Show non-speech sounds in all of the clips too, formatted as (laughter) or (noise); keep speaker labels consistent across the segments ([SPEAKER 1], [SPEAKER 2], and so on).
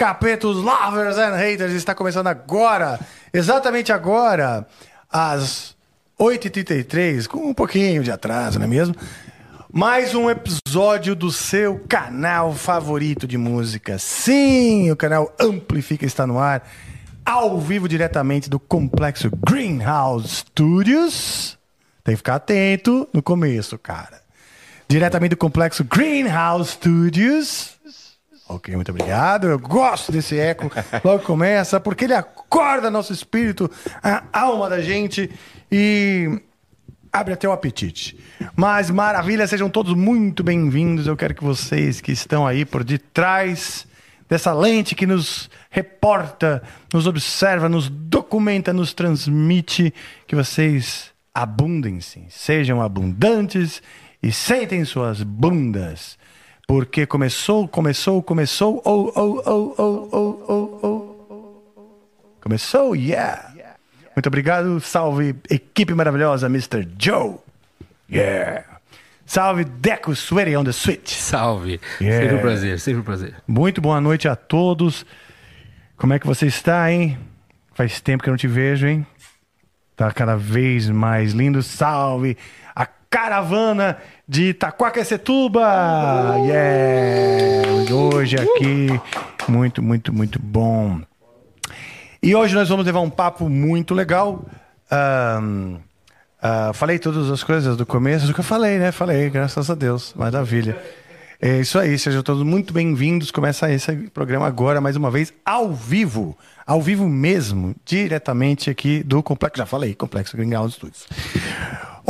[SPEAKER 1] Capetos, lovers and haters, está começando agora, exatamente agora, às 8h33, com um pouquinho de atraso, não é mesmo? Mais um episódio do seu canal favorito de música. Sim, o canal Amplifica está no ar, ao vivo diretamente do complexo Greenhouse Studios. Tem que ficar atento no começo, cara. Diretamente do complexo Greenhouse Studios. Ok, muito obrigado. Eu gosto desse eco. (laughs) Logo começa, porque ele acorda nosso espírito, a alma da gente e abre até o apetite. Mas maravilha, sejam todos muito bem-vindos. Eu quero que vocês que estão aí por detrás dessa lente que nos reporta, nos observa, nos documenta, nos transmite, que vocês abundem-se, sejam abundantes e sentem suas bundas. Porque começou, começou, começou, oh, oh, oh, oh, oh, oh, oh. Começou, yeah. Muito obrigado, salve equipe maravilhosa, Mr. Joe. Yeah. Salve Deco Sweaty on the Switch.
[SPEAKER 2] Salve.
[SPEAKER 1] Yeah.
[SPEAKER 2] Sempre um prazer, sempre um prazer.
[SPEAKER 1] Muito boa noite a todos. Como é que você está, hein? Faz tempo que eu não te vejo, hein? Tá cada vez mais lindo. Salve a caravana de Itaquaquecetuba! Yeah! Hoje aqui, muito, muito, muito bom. E hoje nós vamos levar um papo muito legal. Ahn, ah, falei todas as coisas do começo, do que eu falei, né? Falei, graças a Deus. Maravilha. É isso aí, sejam todos muito bem-vindos. Começa esse programa agora, mais uma vez, ao vivo. Ao vivo mesmo, diretamente aqui do Complexo. Já falei, Complexo Greenhouse Studios.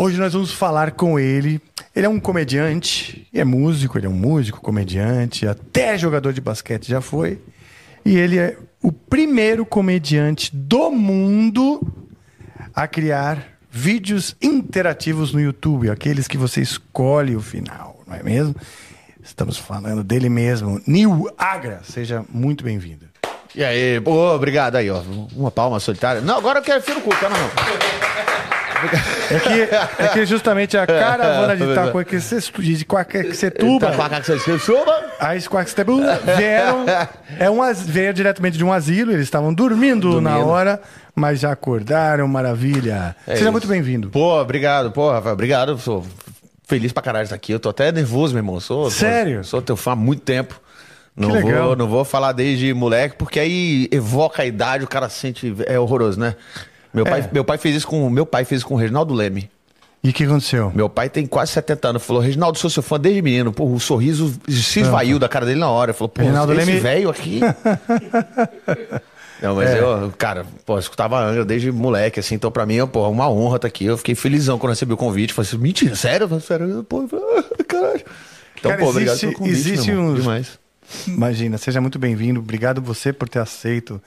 [SPEAKER 1] Hoje nós vamos falar com ele. Ele é um comediante, é músico, ele é um músico, comediante, até jogador de basquete já foi. E ele é o primeiro comediante do mundo a criar vídeos interativos no YouTube, aqueles que você escolhe o final, não é mesmo? Estamos falando dele mesmo, Nil Agra. Seja muito bem-vindo.
[SPEAKER 3] E aí, obrigado aí, ó. Uma palma solitária. Não, agora eu quero fio no cu, não.
[SPEAKER 1] É que, é que justamente a caravana de (laughs) Itacoaquecetuba, de Quaquecetuba,
[SPEAKER 3] a cara que você chuba?
[SPEAKER 1] a Quaquecetuba vieram, é um, as- veio diretamente de um asilo, eles estavam dormindo, na
[SPEAKER 3] Dormindo.
[SPEAKER 1] hora, mas já acordaram, maravilha.
[SPEAKER 3] É
[SPEAKER 1] Seja
[SPEAKER 3] isso.
[SPEAKER 1] muito bem-vindo.
[SPEAKER 3] Pô, obrigado, pô, Rafael, obrigado. Sou feliz pra caralho de estar aqui. Eu tô até nervoso, meu irmão. Sou,
[SPEAKER 1] Sério?
[SPEAKER 3] Sou, sou teu fã há muito tempo. Não
[SPEAKER 1] legal.
[SPEAKER 3] vou, não vou falar desde moleque, porque aí evoca a idade, o cara sente. É horroroso, né? Meu,
[SPEAKER 1] É.
[SPEAKER 3] pai, meu pai fez isso com. Meu pai fez isso com o Reginaldo Leme.
[SPEAKER 1] E o que aconteceu?
[SPEAKER 3] Meu pai tem quase 70 anos. Falou, Reginaldo, sou seu fã desde menino. Pô, o sorriso se esvaiu da cara dele na hora. Falou, pô,
[SPEAKER 1] Reginaldo
[SPEAKER 3] esse
[SPEAKER 1] Leme-
[SPEAKER 3] velho aqui. (laughs) Não, mas
[SPEAKER 1] É.
[SPEAKER 3] eu, cara, pô, eu escutava Angra desde moleque, assim, então pra mim, pô, é uma honra estar aqui. Eu fiquei felizão quando recebi o convite. Falei assim, mentira, sério? Sério? Pô, ah, caralho. Então,
[SPEAKER 1] Cara,
[SPEAKER 3] pô, obrigado
[SPEAKER 1] existe-
[SPEAKER 3] pelo convite,
[SPEAKER 1] existe uns-
[SPEAKER 3] Demais.
[SPEAKER 1] Imagina, seja muito bem-vindo. Obrigado você por ter aceito.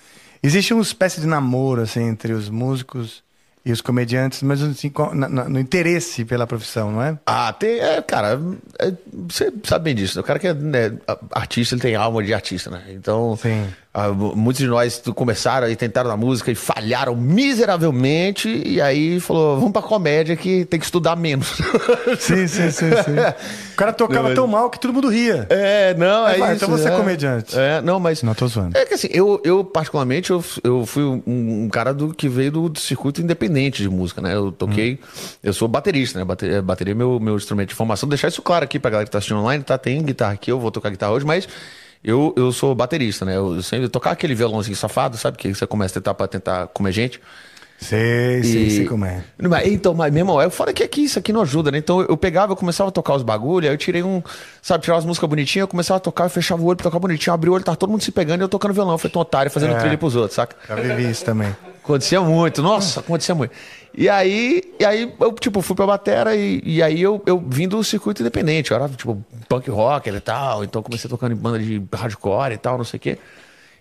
[SPEAKER 1] Existe uma espécie de namoro assim, entre os músicos e os comediantes, mas assim, na- na- no interesse pela profissão, não é?
[SPEAKER 3] Ah, tem, é, cara, é, você sabe bem disso. né? O cara que é né, artista, ele tem alma de artista, né? Então,
[SPEAKER 1] Sim.
[SPEAKER 3] Ah, mu- muitos de nós começaram e tentaram na música e falharam miseravelmente. E aí falou: vamos pra comédia que tem que estudar menos. (laughs)
[SPEAKER 1] Sim, sim, sim, sim. O cara tocava
[SPEAKER 3] Não,
[SPEAKER 1] tão mal que todo mundo ria.
[SPEAKER 3] É, não, é
[SPEAKER 1] vai,
[SPEAKER 3] isso.
[SPEAKER 1] então você é
[SPEAKER 3] é.
[SPEAKER 1] comediante.
[SPEAKER 3] É, não, mas.
[SPEAKER 1] Não, tô zoando.
[SPEAKER 3] É que assim, eu, eu particularmente, eu, eu fui um, um cara do, que veio do, circuito independente de música, né? Eu toquei, eu sou baterista, né? Bateria, bateria é meu, meu instrumento de formação. Deixar isso claro aqui pra galera que tá assistindo online, tá? Tem guitarra aqui, eu vou tocar guitarra hoje, mas eu, eu sou baterista, né? Eu sempre tocar aquele violãozinho safado, sabe? Que você começa a tentar pra tentar comer gente.
[SPEAKER 1] Sei, sei, sei como é.
[SPEAKER 3] Mas, então, mas, meu irmão, eu falo que aqui isso aqui não ajuda, né? Então eu pegava, eu começava a tocar os bagulho, aí eu tirei um, sabe, tirava as músicas bonitinhas, eu começava a tocar, eu fechava o olho pra tocar bonitinho, abri o olho, tava todo mundo se pegando e eu tocando violão, feito um otário, fazendo
[SPEAKER 1] É.
[SPEAKER 3] trilha pros outros, saca?
[SPEAKER 1] Já vivi isso também.
[SPEAKER 3] Acontecia muito, nossa, acontecia muito. E aí, e aí eu, tipo, fui pra batera e, e aí eu, eu vim do circuito independente. Eu era, tipo, punk rocker e tal. Então comecei tocando em banda de hardcore e tal, não sei o quê.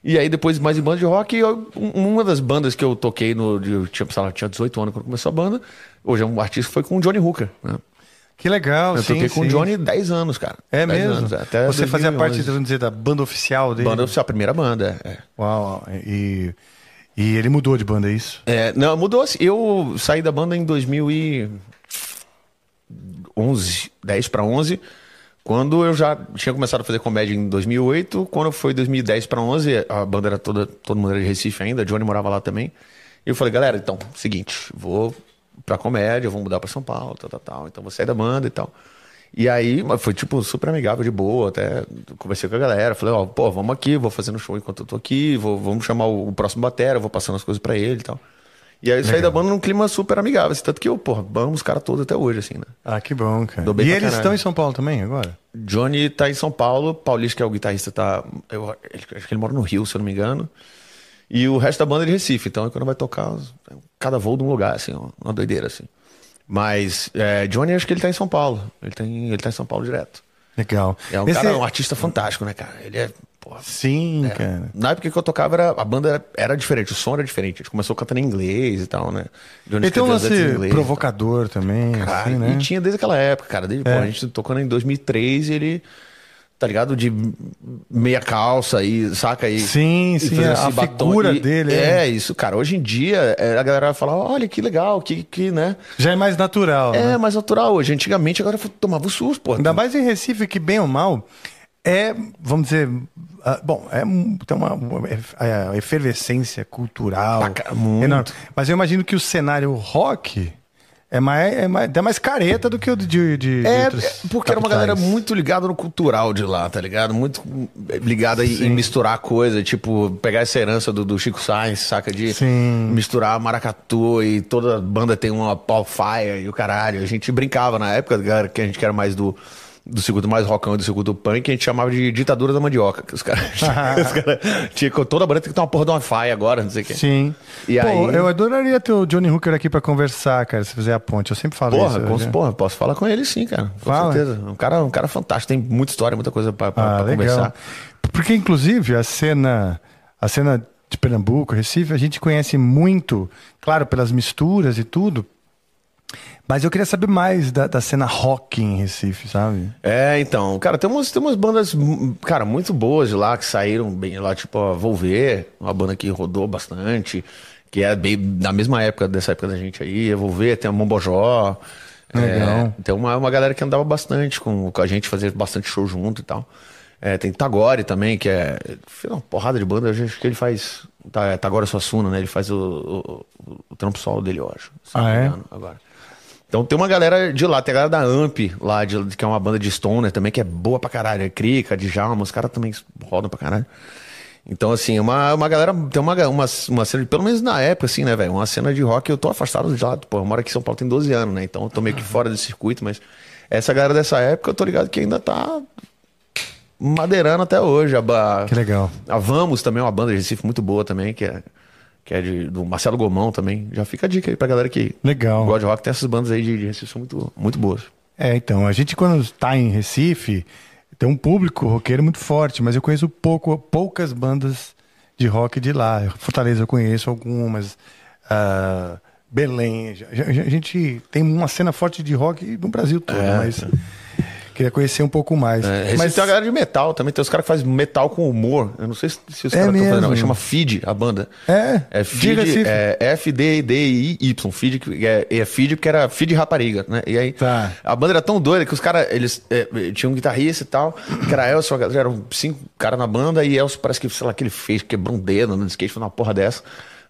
[SPEAKER 3] E aí depois mais em banda de rock. E eu- um- uma das bandas que eu toquei no... Eu tinha, sei lá, tinha 18 anos quando começou a banda. Hoje é um artista que foi com o Johnny Hooker, né?
[SPEAKER 1] Que legal,
[SPEAKER 3] Eu
[SPEAKER 1] sim,
[SPEAKER 3] toquei com
[SPEAKER 1] sim.
[SPEAKER 3] o Johnny 10 anos, cara.
[SPEAKER 1] É
[SPEAKER 3] 10
[SPEAKER 1] mesmo?
[SPEAKER 3] anos, até
[SPEAKER 1] Você fazia
[SPEAKER 3] 2011.
[SPEAKER 1] parte, vamos dizer, da banda oficial dele?
[SPEAKER 3] Banda oficial, a primeira banda, é.
[SPEAKER 1] Uau, e, e ele mudou de banda, é isso?
[SPEAKER 3] É, não, mudou assim. Eu saí da banda em 2011, 10 para 11, quando eu já tinha começado a fazer comédia em 2008. Quando foi 2010 para 11, a banda era toda, todo mundo era de Recife ainda, Johnny morava lá também. E eu falei, galera, então, seguinte, vou pra comédia, vou mudar pra São Paulo, tal, tal, tal. Então vou sair da banda e tal. E aí, foi tipo super amigável, de boa, até conversei com a galera, falei, ó, pô, vamos aqui, vou fazendo show enquanto eu tô aqui, vou, vamos chamar o, o próximo batera, vou passando as coisas pra ele e tal. E aí eu saí da banda num clima super amigável, assim, tanto que eu, porra, amo os caras todos até hoje, assim, né?
[SPEAKER 1] Ah, que bom, cara. E eles
[SPEAKER 3] caralho.
[SPEAKER 1] estão em São Paulo também agora?
[SPEAKER 3] Johnny tá em São Paulo, Paulista, que é o guitarrista, tá. Eu, ele- acho que ele mora no Rio, se eu não me engano. E o resto da banda é de Recife, então quando vai tocar, cada voo de um lugar, assim, uma doideira, assim. Mas é, Johnny, acho que ele tá em São Paulo. Ele tá em, ele tá em São Paulo direto.
[SPEAKER 1] Legal.
[SPEAKER 3] É um
[SPEAKER 1] Esse-
[SPEAKER 3] cara, um artista fantástico, né, cara? Ele é. Porra,
[SPEAKER 1] Sim,
[SPEAKER 3] é.
[SPEAKER 1] cara.
[SPEAKER 3] Na época que eu tocava, era, a banda era, era diferente, o som era diferente. A gente começou cantando em inglês e tal, né? Johnny
[SPEAKER 1] Ele tem um lance
[SPEAKER 3] inglês
[SPEAKER 1] provocador também,
[SPEAKER 3] Cara,
[SPEAKER 1] assim, né?
[SPEAKER 3] E tinha desde aquela época, cara. Desde,
[SPEAKER 1] É.
[SPEAKER 3] pô, a gente tocando em 2003 e ele, tá ligado? De meia calça e saca aí.
[SPEAKER 1] Sim,
[SPEAKER 3] e
[SPEAKER 1] sim, a
[SPEAKER 3] batom.
[SPEAKER 1] figura
[SPEAKER 3] E-
[SPEAKER 1] dele,
[SPEAKER 3] É,
[SPEAKER 1] é.
[SPEAKER 3] isso, cara. Hoje em dia, é, a galera vai falar: olha que legal, que, que né?
[SPEAKER 1] Já é mais natural,
[SPEAKER 3] É
[SPEAKER 1] né?
[SPEAKER 3] mais natural hoje. Antigamente, agora tomava o SUS, pô.
[SPEAKER 1] Ainda mais em Recife, que bem ou mal, é, vamos dizer, ah, bom, é, tem uma, uma ef- a efervescência cultural
[SPEAKER 3] Pra ca- muito.
[SPEAKER 1] enorme. Mas eu imagino que o cenário rock é mais, é mais, é mais careta do que o de, de, de
[SPEAKER 3] É,
[SPEAKER 1] outros
[SPEAKER 3] é, porque era uma galera
[SPEAKER 1] capitais.
[SPEAKER 3] muito ligada no cultural de lá, tá ligado? Muito ligada em, em misturar coisa, tipo, pegar essa herança do, do Chico Sainz, saca? De
[SPEAKER 1] Sim.
[SPEAKER 3] misturar maracatu e toda banda tem uma Paul Fire e o caralho. A gente brincava na época, galera, que a gente era mais do. Do circuito mais rockão e do circuito punk, a gente chamava de ditadura da mandioca. Que os caras. (laughs) (laughs) os caras tinha, toda banda tem que ter uma porra de uma faia agora, não sei o quê.
[SPEAKER 1] Sim.
[SPEAKER 3] E
[SPEAKER 1] Pô,
[SPEAKER 3] aí-
[SPEAKER 1] eu adoraria ter o Johnny Hooker aqui pra conversar, cara, se fizer a ponte. Eu sempre falo
[SPEAKER 3] Porra,
[SPEAKER 1] isso.
[SPEAKER 3] com,
[SPEAKER 1] né?
[SPEAKER 3] porra, posso falar com ele sim, cara. Com
[SPEAKER 1] Fala.
[SPEAKER 3] certeza. Um cara, um cara fantástico, tem muita história, muita coisa pra, pra-
[SPEAKER 1] Ah,
[SPEAKER 3] pra conversar.
[SPEAKER 1] Porque, inclusive, a cena, a cena de Pernambuco, Recife, a gente conhece muito, claro, pelas misturas e tudo. Mas eu queria saber mais da, da cena rock em Recife, sabe?
[SPEAKER 3] É, então, cara, tem umas, tem umas bandas, hum, cara, muito boas de lá que saíram bem lá, tipo a Volver, uma banda que rodou bastante, que é bem da mesma época dessa época da gente aí, a Volver, tem a Mombojó.
[SPEAKER 1] Legal.
[SPEAKER 3] É, tem uma, uma galera que andava bastante com, com a gente, fazia bastante show junto e tal. É, tem Tagore também, que é. Fez uma porrada de banda, eu acho que ele faz. Tá, é Tagore Suassuna, né? Ele faz o, o, o, o trampo solo dele, eu acho.
[SPEAKER 1] Ah, é?
[SPEAKER 3] Agora. Então tem uma galera de lá, tem a galera da Amp lá, de, que é uma banda de stoner também, que é boa pra caralho. É Krika, Djalma, os caras também rodam pra caralho. Então, assim, uma, uma galera, tem uma, uma, uma cena, pelo menos na época, assim, né, velho? Uma cena de rock, eu tô afastado de lá. Pô, eu moro aqui em São Paulo tem 12 anos, né? Então eu tô meio que fora desse circuito, mas essa galera dessa época, eu tô ligado que ainda tá madeirando até hoje. A, ba-
[SPEAKER 1] Que legal.
[SPEAKER 3] a Vamos também é uma banda de Recife muito boa também, que é, que é de, do Marcelo Gomão também. Já fica a dica aí pra galera que
[SPEAKER 1] Legal.
[SPEAKER 3] gosta de rock. Tem essas bandas aí de, de Recife são muito, muito boas.
[SPEAKER 1] É, então, a gente quando está em Recife, tem um público roqueiro muito forte, mas eu conheço pouco, poucas bandas de rock de lá. Fortaleza eu conheço algumas, ah, Belém. A gente tem uma cena forte de rock no Brasil todo,
[SPEAKER 3] É,
[SPEAKER 1] mas queria conhecer um pouco mais.
[SPEAKER 3] É,
[SPEAKER 1] mas
[SPEAKER 3] tem uma galera de metal também. Tem os caras que fazem metal com humor. Eu não sei se, se os
[SPEAKER 1] É
[SPEAKER 3] caras estão fazendo, não. Chama Feed, a banda.
[SPEAKER 1] É?
[SPEAKER 3] É Feed, é F-D-D-I-Y. Feed, que é, é Feed porque era Feed Rapariga, né? E aí,
[SPEAKER 1] Tá.
[SPEAKER 3] a banda era tão doida que os caras, eles é, tinham um guitarrista e tal, que era Elcio, eram cinco caras na banda, e Elcio parece que, sei lá, que ele fez, quebrou um dedo no skate, foi uma porra dessa.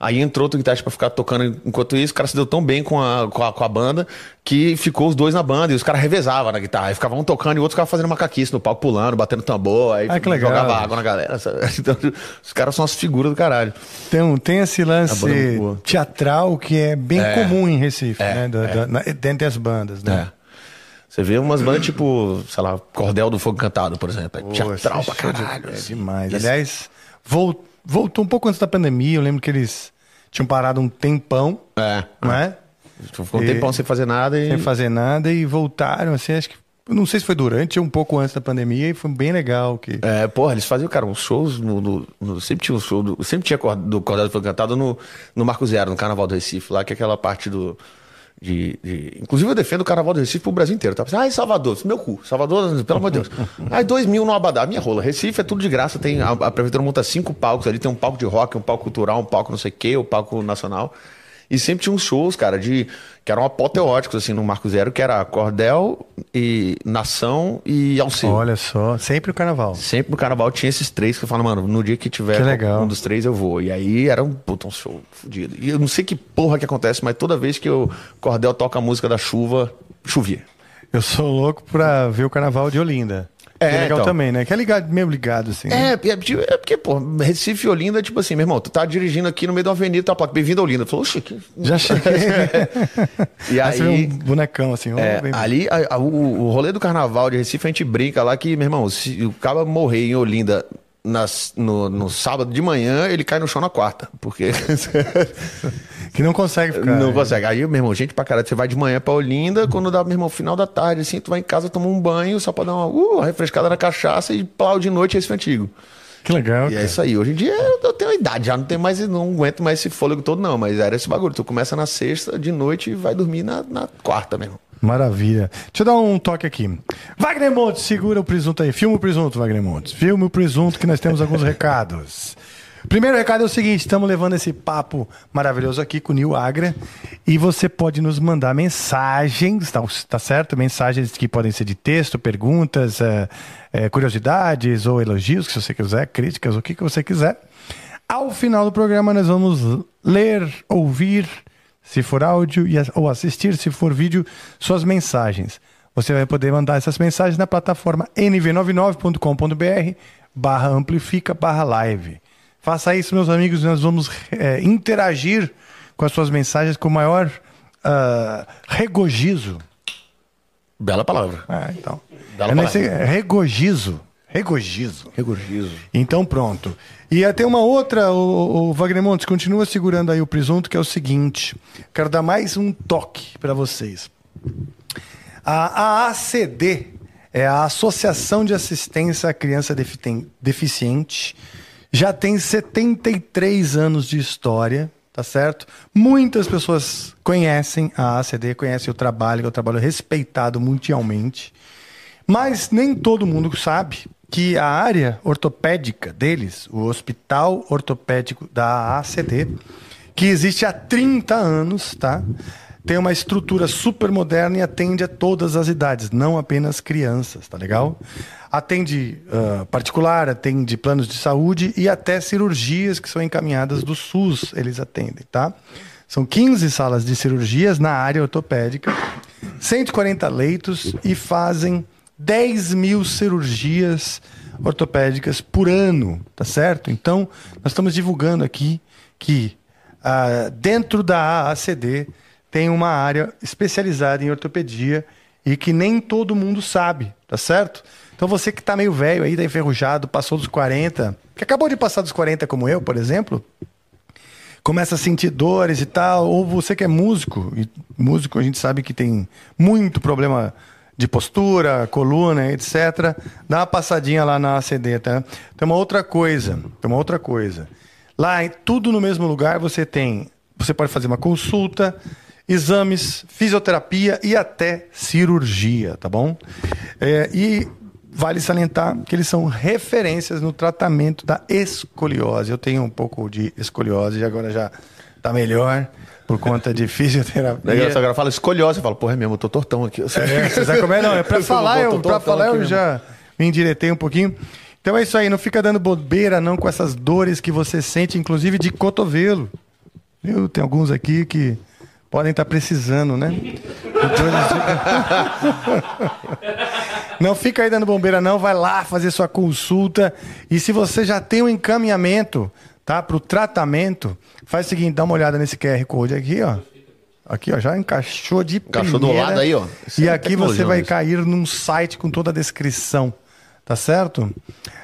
[SPEAKER 3] Aí entrou outro guitarrista pra ficar tocando enquanto isso. O cara se deu tão bem com a, com a, com a banda que ficou os dois na banda. E os caras revezavam na guitarra. Aí ficavam um tocando e o outro ficava fazendo macaquice no palco, pulando, batendo tambor. Aí
[SPEAKER 1] Ah, que legal.
[SPEAKER 3] jogava água na galera. sabe? (laughs) Então, os caras são as figuras do caralho.
[SPEAKER 1] Um- tem esse
[SPEAKER 3] é
[SPEAKER 1] lance
[SPEAKER 3] boa.
[SPEAKER 1] teatral que é bem
[SPEAKER 3] É.
[SPEAKER 1] comum em Recife,
[SPEAKER 3] É,
[SPEAKER 1] né?
[SPEAKER 3] É.
[SPEAKER 1] na- dentre as bandas, né?
[SPEAKER 3] É. Você vê umas bandas tipo, sei lá, Cordel do Fogo Cantado, por exemplo. É
[SPEAKER 1] Pô,
[SPEAKER 3] teatral pra
[SPEAKER 1] de-
[SPEAKER 3] caralho.
[SPEAKER 1] É
[SPEAKER 3] assim.
[SPEAKER 1] demais. Aliás, vol- voltou um pouco antes da pandemia. Eu lembro que eles tinham parado um tempão,
[SPEAKER 3] É.
[SPEAKER 1] né?
[SPEAKER 3] Ficou um
[SPEAKER 1] E-
[SPEAKER 3] tempão sem fazer nada e.
[SPEAKER 1] Sem fazer nada e voltaram, assim, acho que. Não sei se foi durante ou um pouco antes da pandemia e foi bem legal. Que...
[SPEAKER 3] É, porra, eles faziam, cara, uns shows no. no- no- sempre tinha um show. Do, sempre tinha do Cordel Fogo Cantado no, no Marco Zero, no Carnaval do Recife, lá, que é aquela parte do. De, de- Inclusive, eu defendo o Carnaval do Recife pro Brasil inteiro. Tá? Ai, Salvador, meu cu. Salvador, pelo amor de Deus. (laughs) Ai, dois mil no Abadá, minha rola. Recife é tudo de graça. Tem, a, a prefeitura monta cinco palcos ali. Tem um palco de rock, um palco cultural, um palco não sei o quê, um palco nacional. E sempre tinha uns shows, cara, de que eram apoteóticos, assim, no Marco Zero, que era Cordel e Nação e Alceu.
[SPEAKER 1] Olha só, sempre o carnaval.
[SPEAKER 3] Sempre no carnaval tinha esses três que eu falo, mano, no dia que tiver
[SPEAKER 1] Que
[SPEAKER 3] um dos três eu vou. E aí era um puta um show fudido. E eu não sei que porra que acontece, mas toda vez que o Cordel toca a música da chuva, chovia.
[SPEAKER 1] Eu sou louco pra ver o carnaval de Olinda.
[SPEAKER 3] É,
[SPEAKER 1] é legal
[SPEAKER 3] então.
[SPEAKER 1] também, né? Que é ligado, meio ligado, assim. né?
[SPEAKER 3] É, é, porque- é porque, pô, Recife e Olinda é tipo assim, meu irmão, tu tá dirigindo aqui no meio da avenida, tá placa, bem-vindo a Olinda. Falou, oxe, que... (laughs)
[SPEAKER 1] Já cheguei. (laughs)
[SPEAKER 3] E
[SPEAKER 1] Aí
[SPEAKER 3] aí,
[SPEAKER 1] um bonecão assim.
[SPEAKER 3] É,
[SPEAKER 1] bem-
[SPEAKER 3] ali, a- a- o, o rolê do carnaval de Recife, a gente brinca lá que, meu irmão, se o cara morrer em Olinda nas- no, no sábado de manhã, ele cai no chão na quarta. Porque (laughs)
[SPEAKER 1] Que não consegue ficar.
[SPEAKER 3] não
[SPEAKER 1] né?
[SPEAKER 3] consegue. Aí, meu irmão, gente pra caralho, você vai de manhã pra Olinda, quando dá, meu irmão, final da tarde, assim, tu vai em casa, toma um banho, só pra dar uma, uh, refrescada na cachaça e plau de noite esse antigo.
[SPEAKER 1] Que legal.
[SPEAKER 3] E é
[SPEAKER 1] cara.
[SPEAKER 3] isso aí. Hoje em dia eu tenho idade, já não tenho mais, não aguento mais esse fôlego todo, não. Mas era esse bagulho. Tu começa na sexta de noite e vai dormir na, na quarta mesmo.
[SPEAKER 1] Maravilha. Deixa eu dar um toque aqui. Wagner Montes, segura o presunto aí. Filma o presunto, Wagner Montes. Filma o presunto que nós temos alguns recados. Primeiro recado é o seguinte: estamos levando esse papo maravilhoso aqui com o Nil Agra e você pode nos mandar mensagens, tá, tá certo? Mensagens que podem ser de texto, perguntas, é, é, curiosidades ou elogios, se você quiser, críticas, o que, que você quiser. Ao final do programa, nós vamos ler, ouvir, se for áudio, e, ou assistir, se for vídeo, suas mensagens. Você vai poder mandar essas mensagens na plataforma nv99.com.br barra amplifica barra live. Faça isso, meus amigos, nós vamos é, interagir com as suas mensagens com o maior ah, regozijo.
[SPEAKER 3] Bela palavra.
[SPEAKER 1] Ah, então.
[SPEAKER 3] Bela
[SPEAKER 1] É nesse-
[SPEAKER 3] palavra.
[SPEAKER 1] é regozijo. Regozijo.
[SPEAKER 3] Regurgizo.
[SPEAKER 1] Então pronto. E tem uma outra, o, o Wagner Montes continua segurando aí o presunto, que é o seguinte. Quero dar mais um toque para vocês. A, a ACD é a Associação de Assistência à Criança Deficiente. Já tem 73 anos de história, tá certo? Muitas pessoas conhecem a ACD, conhecem o trabalho, que é um trabalho respeitado mundialmente. Mas nem todo mundo sabe que a área ortopédica deles, o Hospital Ortopédico da ACD, que existe há 30 anos, tá? Tem uma estrutura super moderna e atende a todas as idades, não apenas crianças, tá legal? Atende ah, particular, atende planos de saúde e até cirurgias que são encaminhadas do SUS, eles atendem, tá? São 15 salas de cirurgias na área ortopédica, 140 leitos e fazem 10 mil cirurgias ortopédicas por ano, tá certo? Então, nós estamos divulgando aqui que ah, dentro da AACD tem uma área especializada em ortopedia e que nem todo mundo sabe, tá certo? Então você que está meio velho aí, tá enferrujado, passou dos 40, que acabou de passar dos 40 como eu, por exemplo, começa a sentir dores e tal, ou você que é músico, e músico a gente sabe que tem muito problema de postura, coluna, etc. Dá uma passadinha lá na ACD, tá? Tem uma outra coisa, tem uma outra coisa. Lá, tudo no mesmo lugar, você tem, você pode fazer uma consulta, exames, fisioterapia e até cirurgia, tá bom? É, e vale salientar que eles são referências no tratamento da escoliose. Eu tenho um pouco de escoliose e agora já tá melhor por conta de (laughs) fisioterapia.
[SPEAKER 3] Daí você agora fala escolhose, eu falo, porra, é mesmo, eu tô tortão aqui.
[SPEAKER 1] É, você sabe como é? Não, é pra (laughs)
[SPEAKER 3] Eu
[SPEAKER 1] falar, eu, pra falar eu
[SPEAKER 3] mesmo.
[SPEAKER 1] já me endireitei um pouquinho. Então é isso aí, não fica dando bobeira não com essas dores que você sente, inclusive de cotovelo. Viu? Tem alguns aqui que podem estar precisando, né? Então (laughs) não fica aí dando bombeira, não. Vai lá fazer sua consulta. E se você já tem um encaminhamento, tá? Para o tratamento, faz o seguinte: dá uma olhada nesse QR Code aqui, ó. Aqui, ó, já encaixou de
[SPEAKER 3] Encaixou do
[SPEAKER 1] primeira.
[SPEAKER 3] lado aí, ó. Isso
[SPEAKER 1] E
[SPEAKER 3] é
[SPEAKER 1] aqui você vai
[SPEAKER 3] mesmo.
[SPEAKER 1] cair num site com toda a descrição. Tá certo?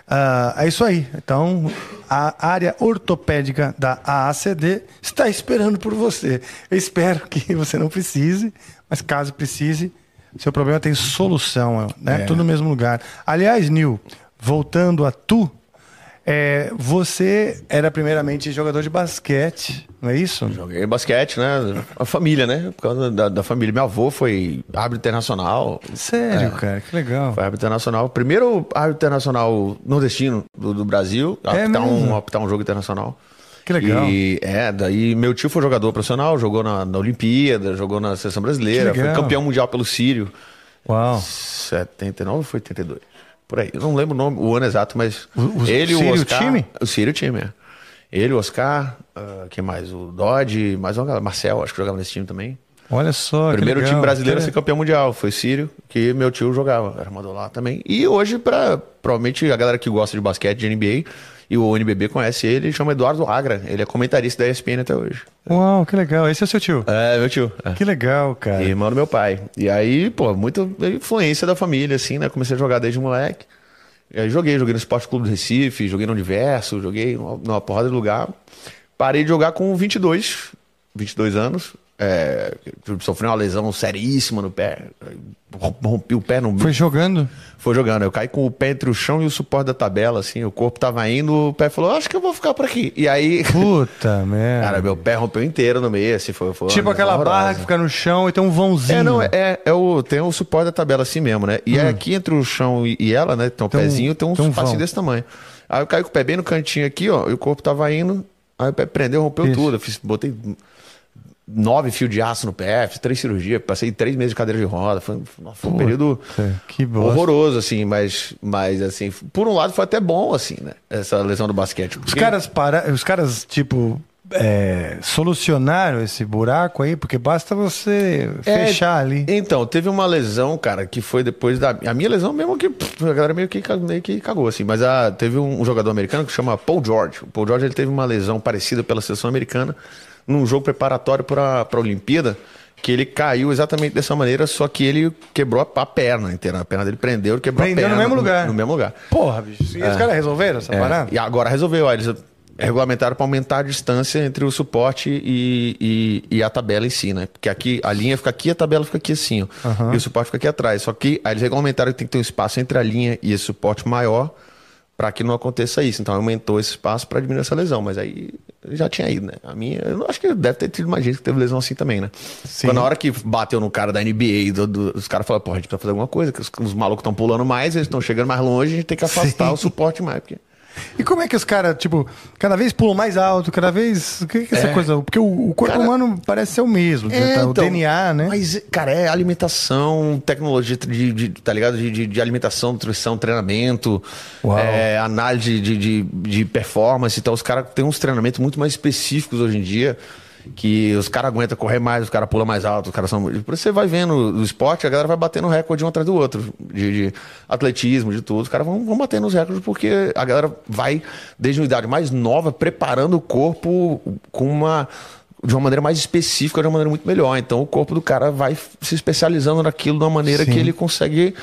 [SPEAKER 1] Ah, é isso aí. Então, a área ortopédica da AACD está esperando por você. Eu espero que (laughs) você não precise, mas caso precise, seu problema tem solução, né? Tudo no mesmo lugar. Aliás, Nil, voltando a tu, é, você era primeiramente jogador de basquete, não é isso?
[SPEAKER 3] Joguei basquete, né? A família, né? Por causa da, da família. Meu avô foi árbitro internacional.
[SPEAKER 1] Sério, cara, que legal.
[SPEAKER 3] Foi árbitro internacional. Primeiro árbitro internacional nordestino do, do Brasil.
[SPEAKER 1] É
[SPEAKER 3] apitar, um, apitar um jogo internacional.
[SPEAKER 1] Que legal.
[SPEAKER 3] E, é, daí meu tio foi jogador profissional, jogou na, na Olimpíada, jogou na seleção brasileira, foi campeão mundial pelo Sírio.
[SPEAKER 1] Uau.
[SPEAKER 3] 79 ou foi 82? Por aí. Eu não lembro o nome, o ano exato, mas
[SPEAKER 1] O- o
[SPEAKER 3] ele,
[SPEAKER 1] Sírio,
[SPEAKER 3] o Oscar.
[SPEAKER 1] time?
[SPEAKER 3] O Sírio, time, é. Ele, o Oscar, ah, quem mais? O Dodge, mais uma galera. Marcel, acho que jogava nesse time também.
[SPEAKER 1] Olha só.
[SPEAKER 3] Primeiro
[SPEAKER 1] legal.
[SPEAKER 3] time brasileiro a
[SPEAKER 1] Que-
[SPEAKER 3] ser campeão mundial. Foi Sírio, que meu tio jogava, era armador lá também. E hoje, pra, provavelmente, a galera que gosta de basquete, de NBA, e o NBB conhece ele, chama Eduardo Agra. Ele é comentarista da ESPN até hoje.
[SPEAKER 1] Uau, que legal. Esse é o seu tio.
[SPEAKER 3] É, meu tio. É.
[SPEAKER 1] Que legal, cara.
[SPEAKER 3] E irmão do meu pai. E aí, pô, muita influência da família, assim, né? Comecei a jogar desde moleque. E aí joguei, joguei no Esporte Clube do Recife, joguei no Universo, joguei numa, numa porrada de lugar. Parei de jogar com 22, 22 anos. É, sofri uma lesão seríssima no pé. Rompi o pé no
[SPEAKER 1] Foi jogando?
[SPEAKER 3] foi jogando. Eu caí com o pé entre o chão e o suporte da tabela, assim. O corpo tava indo, o pé falou, acho que eu vou ficar por aqui. E aí,
[SPEAKER 1] Puta (laughs) merda.
[SPEAKER 3] cara, meu pé rompeu inteiro no meio, assim. Foi, foi
[SPEAKER 1] tipo aquela
[SPEAKER 3] horrorosa.
[SPEAKER 1] barra que fica no chão e tem um vãozinho.
[SPEAKER 3] É, não, é, é, é o, tem o suporte da tabela assim mesmo, né? E é aqui entre o chão e, e ela, né? Tem um
[SPEAKER 1] Tem
[SPEAKER 3] pezinho, tem um
[SPEAKER 1] tem um
[SPEAKER 3] espaço
[SPEAKER 1] vão.
[SPEAKER 3] desse tamanho. Aí eu caí com o pé bem no cantinho aqui, ó, e o corpo tava indo, aí o pé prendeu, rompeu
[SPEAKER 1] Isso.
[SPEAKER 3] tudo. Eu fiz, botei nove fios de aço no pé, fiz três cirurgias, passei três meses de cadeira de roda. Foi, foi um período
[SPEAKER 1] que bosta.
[SPEAKER 3] horroroso, assim, mas, mas assim, por um lado foi até bom, assim, né? Essa lesão do basquete.
[SPEAKER 1] Os
[SPEAKER 3] porque-
[SPEAKER 1] caras, para... Os caras, tipo, é, solucionaram esse buraco aí, porque basta você
[SPEAKER 3] É,
[SPEAKER 1] fechar ali.
[SPEAKER 3] Então, teve uma lesão, cara, que foi depois da. A minha lesão mesmo que pff, a galera meio que, meio que cagou, assim. Mas a, teve um, um jogador americano que chama Paul George. O Paul George ele teve uma lesão parecida pela seleção americana num jogo preparatório para a Olimpíada. Que ele caiu exatamente dessa maneira, só que ele quebrou a, a perna inteira. A perna dele prendeu, ele quebrou
[SPEAKER 1] Prendeu
[SPEAKER 3] a
[SPEAKER 1] no
[SPEAKER 3] perna.
[SPEAKER 1] mesmo lugar.
[SPEAKER 3] No, mesmo lugar.
[SPEAKER 1] Porra, bicho. E os caras resolveram essa
[SPEAKER 3] É,
[SPEAKER 1] parada?
[SPEAKER 3] e agora resolveu. ó, Eles regulamentaram para aumentar a distância entre o suporte e, e, e a tabela em si, né? Porque aqui a linha fica aqui, a tabela fica aqui assim, ó. E o suporte fica aqui atrás. Só que aí eles regulamentaram que tem que ter um espaço entre a linha e esse suporte maior para que não aconteça isso. Então aumentou esse espaço para diminuir essa lesão. Mas aí já tinha ido, né? A minha, eu acho que deve ter tido mais gente que teve lesão assim também, né?
[SPEAKER 1] Sim.
[SPEAKER 3] Quando na hora que bateu no cara da NBA, do- do- os caras falaram, pô, a gente precisa fazer alguma coisa, que os, os malucos estão pulando mais, eles estão chegando mais longe, a gente tem que (laughs) afastar
[SPEAKER 1] Sim.
[SPEAKER 3] o suporte mais. Porque...
[SPEAKER 1] E como é que os caras, tipo, cada vez pulam mais alto, cada vez. O que que é essa
[SPEAKER 3] É.
[SPEAKER 1] coisa? Porque o, o corpo
[SPEAKER 3] Cara-
[SPEAKER 1] humano parece ser o mesmo. tá? o
[SPEAKER 3] então,
[SPEAKER 1] DNA, né?
[SPEAKER 3] Mas, cara, é alimentação, tecnologia de, de- tá ligado? De, de, de alimentação, nutrição, treinamento,
[SPEAKER 1] Uau.
[SPEAKER 3] é, análise de, de, de performance. Então, os caras têm uns treinamentos muito mais específicos hoje em dia. Que os caras aguentam correr mais, os caras pulam mais alto, os caras são. Por isso você vai vendo no esporte, a galera vai batendo recorde um atrás do outro. De, de atletismo, de tudo. Os caras vão, vão batendo os recordes porque a galera vai, desde uma idade mais nova, preparando o corpo com uma de uma maneira mais específica, de uma maneira muito melhor. Então o corpo do cara vai se especializando naquilo de uma maneira
[SPEAKER 1] Sim.
[SPEAKER 3] que ele consegue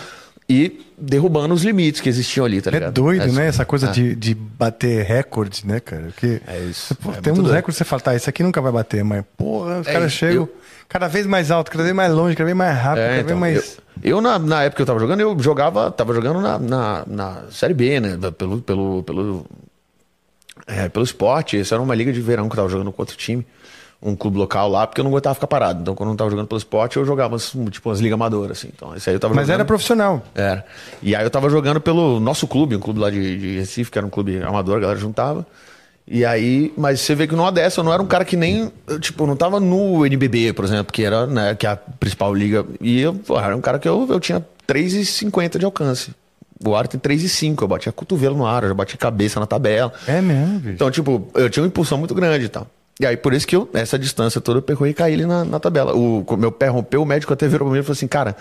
[SPEAKER 3] ir derrubando os limites que existiam ali, tá
[SPEAKER 1] É
[SPEAKER 3] ligado?
[SPEAKER 1] doido,
[SPEAKER 3] É-
[SPEAKER 1] né? Essa coisa
[SPEAKER 3] é.
[SPEAKER 1] de, de bater recorde, né, cara? Porque
[SPEAKER 3] É isso.
[SPEAKER 1] Pô,
[SPEAKER 3] É
[SPEAKER 1] tem uns
[SPEAKER 3] doido.
[SPEAKER 1] recordes que você fala, tá, esse aqui nunca vai bater, mas, porra, os
[SPEAKER 3] É,
[SPEAKER 1] caras chegam
[SPEAKER 3] eu-
[SPEAKER 1] cada vez mais alto, cada vez mais longe, cada vez mais rápido,
[SPEAKER 3] É,
[SPEAKER 1] cada
[SPEAKER 3] então,
[SPEAKER 1] vez mais.
[SPEAKER 3] eu, eu, na, na época que eu tava jogando, eu jogava, tava jogando na, na, na Série B, né? Pelo, pelo, pelo, é, pelo esporte. Isso era uma liga de verão que eu tava jogando com outro time. Um clube local lá, porque eu não aguentava ficar parado. Então, quando eu não tava jogando pelo esporte, eu jogava umas, tipo umas ligas amadoras, assim. Então, esse aí eu tava
[SPEAKER 1] Mas
[SPEAKER 3] jogando.
[SPEAKER 1] era profissional.
[SPEAKER 3] Era. E aí eu tava jogando pelo nosso clube, um clube lá de, de Recife, que era um clube amador, a galera juntava. E aí, mas você vê que numa dessa eu não era um cara que nem, eu, tipo, eu não tava no NBB, por exemplo, que era, né, que é a principal liga. E eu, pô, era um cara que eu, eu tinha 3,50 de alcance. O ar tem 3,5, eu batia cotovelo no ar, eu já bati cabeça na tabela.
[SPEAKER 1] É mesmo, bicho.
[SPEAKER 3] Então, tipo, eu tinha uma impulsão muito grande e tal. E aí, por isso que eu, nessa distância toda, eu percorri e caí ali na, na tabela. O meu pé rompeu, o médico até virou pra mim e falou assim, cara,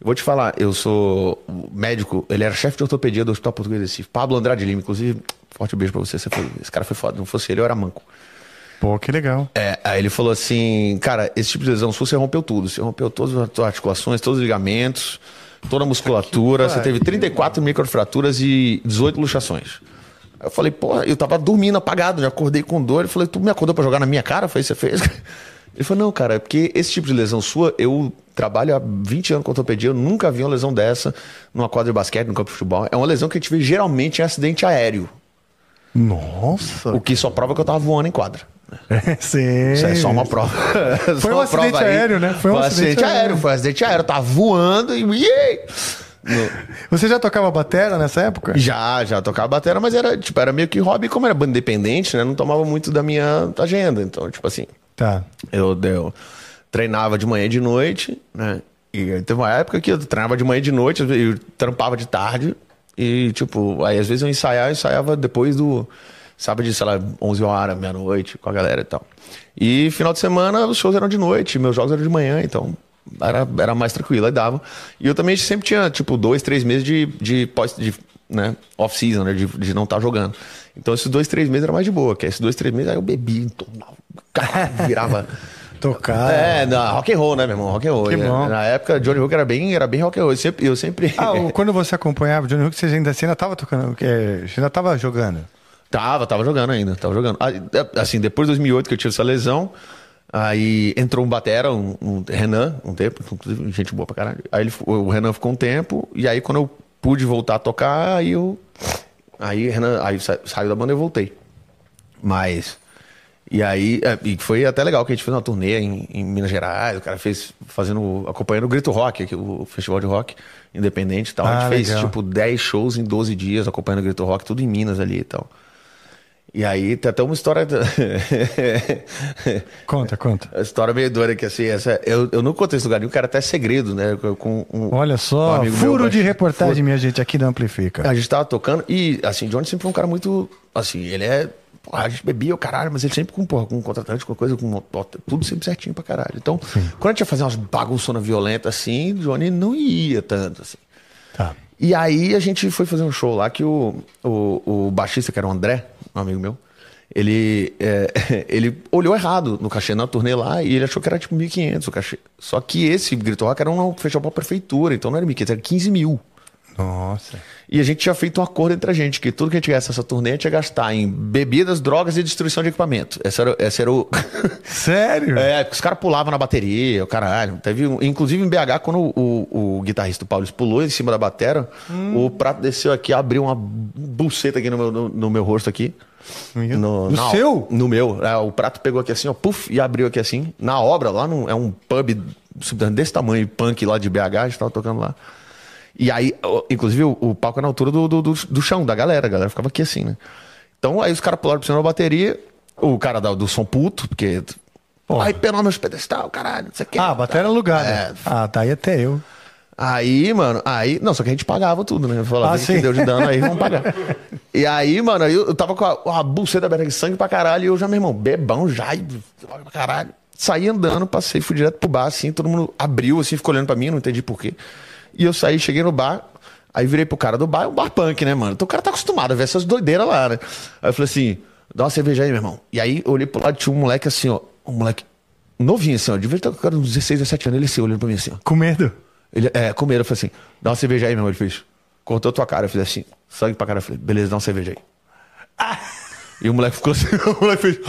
[SPEAKER 3] eu vou te falar, eu sou médico, ele era chefe de ortopedia do Hospital Português de Recife, Pablo Andrade Lima, inclusive, forte beijo pra você, você foi, esse cara foi foda, não fosse ele, eu era manco.
[SPEAKER 1] Pô, que legal.
[SPEAKER 3] É, aí ele falou assim, cara, esse tipo de lesão sua, você rompeu tudo. Você rompeu todas as articulações, todos os ligamentos, toda a musculatura. Você teve 34 microfraturas e 18 luxações. Eu falei, porra, eu tava dormindo apagado, já acordei com dor. Ele falou, tu me acordou pra jogar na minha cara? Foi isso que você fez? (laughs) Ele falou, não, cara, é porque esse tipo de lesão sua, eu trabalho há 20 anos com ortopedia, eu nunca vi uma lesão dessa numa quadra de basquete, no campo de futebol. É uma lesão que a gente vê geralmente em acidente aéreo.
[SPEAKER 1] Nossa.
[SPEAKER 3] O que só prova que eu tava voando em quadra. (laughs)
[SPEAKER 1] Sim.
[SPEAKER 3] Isso é só uma prova. (laughs)
[SPEAKER 1] Foi
[SPEAKER 3] Só
[SPEAKER 1] um acidente aéreo, né?
[SPEAKER 3] Foi um acidente aéreo. Foi um acidente aéreo. Eu tava voando e.
[SPEAKER 1] Você já tocava batera nessa época?
[SPEAKER 3] Já, já tocava bateria, mas era, tipo, era meio que hobby, como era banda independente, né? Não tomava muito da minha agenda. Então, tipo assim,
[SPEAKER 1] Tá.
[SPEAKER 3] eu, eu treinava de manhã e de noite, né? E teve uma época que eu treinava de manhã e de noite, eu trampava de tarde. E, tipo, aí às vezes eu ensaiava, eu ensaiava depois do. Sábado de, sei lá, 11 horas, meia-noite, com a galera e tal. E final de semana os shows eram de noite, meus jogos eram de manhã, então era, era mais tranquilo, aí dava. E eu também sempre tinha, tipo, dois, três meses de, de, pós- de né, off-season, né, de, de não estar jogando. Então esses dois, três meses era mais de boa, que esses dois, três meses aí eu bebi, tomava, (laughs) virava.
[SPEAKER 1] Tocar.
[SPEAKER 3] É, na, rock and roll, né, meu irmão? Rock and roll.
[SPEAKER 1] Que
[SPEAKER 3] né?
[SPEAKER 1] bom.
[SPEAKER 3] Na época, Johnny Hooker era bem, era bem rock and roll. Eu sempre. Eu sempre...
[SPEAKER 1] Ah, (laughs) quando você acompanhava o Johnny Hook, você ainda, você ainda tava tocando, você ainda tava jogando.
[SPEAKER 3] Tava, tava jogando ainda, tava jogando. Ah, é, Assim, depois de 2008 que eu tive essa lesão, aí entrou um batera, um, um Renan, um tempo, inclusive gente boa pra caralho. Aí ele, o Renan ficou um tempo, e aí quando eu pude voltar a tocar, aí eu... Aí Renan, aí sa- saiu da banda e eu voltei. Mas... E aí, é, e foi até legal que a gente fez uma turnê em, em Minas Gerais, o cara fez, fazendo, acompanhando o Grito Rock, aqui, o festival de rock independente e tal. a
[SPEAKER 1] Ah,
[SPEAKER 3] gente fez,
[SPEAKER 1] legal.
[SPEAKER 3] tipo, 10 shows em 12 dias acompanhando o Grito Rock, tudo em Minas ali e tal. E aí tem até uma história. (laughs)
[SPEAKER 1] Conta, conta. (laughs)
[SPEAKER 3] a história meio doida que assim, essa, eu, eu não contei esse lugar nenhum, o cara até é segredo, né? Com um,
[SPEAKER 1] Olha
[SPEAKER 3] um
[SPEAKER 1] só,
[SPEAKER 3] meu,
[SPEAKER 1] furo de
[SPEAKER 3] baixo-
[SPEAKER 1] reportagem, minha gente, aqui da Amplifica.
[SPEAKER 3] A gente tava tocando e, assim, Johnny sempre foi um cara muito. Assim, ele é. porra, a gente bebia o caralho, mas ele sempre com, porra, com um contratante, com coisa, com tudo sempre certinho pra caralho. Então, quando a gente ia fazer umas bagunçonas violentas assim, Johnny não ia tanto, assim.
[SPEAKER 1] Tá.
[SPEAKER 3] E aí a gente foi fazer um show lá que o, o, o baixista, que era o André, um amigo meu, ele, é, (laughs) ele olhou errado no cachê na turnê lá e ele achou que era tipo 1.500 o cachê. Só que esse Grito Rock era um festival pra prefeitura, então não era 1.500, era 15 mil.
[SPEAKER 1] Nossa.
[SPEAKER 3] E a gente tinha feito um acordo entre a gente, que tudo que a gente gastasse essa turnê a gente ia gastar em bebidas, drogas e destruição de equipamento. Esse era, esse era o. (laughs)
[SPEAKER 1] Sério?
[SPEAKER 3] É, os caras pulavam na bateria, o caralho. Teve um- inclusive em BH, quando o, o, o guitarrista do Paulo pulou em cima da batera, o prato desceu aqui, abriu uma buceta aqui no meu, no, no meu rosto aqui. No,
[SPEAKER 1] No seu?
[SPEAKER 3] No meu. É, o prato pegou aqui assim, ó, puf, e abriu aqui assim. Na obra, lá no, é um pub desse tamanho, punk lá de BH, a gente tava tocando lá. E aí, inclusive, o, o palco é na altura do, do, do, do chão, da galera. A galera ficava aqui assim, né? Então aí os caras pularam por cima da bateria, o cara da- do som puto, porque. Aí penou meus pedestal, caralho, não sei o que.
[SPEAKER 1] Ah, a bateria.
[SPEAKER 3] É.
[SPEAKER 1] Ah, tá aí até eu.
[SPEAKER 3] Aí, mano, aí. Não, só que a gente pagava tudo, né? Falava,
[SPEAKER 1] Ah,
[SPEAKER 3] ah,
[SPEAKER 1] sim.
[SPEAKER 3] que deu de dano aí, vamos pagar. (laughs) e aí, mano, eu, tava com a, a buceta aberta de sangue pra caralho, e eu já, meu irmão, bebão já, e pra caralho. Saí andando, passei, fui direto pro bar, assim, todo mundo abriu, assim, ficou olhando pra mim, não entendi porquê. E eu saí, cheguei no bar, aí virei pro cara do bar, é um bar punk, né, mano? Então o cara tá acostumado a ver essas doideiras lá, né? Aí eu falei assim, dá uma cerveja aí, meu irmão. E aí eu olhei pro lado, tinha um moleque assim, ó, um moleque novinho, assim, ó, devia estar com cara uns 16, 17 anos, ele assim, olhando pra mim assim, ó.
[SPEAKER 1] Com medo?
[SPEAKER 3] Ele, é, com medo, eu falei assim, dá uma cerveja aí, meu irmão. Ele fez, cortou tua cara. Eu fiz assim, sangue pra cara. Eu falei, beleza, dá uma cerveja aí. E o moleque ficou assim, (laughs) o moleque fez.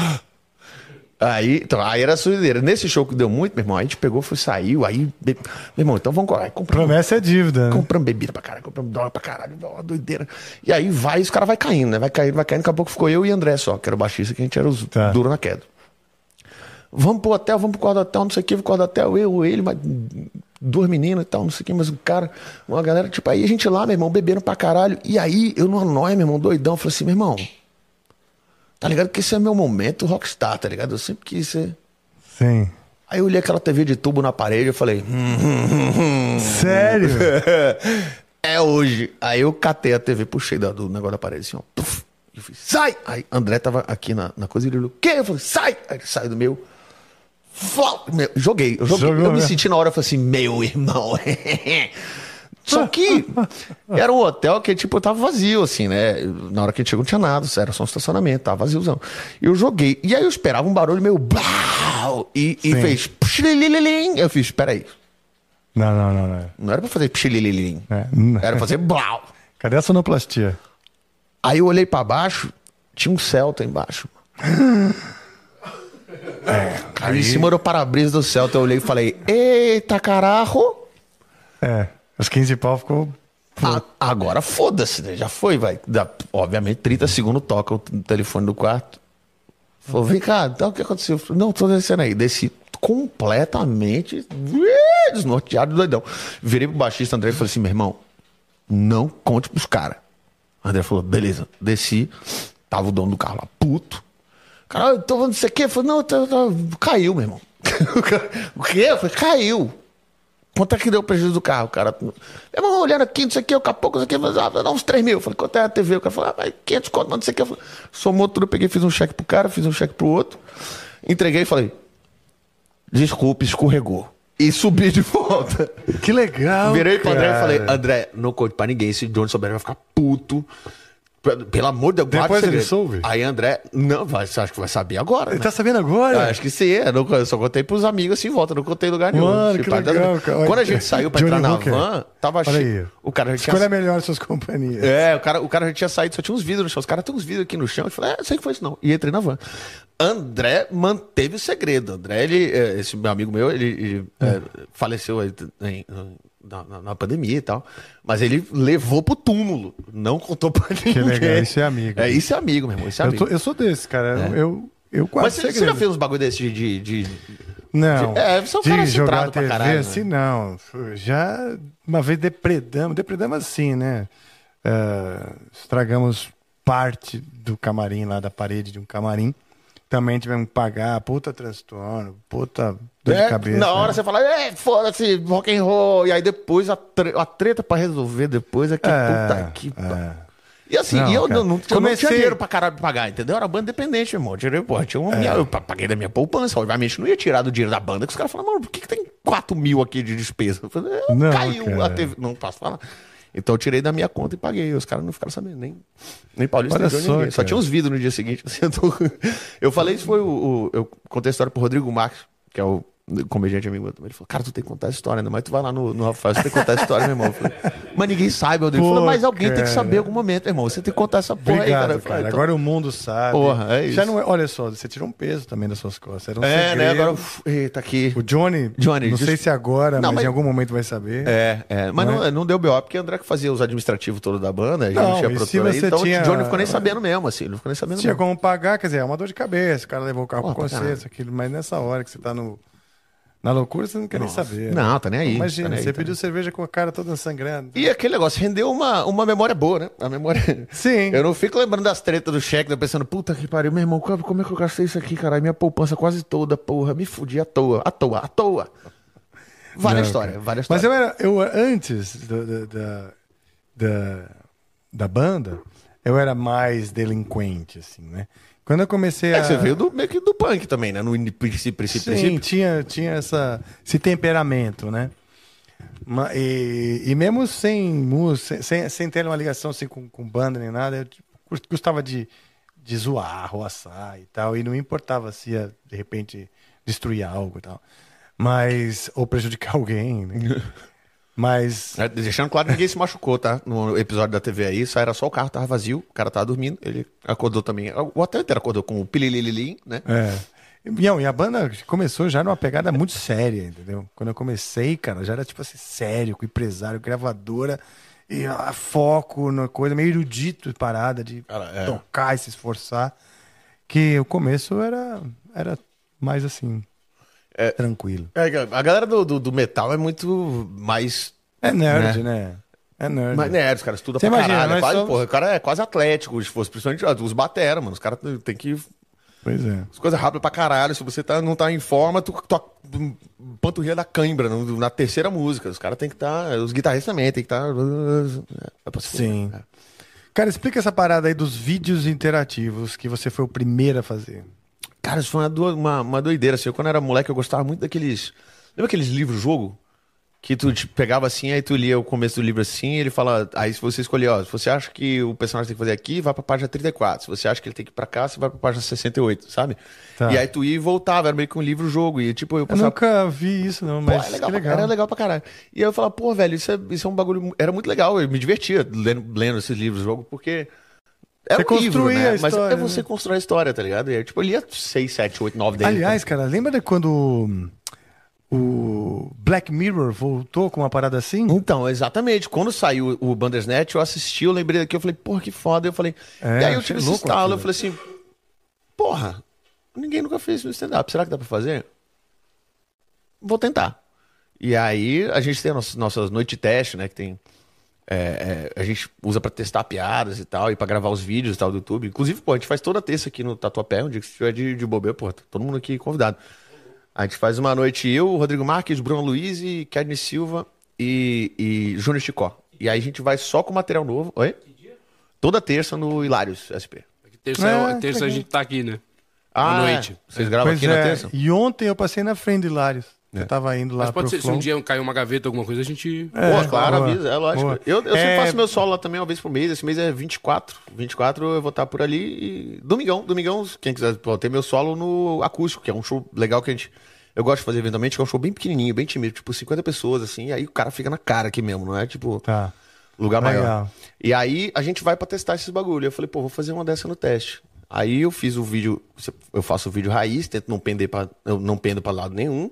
[SPEAKER 3] Aí, então, aí era a sujeira. Nesse show que deu muito, meu irmão, a gente pegou, foi, saiu, aí. be- Meu irmão, então vamos comprar. Compramos,
[SPEAKER 1] Promessa é dívida, né?
[SPEAKER 3] compramos bebida pra caralho, compramos droga pra caralho, uma doideira. E aí vai, e os caras vai caindo, né? Vai caindo, vai caindo. Daqui a pouco ficou eu e André só, que era o baixista, que a gente era os
[SPEAKER 1] Tá.
[SPEAKER 3] duro na queda. Vamos pro hotel, vamos pro quarto hotel, não sei o que, pro quarto hotel, eu, ele, mas duas meninas e tal, não sei o que, mas um cara, uma galera, tipo, aí a gente lá, meu irmão, bebendo pra caralho. E aí, eu numa nóia, meu irmão, doidão, falei assim, meu irmão, tá ligado que esse é meu momento rockstar, tá ligado? Eu sempre quis ser.
[SPEAKER 1] Sim.
[SPEAKER 3] Aí eu olhei aquela TV de tubo na parede, eu falei, hum, hum, hum, hum.
[SPEAKER 1] Sério? (laughs)
[SPEAKER 3] é hoje. Aí eu catei a TV, puxei da- do negócio da parede assim, ó. puf. Eu fiz, sai! Aí André tava aqui na, na coisa e ele falou, o quê? Eu falei, sai! Aí ele saiu do meu. Flau! Meu, joguei, eu joguei.
[SPEAKER 1] Jogou,
[SPEAKER 3] eu me senti na hora, eu falei assim, meu irmão. (laughs) (laughs) Só que era um hotel que, tipo, tava vazio, assim, né? Na hora que a gente chegou não tinha nada, era só um estacionamento, tava vaziozão. Eu joguei. E aí eu esperava um barulho meio blau, e, e fez. Eu fiz, peraí,
[SPEAKER 1] Não, não, não, não.
[SPEAKER 3] não era pra fazer pshilililim.
[SPEAKER 1] É.
[SPEAKER 3] Era pra fazer blau.
[SPEAKER 1] Cadê a sonoplastia?
[SPEAKER 3] Aí eu olhei pra baixo, tinha um Celta embaixo. Aí em cima do para-brisa do Celta eu olhei e falei, eita carajo.
[SPEAKER 1] É. Os 15 pau ficou.
[SPEAKER 3] A- agora foda-se, né? já foi, vai. Dá, obviamente, 30 segundos toca o telefone do quarto. Falou, vem cá, então o que aconteceu? Eu falei, Não, tô descendo aí. Desci completamente desnorteado, doidão. Virei pro baixista André e falei assim, meu irmão, não conte pros caras. André falou, beleza. Desci, tava o dono do carro lá, puto. Cara, eu tô falando isso aqui. Falei, não, tá- tá- caiu, meu irmão. (laughs) o quê? Eu falei, caiu. Quanto é que deu o prejuízo do carro? O cara, meu irmão, olhando aqui, não sei o que, a pouco, não sei o que, mas, ah, dar uns 3 mil. Eu falei, quanto é a TV? O cara falou, ah, vai 500 conto, mas não sei o que. Eu falei, somou tudo, eu peguei, fiz um cheque pro cara, fiz um cheque pro outro, entreguei e falei, desculpe, escorregou. E subi de volta.
[SPEAKER 1] Que legal.
[SPEAKER 3] Virei pro André e falei, André, não conte pra ninguém, se Johnny souber, ele vai ficar puto. Pelo amor de Deus,
[SPEAKER 1] Depois ele soube?
[SPEAKER 3] Aí André, não, vai, você acha que vai saber agora?
[SPEAKER 1] Ele
[SPEAKER 3] né?
[SPEAKER 1] tá sabendo agora?
[SPEAKER 3] Ah, acho que sim, eu, não- eu só contei pros amigos assim em volta, não contei em lugar nenhum.
[SPEAKER 1] Mano,
[SPEAKER 3] Tipo,
[SPEAKER 1] que legal,
[SPEAKER 3] até-
[SPEAKER 1] cara.
[SPEAKER 3] Quando a gente saiu pra
[SPEAKER 1] Johnny
[SPEAKER 3] entrar na
[SPEAKER 1] Hooker.
[SPEAKER 3] van, tava cheio. O cara já tinha.
[SPEAKER 1] Escolha melhor suas companhias.
[SPEAKER 3] É, o cara, o cara já tinha saído, só tinha uns vidros no chão. Os caras têm uns vidros aqui no chão. Eu falei, é, sei que foi isso não. E entrei na van. André manteve o segredo. André, ele, é, esse meu amigo meu, ele, ele, é, faleceu aí em- na, na- na pandemia e tal. Mas ele levou pro túmulo. Não contou pra ninguém.
[SPEAKER 1] legal, isso é amigo.
[SPEAKER 3] É, isso é amigo, meu irmão. Isso é
[SPEAKER 1] Eu,
[SPEAKER 3] amigo.
[SPEAKER 1] tô- eu sou desse, cara. Eu, eu quase
[SPEAKER 3] Mas você, você já fez uns bagulho desse de. de, de-
[SPEAKER 1] Não.
[SPEAKER 3] de- é, você é um
[SPEAKER 1] de
[SPEAKER 3] cara
[SPEAKER 1] jogar
[SPEAKER 3] centrado pra
[SPEAKER 1] TV
[SPEAKER 3] caralho, né?
[SPEAKER 1] assim, não. Já uma vez depredamos, depredamos assim, né? É, estragamos parte do camarim lá, da parede de um camarim. Também tivemos que pagar, puta transtorno, puta dor
[SPEAKER 3] É,
[SPEAKER 1] de cabeça.
[SPEAKER 3] na hora
[SPEAKER 1] né?
[SPEAKER 3] você fala, é, foda-se, rock and roll. E aí depois a, tre- a treta pra resolver depois é que
[SPEAKER 1] É,
[SPEAKER 3] puta que. pa-
[SPEAKER 1] é.
[SPEAKER 3] E assim,
[SPEAKER 1] Não,
[SPEAKER 3] eu, não, eu não
[SPEAKER 1] Comecei-
[SPEAKER 3] tinha dinheiro pra caralho pra pagar, entendeu? Era banda independente, irmão. Eu tirei, porra, tinha uma, minha- eu pa- paguei da minha poupança. Obviamente, não ia tirar do dinheiro da banda, que os caras falaram, mano, por que, que tem 4 mil aqui de despesa? Eu falei, é,
[SPEAKER 1] Não,
[SPEAKER 3] caiu
[SPEAKER 1] cara.
[SPEAKER 3] a TV. Não posso falar. Então eu tirei da minha conta e paguei. Os caras não ficaram sabendo, nem, nem Paulista,
[SPEAKER 1] Olha
[SPEAKER 3] nem
[SPEAKER 1] só,
[SPEAKER 3] ninguém. Só
[SPEAKER 1] cara.
[SPEAKER 3] tinha uns vidros no dia seguinte. (laughs) assim, eu, tô- eu falei, isso foi o, o- Eu contei a história pro Rodrigo Marques, que é o comediante amigo meu também. Ele falou, cara, tu tem que contar a história ainda mais. Tu vai lá no, no Rafael, você tem que contar a história, meu irmão. Eu falei, mas ninguém sabe, Rodrigo. Ele falou,
[SPEAKER 1] Pô,
[SPEAKER 3] mas alguém tem que
[SPEAKER 1] cara.
[SPEAKER 3] saber em algum momento, meu irmão. Você tem que contar essa porra
[SPEAKER 1] Obrigado,
[SPEAKER 3] aí, cara. Eu
[SPEAKER 1] cara.
[SPEAKER 3] falei, então-
[SPEAKER 1] Agora o mundo sabe.
[SPEAKER 3] Porra, é
[SPEAKER 1] Já
[SPEAKER 3] isso.
[SPEAKER 1] não é, olha só, você tirou um peso também das suas costas. Era um
[SPEAKER 3] É,
[SPEAKER 1] segredo.
[SPEAKER 3] né? Agora. uf, Eita, aqui.
[SPEAKER 1] O Johnny,
[SPEAKER 3] Johnny,
[SPEAKER 1] não
[SPEAKER 3] des-
[SPEAKER 1] sei se agora,
[SPEAKER 3] Não,
[SPEAKER 1] mas,
[SPEAKER 3] mas-
[SPEAKER 1] em algum momento vai saber.
[SPEAKER 3] É, é. Mas
[SPEAKER 1] Não
[SPEAKER 3] não,
[SPEAKER 1] é?
[SPEAKER 3] não deu B.O., porque o André que fazia os administrativos todos da banda, a gente
[SPEAKER 1] Não,
[SPEAKER 3] tinha
[SPEAKER 1] e se
[SPEAKER 3] produtora aí, então
[SPEAKER 1] tinha-
[SPEAKER 3] o Johnny ficou nem sabendo mesmo, assim. Não ficou nem sabendo
[SPEAKER 1] Tinha
[SPEAKER 3] mesmo.
[SPEAKER 1] como pagar, quer dizer, é uma dor de cabeça. O cara levou o carro pro concerto, aquilo. Mas nessa hora que você tá no, na loucura, você não quer nem saber.
[SPEAKER 3] Não, tá nem aí,
[SPEAKER 1] Imagina,
[SPEAKER 3] tá nem aí,
[SPEAKER 1] você
[SPEAKER 3] tá
[SPEAKER 1] pediu cerveja com a cara toda sangrando.
[SPEAKER 3] E aquele negócio rendeu uma, uma memória boa, né? A memória.
[SPEAKER 1] Sim.
[SPEAKER 3] Eu não fico lembrando das tretas do cheque, eu pensando, puta que pariu, meu irmão, como é que eu gastei isso aqui, caralho? Minha poupança quase toda, porra, me fudi à toa, à toa, à toa. Várias
[SPEAKER 1] Não,
[SPEAKER 3] histórias,
[SPEAKER 1] cara.
[SPEAKER 3] várias
[SPEAKER 1] Mas
[SPEAKER 3] histórias.
[SPEAKER 1] eu era, eu antes do- da, da, da banda, eu era mais delinquente, assim, né? Quando eu comecei
[SPEAKER 3] É
[SPEAKER 1] a.
[SPEAKER 3] você veio do, meio que do punk também, né? No in- princípio, princípio,
[SPEAKER 1] Sim, tinha, tinha essa, esse temperamento, né? E, e mesmo sem música, sem, sem ter uma ligação assim, com, com banda nem nada, eu tipo, gos- gostava de, de zoar, roçar e tal, e não importava se ia, de repente, destruir algo e tal. Mas, ou prejudicar (laughs) alguém, né? Mas,
[SPEAKER 3] É, Deixando claro que ninguém se machucou, tá? No episódio da TV aí, só era só o carro, tava vazio, o cara tava dormindo, ele acordou também. O hotel inteiro acordou com o pililililim, né?
[SPEAKER 1] é. E, não, e a banda começou já numa pegada muito séria, entendeu? Quando eu comecei, cara, já era tipo assim, sério, com empresário, gravadora, e ah, foco na coisa, meio erudito, parada de
[SPEAKER 3] Cara, é.
[SPEAKER 1] tocar e se esforçar. Que o começo era, era mais assim,
[SPEAKER 3] É.
[SPEAKER 1] tranquilo.
[SPEAKER 3] É, a galera do, do, do metal é muito mais.
[SPEAKER 1] É nerd, né? É nerd.
[SPEAKER 3] mais nerd, os caras estudam pra
[SPEAKER 1] imagina,
[SPEAKER 3] caralho. É quase,
[SPEAKER 1] somos-
[SPEAKER 3] porra, o cara é quase atlético, se fosse, principalmente ah, os batera, mano. Os caras tem que.
[SPEAKER 1] Pois é.
[SPEAKER 3] As coisas rápidas pra caralho. Se você tá, não tá em forma, tu, tu panturrilha da cãibra na terceira música. Os caras tem que estar. os guitarristas também tem que estar. é pra se
[SPEAKER 1] Sim.
[SPEAKER 3] fuder.
[SPEAKER 1] Cara, explica essa parada aí dos vídeos interativos que você foi o primeiro a fazer.
[SPEAKER 3] Cara, isso foi uma, do- uma, uma doideira. Assim. Eu, quando era moleque, eu gostava muito daqueles. Lembra aqueles livros-jogo? Que tu tipo, pegava assim, aí tu lia o começo do livro assim, e ele fala. Aí se você escolher, ó, se você acha que o personagem tem que fazer aqui, vai pra página 34. Se você acha que ele tem que ir pra cá, você vai pra página 68, sabe?
[SPEAKER 1] Tá.
[SPEAKER 3] E aí tu ia e voltava, era meio que um livro-jogo. E tipo, eu
[SPEAKER 1] Eu
[SPEAKER 3] passava.
[SPEAKER 1] nunca vi isso, não,
[SPEAKER 3] Pô,
[SPEAKER 1] mas
[SPEAKER 3] é legal, pra-
[SPEAKER 1] legal.
[SPEAKER 3] Era legal pra caralho. E aí eu falava, pô, velho, isso é, isso é um bagulho. Era muito legal, eu me divertia lendo, lendo esses livros, jogo, porque. Era
[SPEAKER 1] Você
[SPEAKER 3] um livro,
[SPEAKER 1] construía
[SPEAKER 3] né?
[SPEAKER 1] a
[SPEAKER 3] Mas
[SPEAKER 1] história,
[SPEAKER 3] é você
[SPEAKER 1] né?
[SPEAKER 3] constrói a história, tá ligado? E tipo, eu lia 6, 7, 8, 9, 10.
[SPEAKER 1] Aliás, cara, lembra de quando o Black Mirror voltou com uma parada assim?
[SPEAKER 3] Então, exatamente. Quando saiu o Bandersnatch, eu assisti, eu lembrei daqui, eu falei, porra, que foda. Eu falei.
[SPEAKER 1] É,
[SPEAKER 3] e aí eu tive esse estalo, eu falei assim, porra, ninguém nunca fez stand-up. Será que dá pra fazer? Vou tentar. E aí a gente tem as nossas noites de teste, né? Que tem. É, é, a gente usa pra testar piadas e tal, e pra gravar os vídeos e tal do YouTube. Inclusive, pô, a gente faz toda terça aqui no Tatuapé, um dia que se tiver de, de bobeira, pô, tá todo mundo aqui convidado. A gente faz uma noite eu, o Rodrigo Marques, Bruno Luiz, e Kedney Silva e, e Júnior Chicó. E aí a gente vai só com material novo. Oi? Toda terça no Hilários SP.
[SPEAKER 2] Terça,
[SPEAKER 1] É,
[SPEAKER 2] terça
[SPEAKER 1] que
[SPEAKER 2] a gente tá aqui, né?
[SPEAKER 3] Ah,
[SPEAKER 2] À noite.
[SPEAKER 3] Vocês gravam
[SPEAKER 1] Pois
[SPEAKER 3] aqui na
[SPEAKER 1] é,
[SPEAKER 3] terça?
[SPEAKER 1] e ontem eu passei na frente, Hilários. Eu tava indo lá
[SPEAKER 2] Mas pode
[SPEAKER 1] pro
[SPEAKER 2] ser, se
[SPEAKER 1] Flow.
[SPEAKER 2] um dia cair uma gaveta, alguma coisa, a gente.
[SPEAKER 3] Pô, claro,
[SPEAKER 1] boa,
[SPEAKER 3] avisa, é lógico.
[SPEAKER 1] boa.
[SPEAKER 3] Eu, eu sempre
[SPEAKER 1] É,
[SPEAKER 3] faço meu solo lá também uma vez por mês. Esse mês é 24. 24 eu vou estar por ali e. Domingão, domingão, quem quiser, pô, tem meu solo no acústico, que é um show legal que a gente. Eu gosto de fazer eventualmente, que é um show bem pequenininho, bem tímido, tipo 50 pessoas, assim, e aí o cara fica na cara aqui mesmo, não é tipo
[SPEAKER 1] Tá.
[SPEAKER 3] lugar maior.
[SPEAKER 1] Legal.
[SPEAKER 3] E aí a gente vai pra testar esses bagulho. Eu falei, pô, vou fazer uma dessa no teste. Aí eu fiz o vídeo, eu faço o vídeo raiz, tento não pender para eu não pendo para lado nenhum.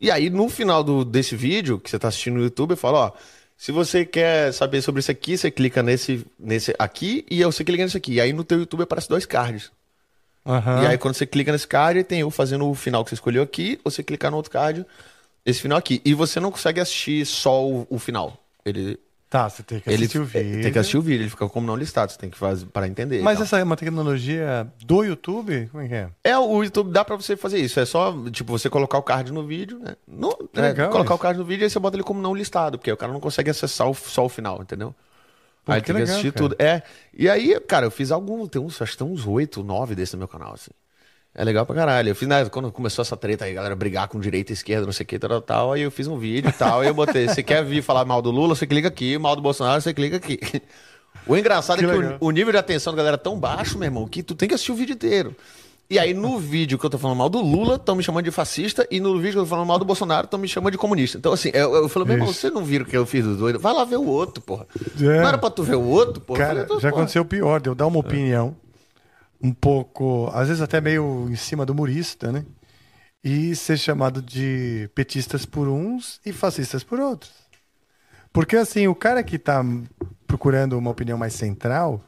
[SPEAKER 3] E aí no final do, desse vídeo que você tá assistindo no YouTube, eu falo, ó, se você quer saber sobre isso aqui, você clica nesse nesse aqui e você clica nesse aqui. E aí no teu YouTube aparece dois cards.
[SPEAKER 1] Aham.
[SPEAKER 3] E aí quando você clica nesse card, tem eu fazendo o final que você escolheu aqui, ou você clicar no outro card, esse final aqui. E você não consegue assistir só o, o final. Ele
[SPEAKER 1] Tá, você tem que
[SPEAKER 3] ele
[SPEAKER 1] assistir o vídeo.
[SPEAKER 3] tem que assistir o vídeo, ele fica como não listado, você tem que fazer para entender.
[SPEAKER 1] Mas
[SPEAKER 3] então.
[SPEAKER 1] essa é uma tecnologia do YouTube? Como é que é?
[SPEAKER 3] É, o YouTube dá pra você fazer isso. É só, tipo, você colocar o card no vídeo, né? No, é, colocar
[SPEAKER 1] isso.
[SPEAKER 3] o card no vídeo e aí você bota ele como não listado, porque o cara não consegue acessar o- só o final, entendeu?
[SPEAKER 1] Pô,
[SPEAKER 3] aí
[SPEAKER 1] que
[SPEAKER 3] tem que
[SPEAKER 1] legal,
[SPEAKER 3] assistir
[SPEAKER 1] cara.
[SPEAKER 3] tudo. É. E aí, cara, eu fiz alguns, tem uns, acho que tem uns oito, nove desses no meu canal, assim. É legal pra caralho. Eu fiz, né, quando começou essa treta aí, galera brigar com direita esquerda, não sei o que, tal, tal, aí eu fiz um vídeo e tal, e eu botei, você quer vir falar mal do Lula, você clica aqui, mal do Bolsonaro, você clica aqui. (laughs) O engraçado
[SPEAKER 1] Que
[SPEAKER 3] é que o, o nível de atenção da galera é tão baixo, meu irmão, que tu tem que assistir o vídeo inteiro. E aí, no vídeo que eu tô falando mal do Lula, estão me chamando de fascista, e no vídeo que eu tô falando mal do Bolsonaro, estão me chamando de comunista. Então, assim, eu, eu falei, meu irmão, você não viram o que eu fiz do doido? Vai lá ver o outro, porra.
[SPEAKER 1] É.
[SPEAKER 3] Não era pra tu ver o outro, porra?
[SPEAKER 1] Cara,
[SPEAKER 3] falei, "Tô,
[SPEAKER 1] já
[SPEAKER 3] porra."
[SPEAKER 1] aconteceu o pior, de eu dar uma opinião um pouco, às vezes até meio em cima do humorista, né? E ser chamado de petistas por uns e fascistas por outros. Porque assim, o cara que tá procurando uma opinião mais central,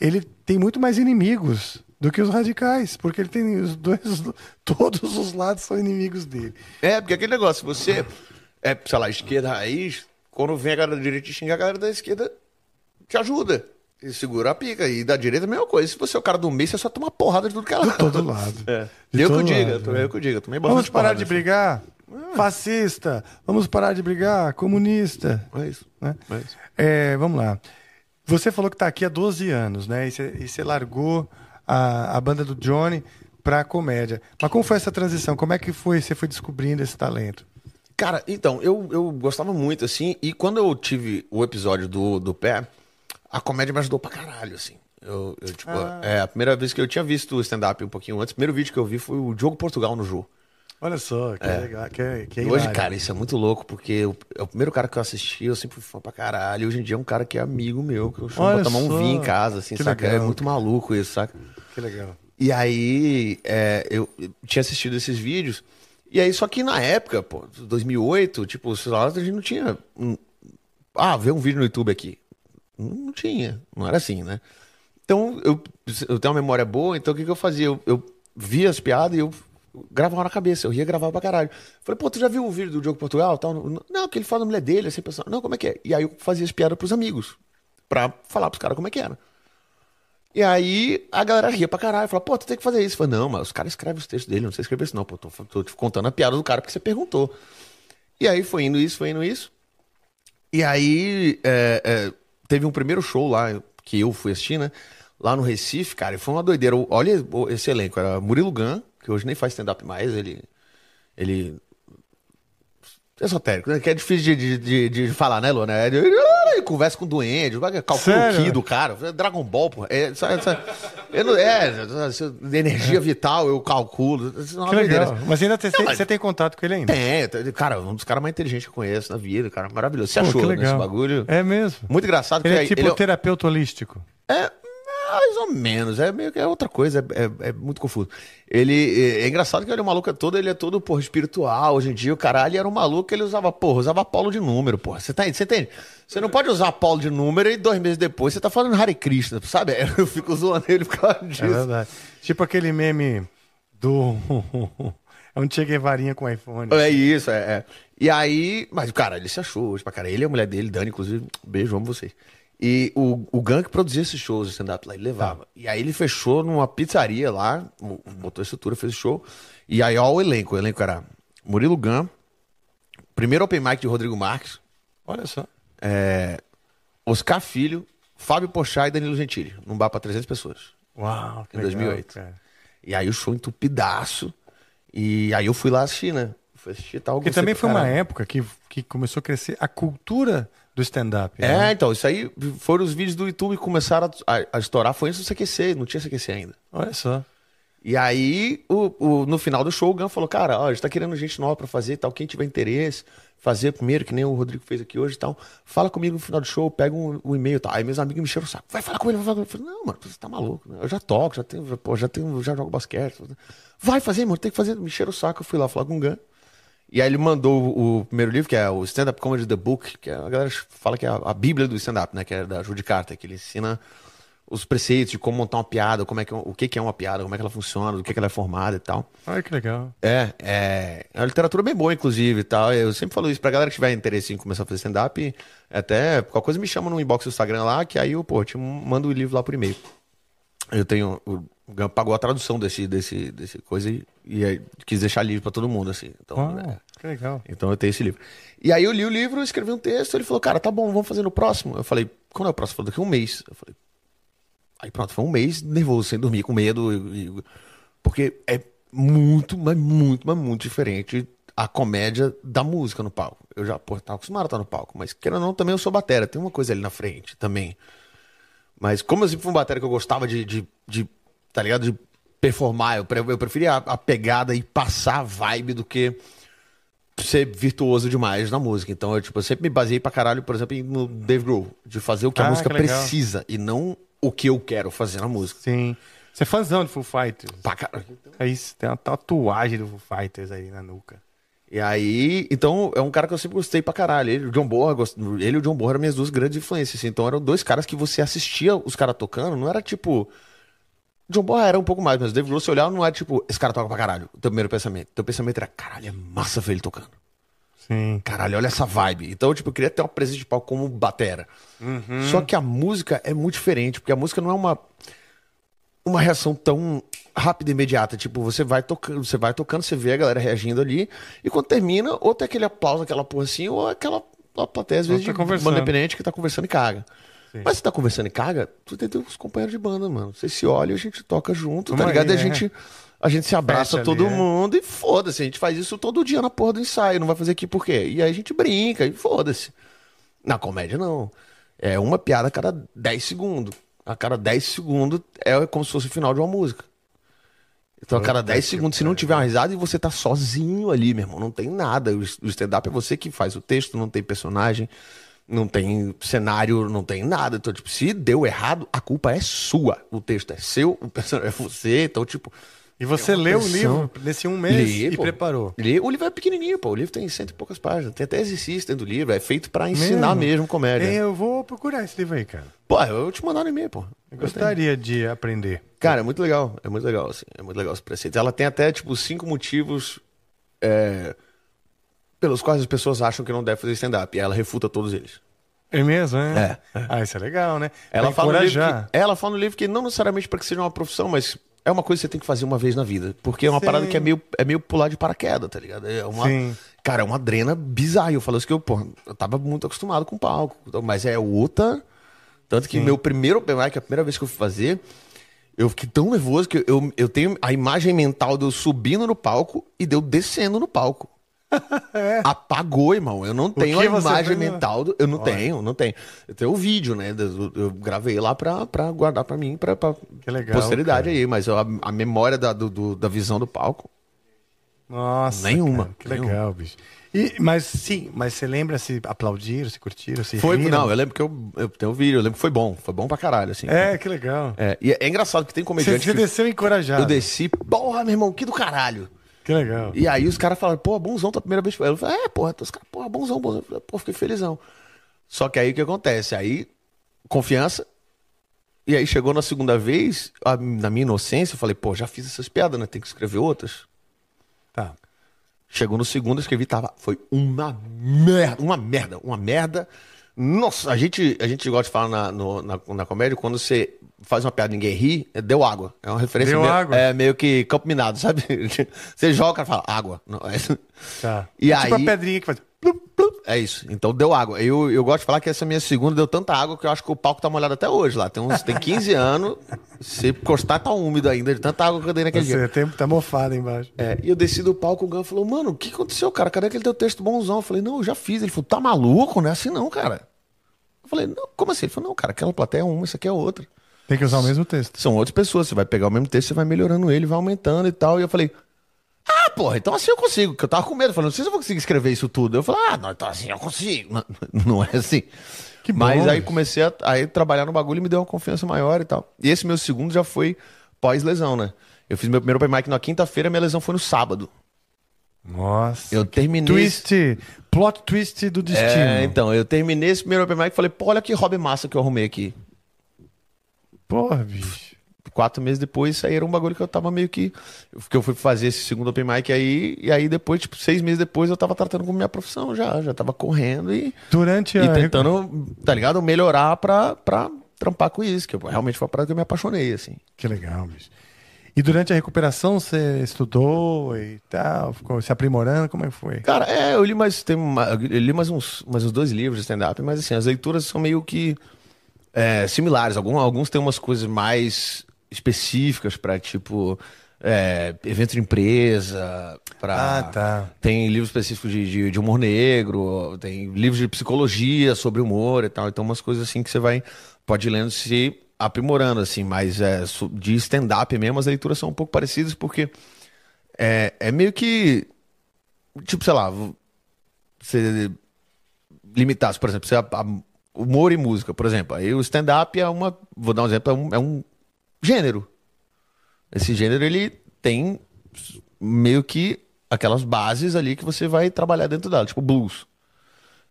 [SPEAKER 1] ele tem muito mais inimigos do que os radicais, porque ele tem os dois, (laughs) todos os lados são inimigos dele.
[SPEAKER 3] É, porque aquele negócio, você é, sei lá, esquerda raiz, quando vem a galera da direita xingar, a galera da esquerda te ajuda. E segura a pica. E da direita a mesma coisa. Se você é o cara do meio, você só toma porrada de tudo que é lado.
[SPEAKER 1] De todo lado.
[SPEAKER 3] É.
[SPEAKER 1] De
[SPEAKER 3] eu que
[SPEAKER 1] todo
[SPEAKER 3] diga,
[SPEAKER 1] lado,
[SPEAKER 3] eu,
[SPEAKER 1] né?
[SPEAKER 3] eu que o diga. eu Tomei
[SPEAKER 1] Vamos parar de
[SPEAKER 3] assim.
[SPEAKER 1] brigar? Fascista. Vamos parar de brigar? Comunista.
[SPEAKER 3] É isso.
[SPEAKER 1] né?
[SPEAKER 3] É isso.
[SPEAKER 1] É, vamos lá. Você falou que está aqui há 12 anos, né? E você, e você largou a, a banda do Johnny para a comédia. Mas como foi essa transição? Como é que foi? Você foi descobrindo esse talento?
[SPEAKER 3] Cara, então, eu, eu gostava muito, assim, e quando eu tive o episódio do, do pé, a comédia me ajudou pra caralho, assim. Eu, eu, tipo, é a primeira vez que eu tinha visto o stand-up um pouquinho antes, o primeiro vídeo que eu vi foi o Diogo Portugal no Jô.
[SPEAKER 1] Olha só, que legal. Que, é- que é
[SPEAKER 3] hoje,
[SPEAKER 1] hilário.
[SPEAKER 3] cara, isso é muito louco, porque o- é o primeiro cara que eu assisti, eu sempre fui fã pra caralho. Hoje em dia é um cara que é amigo meu, que eu chamo
[SPEAKER 1] Olha
[SPEAKER 3] pra tomar um
[SPEAKER 1] só,
[SPEAKER 3] vinho em casa, assim,
[SPEAKER 1] que
[SPEAKER 3] saca?
[SPEAKER 1] legal.
[SPEAKER 3] É muito maluco isso, saca?
[SPEAKER 1] Que legal.
[SPEAKER 3] E aí, é, eu eu tinha assistido esses vídeos. E aí, só que na época, pô, 2008, tipo, sei lá, a gente não tinha. um- ah, ver um vídeo no YouTube aqui. Não, tinha, não era assim, né? Então, eu, eu tenho uma memória boa, então o que, que eu fazia? Eu, eu via as piadas e eu gravava na cabeça, eu ria gravava pra caralho. Falei, pô, tu já viu o vídeo do Diogo Portugal? Tal? Não, que ele fala da mulher dele, assim, pensando, não, como é que é? E aí eu fazia as piadas pros amigos, pra falar pros caras como é que era. E aí a galera ria pra caralho. Falava, pô, tu tem que fazer isso. Eu falei, não, mas os caras escrevem os textos dele, não sei escrever isso, não. Pô, tô, tô te contando a piada do cara porque você perguntou. E aí foi indo isso, foi indo isso. E aí é, é, teve um primeiro show lá, que eu fui assistir, né? Lá no Recife, cara, e foi uma doideira. Olha esse elenco, era Murilo Gun, que hoje nem faz stand-up mais, ele. Ele. Esotérico, né? Que é difícil de, de, de, de falar, né, Lona? É, conversa com duende, calcula o ki do cara. Dragon Ball, pô. É, eu não, é, energia vital, eu calculo.
[SPEAKER 1] Que legal. Mas ainda tem, não, você tem contato com ele ainda?
[SPEAKER 3] Tem, cara, um dos caras mais inteligentes que eu conheço na vida, cara, maravilhoso. Você achou nesse bagulho?
[SPEAKER 1] É mesmo.
[SPEAKER 3] Muito engraçado.
[SPEAKER 1] Ele é tipo ele, terapeuta holístico.
[SPEAKER 3] É, mais ou menos, é meio que é outra coisa, é, é, é, muito confuso. Ele é, é engraçado que ele é um maluco todo, ele é todo, porra, espiritual. Hoje em dia, o caralho era um maluco, ele usava, porra, usava polo de número, porra. Você tá, você entende? Você não pode usar polo de número e dois meses depois você tá falando Hare Krishna, sabe? (laughs) Eu fico zoando ele por causa disso. É
[SPEAKER 1] verdade. Tipo aquele meme do. (laughs) é um Che Guevarinha com iPhone.
[SPEAKER 3] É isso, é, é. E aí, mas, cara, ele se achou hoje pra cara. Ele é a mulher dele, Dani, inclusive, beijo, amo vocês. E o, o Gang produzia esses shows de stand-up lá, ele levava. Tá. E aí ele fechou numa pizzaria lá, botou a estrutura, fez o show. E aí, ó, o elenco. O elenco era Murilo Gun, primeiro open mic de Rodrigo Marques.
[SPEAKER 1] Olha só.
[SPEAKER 3] É, Oscar Filho, Fábio Pochá e Danilo Gentili. Num bar pra 300 pessoas.
[SPEAKER 1] Uau,
[SPEAKER 3] que Em 2008. Legal, e aí o show entupidaço. E aí eu fui lá assistir, né? Fui assistir tal.
[SPEAKER 1] Porque também foi uma época que, que começou a crescer a cultura do stand-up.
[SPEAKER 3] É, né? então, isso aí foram os vídeos do YouTube que começaram a, a, estourar. Foi antes do CQC, não tinha CQC ainda.
[SPEAKER 1] Olha só.
[SPEAKER 3] E aí, o, o, no final do show, o Gun falou: Cara, ó, a gente tá querendo gente nova pra fazer tal. Quem tiver interesse, fazer primeiro, que nem o Rodrigo fez aqui hoje e tal. Fala comigo no final do show, pega um, um e-mail e tal. Aí meus amigos me encheram o saco. Vai falar com ele, vai falar com ele. Eu falei, não, mano, você tá maluco. Né? Eu já toco, já tenho, pô, já tenho, já jogo basquete. Vai fazer, mano, tem que fazer. Me encheram o saco. Eu fui lá falar com o Gun. E aí ele mandou o primeiro livro, que é o Stand Up Comedy The Book, que a galera fala que é a, bíblia do stand-up, né? Que é da Judy Carter, que ele ensina os preceitos de como montar uma piada, como é que, o que, que é uma piada, como é que ela funciona, do que, que ela é formada e tal.
[SPEAKER 1] Ai, que legal.
[SPEAKER 3] É, é, é uma literatura bem boa, inclusive, e tal. Eu sempre falo isso pra galera que tiver interesse em começar a fazer stand-up, até qualquer coisa me chama no inbox do Instagram lá, que aí eu, pô, te mando o livro lá por e-mail. Eu tenho o Gam pagou a tradução desse, desse, desse coisa e, e quis deixar livro para todo mundo, assim. Então,
[SPEAKER 1] Uau, é, que legal.
[SPEAKER 3] Então eu tenho esse livro. E aí eu li o livro, escrevi um texto, ele falou, cara, tá bom, vamos fazer no próximo. Eu falei, quando é o próximo? Ele falou, daqui a um mês. Eu falei, aí pronto, foi um mês nervoso, sem dormir, com medo. E, porque é muito, mas muito, mas muito diferente a comédia da música no palco. Eu já, pô, tava acostumado a estar no palco, mas querendo ou não, também eu sou batera, tem uma coisa ali na frente também. Mas como eu sempre fui um batera que eu gostava de, de, de tá ligado? De performar. Eu, eu preferia a, pegada e passar a vibe do que ser virtuoso demais na música. Então, eu, tipo, eu sempre me baseei pra caralho, por exemplo, no Dave Grohl, de fazer o que ah, a música que precisa e não o que eu quero fazer na música.
[SPEAKER 1] Sim. Você é fãzão de Foo Fighters.
[SPEAKER 3] Pra caralho.
[SPEAKER 1] Aí tem uma tatuagem do Foo Fighters aí na nuca.
[SPEAKER 3] E aí, então, é um cara que eu sempre gostei pra caralho. Ele, o John Borra, ele e o John Borra eram minhas duas grandes influências. Assim. Então, eram dois caras que você assistia os caras tocando, não era tipo John Bonham era um pouco mais, mas o David Grohl, se olhar, não é tipo, esse cara toca pra caralho. O teu primeiro pensamento. O teu pensamento era, caralho, é massa ver ele tocando.
[SPEAKER 1] Sim.
[SPEAKER 3] Caralho, olha essa vibe. Então, tipo, eu queria ter uma presença de palco como batera.
[SPEAKER 1] Uhum.
[SPEAKER 3] Só que a música é muito diferente, porque a música não é uma, uma reação tão rápida e imediata. Tipo, você vai tocando, você vai tocando, você vê a galera reagindo ali, e quando termina, ou tem aquele aplauso, aquela porra assim, ou aquela plateia, às vezes, tá de banda independente que tá conversando e caga. Sim. Mas você tá conversando e caga, tu tem os companheiros de banda, mano. Você se olha e a gente toca junto, tá ligado? Aí, e a é. gente. A gente se abraça Fecha todo ali, é. mundo é. e foda-se. A gente faz isso todo dia na porra do ensaio. Não vai fazer aqui por quê? E aí a gente brinca e foda-se. Na comédia, não. É uma piada a cada 10 segundos. A cada 10 segundos é como se fosse o final de uma música. Então, a cada 10 segundos, se não tiver uma risada, e você tá sozinho ali, meu irmão, não tem nada. O stand-up é você que faz o texto, não tem personagem não tem cenário, não tem nada. Então, tipo, se deu errado, a culpa é sua. O texto é seu, o personagem é você. Então, tipo.
[SPEAKER 1] E você leu o livro nesse um mês li, e pô. preparou?
[SPEAKER 3] Li. O livro é pequenininho, pô. O livro tem cento e poucas páginas. Tem até exercício dentro do livro. É feito para ensinar mesmo, mesmo comédia.
[SPEAKER 1] É, eu vou procurar esse livro aí, cara.
[SPEAKER 3] Pô, eu te mandar no e-mail, pô.
[SPEAKER 1] Eu gostaria de aprender.
[SPEAKER 3] Cara, é muito legal. É muito legal, assim. É muito legal esse preceito. Ela tem até, tipo, cinco motivos é, pelos quais as pessoas acham que não deve fazer stand-up. E ela refuta todos eles.
[SPEAKER 1] É mesmo, é?
[SPEAKER 3] É.
[SPEAKER 1] Ah, isso é legal, né?
[SPEAKER 3] Ela fala, no livro que, ela fala no livro que não necessariamente para que seja uma profissão, mas é uma coisa que você tem que fazer uma vez na vida. Porque é uma Sim. parada que é meio, é meio pular de paraquedas, tá ligado? É uma,
[SPEAKER 1] Sim.
[SPEAKER 3] Cara, é uma drena bizarra. Eu falo isso que eu, pô, eu tava muito acostumado com palco. Mas é outra. Tanto que meu primeiro open mic, a primeira vez que eu fui fazer, eu fiquei tão nervoso que eu, eu tenho a imagem mental de eu subindo no palco e de eu descendo no palco. (laughs) Apagou, irmão. Eu não tenho a
[SPEAKER 1] você
[SPEAKER 3] imagem
[SPEAKER 1] né?
[SPEAKER 3] mental. do- Eu não tenho, não tenho. Eu tenho o vídeo, né? Eu, gravei lá pra, pra guardar pra mim, pra, pra
[SPEAKER 1] Que legal,
[SPEAKER 3] posteridade
[SPEAKER 1] cara.
[SPEAKER 3] aí. Mas a, a memória da, do- da visão do palco.
[SPEAKER 1] Nossa.
[SPEAKER 3] Nenhuma,
[SPEAKER 1] cara, que
[SPEAKER 3] nenhuma.
[SPEAKER 1] legal, bicho. E, mas sim, mas você lembra se aplaudiram, se curtiram, se
[SPEAKER 3] Foi,
[SPEAKER 1] riram?
[SPEAKER 3] não, eu lembro que eu, eu tenho o vídeo, eu lembro que foi bom. Foi bom pra caralho, assim.
[SPEAKER 1] É, que legal.
[SPEAKER 3] É, e é, engraçado que tem
[SPEAKER 1] Você,
[SPEAKER 3] comediante
[SPEAKER 1] você
[SPEAKER 3] que
[SPEAKER 1] desceu encorajado.
[SPEAKER 3] eu desci, porra, meu irmão, que do caralho.
[SPEAKER 1] Que legal.
[SPEAKER 3] E aí os caras falaram, pô, bonzão, tua primeira vez. Eu falei, é, porra, os caras, porra, bonzão, bonzão. Falei, Pô, fiquei felizão. Só que aí o que acontece? Aí, confiança. E aí chegou na segunda vez, a- na minha inocência, eu falei, pô, já fiz essas piadas, né? Tem que escrever outras.
[SPEAKER 1] Tá.
[SPEAKER 3] Chegou no segundo, eu escrevi, tava. Foi uma merda, uma merda, uma merda. Nossa, a gente, a gente gosta de falar na, no- na, na comédia, quando você faz uma piada e ninguém ri, é deu água. É uma referência
[SPEAKER 1] Deu
[SPEAKER 3] meio,
[SPEAKER 1] água.
[SPEAKER 3] É meio que campo minado, (laughs) sabe? Você joga, cara fala, água. Não, é,
[SPEAKER 1] Tá.
[SPEAKER 3] E
[SPEAKER 1] tipo
[SPEAKER 3] aí-
[SPEAKER 1] a pedrinha que faz.
[SPEAKER 3] É isso. Então deu água. Eu, eu gosto de falar que essa minha segunda deu tanta água que eu acho que o palco tá molhado até hoje lá. Tem, uns, tem 15 (laughs) anos, se encostar tá úmido ainda, de tanta água que eu dei naquele dia.
[SPEAKER 1] Você tem, tá mofado embaixo.
[SPEAKER 3] É, e eu desci do palco, o Gun falou, mano, o que aconteceu, cara? Cadê aquele teu texto bonzão? Eu falei, não, eu já fiz. Ele falou, tá maluco? Não é assim não, cara. Eu falei, não, como assim? Ele falou, não, cara, aquela plateia é uma, isso aqui é outra.
[SPEAKER 1] Tem que usar o mesmo texto.
[SPEAKER 3] São outras pessoas, você vai pegar o mesmo texto, você vai melhorando ele, vai aumentando e tal. E eu falei, ah, porra, então assim eu consigo, que eu tava com medo. Falei, não sei se eu vou conseguir escrever isso tudo. Eu falei, ah, não, então assim eu consigo. Não, (laughs) não é assim.
[SPEAKER 1] Que bom,
[SPEAKER 3] Mas aí comecei a aí trabalhar no bagulho e me deu uma confiança maior e tal. E esse meu segundo já foi pós-lesão, né? Eu fiz meu primeiro open mic na quinta-feira, minha lesão foi no sábado.
[SPEAKER 1] Nossa.
[SPEAKER 3] Eu terminei.
[SPEAKER 1] Twist. Plot twist do destino.
[SPEAKER 3] É, então, eu terminei esse primeiro open mic e falei, pô, olha que hobby massa que eu arrumei aqui.
[SPEAKER 1] Porra, bicho.
[SPEAKER 3] Quatro meses depois, isso aí era um bagulho que eu tava meio que. Que eu fui fazer esse segundo open mic aí, e aí depois, tipo, seis meses depois, eu tava tratando como minha profissão já. Já tava correndo e,
[SPEAKER 1] Durante a.
[SPEAKER 3] e tentando, tá ligado? Melhorar pra, pra trampar com isso, que eu, realmente foi uma parada que eu me apaixonei, assim.
[SPEAKER 1] Que legal, bicho. E durante a recuperação você estudou e tal, ficou se aprimorando? Como é que foi?
[SPEAKER 3] Cara, é, eu li mais, tem uma- eu li mais uns, mais uns dois livros de stand-up, mas assim, as leituras são meio que é, similares. Alguns, alguns têm umas coisas mais específicas pra, tipo, é, evento de empresa, pra...
[SPEAKER 1] Ah, tá.
[SPEAKER 3] Tem livros específicos de, de, de humor negro, tem livros de psicologia sobre humor e tal. Então, umas coisas assim que você vai, pode ir lendo se aprimorando, assim. Mas é, de stand-up mesmo, as leituras são um pouco parecidas porque é, é meio que, tipo, sei lá, você limitasse, por exemplo, você, a- a- humor e música, por exemplo. Aí o stand-up é uma, vou dar um exemplo, é um, é um gênero. Esse gênero, ele tem meio que aquelas bases ali que você vai trabalhar dentro dela, tipo blues.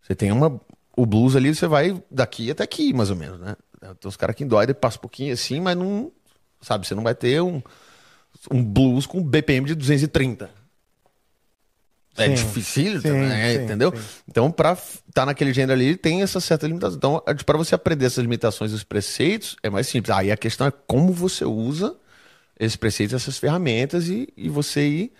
[SPEAKER 3] Você tem uma. O blues ali, você vai daqui até aqui, mais ou menos, né? Tem uns caras que dói, passa um pouquinho assim, mas não. Sabe, você não vai ter um, um blues com BPM de 230. É difícil também, é,
[SPEAKER 1] sim,
[SPEAKER 3] entendeu?
[SPEAKER 1] sim.
[SPEAKER 3] Então, pra estar naquele gênero ali, tem essa certa limitação. Então, para você aprender essas limitações os preceitos, é mais simples. Aí a questão é como você usa esses preceitos, essas ferramentas e, e você ir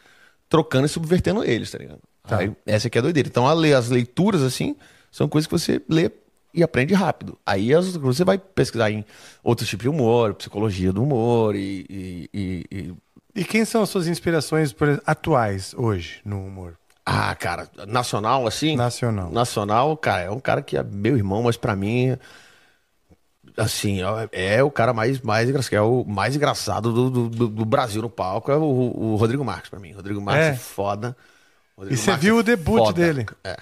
[SPEAKER 3] trocando e subvertendo eles, tá ligado? Aí, essa aqui é a doideira. Então, a as leituras, assim, são coisas que você lê e aprende rápido. Aí as, você vai pesquisar em outros tipos de humor, psicologia do humor e- e- e- e
[SPEAKER 1] E quem são as suas inspirações atuais hoje no humor?
[SPEAKER 3] Ah, cara, nacional assim?
[SPEAKER 1] Nacional.
[SPEAKER 3] Nacional, cara, é um cara que é meu irmão, mas pra mim, assim, é, o cara mais, mais engraçado, é o mais engraçado do, do, do- Brasil no palco, é o, o Rodrigo Marques pra mim. Rodrigo Marques
[SPEAKER 1] É?
[SPEAKER 3] é, foda. Rodrigo
[SPEAKER 1] E você
[SPEAKER 3] Marques
[SPEAKER 1] viu
[SPEAKER 3] é
[SPEAKER 1] o debut
[SPEAKER 3] foda.
[SPEAKER 1] dele?
[SPEAKER 3] É.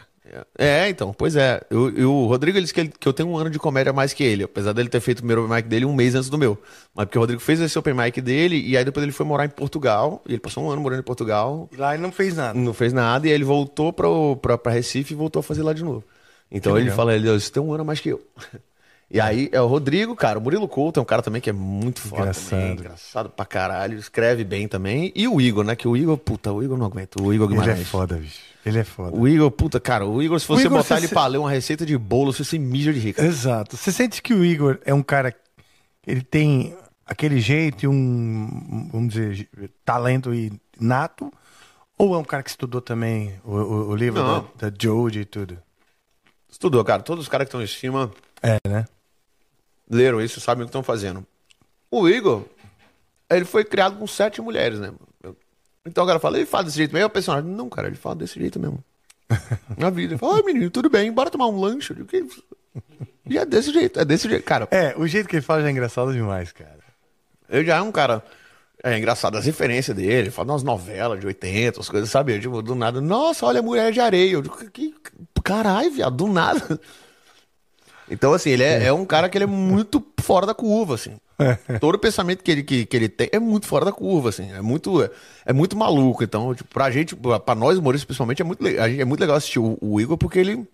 [SPEAKER 3] É, então, pois é. Eu, eu- o Rodrigo ele disse que, ele- que eu tenho um ano de comédia a mais que ele, apesar dele ter feito o primeiro open mic dele um mês antes do meu. Mas porque o Rodrigo fez esse open mic dele e aí depois ele foi morar em Portugal. E ele passou um ano morando em Portugal.
[SPEAKER 1] E lá ele não fez nada.
[SPEAKER 3] Não fez nada e aí ele voltou pro, pra, pra Recife e voltou a fazer lá de novo. Então
[SPEAKER 1] Que
[SPEAKER 3] ele
[SPEAKER 1] legal.
[SPEAKER 3] fala, ele, você tem um ano a mais que eu. (laughs) E aí é o Rodrigo, cara, o Murilo Couto é um cara também que é muito foda
[SPEAKER 1] Engraçado.
[SPEAKER 3] também, engraçado pra caralho, escreve bem também. E o Igor, né, que o Igor, puta, o Igor não aguenta, o Igor
[SPEAKER 1] Ele é
[SPEAKER 3] Guimarães.
[SPEAKER 1] foda, bicho. Ele é foda.
[SPEAKER 3] O Igor, puta, cara, o Igor, se você
[SPEAKER 1] Igor,
[SPEAKER 3] botar
[SPEAKER 1] você
[SPEAKER 3] ele
[SPEAKER 1] se-
[SPEAKER 3] pra ler uma receita de bolo, você se mija de rica.
[SPEAKER 1] Exato. Você sente que o Igor é um cara. Ele tem aquele jeito e um, vamos dizer, talento inato? Ou é um cara que estudou também o, o- o livro
[SPEAKER 3] Não.
[SPEAKER 1] da, da Jodie e tudo?
[SPEAKER 3] Estudou, cara, todos os caras que estão em cima,
[SPEAKER 1] É, né?
[SPEAKER 3] Leram isso, sabem o que estão fazendo. O Igor, ele foi criado com sete mulheres, né? Então o cara fala, ele fala desse jeito mesmo. Aí o personagem, não, cara, ele fala desse jeito mesmo. (laughs) Na vida. Ele fala, ah, menino, tudo bem, bora tomar um lanche. Eu digo, "Que isso?" E é desse jeito, é desse jeito. Cara,
[SPEAKER 1] É, o jeito que ele fala já é engraçado demais, cara.
[SPEAKER 3] ele já é um cara. É engraçado as referências dele, ele fala umas novelas de 80, as coisas, sabe? Eu, tipo, do nada, nossa, olha a mulher de areia. Eu digo, que, caralho, viado, do nada. Então, assim, ele é, é um cara que ele é muito fora da curva, assim. Todo o pensamento que ele, que, que ele tem é muito fora da curva, assim. É muito, é, é muito maluco. Então, tipo, pra gente, pra nós humoristas, principalmente, é muito, a gente- é muito legal assistir o, o Igor porque ele.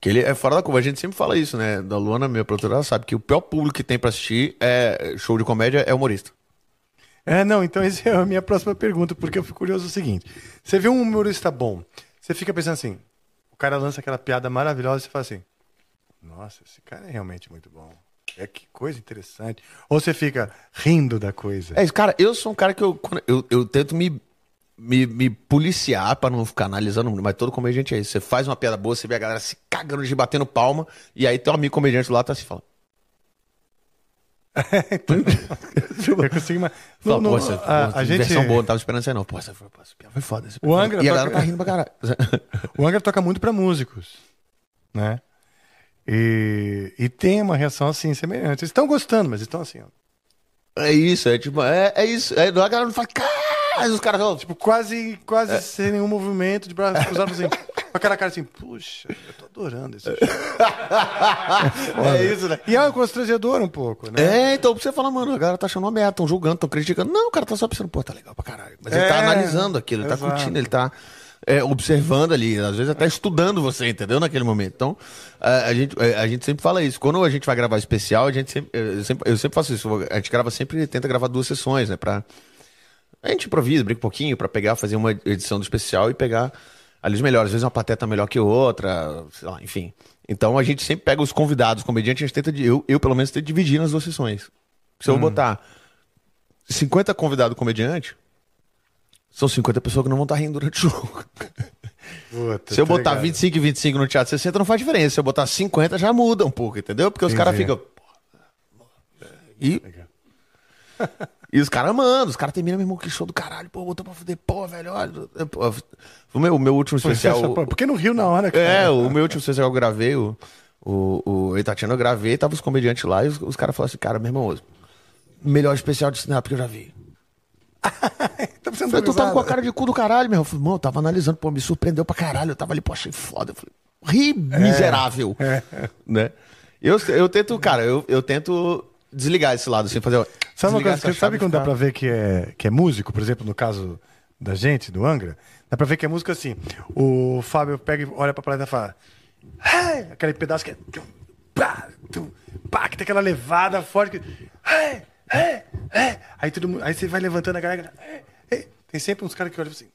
[SPEAKER 3] Que ele é fora da curva. A gente sempre fala isso, né? Da Luana, minha produtora, ela sabe que o pior público que tem pra assistir é show de comédia é humorista.
[SPEAKER 1] É, não, então essa é a minha próxima pergunta, porque eu fico curioso o seguinte: você vê um humorista bom, você fica pensando assim, o cara lança aquela piada maravilhosa e você fala assim, nossa, esse cara é realmente muito bom. É que coisa interessante. Ou você fica rindo da coisa.
[SPEAKER 3] É isso, cara, eu sou um cara que eu, eu, eu tento me, me, me policiar pra não ficar analisando, mas todo comediante é isso. Você faz uma piada boa, você vê a galera se cagando de batendo palma, e aí tem um amigo comediante lá, tá assim, fala. (laughs)
[SPEAKER 1] Eu consigo ima-
[SPEAKER 3] Fala, pô, essa,
[SPEAKER 1] a, a gente,
[SPEAKER 3] versão boa, não tava esperando isso não. Pô, essa foi, foi foda.
[SPEAKER 1] O Angra.
[SPEAKER 3] E a
[SPEAKER 1] toca-
[SPEAKER 3] galera tá rindo pra caralho. (laughs)
[SPEAKER 1] o Angra toca muito pra músicos, né? E, e tem uma reação assim, semelhante. Eles estão gostando, mas estão assim, ó.
[SPEAKER 3] É isso, é tipo, é, é isso. É, a galera não fala, caralho, os caras falam, tipo,
[SPEAKER 1] quase, quase sem nenhum movimento de braço cruzado, assim, com aquela cara assim, puxa, eu tô adorando esse show. (laughs)
[SPEAKER 3] é isso, né?
[SPEAKER 1] E é constrangedor um pouco, né?
[SPEAKER 3] É, então você fala, mano, a galera tá achando uma merda, tão julgando, tão criticando. Não, o cara tá só pensando, pô, tá legal pra caralho. Mas ele tá
[SPEAKER 1] É,
[SPEAKER 3] analisando aquilo, ele tá
[SPEAKER 1] exato.
[SPEAKER 3] curtindo, ele tá é, observando ali, às vezes até estudando você, entendeu? Naquele momento. Então, a, a gente, a, a gente sempre fala isso. Quando a gente vai gravar especial, a gente sempre, eu sempre, eu sempre faço isso. A gente grava sempre, tenta gravar duas sessões, né? Pra, a gente improvisa, brinca um pouquinho pra pegar, fazer uma edição do especial e pegar ali os melhores. Às vezes uma pateta melhor que outra, sei lá, enfim. Então a gente sempre pega os convidados, comediantes, a gente tenta, de- eu, eu pelo menos, tento dividir nas duas sessões. Se eu botar 50 convidados comediante, são 50 pessoas que não vão estar rindo durante o jogo.
[SPEAKER 1] Puta,
[SPEAKER 3] Se eu
[SPEAKER 1] tá
[SPEAKER 3] botar
[SPEAKER 1] ligado?
[SPEAKER 3] 25 e 25 no teatro 60, não faz diferença. Se eu botar 50, já muda um pouco, entendeu? Porque os caras ficam. E. (laughs) E os caras mandam, os caras terminam mesmo que show do caralho, pô, botou pra fuder, pô, velho, olha. O meu, o meu último especial.
[SPEAKER 1] Pô, Por que não riu na hora, cara?
[SPEAKER 3] É, o meu último especial que eu gravei, o, o, o Itatiano eu gravei, tava os comediantes lá e os, os caras falaram assim, cara, meu irmão, melhor especial de stand-up que eu já vi. (laughs)
[SPEAKER 1] Tá
[SPEAKER 3] falei, tu tava com a cara de cu do caralho, meu. Eu falei, mano, eu tava analisando, pô, me surpreendeu pra caralho. Eu tava ali, pô, achei foda. Eu falei, ri
[SPEAKER 1] É.
[SPEAKER 3] miserável. (laughs) Né? Eu, eu tento, cara, eu, eu tento desligar esse lado, assim, fazer.
[SPEAKER 1] Sabe uma coisa? que- Sabe quando dá
[SPEAKER 3] ficar-
[SPEAKER 1] pra ver que é, que é músico? Por exemplo, no caso da gente, do Angra, dá pra ver que é músico assim. O Fábio pega e olha pra plateia e fala. "Hey!" Aquele pedaço que é. pá, tum, pá, que tem aquela levada forte. Que, "Hey! Hey! Hey!" Aí, todo mundo, aí você vai levantando a galera. "Hey! Hey!" Tem sempre uns caras que olham assim.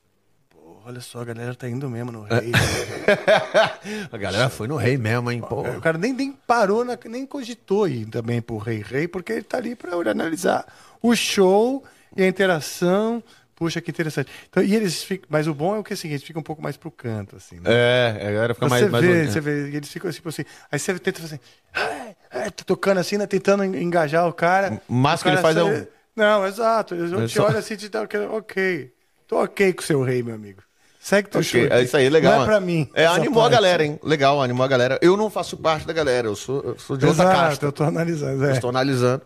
[SPEAKER 1] Pô, olha só, a galera tá indo mesmo no rei. (laughs)
[SPEAKER 3] A galera foi no rei mesmo, hein, pô.
[SPEAKER 1] O cara nem, nem parou, na- nem cogitou ir também pro Rei Rei, porque ele tá ali pra analisar o show e a interação. Puxa, que interessante. Então, e eles ficam, mas o bom é o que assim, eles ficam um pouco mais pro canto, assim. Né?
[SPEAKER 3] É, a galera fica
[SPEAKER 1] você,
[SPEAKER 3] mais. mais
[SPEAKER 1] vê,
[SPEAKER 3] olhando.
[SPEAKER 1] você vê, eles ficam tipo assim. Aí você tenta fazer assim. "Ai, tá tocando assim, né? Tentando en- engajar o cara.
[SPEAKER 3] Mas
[SPEAKER 1] O
[SPEAKER 3] que ele faz é
[SPEAKER 1] só-
[SPEAKER 3] um-
[SPEAKER 1] Não, exato. Eles
[SPEAKER 3] É
[SPEAKER 1] te
[SPEAKER 3] só-
[SPEAKER 1] assim e te. Ok. Tô ok com o seu rei, meu amigo. Segue teu
[SPEAKER 3] Ok,
[SPEAKER 1] show.
[SPEAKER 3] É isso aí, legal.
[SPEAKER 1] Não é pra mim.
[SPEAKER 3] É, animou a
[SPEAKER 1] parte.
[SPEAKER 3] galera, hein? Legal, animou a galera. Eu não faço parte da galera, eu sou, eu sou de outra
[SPEAKER 1] Exato,
[SPEAKER 3] casta.
[SPEAKER 1] eu tô analisando.
[SPEAKER 3] Eu
[SPEAKER 1] É.
[SPEAKER 3] estou analisando.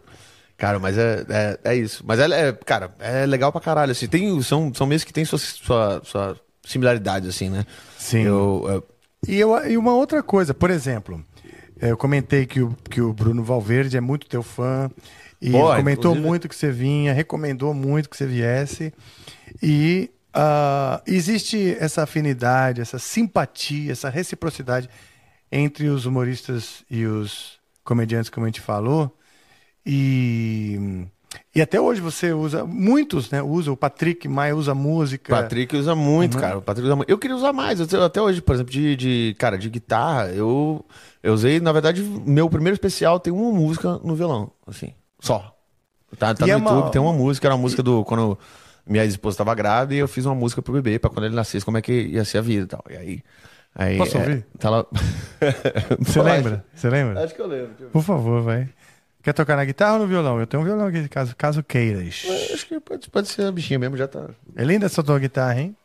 [SPEAKER 3] Cara, mas é, é, é isso. Mas é, é, cara, é legal pra caralho. Assim. Tem, são, são meses que tem sua, sua, sua similaridade, assim, né?
[SPEAKER 1] Sim.
[SPEAKER 3] Eu, eu-
[SPEAKER 1] E, eu, e uma outra coisa, por exemplo, eu comentei que o, que o Bruno Valverde é muito teu fã. E comentou
[SPEAKER 3] inclusive-
[SPEAKER 1] muito que você vinha, recomendou muito que você viesse. E ah, existe essa afinidade, essa simpatia, essa reciprocidade entre os humoristas e os comediantes, como a gente falou. E, e até hoje você usa, muitos, né? Usa, o Patrick Maia usa música.
[SPEAKER 3] Patrick usa muito, cara. O Patrick usa muito. Eu queria usar mais. Eu- até hoje, por exemplo, de, de, cara, de guitarra, eu, eu usei, na verdade, meu primeiro especial tem uma música no violão, assim, só. Tá, tá no
[SPEAKER 1] é uma-
[SPEAKER 3] YouTube, tem uma música, era uma música do. Quando minha esposa estava grávida e eu fiz uma música pro bebê, pra quando ele nascesse, como é que ia ser a vida e tal. E aí Aí,
[SPEAKER 1] Posso
[SPEAKER 3] é,
[SPEAKER 1] ouvir?
[SPEAKER 3] Tá lá... (laughs)
[SPEAKER 1] Você lembra? Você lembra?
[SPEAKER 3] Acho que eu lembro.
[SPEAKER 1] Por favor, vai. Quer tocar na guitarra ou no violão? Eu tenho um violão aqui, caso, caso queiras.
[SPEAKER 3] Acho que pode, pode ser a bichinha mesmo, já tá.
[SPEAKER 1] É linda essa tua guitarra, hein?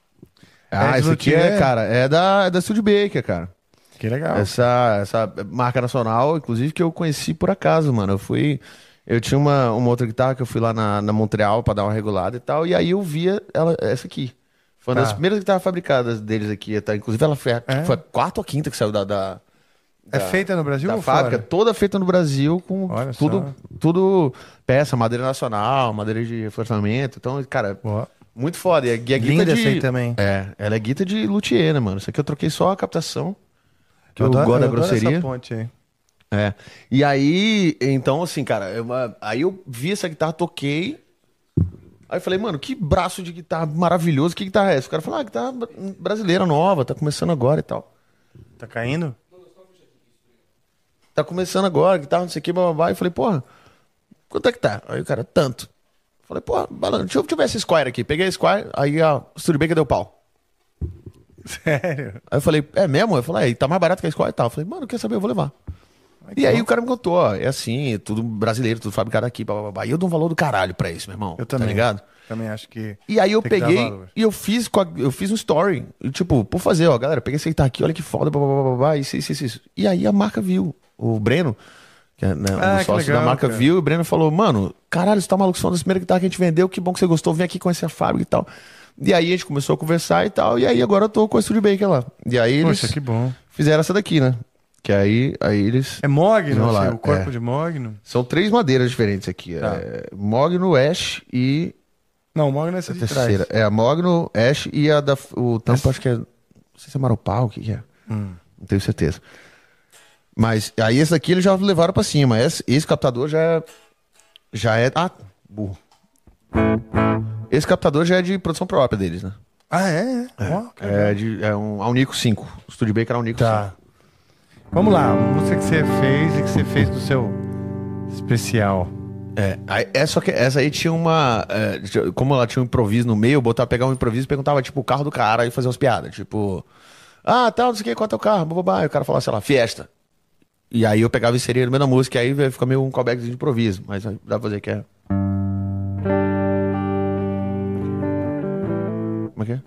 [SPEAKER 3] Ah,
[SPEAKER 1] É,
[SPEAKER 3] esse aqui
[SPEAKER 1] luthier.
[SPEAKER 3] é, cara, é da, é da Studebaker, cara.
[SPEAKER 1] Que legal.
[SPEAKER 3] Essa, essa marca nacional, inclusive, que eu conheci por acaso, mano. Eu fui. Eu tinha uma, uma outra guitarra que eu fui lá na, na Montreal pra dar uma regulada e tal. E aí eu via ela, essa aqui. Foi uma
[SPEAKER 1] Tá.
[SPEAKER 3] das primeiras guitarras fabricadas deles aqui. Tá? Inclusive, ela foi, a-
[SPEAKER 1] É?
[SPEAKER 3] foi a quarta ou quinta que saiu da, da,
[SPEAKER 1] É feita no Brasil
[SPEAKER 3] da fábrica.
[SPEAKER 1] fora?
[SPEAKER 3] Toda feita no Brasil, com
[SPEAKER 1] Olha
[SPEAKER 3] tudo,
[SPEAKER 1] só.
[SPEAKER 3] tudo peça, madeira nacional, madeira de reforçamento. Então, cara,
[SPEAKER 1] Boa.
[SPEAKER 3] muito foda. E a, e a
[SPEAKER 1] Linda
[SPEAKER 3] guita de...
[SPEAKER 1] essa aí também.
[SPEAKER 3] É, ela é guita de luthier, né, mano? Isso aqui eu troquei só a captação. Que eu,
[SPEAKER 1] adoro-
[SPEAKER 3] gosto da
[SPEAKER 1] eu
[SPEAKER 3] grosseria.
[SPEAKER 1] Essa ponte aí.
[SPEAKER 3] É. E aí, então, assim, cara, eu, aí eu vi essa guitarra, toquei. Aí eu falei, mano, que braço de guitarra maravilhoso, que guitarra é essa? O cara falou, ah, guitarra bra- brasileira nova, tá começando agora e tal.
[SPEAKER 1] Tá caindo?
[SPEAKER 3] Tá começando agora, guitarra, não sei o que, bababá. E eu falei, porra, quanto é que tá? Aí o cara, tanto. Eu falei, porra, balão, deixa eu, deixa eu ver essa Squire aqui. Peguei a Squire, aí a Studebaker deu pau.
[SPEAKER 1] Sério?
[SPEAKER 3] Aí eu falei, é mesmo? Eu falei, é, tá mais barato que a Squire e tal. Eu falei, mano, quer saber? Eu vou levar. E aí o cara me contou, ó, é assim, é tudo brasileiro, tudo fabricado aqui, babá. E eu dou um valor do caralho pra isso, meu irmão.
[SPEAKER 1] Eu também.
[SPEAKER 3] Tá ligado?
[SPEAKER 1] Também acho que.
[SPEAKER 3] E aí eu peguei e eu fiz, a- eu fiz um story. Tipo, por fazer, ó, galera, peguei esse que tá aqui, olha que foda, babá, babá, isso, isso, isso, isso. E aí a marca viu, o Breno, que é né, um
[SPEAKER 1] Ah,
[SPEAKER 3] dos
[SPEAKER 1] que
[SPEAKER 3] sócios
[SPEAKER 1] legal,
[SPEAKER 3] da marca,
[SPEAKER 1] cara.
[SPEAKER 3] viu, e o Breno falou, mano, caralho, você tá maluco, você foi uma das primeiras guitarras que a gente vendeu, que bom que você gostou, vem aqui conhecer a fábrica e tal. E aí a gente começou a conversar e tal, e aí agora eu tô com a Studebaker lá. E aí eles
[SPEAKER 1] Poxa, que bom.
[SPEAKER 3] fizeram essa daqui, né? Que aí, aí eles...
[SPEAKER 1] É Mogno,
[SPEAKER 3] Vamos lá,
[SPEAKER 1] assim, o corpo
[SPEAKER 3] é.
[SPEAKER 1] de Mogno?
[SPEAKER 3] São três madeiras diferentes aqui.
[SPEAKER 1] Tá.
[SPEAKER 3] É Mogno, Ash e
[SPEAKER 1] Não, o Mogno é essa
[SPEAKER 3] a
[SPEAKER 1] de
[SPEAKER 3] terceira.
[SPEAKER 1] trás.
[SPEAKER 3] É a Mogno, Ash e a da. O tampo, acho que é. Não sei se é Maropau, o que, que é.
[SPEAKER 1] Hum.
[SPEAKER 3] Não tenho certeza. Mas aí esse daqui eles já levaram pra cima. Esse, esse captador já é. Já é. Ah, burro. Esse captador já é de produção própria deles, né?
[SPEAKER 1] Ah, é? é. Que legal.
[SPEAKER 3] É, de, é um Alnico 5. O Studebaker é um Alnico
[SPEAKER 1] Tá. Vamos lá, música que você fez e que você fez do seu especial.
[SPEAKER 3] 5. É, é que essa aí tinha uma. é, como ela tinha um improviso no meio, eu botava pegar um improviso e perguntava, tipo, o carro do cara e fazer umas piadas. Tipo, ah, tal, não sei o que, qual é o teu carro? Bababá. E o cara falava, sei lá, Fiesta. E aí eu pegava e inseria no meio da música, e aí fica meio um callback de improviso. Mas dá pra fazer que é. Como é que é?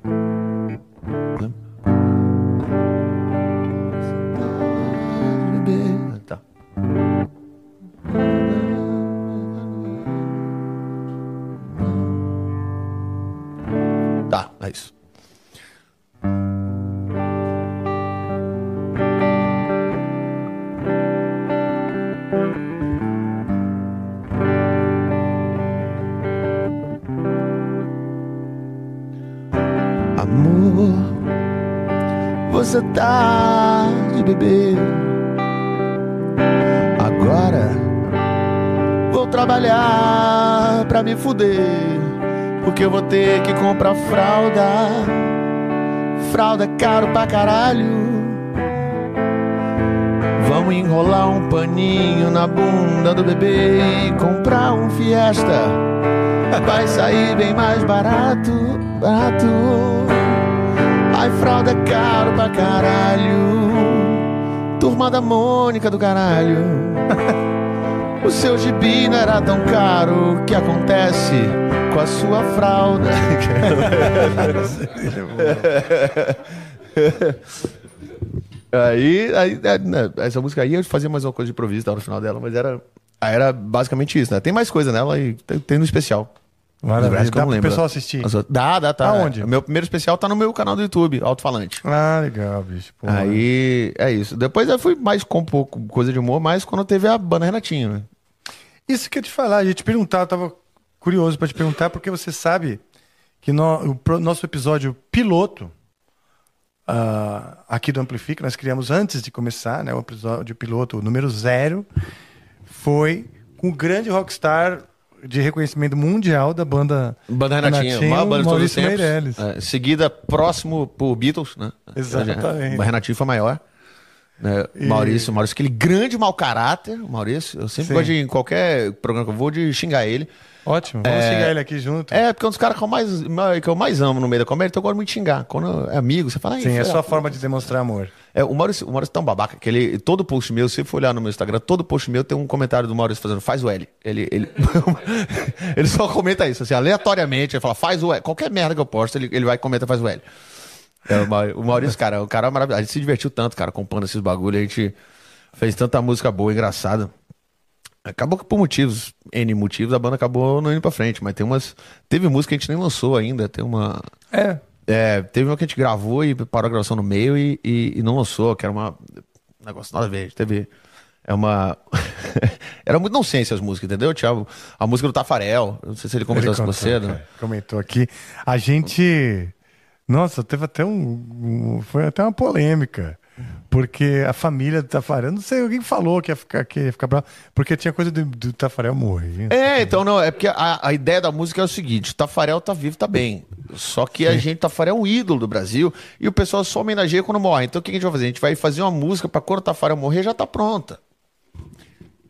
[SPEAKER 3] Tá. Tá, é isso. Você tá de bebê. Agora vou trabalhar pra me fuder. Porque eu vou ter que comprar fralda. Fralda é caro pra caralho. Vamos enrolar um paninho na bunda do bebê e comprar um fiesta. Vai sair bem mais barato, barato. Ai, fralda é caro pra caralho. Turma da Mônica do caralho. (laughs) O seu gibi não era tão caro. O que acontece com a sua fralda? (laughs) aí, aí é, né, essa música aí eu fazia mais uma coisa de improviso no final dela, mas era, era basicamente isso, né? Tem mais coisa nela e tem no especial.
[SPEAKER 1] Maravilha.
[SPEAKER 3] Eu
[SPEAKER 1] Dá pro pessoal assistir.
[SPEAKER 3] As outras- Dá, dá, tá.
[SPEAKER 1] Aonde?
[SPEAKER 3] É, Meu primeiro especial tá no meu canal do YouTube, Alto-Falante.
[SPEAKER 1] Ah, legal, bicho. Pô,
[SPEAKER 3] Aí, é isso. Depois eu fui mais com um pouco coisa de humor, mais quando teve a banda Renatinho, né?
[SPEAKER 1] Isso que eu ia te falar, a gente perguntar, eu tava curioso pra te perguntar, porque você sabe que no, o nosso episódio piloto ah, aqui do Amplifica, nós criamos antes de começar, né? O episódio piloto número zero foi com o grande rockstar de reconhecimento mundial da banda
[SPEAKER 3] Banda Renatinho, maior banda de todos os
[SPEAKER 1] Maurício
[SPEAKER 3] tempos.
[SPEAKER 1] Meirelles.
[SPEAKER 3] É, seguida próximo por Beatles, né?
[SPEAKER 1] Exatamente.
[SPEAKER 3] O Renatinho foi maior. né?
[SPEAKER 1] E-
[SPEAKER 3] Maurício, Maurício, aquele grande mau caráter, Maurício. Eu sempre
[SPEAKER 1] Sim.
[SPEAKER 3] gosto de, em qualquer programa que eu vou, de xingar ele.
[SPEAKER 1] Ótimo. Vamos xingar ele aqui junto.
[SPEAKER 3] É, porque é um dos caras que eu mais, que eu mais amo no meio da comédia, então eu gosto muito de xingar. Quando é amigo, você fala... "Ai,
[SPEAKER 1] Sim, é a forma de demonstrar amor.
[SPEAKER 3] É, o Maurício, o Maurício é tão babaca que ele, todo post meu, se você for olhar no meu Instagram, todo post meu tem um comentário do Maurício fazendo faz o L. Ele, ele, (laughs) ele só comenta isso, assim, aleatoriamente, ele fala faz o L. Qualquer merda que eu posto, ele, ele vai e comenta faz o L. É, o Mau- o Maurício, cara, o cara é maravilhoso. A gente se divertiu tanto, cara, compondo esses bagulho, a gente fez tanta música boa, engraçada. Acabou que por motivos, N motivos, a banda acabou não indo pra frente, mas tem umas. Teve música que a gente nem lançou ainda, tem uma.
[SPEAKER 1] É.
[SPEAKER 3] É, teve uma que a gente gravou e parou a gravação no meio e, e, e não lançou, que era uma. Um negócio nada a ver. Teve. É uma. (laughs) era muito nonsense as músicas, entendeu? Tinha a, música do Tafarel. Não sei se ele comentou
[SPEAKER 1] Ele
[SPEAKER 3] isso com você, né?
[SPEAKER 1] Comentou aqui. A gente. Nossa, teve até um- Foi até uma polêmica. Porque a família do Tafarel, não sei, alguém falou que ia ficar, que ia ficar bravo, porque tinha coisa do, do Tafarel morrer.
[SPEAKER 3] É, então não, é porque a, a ideia da música é o seguinte: Tafarel tá vivo, tá bem. Só que a gente, Tafarel é um ídolo do Brasil e o pessoal só homenageia quando morre. Então o que a gente vai fazer? A gente vai fazer uma música pra quando o Tafarel morrer já tá pronta.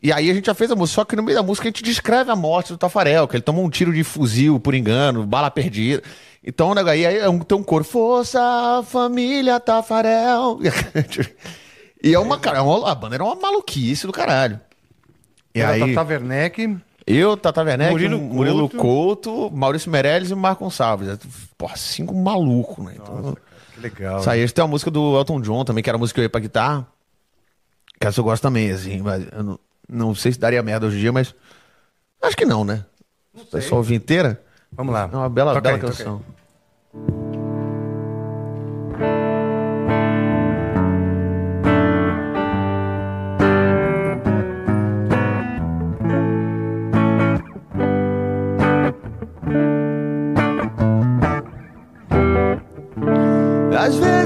[SPEAKER 3] E aí a gente já fez a música, só que no meio da música a gente descreve a morte do Tafarel, que ele tomou um tiro de fuzil por engano, bala perdida. Então, né, aí é um, tem um coro, Força Família Tafarel. (laughs) E é uma, cara, é uma- a banda era uma maluquice do caralho. E
[SPEAKER 1] Era
[SPEAKER 3] aí,
[SPEAKER 1] Tata Werneck,
[SPEAKER 3] eu, Tata Werneck,
[SPEAKER 1] Murilo
[SPEAKER 3] Murilo,
[SPEAKER 1] Couto.
[SPEAKER 3] Couto, Maurício Meirelles e Marco Gonçalves. Porra, cinco malucos, né? Então,
[SPEAKER 1] que legal.
[SPEAKER 3] isso aí, tem uma música do Elton John também, que era a música que eu ia pra guitarra. Que essa eu gosto também, assim. Mas eu não, não sei se daria merda hoje em dia, mas. Acho que não, né? O pessoal ouvir inteira.
[SPEAKER 1] Vamos lá.
[SPEAKER 3] É uma bela,
[SPEAKER 1] Toca
[SPEAKER 3] bela
[SPEAKER 1] aí,
[SPEAKER 3] canção. Às vezes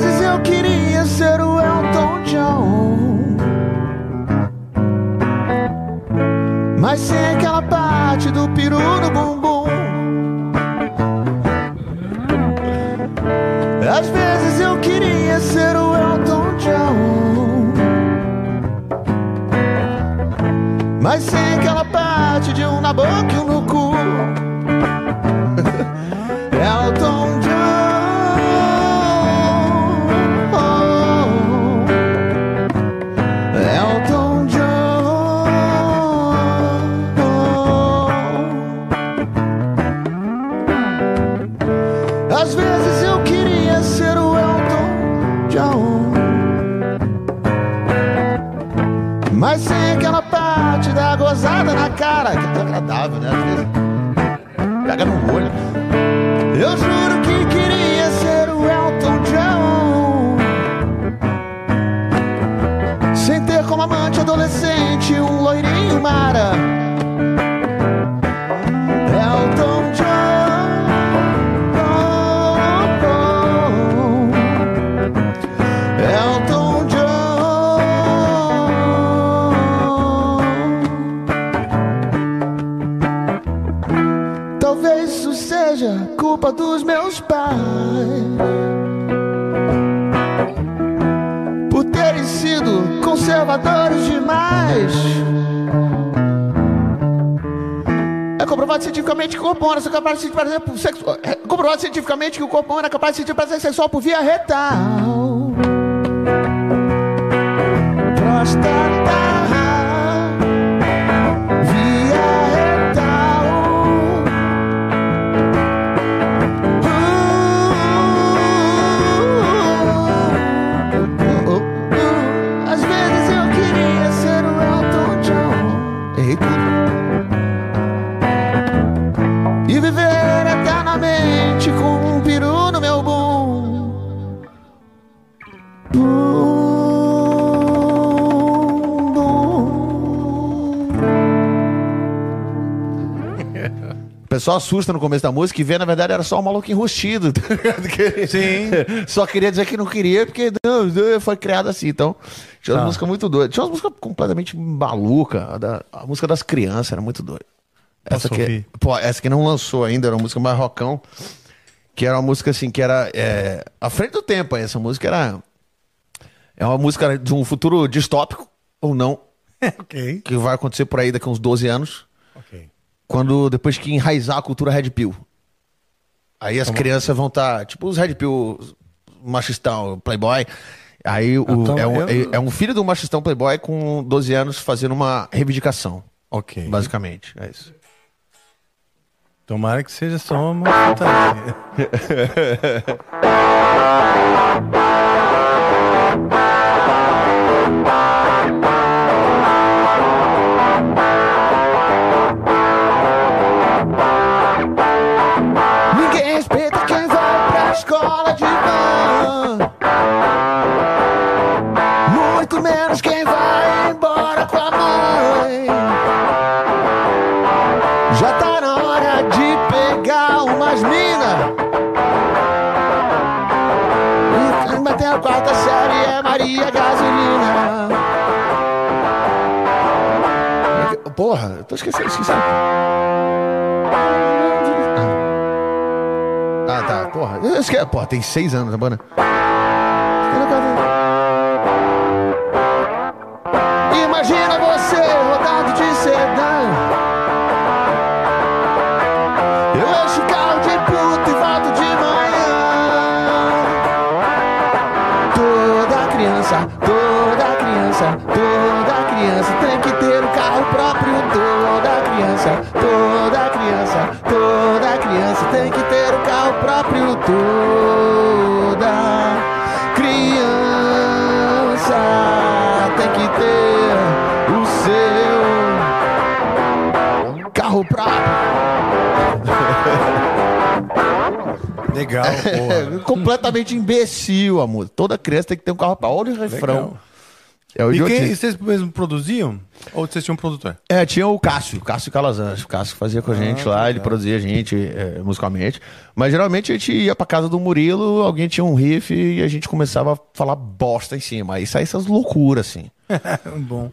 [SPEAKER 3] capaz de sentir prazer sexo... É comprovado cientificamente que o corpo humano é capaz de sentir prazer sexual por via retal. Pessoal assusta no começo da música e vê, na verdade, era só um maluco enrustido. (laughs) tá? Que-
[SPEAKER 1] Sim.
[SPEAKER 3] Só queria dizer que não queria, porque foi criado assim. Então, tinha umas
[SPEAKER 1] Tá.
[SPEAKER 3] músicas muito doidas. Tinha umas músicas completamente malucas. A, da- a música das crianças era muito doida. Essa
[SPEAKER 1] Posso
[SPEAKER 3] aqui,
[SPEAKER 1] ouvir?
[SPEAKER 3] pô, essa que não lançou ainda, era uma música mais rockão. Que era uma música assim, que era é, à frente do tempo. Essa música era. É uma música de um futuro distópico, ou não, (laughs)
[SPEAKER 1] ok.
[SPEAKER 3] que vai acontecer por aí daqui a uns 12 anos. Quando depois que enraizar a cultura Red Pill. Aí as crianças vão estar, tipo os Red Pill machistão, playboy. Aí o,
[SPEAKER 1] Então,
[SPEAKER 3] é, um,
[SPEAKER 1] eu-
[SPEAKER 3] é um filho do machistão playboy com 12 anos fazendo uma reivindicação,
[SPEAKER 1] Ok.
[SPEAKER 3] basicamente. É isso.
[SPEAKER 1] Tomara que seja só uma fantasia. (laughs)
[SPEAKER 3] tô esquecendo, esquecendo. Ah, tá. Porra. Eu esque... Porra, tem seis anos a banda. Toda criança tem que ter o seu carro próprio. (laughs)
[SPEAKER 1] Legal.
[SPEAKER 3] É (laughs) completamente imbecil a música. Toda criança tem que ter um carro próprio. Olha o refrão.
[SPEAKER 1] Legal.
[SPEAKER 3] É o
[SPEAKER 1] E quem, e vocês mesmo produziam? Ou vocês tinham um produtor?
[SPEAKER 3] É, tinha o Cássio, Cássio Calazans. O Cássio fazia com a gente lá, ele produzia a gente é, musicalmente. Mas geralmente a gente ia pra casa do Murilo, alguém tinha um riff e a gente começava a falar bosta em cima. Aí saía essas loucuras, assim. (laughs)
[SPEAKER 1] Bom.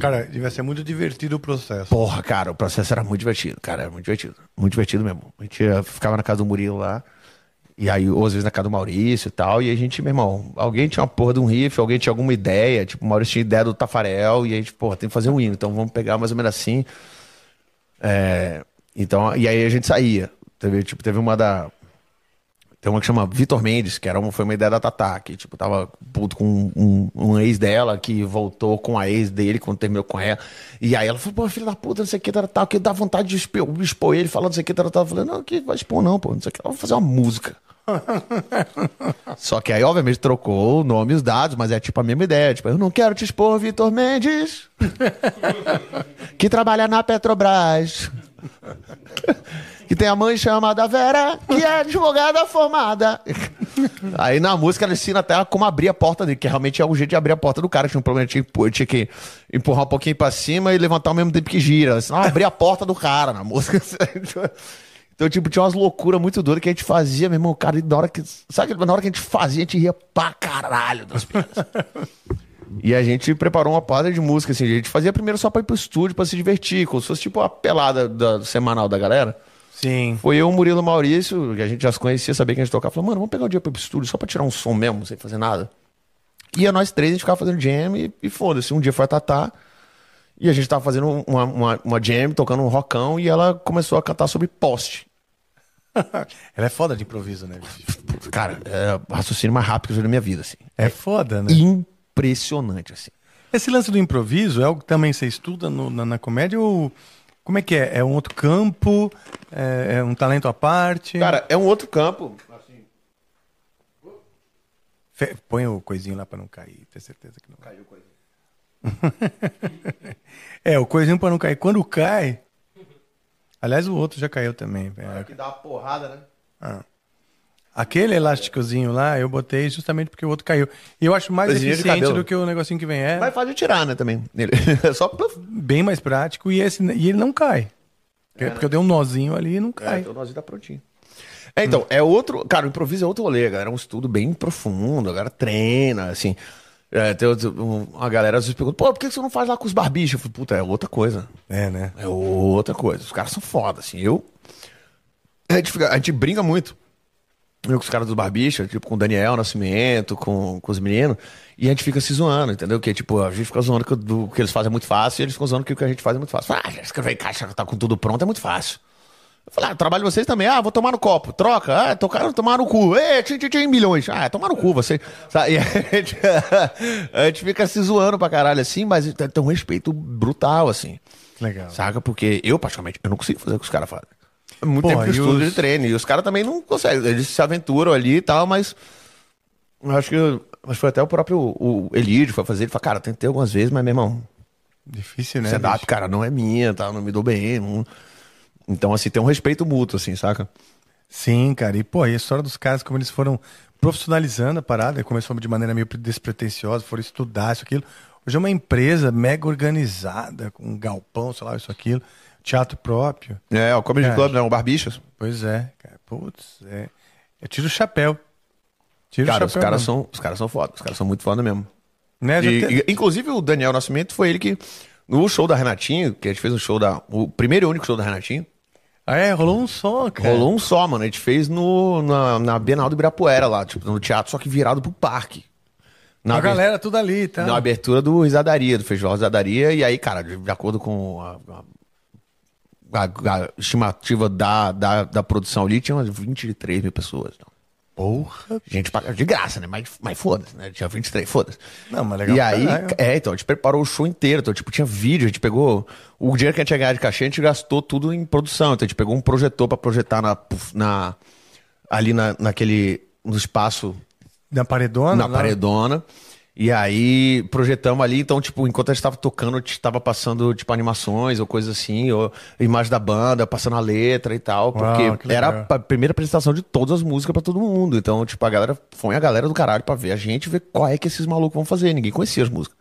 [SPEAKER 1] Cara, devia ser muito divertido o processo.
[SPEAKER 3] Porra, cara, o processo era muito divertido, cara, era muito divertido. Muito divertido mesmo. A gente ia- ficava na casa do Murilo lá. E aí, ou às vezes na casa do Maurício e tal. E a gente, meu irmão, alguém tinha uma porra de um riff, alguém tinha alguma ideia. Tipo, o Maurício tinha ideia do Tafarel. E a gente, porra, tem que fazer um hino. Então vamos pegar mais ou menos assim. É, então, e aí a gente saía. Teve, tipo, teve uma da. Tem uma que chama Vitor Mendes, que era uma, foi uma ideia da Tatá, que, tipo, tava puto com um, um ex dela, que voltou com a ex dele quando terminou com ela. E aí ela falou, pô, filho da puta, não sei o que, tal, que dá vontade de expor, expor ele, falando não sei o que, tal, tal. Eu falei, não, que vai expor não, pô, não sei o que, vamos fazer uma música. (laughs) Só que aí, obviamente, trocou o nome e os dados, mas é tipo a mesma ideia. Tipo, eu não quero te expor, Vitor Mendes, (laughs) que trabalha na Petrobras. (laughs) Que tem a mãe chamada Vera, que é advogada formada. Aí na música ela ensina até como abrir a porta dele, que realmente é o jeito de abrir a porta do cara. Tinha um problema, tinha, que empurrar um pouquinho pra cima e levantar ao mesmo tempo que gira. Senão abrir a porta do cara na música. Então, tipo, tinha umas loucuras muito doidas que a gente fazia, meu irmão, cara, e na hora que. Sabe na hora que a gente fazia, a gente ria pra caralho das piadas. (laughs) E a gente preparou uma parada de música, assim. A gente fazia primeiro só pra ir pro estúdio, pra se divertir, como se fosse tipo a pelada da, semanal da galera.
[SPEAKER 1] Sim.
[SPEAKER 3] Foi eu, o Murilo e Maurício, que a gente já se conhecia, sabia que a gente tocava. Falou, mano, vamos pegar o dia pra ir pro estúdio só pra tirar um som mesmo, sem fazer nada. Ia nós três, a gente ficava fazendo jam e, e foda-se. Um dia foi a Tatá e a gente tava fazendo uma, uma, uma jam, tocando um rockão e ela começou a cantar sobre poste. (laughs)
[SPEAKER 1] Ela é foda de improviso, né? (laughs)
[SPEAKER 3] Cara, é o raciocínio mais rápido que eu já vi na minha vida, assim.
[SPEAKER 1] É foda, né?
[SPEAKER 3] Impressionante, assim.
[SPEAKER 1] Esse lance do improviso é algo que também você estuda no- na, na comédia ou como é que é? É um outro campo? É, é um talento à parte?
[SPEAKER 3] Cara, é um outro campo.
[SPEAKER 1] Fe- Põe o coisinho lá pra não cair, ter certeza que não caiu o coisinho. (laughs) é, o coisinho pra não cair. Quando cai. Aliás, o outro já caiu também. velho.
[SPEAKER 3] Que dá uma porrada, né?
[SPEAKER 1] Aquele elásticozinho lá, eu botei justamente porque o outro caiu. E eu acho mais
[SPEAKER 3] de
[SPEAKER 1] eficiente do que o negocinho que vem. É
[SPEAKER 3] Mas fácil de tirar, né, também. Ele- É (laughs) só...
[SPEAKER 1] bem mais prático e, esse, e ele não cai. Porque, porque eu dei um nozinho ali e não
[SPEAKER 3] É,
[SPEAKER 1] cai.
[SPEAKER 3] então o nozinho tá prontinho. É, então, é outro. Cara, o improviso é outro rolê, galera. É um estudo bem profundo, a galera treina, assim. É, tem um- uma galera às vezes pergunta, pô, por que você não faz lá com os barbichos? Eu falo, puta, é outra coisa.
[SPEAKER 1] É, né?
[SPEAKER 3] É outra coisa. Os caras são foda, assim. Eu. A gente, fica- a gente brinca muito. eu com os caras dos barbichas, tipo, com o Daniel Nascimento, com, com os meninos, e a gente fica se zoando, entendeu? Que, tipo, a gente fica zoando que o que eles fazem é muito fácil, e eles ficam zoando que o que a gente faz é muito fácil. Ah, escrever em caixa, tá com tudo pronto, é muito fácil. Eu falei, ah, trabalho vocês também. Ah, vou tomar no copo. Troca. Ah, tocar, tomar no cu. Ê, tchim, tchim, tchim, milhões. Ah, tomar no cu, você. Sabe? (laughs) E a gente, a gente fica se zoando pra caralho assim, mas tem um respeito brutal, assim.
[SPEAKER 1] Legal.
[SPEAKER 3] Saca? Porque eu, particularmente, eu não consigo fazer o que os caras fazem. É muito
[SPEAKER 1] Pô,
[SPEAKER 3] tempo de estudo
[SPEAKER 1] os-
[SPEAKER 3] de treino. E os caras também não conseguem. Eles se aventuram ali e tal, mas. Eu acho que. Mas foi até o próprio o Elidio foi fazer. Ele falou, cara, tentei algumas vezes, mas, meu irmão,
[SPEAKER 1] Difícil, né?
[SPEAKER 3] stand-up,
[SPEAKER 1] bicho?
[SPEAKER 3] cara, não é minha, tá? Não me dou bem. não- Então, assim, tem um respeito mútuo, assim, saca?
[SPEAKER 1] Sim, cara. E, pô, e a história dos caras, como eles foram profissionalizando a parada, começou de maneira meio despretensiosa, foram estudar isso, aquilo. Hoje é uma empresa mega organizada, com um galpão, sei lá, isso, aquilo, teatro próprio.
[SPEAKER 3] É, o Comedy
[SPEAKER 1] É.
[SPEAKER 3] Club, né? O Barbichas.
[SPEAKER 1] Pois é, cara. Putz, é. Eu tiro o chapéu. Tiro
[SPEAKER 3] Cara,
[SPEAKER 1] o
[SPEAKER 3] os
[SPEAKER 1] chapéu.
[SPEAKER 3] caras,
[SPEAKER 1] mesmo.
[SPEAKER 3] são, os caras são foda. Os caras são muito foda mesmo.
[SPEAKER 1] Né,
[SPEAKER 3] E-
[SPEAKER 1] te-
[SPEAKER 3] e- inclusive, o Daniel Nascimento foi ele que. No show da Renatinho, que a gente fez um show da. O primeiro e único show da Renatinho.
[SPEAKER 1] Ah, é, rolou um som, cara.
[SPEAKER 3] Rolou um só, mano. A gente fez no, na, na Bienal do Ibirapuera lá, tipo, no teatro, só que virado pro parque. Na
[SPEAKER 1] A galera tudo ali, tá?
[SPEAKER 3] Na abertura do Risadaria, do Festival Risadaria. E aí, cara, de, de acordo com a, a- a- a estimativa da, da, da produção ali, tinha umas 23 mil pessoas. Então.
[SPEAKER 1] Porra.
[SPEAKER 3] Gente pra- de graça, né? Mas, mas foda-se, né? Tinha 23, foda-se.
[SPEAKER 1] Não, mas legal
[SPEAKER 3] E aí,
[SPEAKER 1] caralho.
[SPEAKER 3] é, então, a gente preparou o show inteiro. Então, tipo, tinha vídeo, a gente pegou. O dinheiro que a gente ia ganhar de cachê, a gente gastou tudo em produção. Então, a gente pegou um projetor pra projetar na, na, ali na, naquele. no espaço
[SPEAKER 1] Na paredona?
[SPEAKER 3] na paredona. E aí projetamos ali, então, tipo, enquanto a gente tava tocando, a gente tava passando, tipo, animações ou coisas assim, ou imagem da banda, passando a letra e tal, porque
[SPEAKER 1] Uau,
[SPEAKER 3] era a primeira apresentação de todas as músicas pra todo mundo. Então, tipo, a galera foi a galera do caralho pra ver a gente, ver qual é que esses malucos vão fazer. Ninguém conhecia as músicas.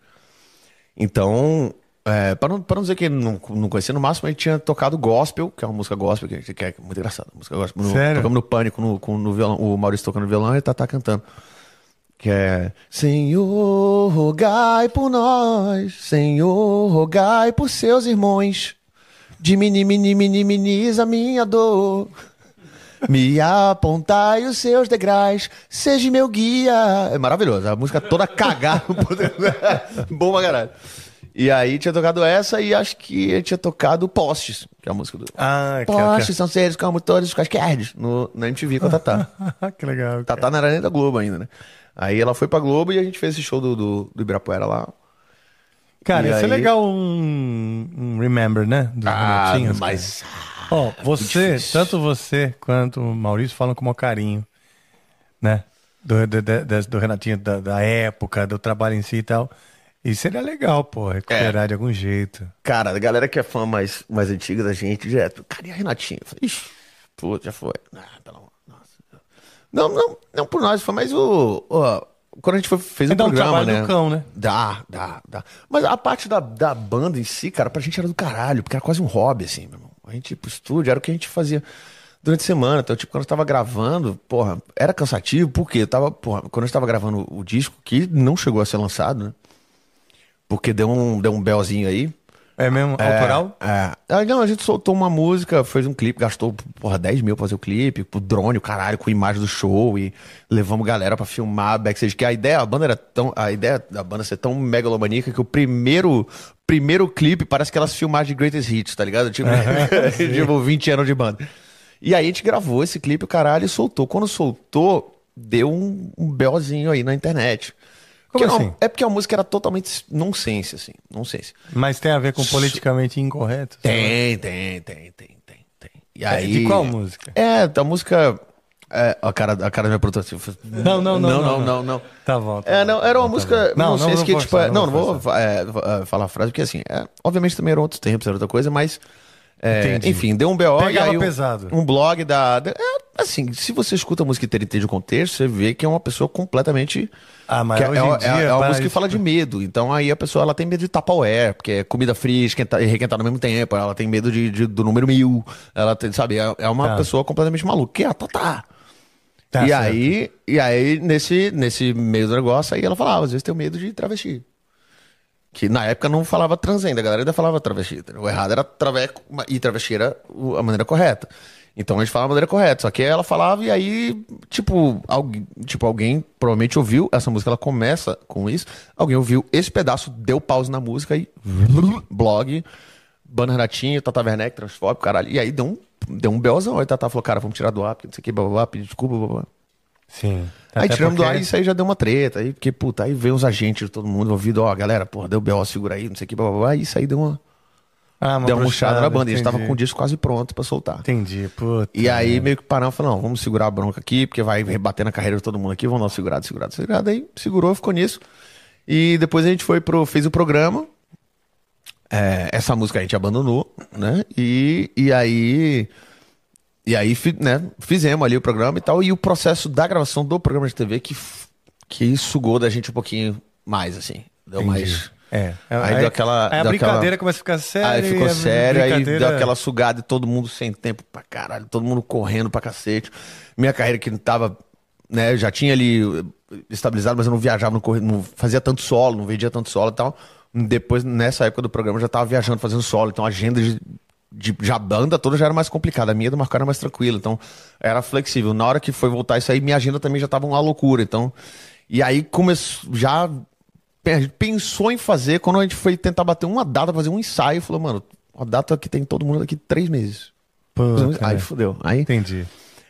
[SPEAKER 3] Então, é, pra, não, pra não dizer que não, não conhecia, no máximo a gente tinha tocado gospel, que é uma música gospel, que, a gente, que é muito engraçada. Música gospel. No,
[SPEAKER 1] Sério?
[SPEAKER 3] Tocamos no Pânico, no, com, no violão, o Maurício tocando violão e a Tatá cantando. Que é Senhor, rogai por nós, Senhor, rogai por seus irmãos, dimini, mini, mini, minimiza a minha dor. Me apontai os seus degraus, seja meu guia. É maravilhoso, a música toda cagada. (laughs) Bom pra caralho. E aí tinha tocado essa e acho que tinha tocado Postes, que é a música do.
[SPEAKER 1] Ah, que,
[SPEAKER 3] Postes são seres como todos os quaisquer, no, na MTV com a Tatá.
[SPEAKER 1] que... (laughs) que legal.
[SPEAKER 3] Tatá não era nem da Globo ainda, né? Aí ela foi pra Globo e a gente fez esse show do, do, do Ibirapuera lá.
[SPEAKER 1] Cara,
[SPEAKER 3] E
[SPEAKER 1] ia ser
[SPEAKER 3] aí-
[SPEAKER 1] legal um, um Remember, né? Dos.
[SPEAKER 3] Ah, mas.
[SPEAKER 1] Ó, você,
[SPEAKER 3] difícil.
[SPEAKER 1] tanto você quanto o Maurício falam com o maior carinho, né? Do, do, do- do- Renatinho, da, da época, do trabalho em si e tal. E seria legal, pô, recuperar de algum jeito.
[SPEAKER 3] Cara, a galera que é fã mais, mais antiga da gente, direto. Cara, e a? Eu falei, Ixi, pô, já foi. Ah, pelo amor. Nossa. Não, não, não por nós, foi mais o. ó, quando a gente foi, fez o
[SPEAKER 1] um
[SPEAKER 3] programa,
[SPEAKER 1] trabalho
[SPEAKER 3] né?
[SPEAKER 1] do cão, né?
[SPEAKER 3] Dá, dá, dá. Mas a parte da, da banda em si, cara, pra gente era do caralho, porque era quase um hobby, assim, meu irmão. A gente ia pro estúdio, era o que a gente fazia durante a semana. Então, tipo, quando eu tava gravando, porra, era cansativo, porque eu tava, porra, quando eu tava gravando o disco, que não chegou a ser lançado, né? Porque deu um, deu um belzinho aí.
[SPEAKER 1] É mesmo? Autoral?
[SPEAKER 3] É. Ah, não, a gente soltou uma música, fez um clipe, gastou, porra, 10 mil pra fazer o clipe, pro drone, o caralho, com imagem do show e levamos galera pra filmar backstage. Que a ideia, a banda era tão. A ideia da banda ser tão megalomaníaca que o primeiro. Primeiro clipe parece aquelas filmagens de Greatest Hits, tá ligado? Tipo, (laughs) tipo 20 anos de banda. E aí a gente gravou esse clipe, o caralho, e soltou. Quando soltou, deu um, um belzinho aí na internet.
[SPEAKER 1] Como
[SPEAKER 3] Porque não-
[SPEAKER 1] assim?
[SPEAKER 3] é porque a música era totalmente nonsense, assim. Nonsense.
[SPEAKER 1] Mas tem a ver com politicamente incorreto?
[SPEAKER 3] Tem, tem, tem, tem, tem, tem. E
[SPEAKER 1] É,
[SPEAKER 3] aí...
[SPEAKER 1] de qual música?
[SPEAKER 3] É, da música. É, a cara, a cara da minha produtora. assim,
[SPEAKER 1] Não, não, não,
[SPEAKER 3] Não,
[SPEAKER 1] não,
[SPEAKER 3] não, não. não.
[SPEAKER 1] Tá bom. Tá
[SPEAKER 3] É, não,
[SPEAKER 1] tá
[SPEAKER 3] era uma
[SPEAKER 1] tá
[SPEAKER 3] música.
[SPEAKER 1] bom.
[SPEAKER 3] Não, sei se que,
[SPEAKER 1] vou
[SPEAKER 3] tipo.
[SPEAKER 1] forçar,
[SPEAKER 3] é- não, não é, vou, é, falar a frase, porque assim, é, obviamente também eram outros tempos, era outra coisa, mas. É, enfim, deu um BO
[SPEAKER 1] Pegava
[SPEAKER 3] e aí um-
[SPEAKER 1] pesado.
[SPEAKER 3] Um, blog da. da- é, assim, se você escuta a música inteira e entende o contexto, você vê que é uma pessoa completamente.
[SPEAKER 1] Ah, mas
[SPEAKER 3] é,
[SPEAKER 1] hoje em
[SPEAKER 3] é-
[SPEAKER 1] dia,
[SPEAKER 3] é, é uma música que fala de medo. Então aí a pessoa ela tem medo de Tupperware, porque é comida fria, esquentar, e requentar no mesmo tempo. Ela tem medo de, de- do número mil. Ela tem, sabe, é, é uma
[SPEAKER 1] Tá.
[SPEAKER 3] pessoa completamente maluca. Que é a Tatá.
[SPEAKER 1] Tá
[SPEAKER 3] e
[SPEAKER 1] certo.
[SPEAKER 3] aí, e aí nesse, nesse meio do negócio, aí ela falava, às vezes tenho medo de travesti. Que na época não falava trans ainda, a galera ainda falava travesti. O errado era traveco e travesti era a maneira correta. Então a gente falava da maneira correta. Só que ela falava e aí, tipo, alguém, tipo, alguém provavelmente ouviu essa música, ela começa com isso. Alguém ouviu esse pedaço, deu pause na música e (laughs) blog, Banner Ratinho, Tata Werneck, Transfóbico, caralho. E aí deu um, deu um belzão. Aí Tata falou, cara, vamos tirar do porque não sei o que, blá, blá, blá, desculpa, blá, blá.
[SPEAKER 1] Sim.
[SPEAKER 3] Aí tiramos do
[SPEAKER 1] porque-
[SPEAKER 3] ar e isso aí já deu uma treta. Aí, porque, puta, aí veio os agentes de todo mundo ouvido, ó, galera, porra, deu B.O., segura aí, não sei o que, blá, blá, blá. E isso aí deu uma,
[SPEAKER 1] Ah,
[SPEAKER 3] deu uma murchada na banda. A gente tava
[SPEAKER 1] entendi.
[SPEAKER 3] com o disco quase pronto pra soltar.
[SPEAKER 1] Entendi, puta.
[SPEAKER 3] E aí meio que paramos e falou, não, vamos segurar a bronca aqui, porque vai rebater na carreira de todo mundo aqui, vamos dar uma segurada, segurada, segurada. Aí segurou, ficou nisso. E depois a gente foi pro, fez o programa. É, essa música a gente abandonou, né? E, e aí. E aí, né, fizemos ali o programa e tal. E o processo da gravação do programa de TV que, que sugou da gente um pouquinho mais, assim. Deu mais.
[SPEAKER 1] É.
[SPEAKER 3] Aí deu aquela-
[SPEAKER 1] Aí a brincadeira
[SPEAKER 3] aquela-
[SPEAKER 1] começa a ficar séria.
[SPEAKER 3] Aí ficou sério, aí deu aquela sugada e todo mundo sem tempo pra caralho, todo mundo correndo pra cacete. Minha carreira que não tava, né, já tinha ali eh, estabilizado, mas eu não viajava, não, corria, não fazia tanto solo, não vendia tanto solo e tal. Depois, nessa época do programa, eu já tava viajando, fazendo solo, então agenda de, de já a banda toda já era mais complicada, a minha do Marco era mais tranquila, então era flexível. Na hora que foi voltar isso aí, minha agenda também já tava uma loucura, então... E aí começou, já pensou em fazer, quando a gente foi tentar bater uma data, fazer um ensaio, falou, mano, a data que tem todo mundo daqui três meses.
[SPEAKER 1] Puta,
[SPEAKER 3] aí fudeu. Aí,
[SPEAKER 1] Entendi.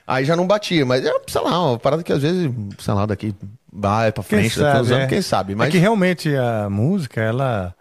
[SPEAKER 3] aí já não batia, mas é, sei lá, uma parada que às vezes, sei lá, daqui vai pra
[SPEAKER 1] Quem
[SPEAKER 3] frente, daqui uns
[SPEAKER 1] sabe,
[SPEAKER 3] anos,
[SPEAKER 1] é.
[SPEAKER 3] quem sabe. Mas
[SPEAKER 1] É que realmente a música, ela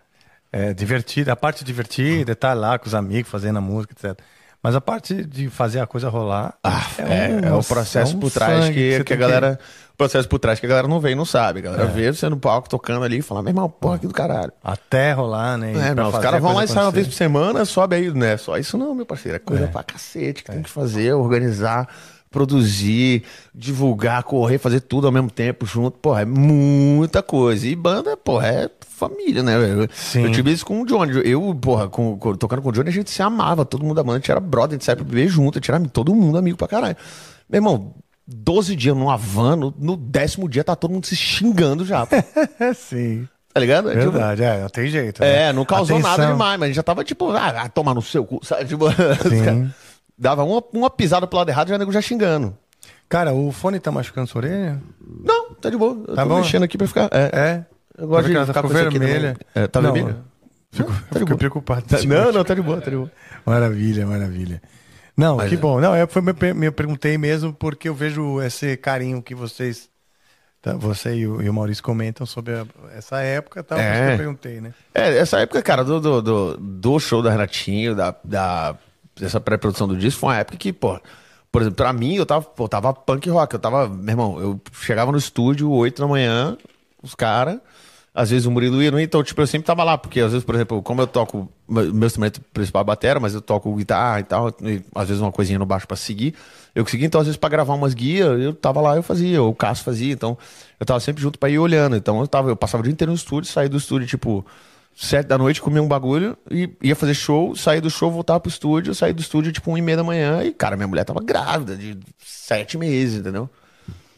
[SPEAKER 1] é divertida. A parte divertida é estar lá com os amigos fazendo a música, etc. Mas a parte de fazer a coisa rolar
[SPEAKER 3] Ah, é,
[SPEAKER 1] um-
[SPEAKER 3] é o processo
[SPEAKER 1] é um
[SPEAKER 3] por trás que,
[SPEAKER 1] você
[SPEAKER 3] que a galera. O processo por trás que a galera não e não sabe. A galera
[SPEAKER 1] É.
[SPEAKER 3] vê você no palco tocando ali e fala, meu irmão, porra, que do caralho.
[SPEAKER 1] Até rolar, né?
[SPEAKER 3] É, não, os caras vão lá e saem uma vez por semana, sobe aí, né? Só isso não, meu parceiro. É coisa pra cacete que tem que fazer, organizar, produzir, divulgar, correr, fazer tudo ao mesmo tempo junto. Porra, é muita coisa. E banda, porra, é família, né? velho?
[SPEAKER 1] Sim.
[SPEAKER 3] Eu tive isso com o Johnny. Eu, porra, com, com- tocando com o Johnny, a gente se amava, todo mundo da banda, a gente era brother, a gente saía pra beber junto, a gente era todo mundo amigo pra caralho. Meu irmão, 12 dias numa van, no, no décimo dia tá todo mundo se xingando já, pô.
[SPEAKER 1] É, (laughs) sim.
[SPEAKER 3] tá ligado? É, tipo,
[SPEAKER 1] Verdade, é, não tem jeito. né?
[SPEAKER 3] é, não causou
[SPEAKER 1] Atenção.
[SPEAKER 3] nada demais, mas a gente já tava tipo, ah, ah, tomar no seu cu, sabe? Tipo, (laughs)
[SPEAKER 1] Sim.
[SPEAKER 3] Dava uma, uma pisada pro lado errado e já nego já xingando.
[SPEAKER 1] Cara, o fone tá machucando sua orelha?
[SPEAKER 3] Não, tá de boa. Eu
[SPEAKER 1] Tá
[SPEAKER 3] tô
[SPEAKER 1] bom?
[SPEAKER 3] mexendo aqui pra ficar. É.
[SPEAKER 1] É.
[SPEAKER 3] Eu gosto
[SPEAKER 1] Porque
[SPEAKER 3] de ficar
[SPEAKER 1] ficou
[SPEAKER 3] com
[SPEAKER 1] vermelha.
[SPEAKER 3] É, tá
[SPEAKER 1] Não,
[SPEAKER 3] vermelho?
[SPEAKER 1] Fico,
[SPEAKER 3] Tá
[SPEAKER 1] fico
[SPEAKER 3] boa.
[SPEAKER 1] preocupado.
[SPEAKER 3] Tá- Não, não, tá de boa, tá de boa.
[SPEAKER 1] Maravilha, maravilha. Não,
[SPEAKER 3] Mas
[SPEAKER 1] que
[SPEAKER 3] é.
[SPEAKER 1] bom. Não, eu, foi, me, perguntei mesmo porque eu vejo esse carinho que vocês, tá, você e o, e o Maurício comentam sobre a- essa época, tal, isso que
[SPEAKER 3] É.
[SPEAKER 1] eu perguntei, né?
[SPEAKER 3] É, essa época, cara, do, do, do, do show da Renatinho, da, da, dessa pré-produção do disco, foi uma época que, pô, por exemplo, pra mim, eu tava, pô, tava punk rock, eu tava, meu irmão, eu chegava no estúdio 8 da manhã, os caras, às vezes o Murilo ia, então, tipo, eu sempre tava lá, porque às vezes, por exemplo, como eu toco, meu instrumento principal é batera, mas eu toco guitarra e tal, e às vezes uma coisinha no baixo pra seguir, eu consegui, então, às vezes, pra gravar umas guias, eu tava lá, eu fazia, o Cássio fazia, então, eu tava sempre junto pra ir olhando, então, eu tava, eu passava o dia inteiro no estúdio, saí do estúdio, tipo, sete da noite, comia um bagulho e ia fazer show, saía do show, voltava pro estúdio, saí do estúdio tipo um e meia da manhã e, cara, minha mulher tava grávida de sete meses, entendeu?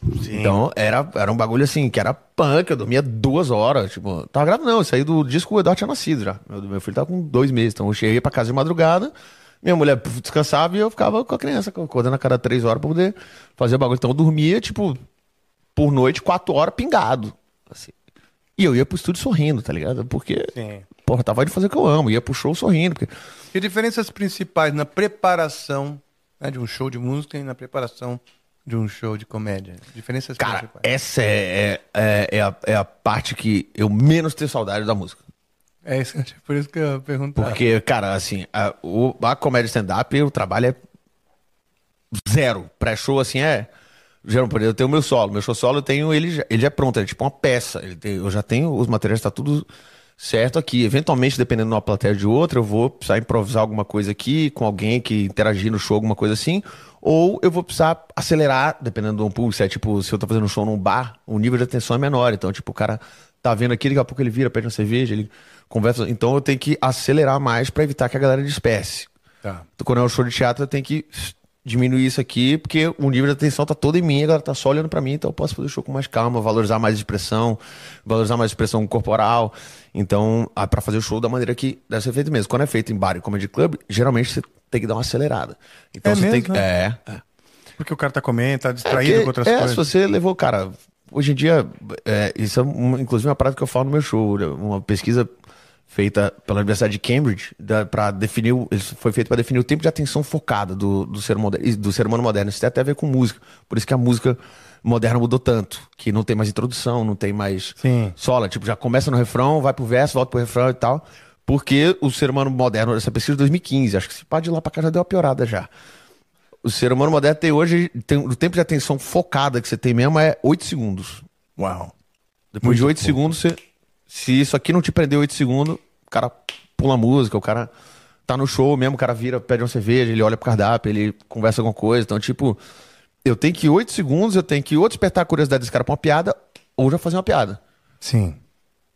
[SPEAKER 3] Então era, era um bagulho assim, que era punk, eu dormia duas horas, tipo, tava grávida não, eu saí do disco, o Eduardo tinha nascido já, meu, meu filho tava com dois meses, então eu cheguei pra casa de madrugada, minha mulher descansava e eu ficava com a criança, acordando a cada três horas pra poder fazer o bagulho, então eu dormia, tipo, por noite, quatro horas pingado, assim. E eu ia pro estúdio sorrindo, tá ligado? Porque,
[SPEAKER 1] Sim.
[SPEAKER 3] porra, tava indo fazer o que eu amo, ia pro show sorrindo. Porque...
[SPEAKER 1] E diferenças principais na preparação né, de um show de música e na preparação de um show de comédia? Diferenças
[SPEAKER 3] Cara,
[SPEAKER 1] principais.
[SPEAKER 3] essa é, é, é, a, é a parte que eu menos tenho saudade da música.
[SPEAKER 1] É, isso, por isso que eu pergunto.
[SPEAKER 3] Porque, cara, assim, a, o, a comédia stand-up, o trabalho é zero. Pré-show, assim, é. Já não eu tenho o meu solo. Meu show solo eu tenho ele, já- ele já é pronto, ele é tipo uma peça. Tem- eu já tenho os materiais, tá tudo certo aqui. Eventualmente, dependendo de uma plateia de outra, eu vou precisar improvisar alguma coisa aqui com alguém que interagir no show, alguma coisa assim. Ou eu vou precisar acelerar, dependendo do pulso. É tipo, se eu tô fazendo um show num bar, o nível de atenção é menor. Então, tipo, o cara tá vendo aqui, daqui a pouco ele vira, pede uma cerveja, ele conversa. Então eu tenho que acelerar mais pra evitar que a galera disperse.
[SPEAKER 1] Tá.
[SPEAKER 3] Então, Quando é um show de teatro, eu tenho que diminuir isso aqui, porque o nível de atenção tá todo em mim, a galera tá só olhando pra mim, então eu posso fazer o show com mais calma, valorizar mais a expressão, valorizar mais a expressão corporal. Então, ah, pra fazer o show da maneira que deve ser feito mesmo. Quando é feito em bar e comedy club, geralmente você tem que dar uma acelerada. Então
[SPEAKER 1] É
[SPEAKER 3] você tem
[SPEAKER 1] mesmo,
[SPEAKER 3] que.
[SPEAKER 1] né?
[SPEAKER 3] É, é.
[SPEAKER 1] Porque o cara tá comendo, tá distraído
[SPEAKER 3] Porque,
[SPEAKER 1] com outras
[SPEAKER 3] é,
[SPEAKER 1] coisas.
[SPEAKER 3] se você levou, cara, hoje em dia, é, isso é uma- inclusive uma prática que eu falo no meu show, né? uma pesquisa feita pela Universidade de Cambridge, para definir, foi feito para definir o tempo de atenção focada do, do, ser moderno, do ser humano moderno. Isso tem até a ver com música. Por isso que a música moderna mudou tanto, que não tem mais introdução, não tem mais
[SPEAKER 1] Sim.
[SPEAKER 3] sola, tipo, já começa no refrão, vai pro verso, volta pro refrão e tal. Porque o ser humano moderno, essa pesquisa de 2015, acho que se pá de lá pra cá já deu uma piorada já. O ser humano moderno tem hoje, tem, o tempo de atenção focada que você tem mesmo é 8 segundos.
[SPEAKER 1] Uau.
[SPEAKER 3] Depois de 8 segundos, você, se isso aqui não te prender 8 segundos, o cara pula a música, o cara tá no show mesmo, o cara vira, pede uma cerveja, ele olha pro cardápio, ele conversa alguma coisa. Então, tipo, eu tenho que 8 segundos, eu tenho que ou despertar a curiosidade desse cara pra uma piada, ou já fazer uma piada.
[SPEAKER 1] Sim.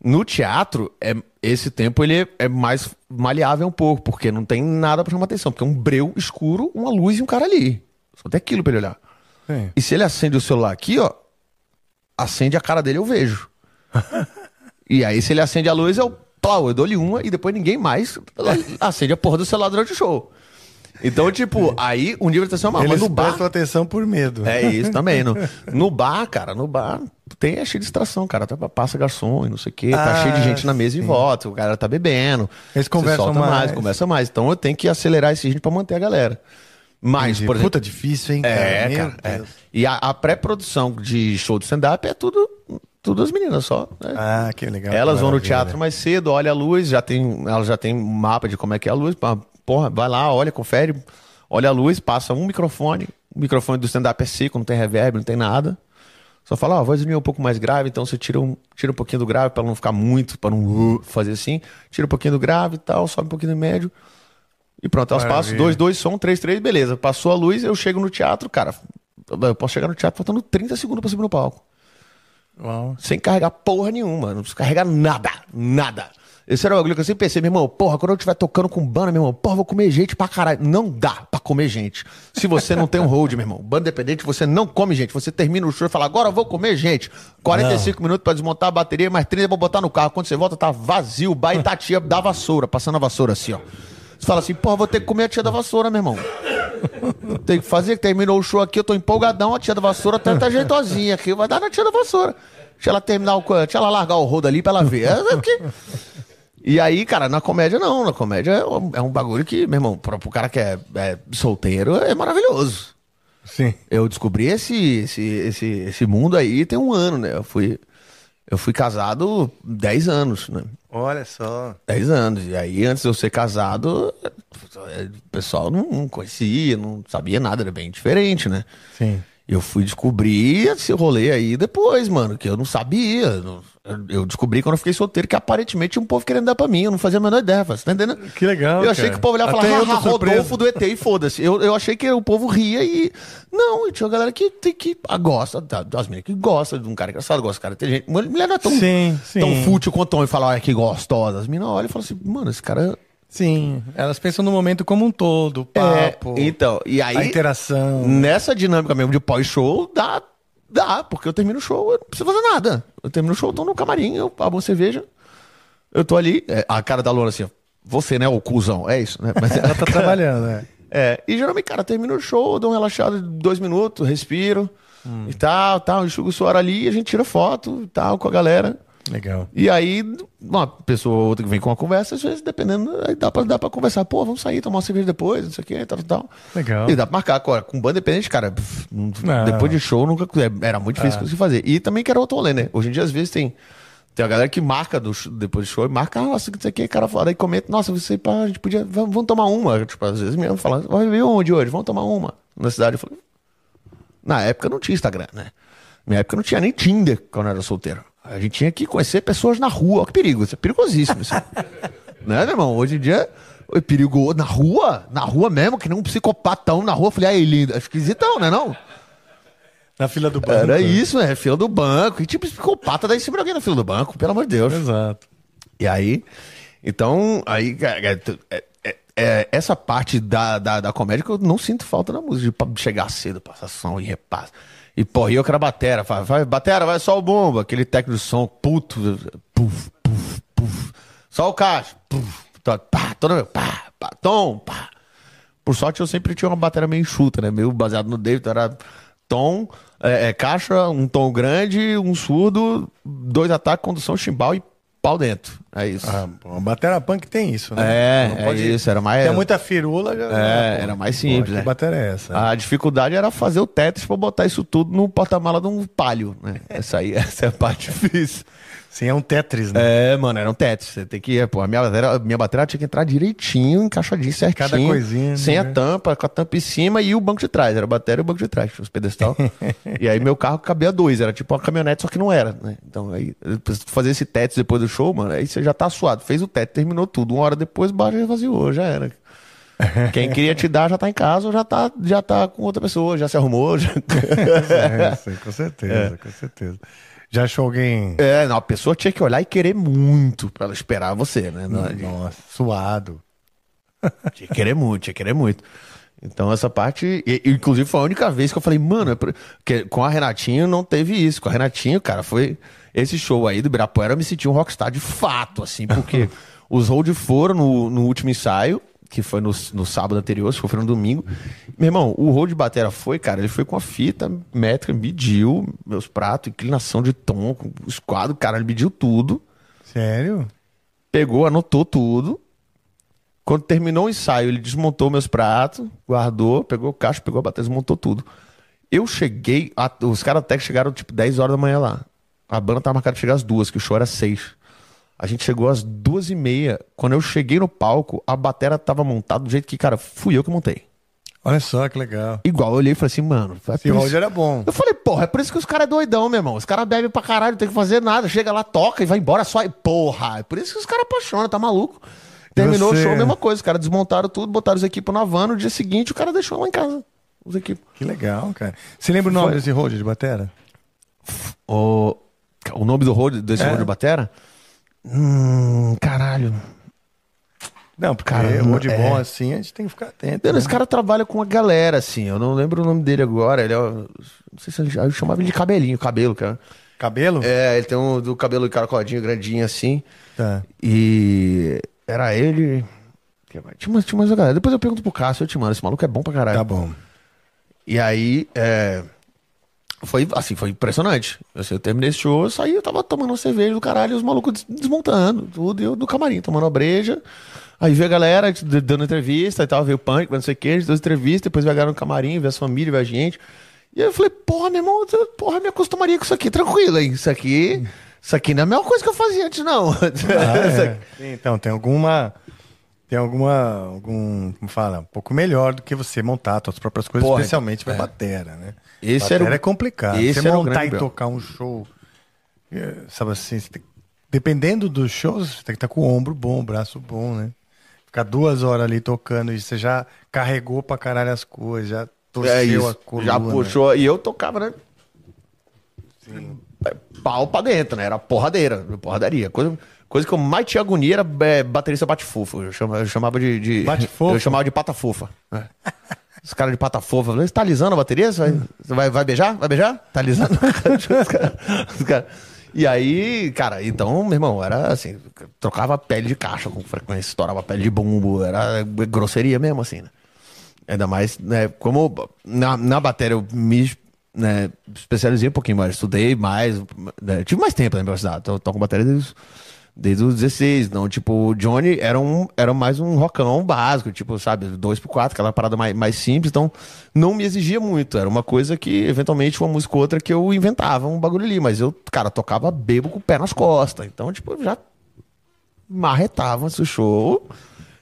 [SPEAKER 3] No teatro, é, esse tempo ele é, mais maleável um pouco, porque não tem nada pra chamar atenção, porque é um breu escuro, uma luz e um cara ali. Só tem aquilo pra ele olhar.
[SPEAKER 1] Sim.
[SPEAKER 3] E se ele acende o celular aqui, ó, acende a cara dele, eu vejo. (laughs) e aí, se ele acende a luz, eu, plau, eu dou-lhe uma e depois ninguém mais acende a porra do celular durante o show. Então, tipo, aí o nível de atenção é. Mas
[SPEAKER 1] Eles
[SPEAKER 3] no bar.
[SPEAKER 1] prestam atenção por medo.
[SPEAKER 3] É isso também. No, no bar, cara, no bar tem é cheio de distração, cara. Tá, passa garçom e não sei o quê. Tá
[SPEAKER 1] Ah,
[SPEAKER 3] cheio de gente na mesa
[SPEAKER 1] sim.
[SPEAKER 3] e volta. O cara tá bebendo.
[SPEAKER 1] Eles conversam
[SPEAKER 3] solta
[SPEAKER 1] mais.
[SPEAKER 3] Conversa mais. Então eu tenho que acelerar esse ritmo pra manter a galera. Mas,
[SPEAKER 1] Entendi.
[SPEAKER 3] por exemplo.
[SPEAKER 1] Puta, difícil, hein, cara?
[SPEAKER 3] É,
[SPEAKER 1] Meu
[SPEAKER 3] cara. é. E a, a pré-produção de show de stand-up é tudo, tudo as meninas só. né?
[SPEAKER 1] Ah, que legal.
[SPEAKER 3] Elas
[SPEAKER 1] que
[SPEAKER 3] vão no teatro mais cedo, olha a luz, já tem, elas já tem um mapa de como é que é a luz. Porra, vai lá, olha, confere, olha a luz, passa um microfone. O microfone do stand-up é seco, não tem reverb, não tem nada. Só fala, ó, a voz minha é um pouco mais grave, então você tira um, tira um pouquinho do grave para não ficar muito, para não uh, fazer assim. Tira um pouquinho do grave e tal, sobe um pouquinho do médio. E pronto, elas passam
[SPEAKER 1] Maravilha.
[SPEAKER 3] dois, dois, som, três, três, beleza. Passou a luz, eu chego no teatro, cara. Eu posso chegar no teatro faltando 30 segundos pra subir no palco
[SPEAKER 1] Uau.
[SPEAKER 3] sem carregar porra nenhuma, não precisa carregar nada, nada. Esse era o bagulho que eu sempre pensei, meu irmão, porra, quando eu estiver tocando com banda, meu irmão, porra, vou comer gente pra caralho. Não dá pra comer gente. Se você não tem um hold, meu irmão, banda independente, você não come gente. Você termina o show e fala, agora eu vou comer gente. 45 minutos pra desmontar a bateria, mais 30 pra botar no carro. Quando você volta, tá vazio, o bar e tá a tia da vassoura, passando a vassoura assim, ó. Você fala assim, porra, vou ter que comer a tia da vassoura, meu irmão. (laughs) Tem que fazer, terminou o show aqui, eu tô empolgadão, a tia da vassoura tá, tá jeitosinha aqui, vai dar na tia da vassoura. Deixa ela terminar o. Deixa ela largar o rodo ali pra ela ver. É, é porque- E aí, cara, na comédia não, na comédia é um, é um bagulho que, meu irmão, pro, pro cara que é, é solteiro, é maravilhoso.
[SPEAKER 1] Sim.
[SPEAKER 3] Eu descobri esse, esse, esse, esse mundo aí tem um ano, né? Eu fui, eu fui casado 10 anos, né?
[SPEAKER 1] Olha só.
[SPEAKER 3] 10 anos. E aí, antes de eu ser casado, o pessoal não, não conhecia, não sabia nada, era bem diferente, né?
[SPEAKER 1] Sim.
[SPEAKER 3] Eu fui descobrir esse rolê aí depois, mano, que eu não sabia. eu- descobri quando eu fiquei solteiro que aparentemente tinha um povo querendo dar pra mim. Eu não fazia a menor ideia. Você tá entendendo?
[SPEAKER 1] Que legal,
[SPEAKER 3] Eu achei
[SPEAKER 1] cara.
[SPEAKER 3] que o povo olhava e
[SPEAKER 1] Até
[SPEAKER 3] falava, haha,
[SPEAKER 1] surpreso."
[SPEAKER 3] Rodolfo do ET e foda-se. Eu, eu achei que o povo ria e. Não, e tinha uma galera que, tem que ah, gosta, tá, das meninas que gosta de um cara engraçado, gosta de cara inteligente. Mulher não é tão,
[SPEAKER 1] Sim, sim.
[SPEAKER 3] tão fútil quanto homem falar, olha que gostosa. As meninas olham e falam assim, mano, esse cara.
[SPEAKER 1] Sim. Elas pensam no momento como um todo, o
[SPEAKER 3] É,
[SPEAKER 1] papo.
[SPEAKER 3] então, e aí.
[SPEAKER 1] A interação.
[SPEAKER 3] Nessa dinâmica mesmo de pós-show, dá, dá, porque eu termino o show, eu não preciso fazer nada. Eu termino o show, tô no camarim, eu abro uma cerveja, eu tô ali, é, a cara da Luana assim, você, né, o cuzão, é isso, né? Mas (laughs)
[SPEAKER 1] Ela tá trabalhando, né?
[SPEAKER 3] É, e geralmente, cara, termina o show, eu dou um relaxado de dois minutos, respiro
[SPEAKER 1] Hum.
[SPEAKER 3] e tal, tal, enxugo o suor ali, a gente tira foto e tal com a galera.
[SPEAKER 1] Legal.
[SPEAKER 3] E aí, uma pessoa ou outra que vem com uma conversa, às vezes, dependendo, aí dá pra, dá pra conversar. Pô, vamos sair, tomar uma cerveja depois, não sei o que, tal, tal.
[SPEAKER 1] Legal.
[SPEAKER 3] E dá pra marcar. Agora, com banda independente, cara, pff, depois de show, nunca, é, era muito difícil conseguir fazer. E também que era outro rolê, né? Hoje em dia, às vezes, tem, tem a galera que marca do, depois do show, e marca, ah, nossa, não sei o que, cara fala, aí comenta, nossa, você, pá, a gente podia, vamos, vamos tomar uma. Tipo, às vezes mesmo falando, vai ver onde hoje? Vamos tomar uma. Na cidade, eu falei, na época não tinha Instagram, né? Minha época não tinha nem Tinder quando eu era solteiro. A gente tinha que conhecer pessoas na rua. Olha que perigo, isso é perigosíssimo. Isso. (laughs) né, meu irmão? Hoje em dia, é perigoso. Na rua? Na rua mesmo, que nem um psicopatão na rua. Eu falei, aí, lindo. É esquisitão, né não?
[SPEAKER 1] Na fila do banco.
[SPEAKER 3] Era isso, é, fila do banco. E tipo, psicopata daí sempre alguém na fila do banco, pelo amor de Deus.
[SPEAKER 1] Exato.
[SPEAKER 3] E aí, então, aí, é, é, é, é, essa parte da, da, da comédia que eu não sinto falta na música, de chegar cedo, passar som e repassa. E, porra, e eu que era batera, vai, batera, vai só o bomba, aquele técnico de som, puto, puf, puf, puf, só o caixa, puf, tá, pá, todo, pá, pá, tom, pá. Por sorte, eu sempre tinha uma bateria meio enxuta, né? Meio baseado no David, era tom, é, é, caixa, um tom grande, um surdo, dois ataques, condução, chimbal e pau dentro. É isso.
[SPEAKER 1] Ah, batera punk tem isso, né?
[SPEAKER 3] É,
[SPEAKER 1] Não
[SPEAKER 3] é
[SPEAKER 1] pode-
[SPEAKER 3] isso, era mais-
[SPEAKER 1] Tem muita firula. Já,
[SPEAKER 3] É,
[SPEAKER 1] pô,
[SPEAKER 3] era mais
[SPEAKER 1] pô,
[SPEAKER 3] simples,
[SPEAKER 1] Que
[SPEAKER 3] né?
[SPEAKER 1] batera é essa?
[SPEAKER 3] A dificuldade era fazer o Tetris pra botar isso tudo no porta-mala de um palio, né? (laughs) Essa aí, essa é a parte difícil.
[SPEAKER 1] Sim, é um Tetris, né?
[SPEAKER 3] É, mano, era um Tetris. Você tem que. Pô, a minha bateria, a minha bateria tinha que entrar direitinho, encaixadinho, certinho.
[SPEAKER 1] Cada coisinha,
[SPEAKER 3] Sem a
[SPEAKER 1] né?
[SPEAKER 3] tampa, com a tampa em cima e o banco de trás. Era a bateria e o banco de trás, os pedestal. (laughs) e aí meu carro cabia dois, era tipo uma caminhonete, só que não era, né? Então aí, fazer esse Tetris depois do show, mano, aí você já tá suado. Fez o Tetris, terminou tudo. Uma hora depois, bar já esvaziou, já era. (laughs) Quem queria te dar já tá em casa ou já tá, já tá com outra pessoa, já se arrumou. Já... (laughs)
[SPEAKER 1] É, sim, com certeza, com certeza. Já achou alguém.
[SPEAKER 3] É, não, a pessoa tinha que olhar e querer muito pra ela esperar você, né? Não,
[SPEAKER 1] Nossa, suado. (laughs)
[SPEAKER 3] Tinha que querer muito, tinha que querer muito. Então essa parte, e- inclusive foi a única vez que eu falei, mano, é que com a Renatinho não teve isso. Com a Renatinho, cara, foi esse show aí do Ibirapuera, eu me senti um rockstar de fato, assim, porque (laughs) os hold foram no, no último ensaio, que foi no, no sábado anterior, se foi no domingo. Meu irmão, o hold batera foi, cara, ele foi com a fita métrica, mediu meus pratos, inclinação de tom, os quadros, cara, ele mediu tudo
[SPEAKER 1] Sério?
[SPEAKER 3] pegou, anotou tudo. Quando terminou o ensaio, ele desmontou meus pratos, guardou, pegou o caixa, pegou a bateria, desmontou tudo. Eu cheguei, a- os caras até que chegaram tipo 10 horas da manhã lá. A banda tava marcada de chegar às duas, que o show era seis. A gente chegou às duas e meia. Quando eu cheguei no palco, a bateria tava montada do jeito que, cara, fui eu que montei.
[SPEAKER 1] Olha só que legal.
[SPEAKER 3] Igual, eu olhei e falei assim, mano. é
[SPEAKER 1] Esse
[SPEAKER 3] isso-
[SPEAKER 1] era bom.
[SPEAKER 3] eu falei, porra, é por isso que os caras é doidão, meu irmão. Os caras bebem pra caralho, não tem que fazer nada. Chega lá, toca e vai embora só. Porra, é por isso que os caras apaixonam, tá maluco? Terminou
[SPEAKER 1] você-
[SPEAKER 3] o show, mesma coisa. Os caras desmontaram tudo, botaram os equipos na van. No dia seguinte, o cara deixou lá em casa. Os equipos.
[SPEAKER 1] Que legal, cara. Você lembra o nome
[SPEAKER 3] Foi.
[SPEAKER 1] desse road de batera?
[SPEAKER 3] O, o nome do road, desse
[SPEAKER 1] É.
[SPEAKER 3] road de batera? Hum, caralho.
[SPEAKER 1] Não, porque
[SPEAKER 3] Cara,
[SPEAKER 1] road
[SPEAKER 3] é.
[SPEAKER 1] bom assim, a gente tem que ficar atento. Né?
[SPEAKER 3] Esse cara trabalha com uma galera, assim. Eu não lembro o nome dele agora. Ele é. Não sei se ele, eu chamava ele de cabelinho, cabelo, cara.
[SPEAKER 1] Cabelo?
[SPEAKER 3] É, ele tem um do cabelo encaracoladinho, grandinho assim.
[SPEAKER 1] Tá.
[SPEAKER 3] E era ele. Tinha mais, tinha mais uma galera. Depois eu pergunto pro Cássio, eu te mando. Esse maluco é bom pra caralho.
[SPEAKER 1] Tá bom.
[SPEAKER 3] E aí, é, foi assim, foi impressionante. Assim, eu terminei esse show, eu saí, eu tava tomando uma cerveja do caralho, os malucos des- desmontando, tudo, e eu no camarim, tomando uma breja. Aí veio a galera dando entrevista e tal, veio o punk, não sei o que, a deu entrevista, depois veio a galera no camarim, veio as famílias, veio a gente. E aí eu falei, porra, meu irmão, porra, me acostumaria com isso aqui, tranquilo, hein? Isso aqui, isso aqui não é a mesma coisa que eu fazia antes, não. (laughs)
[SPEAKER 1] Ah, é. Então, tem alguma. Tem alguma. algum. Como fala? Um pouco melhor do que você montar suas próprias coisas,
[SPEAKER 3] Porra,
[SPEAKER 1] especialmente pra
[SPEAKER 3] é.
[SPEAKER 1] batera, né?
[SPEAKER 3] Esse
[SPEAKER 1] batera
[SPEAKER 3] era o-
[SPEAKER 1] é complicado.
[SPEAKER 3] esse
[SPEAKER 1] você montar e
[SPEAKER 3] problema.
[SPEAKER 1] tocar um show. é, Sabe assim, tem- dependendo dos shows, você tem que estar com o ombro bom, o braço bom, né? Ficar duas horas ali tocando e você já carregou pra caralho as coisas, já torceu
[SPEAKER 3] É
[SPEAKER 1] a
[SPEAKER 3] isso.
[SPEAKER 1] coluna.
[SPEAKER 3] Já puxou. E eu tocava, né? É, Pau pra dentro, né? Era porradeira, porradaria. Coisa, coisa que eu mais tinha agonia era é, baterista bate-fofo. Eu chamava, eu chamava de. de
[SPEAKER 1] Bate-fofo?
[SPEAKER 3] Eu chamava de pata fofa. É. (laughs) Os caras de pata fofa. Eu falei, Você tá alisando a bateria? Você vai, você vai, vai beijar? Vai beijar? Tá alisando? (laughs) Os cara- os cara- E aí, cara, então, meu irmão, era assim, trocava pele de caixa com frequência, estourava pele de bumbo, era grosseria mesmo, assim, né? Ainda mais, né, como na, na bateria eu me né, especializei um pouquinho mais, estudei mais, né, tive mais tempo na universidade, então eu toco bateria desde, desde os 16, não, tipo, o Johnny era, um, era mais um rockão básico, tipo, sabe, 2x4, aquela parada mais, mais simples, então não me exigia muito, era uma coisa que, eventualmente, uma música ou outra que eu inventava um bagulho ali, mas eu, cara, tocava bebo com o pé nas costas, então, tipo, já marretava esse show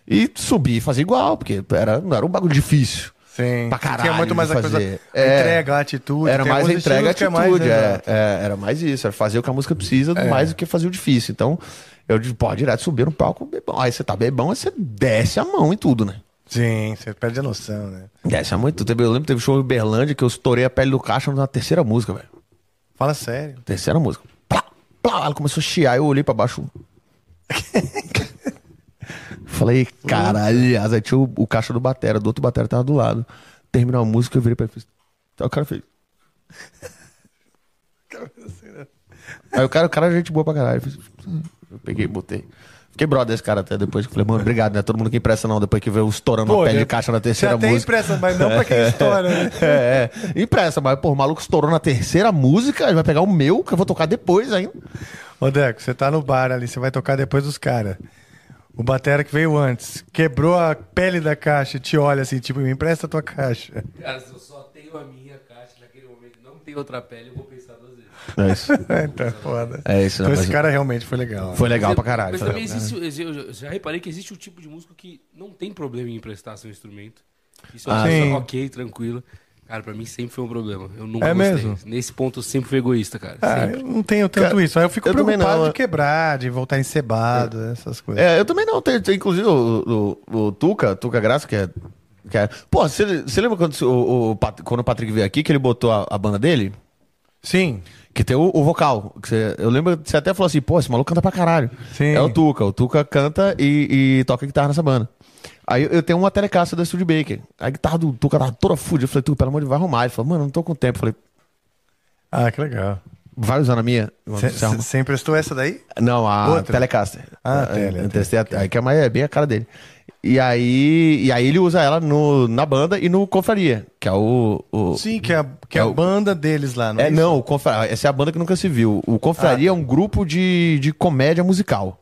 [SPEAKER 3] e subia e fazia igual, porque era, não era um bagulho difícil.
[SPEAKER 1] Sim.
[SPEAKER 3] Pra
[SPEAKER 1] Tinha
[SPEAKER 3] caralho
[SPEAKER 1] muito mais a coisa.
[SPEAKER 3] fazer.
[SPEAKER 1] A
[SPEAKER 3] É.
[SPEAKER 1] entrega, a atitude.
[SPEAKER 3] Era mais a entrega e
[SPEAKER 1] estilos que é mais,
[SPEAKER 3] atitude. é, é, era mais isso. Era fazer o que a música precisa mais do que fazer o difícil. Então, eu pô, direto subir no palco, bebão. Aí você tá bebão, aí você desce a mão em tudo, né?
[SPEAKER 1] Sim, você perde a noção, né?
[SPEAKER 3] Desce a mão em tudo. Eu lembro que teve show em Berlândia que eu estourei a pele do caixa na terceira música, velho.
[SPEAKER 1] Fala sério.
[SPEAKER 3] Terceira música. Plá, plá, ela começou a chiar, eu olhei pra baixo. (laughs) Falei, caralho, aí tinha o, o caixa do Batera, do outro Batera tava do lado. Terminou a música, eu virei pra ele e fiz. Aí o cara fez. Aí o cara, o cara é gente boa pra caralho. Eu peguei e botei. Fiquei brother desse cara até depois. Falei, mano, obrigado, né? Todo mundo que empresta não, depois que vê o estourando
[SPEAKER 1] Pô,
[SPEAKER 3] a pele
[SPEAKER 1] já-
[SPEAKER 3] de caixa na terceira
[SPEAKER 1] Já tem
[SPEAKER 3] música.
[SPEAKER 1] impressa, mas não pra quem (laughs) estoura, né?
[SPEAKER 3] É, é. Impressa, mas, pô, o maluco estourou na terceira música, ele vai pegar o meu, que eu vou tocar depois ainda.
[SPEAKER 1] Ô, Deco, você tá no bar ali, você vai tocar depois dos caras. O batera que veio antes, quebrou a pele da caixa e te olha assim, tipo, me empresta a tua caixa.
[SPEAKER 2] Cara, se eu só tenho a minha caixa naquele momento não tem outra pele, eu vou pensar duas vezes.
[SPEAKER 3] É isso. (laughs)
[SPEAKER 1] então é foda.
[SPEAKER 3] É isso, né?
[SPEAKER 1] Então
[SPEAKER 3] Mas-
[SPEAKER 1] esse cara realmente foi legal.
[SPEAKER 3] Foi legal
[SPEAKER 2] Mas
[SPEAKER 3] pra caralho.
[SPEAKER 2] Mas também existe, eu já reparei que existe um tipo de músico que não tem problema em emprestar seu instrumento. Isso é
[SPEAKER 1] Ah,
[SPEAKER 2] ok, tranquilo. Cara, pra mim sempre foi um problema. Eu nunca
[SPEAKER 1] É
[SPEAKER 2] gostei.
[SPEAKER 1] mesmo?
[SPEAKER 2] Nesse ponto eu sempre fui egoísta, cara.
[SPEAKER 1] Ah,
[SPEAKER 2] sempre.
[SPEAKER 1] eu não tenho tanto
[SPEAKER 3] Cara,
[SPEAKER 1] isso. Aí eu fico
[SPEAKER 3] eu
[SPEAKER 1] preocupado
[SPEAKER 3] não,
[SPEAKER 1] de quebrar, de voltar encebado, essas coisas.
[SPEAKER 3] É, eu também não. Tem, tem, inclusive o, o, o Tuca, Tuca Graça, que é. Que é pô, você, lembra quando o, o quando o Patrick veio aqui, que ele botou a, a banda dele?
[SPEAKER 1] Sim.
[SPEAKER 3] Que tem o, o vocal. você- eu lembro que você até falou assim, pô, esse maluco canta pra caralho.
[SPEAKER 1] Sim.
[SPEAKER 3] É o Tuca. O Tuca canta e, e toca guitarra nessa banda. Aí eu- tenho uma telecaça da Studio Baker. A guitarra do Tuca tava toda fudida. Eu falei, Tuca, pelo amor de Deus, vai arrumar. Ele falou, mano, não tô com tempo. Eu falei,
[SPEAKER 1] Ah, que legal.
[SPEAKER 3] vai usando a minha?
[SPEAKER 1] Você emprestou essa daí?
[SPEAKER 3] Não, a
[SPEAKER 1] Outra?
[SPEAKER 3] Telecaster.
[SPEAKER 1] Ah,
[SPEAKER 3] Eu
[SPEAKER 1] tele,
[SPEAKER 3] eu testei a- aí que é, mais, é bem a cara dele. E aí, e aí ele usa ela no, na banda e no Confraria, que é o... o
[SPEAKER 1] Sim, que é a, que é
[SPEAKER 3] É
[SPEAKER 1] a
[SPEAKER 3] o-
[SPEAKER 1] banda deles lá, não
[SPEAKER 3] é,
[SPEAKER 1] isso?
[SPEAKER 3] não, o Confra... essa é a banda que nunca se viu. O Confraria
[SPEAKER 1] Ah.
[SPEAKER 3] é um grupo de, de comédia musical.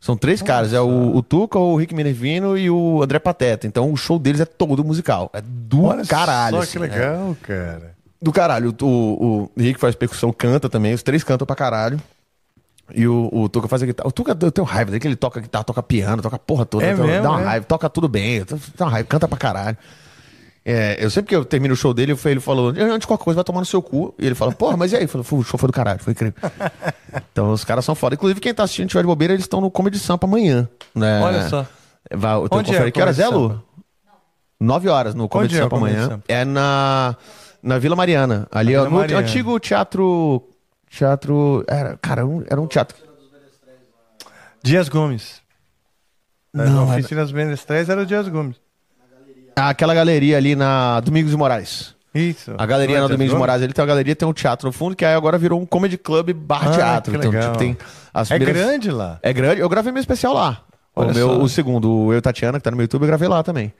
[SPEAKER 3] São três caras, é o, o Tuca, o Rick Minervino e o André Pateta. Então o show deles é todo musical. É do
[SPEAKER 1] Olha
[SPEAKER 3] caralho.
[SPEAKER 1] Só
[SPEAKER 3] assim,
[SPEAKER 1] que
[SPEAKER 3] é.
[SPEAKER 1] legal, cara.
[SPEAKER 3] Do caralho. O, o, o Rick faz percussão, canta também. Os três cantam pra caralho. E o, o Tuca faz a guitarra. O Tuca, eu tenho raiva dele, que ele toca guitarra, toca piano, toca porra toda.
[SPEAKER 1] É
[SPEAKER 3] Então,
[SPEAKER 1] mesmo,
[SPEAKER 3] dá uma
[SPEAKER 1] é?
[SPEAKER 3] raiva, toca tudo bem. Dá uma raiva, canta pra caralho. É, eu sempre que eu termino o show dele, ele falou, antes de qualquer coisa, vai tomar no seu cu. E ele fala, porra, mas e aí? Eu falei, "Fu, o show foi do caralho, foi incrível. (laughs) então os caras são foda. Inclusive, quem tá assistindo tiver de bobeira, eles estão no Comedy Sampa amanhã. Né?
[SPEAKER 1] Olha só.
[SPEAKER 3] Vai, eu
[SPEAKER 1] Onde é
[SPEAKER 3] que horas é, Lu?
[SPEAKER 1] Sampa?
[SPEAKER 3] Nove horas no Comedy
[SPEAKER 1] Onde é
[SPEAKER 3] Sampa
[SPEAKER 1] Comedy
[SPEAKER 3] amanhã.
[SPEAKER 1] Sampa?
[SPEAKER 3] É na, na Vila Mariana. Ali, ó, no
[SPEAKER 1] Mariana.
[SPEAKER 3] antigo teatro. Teatro. Era, cara, um- era um teatro.
[SPEAKER 1] Dias Gomes.
[SPEAKER 3] Não,
[SPEAKER 1] Não,
[SPEAKER 3] era-
[SPEAKER 1] Oficinas Menestrais era o Dias Gomes.
[SPEAKER 3] Ah, Aquela galeria ali na Domingos de Moraes.
[SPEAKER 1] Isso.
[SPEAKER 3] A galeria na
[SPEAKER 1] é Dias
[SPEAKER 3] Domingos de? Moraes, ele tem uma galeria, tem um teatro no fundo, que aí agora virou um comedy club barra
[SPEAKER 1] Ah,
[SPEAKER 3] teatro. Então, tipo, tem as
[SPEAKER 1] É
[SPEAKER 3] primeiras-
[SPEAKER 1] grande lá.
[SPEAKER 3] É grande. Eu gravei meu especial lá.
[SPEAKER 1] Olha
[SPEAKER 3] o, meu,
[SPEAKER 1] só.
[SPEAKER 3] o segundo, o Eu e Tatiana, que tá no meu YouTube, eu gravei lá também.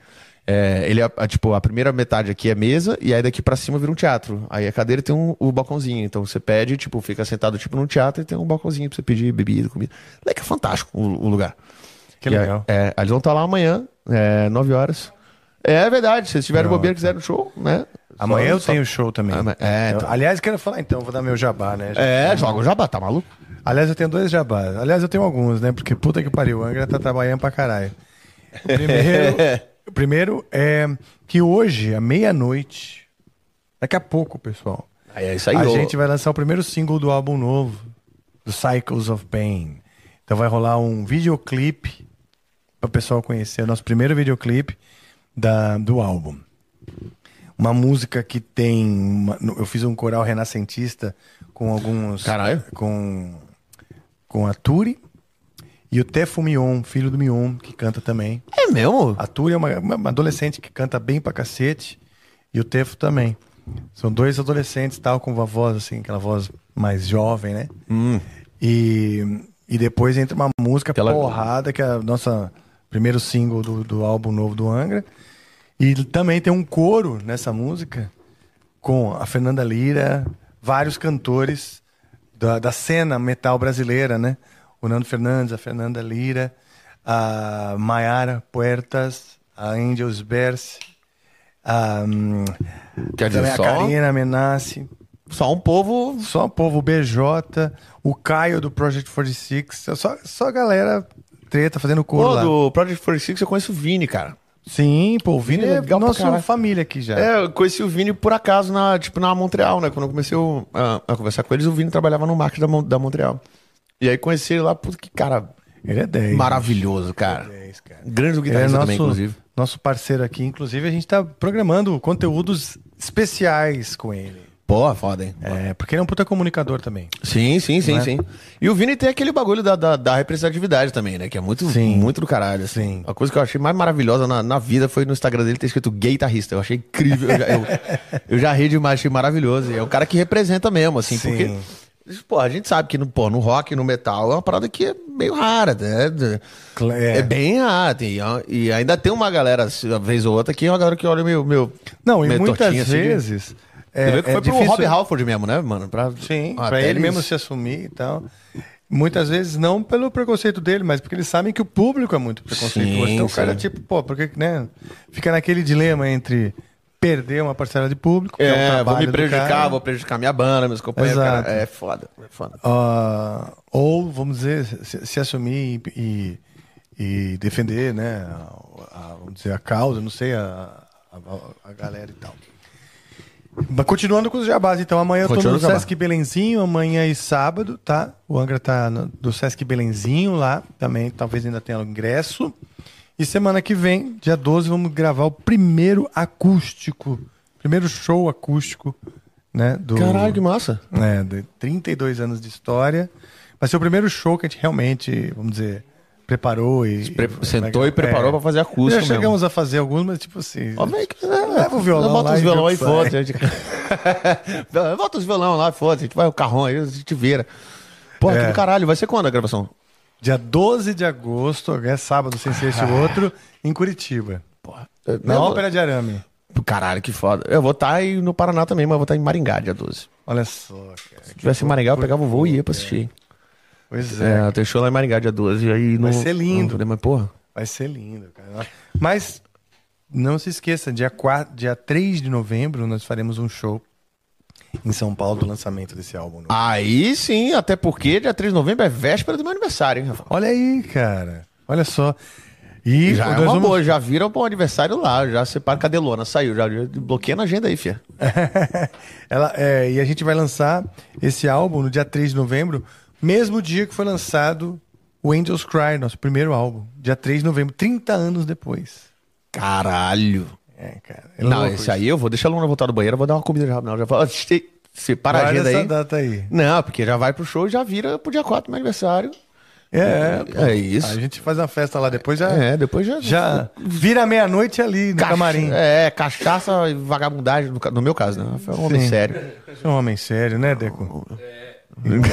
[SPEAKER 3] É, ele é, é, tipo, a primeira metade aqui é mesa, e aí daqui pra cima vira um teatro. Aí a cadeira tem um, o balcãozinho. Então você pede, tipo, fica sentado tipo num teatro e tem um balcãozinho pra você pedir bebida, comida. É que é fantástico o, o lugar.
[SPEAKER 1] Que
[SPEAKER 3] E aí,
[SPEAKER 1] legal.
[SPEAKER 3] É, eles vão estar lá amanhã, é, 9 horas. É, verdade, se tiverem bobeira e quiserem show, né?
[SPEAKER 1] Amanhã
[SPEAKER 3] só-
[SPEAKER 1] eu
[SPEAKER 3] só-
[SPEAKER 1] tenho show também.
[SPEAKER 3] Ah, é, então.
[SPEAKER 1] Aliás, quero falar então, vou dar meu jabá, né?
[SPEAKER 3] É, joga o jabá, tá maluco?
[SPEAKER 1] Aliás, eu tenho dois jabás. Aliás, eu tenho alguns, né? Porque puta que pariu, o Angra tá trabalhando pra caralho. O (laughs) primeiro, primeiro é que hoje, à meia-noite, daqui a pouco, pessoal,
[SPEAKER 3] é
[SPEAKER 1] a gente vai lançar o primeiro single do álbum novo, do Cycles of Pain. Então vai rolar um videoclipe para o pessoal conhecer, o nosso primeiro videoclipe da, do álbum. Uma música que tem. uma- eu fiz um coral renascentista com alguns.
[SPEAKER 3] Caralho.
[SPEAKER 1] Com, com a Turi e o Tefo Mion, filho do Mion, que canta também.
[SPEAKER 3] É mesmo?
[SPEAKER 1] A Turi é uma, uma adolescente que canta bem pra cacete. E o Tefo também. São dois adolescentes, tal, com uma voz assim, aquela voz mais jovem, né? E, e depois entra uma música
[SPEAKER 3] Aquela-
[SPEAKER 1] porrada, que é a nossa primeiro single do, do álbum novo do Angra. E também tem um coro nessa música com a Fernanda Lira, vários cantores da, da cena metal brasileira, né? O Nando Fernandes, a Fernanda Lira, a Mayara Puertas, a Angels Berce, a, hum,
[SPEAKER 3] Quer dizer,
[SPEAKER 1] a
[SPEAKER 3] só,
[SPEAKER 1] Karina Menassi,
[SPEAKER 3] só um povo
[SPEAKER 1] só o povo BJ, o Caio do Project 46, só, só galera treta fazendo coro
[SPEAKER 3] Pô,
[SPEAKER 1] lá.
[SPEAKER 3] do Project 46 eu conheço o Vini, cara.
[SPEAKER 1] Sim, pô, o Vini é
[SPEAKER 3] Legal pra
[SPEAKER 1] nossa família aqui já.
[SPEAKER 3] É, eu conheci o Vini por acaso na, tipo, na Montreal, né? Quando eu comecei o- a, a conversar com eles, o Vini trabalhava no marketing da, da Montreal. E aí conheci ele lá, puta que cara
[SPEAKER 1] Ele é 10.
[SPEAKER 3] maravilhoso, cara.
[SPEAKER 1] Ele é 10, cara.
[SPEAKER 3] Grande
[SPEAKER 1] Ele é
[SPEAKER 3] guitarrista
[SPEAKER 1] nosso,
[SPEAKER 3] também, inclusive.
[SPEAKER 1] nosso parceiro aqui. Inclusive, a gente tá programando conteúdos especiais com ele.
[SPEAKER 3] Porra, foda, hein?
[SPEAKER 1] É, porque ele é um puta comunicador também.
[SPEAKER 3] Sim, sim, sim,
[SPEAKER 1] Né?
[SPEAKER 3] sim. E o Vini tem aquele bagulho da, da, da representatividade também, né? Que é muito,
[SPEAKER 1] Sim.
[SPEAKER 3] muito do caralho. assim.
[SPEAKER 1] Sim.
[SPEAKER 3] A coisa que eu achei mais maravilhosa na, na vida foi no Instagram dele ter escrito guitarrista. Eu achei incrível. Eu já, eu, eu já ri demais, achei maravilhoso. E é um cara que representa mesmo, assim,
[SPEAKER 1] Sim.
[SPEAKER 3] porque. Pô, a gente sabe que no, pô, no rock, no metal, é uma parada que é meio rara, né? É,
[SPEAKER 1] é.
[SPEAKER 3] bem rara. tem- e ainda tem uma galera, assim, uma vez ou outra, que é uma galera que olha meio. meio
[SPEAKER 1] Não, e muitas
[SPEAKER 3] assim, de-
[SPEAKER 1] vezes.
[SPEAKER 3] Você vê que
[SPEAKER 1] é
[SPEAKER 3] foi pro
[SPEAKER 1] difícil-
[SPEAKER 3] Rob Halford mesmo, né, mano? Pra,
[SPEAKER 1] Sim, pra ele mesmo se assumir e tal. Muitas vezes não pelo preconceito dele, mas porque eles sabem que o público é muito preconceituoso.
[SPEAKER 3] Sim,
[SPEAKER 1] então o cara, tipo, pô, porque, né? Fica naquele dilema entre perder uma parcela de público. que
[SPEAKER 3] É,
[SPEAKER 1] o
[SPEAKER 3] vou
[SPEAKER 1] trabalho
[SPEAKER 3] me prejudicar, vou prejudicar minha banda, meus companheiros. Cara, é foda, é foda.
[SPEAKER 1] ah, ou, vamos dizer, se, se assumir e, e, defender, né? A, a- vamos dizer, a causa, não sei, a, a, a galera e tal. Mas continuando com os jabás, então amanhã eu tô no. Sesc Belenzinho, amanhã e sábado, tá? O Angra tá no, do Sesc Belenzinho lá, também talvez ainda tenha o ingresso. E semana que vem, dia 12, vamos gravar o primeiro acústico, primeiro show acústico, né? Do,
[SPEAKER 3] Caralho, que massa.
[SPEAKER 1] é, de 32 anos de história. Vai ser o primeiro show que a gente realmente, vamos dizer, preparou e.
[SPEAKER 3] Pre- sentou e preparou pra fazer acústico
[SPEAKER 1] Já
[SPEAKER 3] mesmo.
[SPEAKER 1] chegamos a fazer alguns, mas tipo assim.
[SPEAKER 3] Ó, vem que-
[SPEAKER 1] Leva o violão
[SPEAKER 3] Bota
[SPEAKER 1] lá
[SPEAKER 3] os
[SPEAKER 1] e
[SPEAKER 3] violão
[SPEAKER 1] vê
[SPEAKER 3] aí,
[SPEAKER 1] o que
[SPEAKER 3] foda
[SPEAKER 1] sai.
[SPEAKER 3] a gente... (laughs) Bota os violão lá, foda a gente vai o carrão aí, a gente vira. Porra,
[SPEAKER 1] É.
[SPEAKER 3] que do caralho, vai ser quando a gravação?
[SPEAKER 1] Dia 12 de agosto, é sábado sem ser esse (laughs) outro, em Curitiba.
[SPEAKER 3] Porra.
[SPEAKER 1] Na
[SPEAKER 3] Eu vou-
[SPEAKER 1] Ópera de Arame.
[SPEAKER 3] Caralho, que foda. Eu vou estar aí no Paraná também, mas vou estar em Maringá, dia 12.
[SPEAKER 1] Olha só, cara.
[SPEAKER 3] Se tivesse em Maringá, eu pegava o voo e ia pra assistir.
[SPEAKER 1] Pois é,
[SPEAKER 3] É, tem show lá em Maringá, dia 12. E aí
[SPEAKER 1] Vai
[SPEAKER 3] não-
[SPEAKER 1] ser lindo.
[SPEAKER 3] não- Mas, porra,
[SPEAKER 1] vai ser lindo, cara. Mas não se esqueça, dia, 4, dia 3 de novembro nós faremos um show em São Paulo do lançamento desse álbum. novo.
[SPEAKER 3] Aí sim, até porque dia 3 de novembro é véspera do meu aniversário, hein, Rafa?
[SPEAKER 1] Olha aí, cara. Olha só. E
[SPEAKER 3] Já é uma
[SPEAKER 1] vamos-
[SPEAKER 3] boa, já vira pro aniversário lá, já separa cadê Lona? Saiu, já, já bloqueia na agenda aí, fia. (laughs)
[SPEAKER 1] Ela, é, e a gente vai lançar esse álbum no dia 3 de novembro, mesmo dia que foi lançado o Angels Cry, nosso primeiro álbum. Dia 3 de novembro, 30 anos depois.
[SPEAKER 3] Caralho.
[SPEAKER 1] É, cara. É
[SPEAKER 3] Não, esse
[SPEAKER 1] isso.
[SPEAKER 3] aí eu vou deixar a Luna voltar do banheiro, eu vou dar uma comida já. Não, já fala, (laughs) separa a agenda
[SPEAKER 1] essa
[SPEAKER 3] aí.
[SPEAKER 1] data aí.
[SPEAKER 3] Não, porque já vai pro show e já vira pro dia 4 do meu aniversário.
[SPEAKER 1] É,
[SPEAKER 3] É isso.
[SPEAKER 1] A gente faz uma festa lá depois, já,
[SPEAKER 3] É, depois já.
[SPEAKER 1] já vira meia-noite ali no
[SPEAKER 3] Cacha-
[SPEAKER 1] camarim.
[SPEAKER 3] É, cachaça e vagabundagem, no, no meu caso, né? Foi um homem sério.
[SPEAKER 1] É um homem sério, né, Deco?
[SPEAKER 2] Muito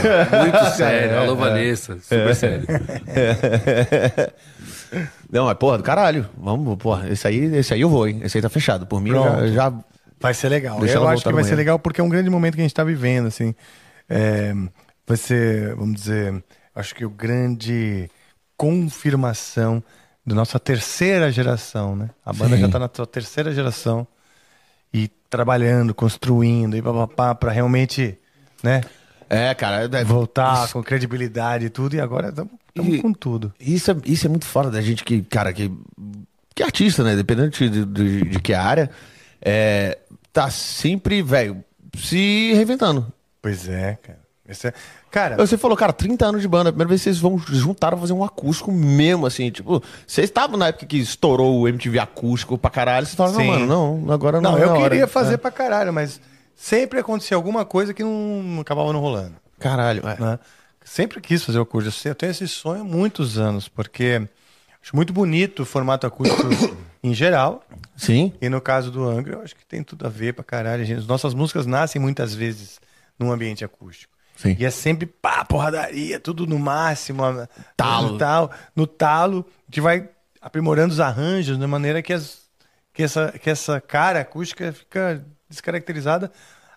[SPEAKER 2] sério. (laughs) Alô, Vanessa. Super sério. (laughs)
[SPEAKER 3] Não, mas porra, do caralho. Vamos, porra, esse aí, esse aí eu vou, hein? Esse aí tá fechado. Por mim, eu já, já
[SPEAKER 1] Vai ser legal.
[SPEAKER 3] Deixa
[SPEAKER 1] eu acho
[SPEAKER 3] voltar
[SPEAKER 1] que vai ser legal porque é um grande momento que a gente está vivendo, assim. É, vai ser, vamos dizer, acho que o grande confirmação da nossa terceira geração, né? A banda
[SPEAKER 3] Sim.
[SPEAKER 1] já está na sua terceira geração e trabalhando, construindo e papapá para realmente, né?
[SPEAKER 3] É, cara, é-
[SPEAKER 1] Voltar
[SPEAKER 3] Isso,
[SPEAKER 1] com credibilidade e tudo e agora estamos
[SPEAKER 3] E-
[SPEAKER 1] com tudo.
[SPEAKER 3] isso, é, isso é muito fora da gente que, cara, que, que artista, né? Dependente de, de, de que área, é, tá sempre, velho, se reinventando.
[SPEAKER 1] Pois é, cara. É- Cara,
[SPEAKER 3] Você falou, cara, 30 anos de banda, a primeira vez que vocês vão juntar fazer um acústico mesmo, assim, tipo, vocês estavam na época que estourou o MTV acústico pra caralho, vocês falaram, não, mano, não, agora não,
[SPEAKER 1] Não,
[SPEAKER 3] é
[SPEAKER 1] eu
[SPEAKER 3] hora.
[SPEAKER 1] queria fazer
[SPEAKER 3] É.
[SPEAKER 1] pra caralho, mas sempre acontecia alguma coisa que não, não acabava não rolando.
[SPEAKER 3] Caralho, é.
[SPEAKER 1] né? Sempre quis fazer o curso. Eu tenho esse sonho há muitos anos, porque acho muito bonito o formato acústico (coughs) em geral.
[SPEAKER 3] Sim.
[SPEAKER 1] E no caso do Angra, eu acho que tem tudo a ver pra caralho. gente. As nossas músicas nascem muitas vezes num ambiente acústico.
[SPEAKER 3] Sim.
[SPEAKER 1] E é sempre pá, porradaria, tudo no máximo.
[SPEAKER 3] Talo.
[SPEAKER 1] No, tal, no talo. A gente vai aprimorando os arranjos de maneira que, as, que, essa, que essa cara acústica fica descaracterizada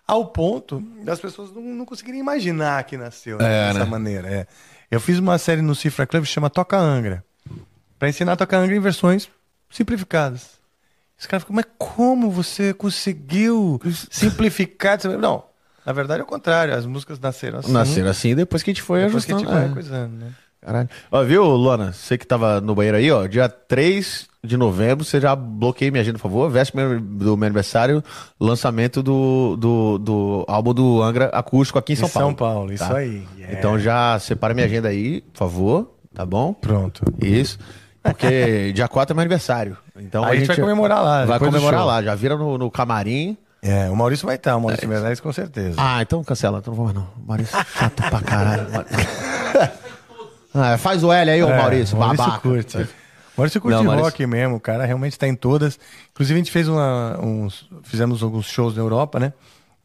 [SPEAKER 1] ao ponto das pessoas não, não conseguirem imaginar que nasceu né,
[SPEAKER 3] É,
[SPEAKER 1] dessa
[SPEAKER 3] né?
[SPEAKER 1] maneira. É. Eu fiz uma série no Cifra Club que chama Toca Angra. Pra ensinar a tocar Angra em versões simplificadas. Os caras ficam, mas como você conseguiu simplificar? Não, na verdade é o contrário. As músicas nasceram assim.
[SPEAKER 3] Nasceram assim depois que a gente foi
[SPEAKER 1] Depois que a
[SPEAKER 3] ajustando.
[SPEAKER 1] gente vai
[SPEAKER 3] é.
[SPEAKER 1] coisando, né?
[SPEAKER 3] Caralho. Ó, viu, Luana? Você que tava no banheiro aí, ó. Dia 3 de novembro, você já bloqueia minha agenda, por favor. Véspera do meu aniversário, lançamento do, do, do álbum do Angra acústico aqui em São
[SPEAKER 1] Em
[SPEAKER 3] Paulo.
[SPEAKER 1] São Paulo, isso
[SPEAKER 3] tá?
[SPEAKER 1] aí. Yeah.
[SPEAKER 3] Então já separa minha agenda aí, por favor. Tá bom?
[SPEAKER 1] Pronto.
[SPEAKER 3] Isso. Porque (laughs) dia 4 é meu aniversário. Então
[SPEAKER 1] Aí a gente vai comemorar lá,
[SPEAKER 3] Vai comemorar lá. Já vira no, no camarim.
[SPEAKER 1] É, o Maurício vai estar, o Maurício Meirelles com certeza.
[SPEAKER 3] Ah, então cancela, então não vou mais não. Maurício, chato pra caralho. (laughs) Ah, faz o L aí, ô
[SPEAKER 1] É,
[SPEAKER 3] Maurício,
[SPEAKER 1] Maurício
[SPEAKER 3] babaca.
[SPEAKER 1] curte. Maurício curte
[SPEAKER 3] Não, Maurício-
[SPEAKER 1] rock mesmo, o cara realmente tá em todas. Inclusive, a gente fez uma, uns. Fizemos alguns shows na Europa, né?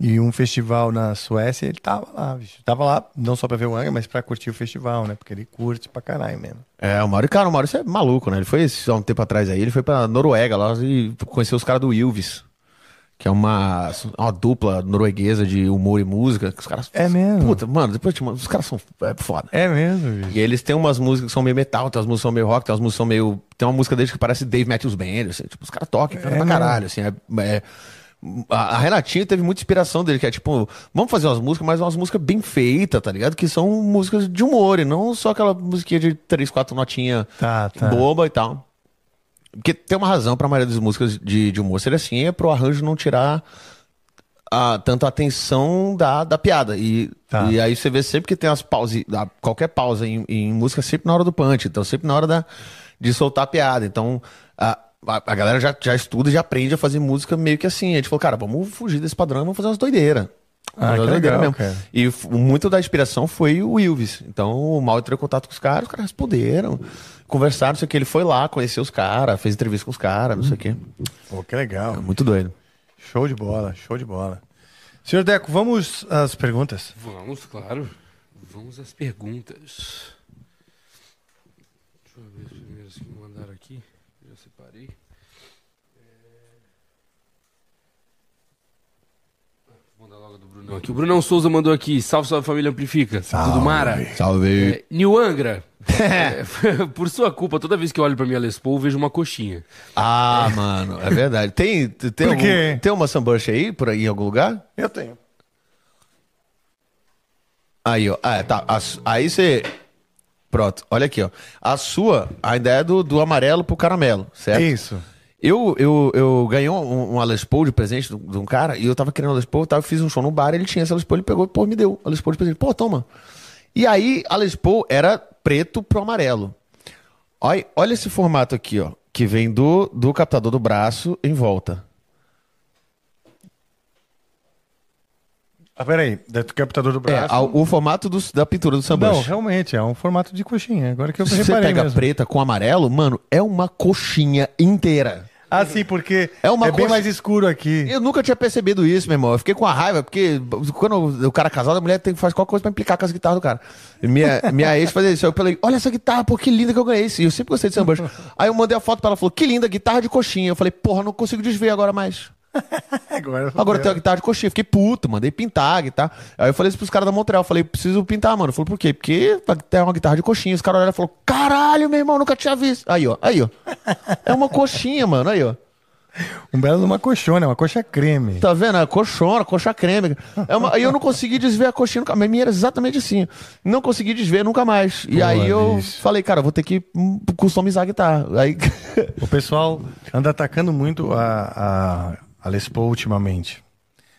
[SPEAKER 1] E um festival na Suécia, ele tava lá, bicho. Tava lá, não só pra ver o Angra, mas pra curtir o festival, né? Porque ele curte pra caralho mesmo.
[SPEAKER 3] É, o Maurício, cara, o Maurício é maluco, né? Ele foi há um tempo atrás aí, ele foi pra Noruega lá e conheceu os caras do Ilves, que é uma, uma dupla norueguesa de humor e música. Que os caras.
[SPEAKER 1] É mesmo?
[SPEAKER 3] Puta, mano, depois te mando, os caras são é, foda.
[SPEAKER 1] É mesmo, bicho.
[SPEAKER 3] E eles têm umas músicas que são meio metal, tem umas músicas são meio rock, tem umas músicas são meio. Tem uma música deles que parece Dave Matthews Band, assim, tipo, os caras tocam, cantam pra
[SPEAKER 1] mesmo?
[SPEAKER 3] caralho, assim. É, é- a, a Renatinha teve muita inspiração dele, que é tipo, vamos fazer umas músicas, mas umas músicas bem feitas, tá ligado? Que são músicas de humor, e não só aquela musiquinha de três, quatro notinhas
[SPEAKER 1] Tá, tá.
[SPEAKER 3] boba e tal. Porque tem uma razão pra maioria das músicas de, de humor ser assim, é pro arranjo não tirar a, tanto a atenção da, da piada. E,
[SPEAKER 1] Tá.
[SPEAKER 3] e aí você vê sempre que tem as pausas, a- qualquer pausa em, em música, sempre na hora do punch. Então, sempre na hora da, de soltar a piada. Então, a, a, a galera já, já estuda e já aprende a fazer música meio que assim. A gente falou, cara, vamos fugir desse padrão, vamos fazer umas doideiras.
[SPEAKER 1] Ah, que legal, cara.
[SPEAKER 3] E muito da inspiração foi o Ilves. Então, o Mal entrou em contato com os caras, os caras responderam, conversaram, não sei o que. Ele foi lá, conheceu os caras, fez entrevista com os caras, não sei o que.
[SPEAKER 1] Pô, que legal.
[SPEAKER 3] Muito doido.
[SPEAKER 1] Show de bola, show de bola. Senhor Deco, vamos às perguntas.
[SPEAKER 2] Vamos, claro. Vamos às perguntas. Deixa eu ver as primeiras que me mandaram aqui. Já separei. É... Vou mandar logo do Brunão aqui. O Brunão Souza mandou aqui. Salve, salve família Amplifica. Tudo Mara?
[SPEAKER 3] Salve.
[SPEAKER 2] É, Nil Angra. É, (laughs) por sua culpa, toda vez que eu olho pra minha Les Paul, eu vejo uma coxinha.
[SPEAKER 3] Ah, mano, é verdade. Tem, tem,
[SPEAKER 1] Por
[SPEAKER 3] algum- tem uma Sunburst aí, por aí em algum lugar?
[SPEAKER 1] Eu tenho.
[SPEAKER 3] Aí, ó. Ah, tá. A su- aí você. Pronto, olha aqui, ó. A sua ainda é do, do amarelo pro caramelo, certo?
[SPEAKER 1] Isso.
[SPEAKER 3] Eu, eu, eu ganhei um, uma Les Paul de presente de um- de um cara e eu tava querendo a Les Paul, tá? eu fiz um show no bar, ele tinha essa Les Paul, ele pegou e pô, me deu a Les Paul de presente. Pô, toma. E aí a Les Paul era preto pro amarelo. Olha, olha esse formato aqui, ó, que vem do, do captador do braço em volta.
[SPEAKER 1] Ah, peraí, do captador do
[SPEAKER 3] É,
[SPEAKER 1] braço.
[SPEAKER 3] a- o formato do- da pintura do
[SPEAKER 1] Não,
[SPEAKER 3] Sunburst.
[SPEAKER 1] realmente, é um formato de coxinha. Agora que eu
[SPEAKER 3] Se você
[SPEAKER 1] reparei
[SPEAKER 3] pega
[SPEAKER 1] mesmo.
[SPEAKER 3] preta com amarelo, mano, é uma coxinha inteira.
[SPEAKER 1] Ah, sim, porque
[SPEAKER 3] É uma
[SPEAKER 1] bem
[SPEAKER 3] coxa-
[SPEAKER 1] mais escuro aqui.
[SPEAKER 3] Eu nunca tinha percebido isso, meu irmão. Eu fiquei com a raiva, porque quando o cara é casado, a mulher tem que fazer qualquer coisa pra implicar com as guitarras do cara. Minha, minha ex fazia isso. Eu falei, olha essa guitarra, pô, que linda que eu ganhei. E eu sempre gostei de Sunburst. Aí eu mandei a foto pra ela, falou, que linda, guitarra de coxinha. Eu falei, porra, não consigo desver agora mais. (laughs)
[SPEAKER 1] Agora,
[SPEAKER 3] Agora tem uma guitarra de coxinha. Fiquei puto, mandei pintar a guitarra. Aí eu falei isso pros caras da Montreal. Falei, preciso pintar, mano. Falei, por quê? Porque tem uma guitarra de coxinha. Os caras olharam e falaram, caralho, meu irmão, nunca tinha visto. Aí, ó, aí, ó. É uma coxinha, mano, aí, ó.
[SPEAKER 1] Um belo de uma coxona, uma coxa creme.
[SPEAKER 3] Tá vendo? É coxona, coxa creme. É uma... Aí eu não consegui desver a coxinha nunca. Minha era exatamente assim. Não consegui desver nunca mais. E
[SPEAKER 1] Pô,
[SPEAKER 3] aí eu
[SPEAKER 1] bicho.
[SPEAKER 3] falei, cara, vou ter que hum, customizar a guitarra. Aí.
[SPEAKER 1] O pessoal anda atacando muito a, a, a Les Paul ultimamente.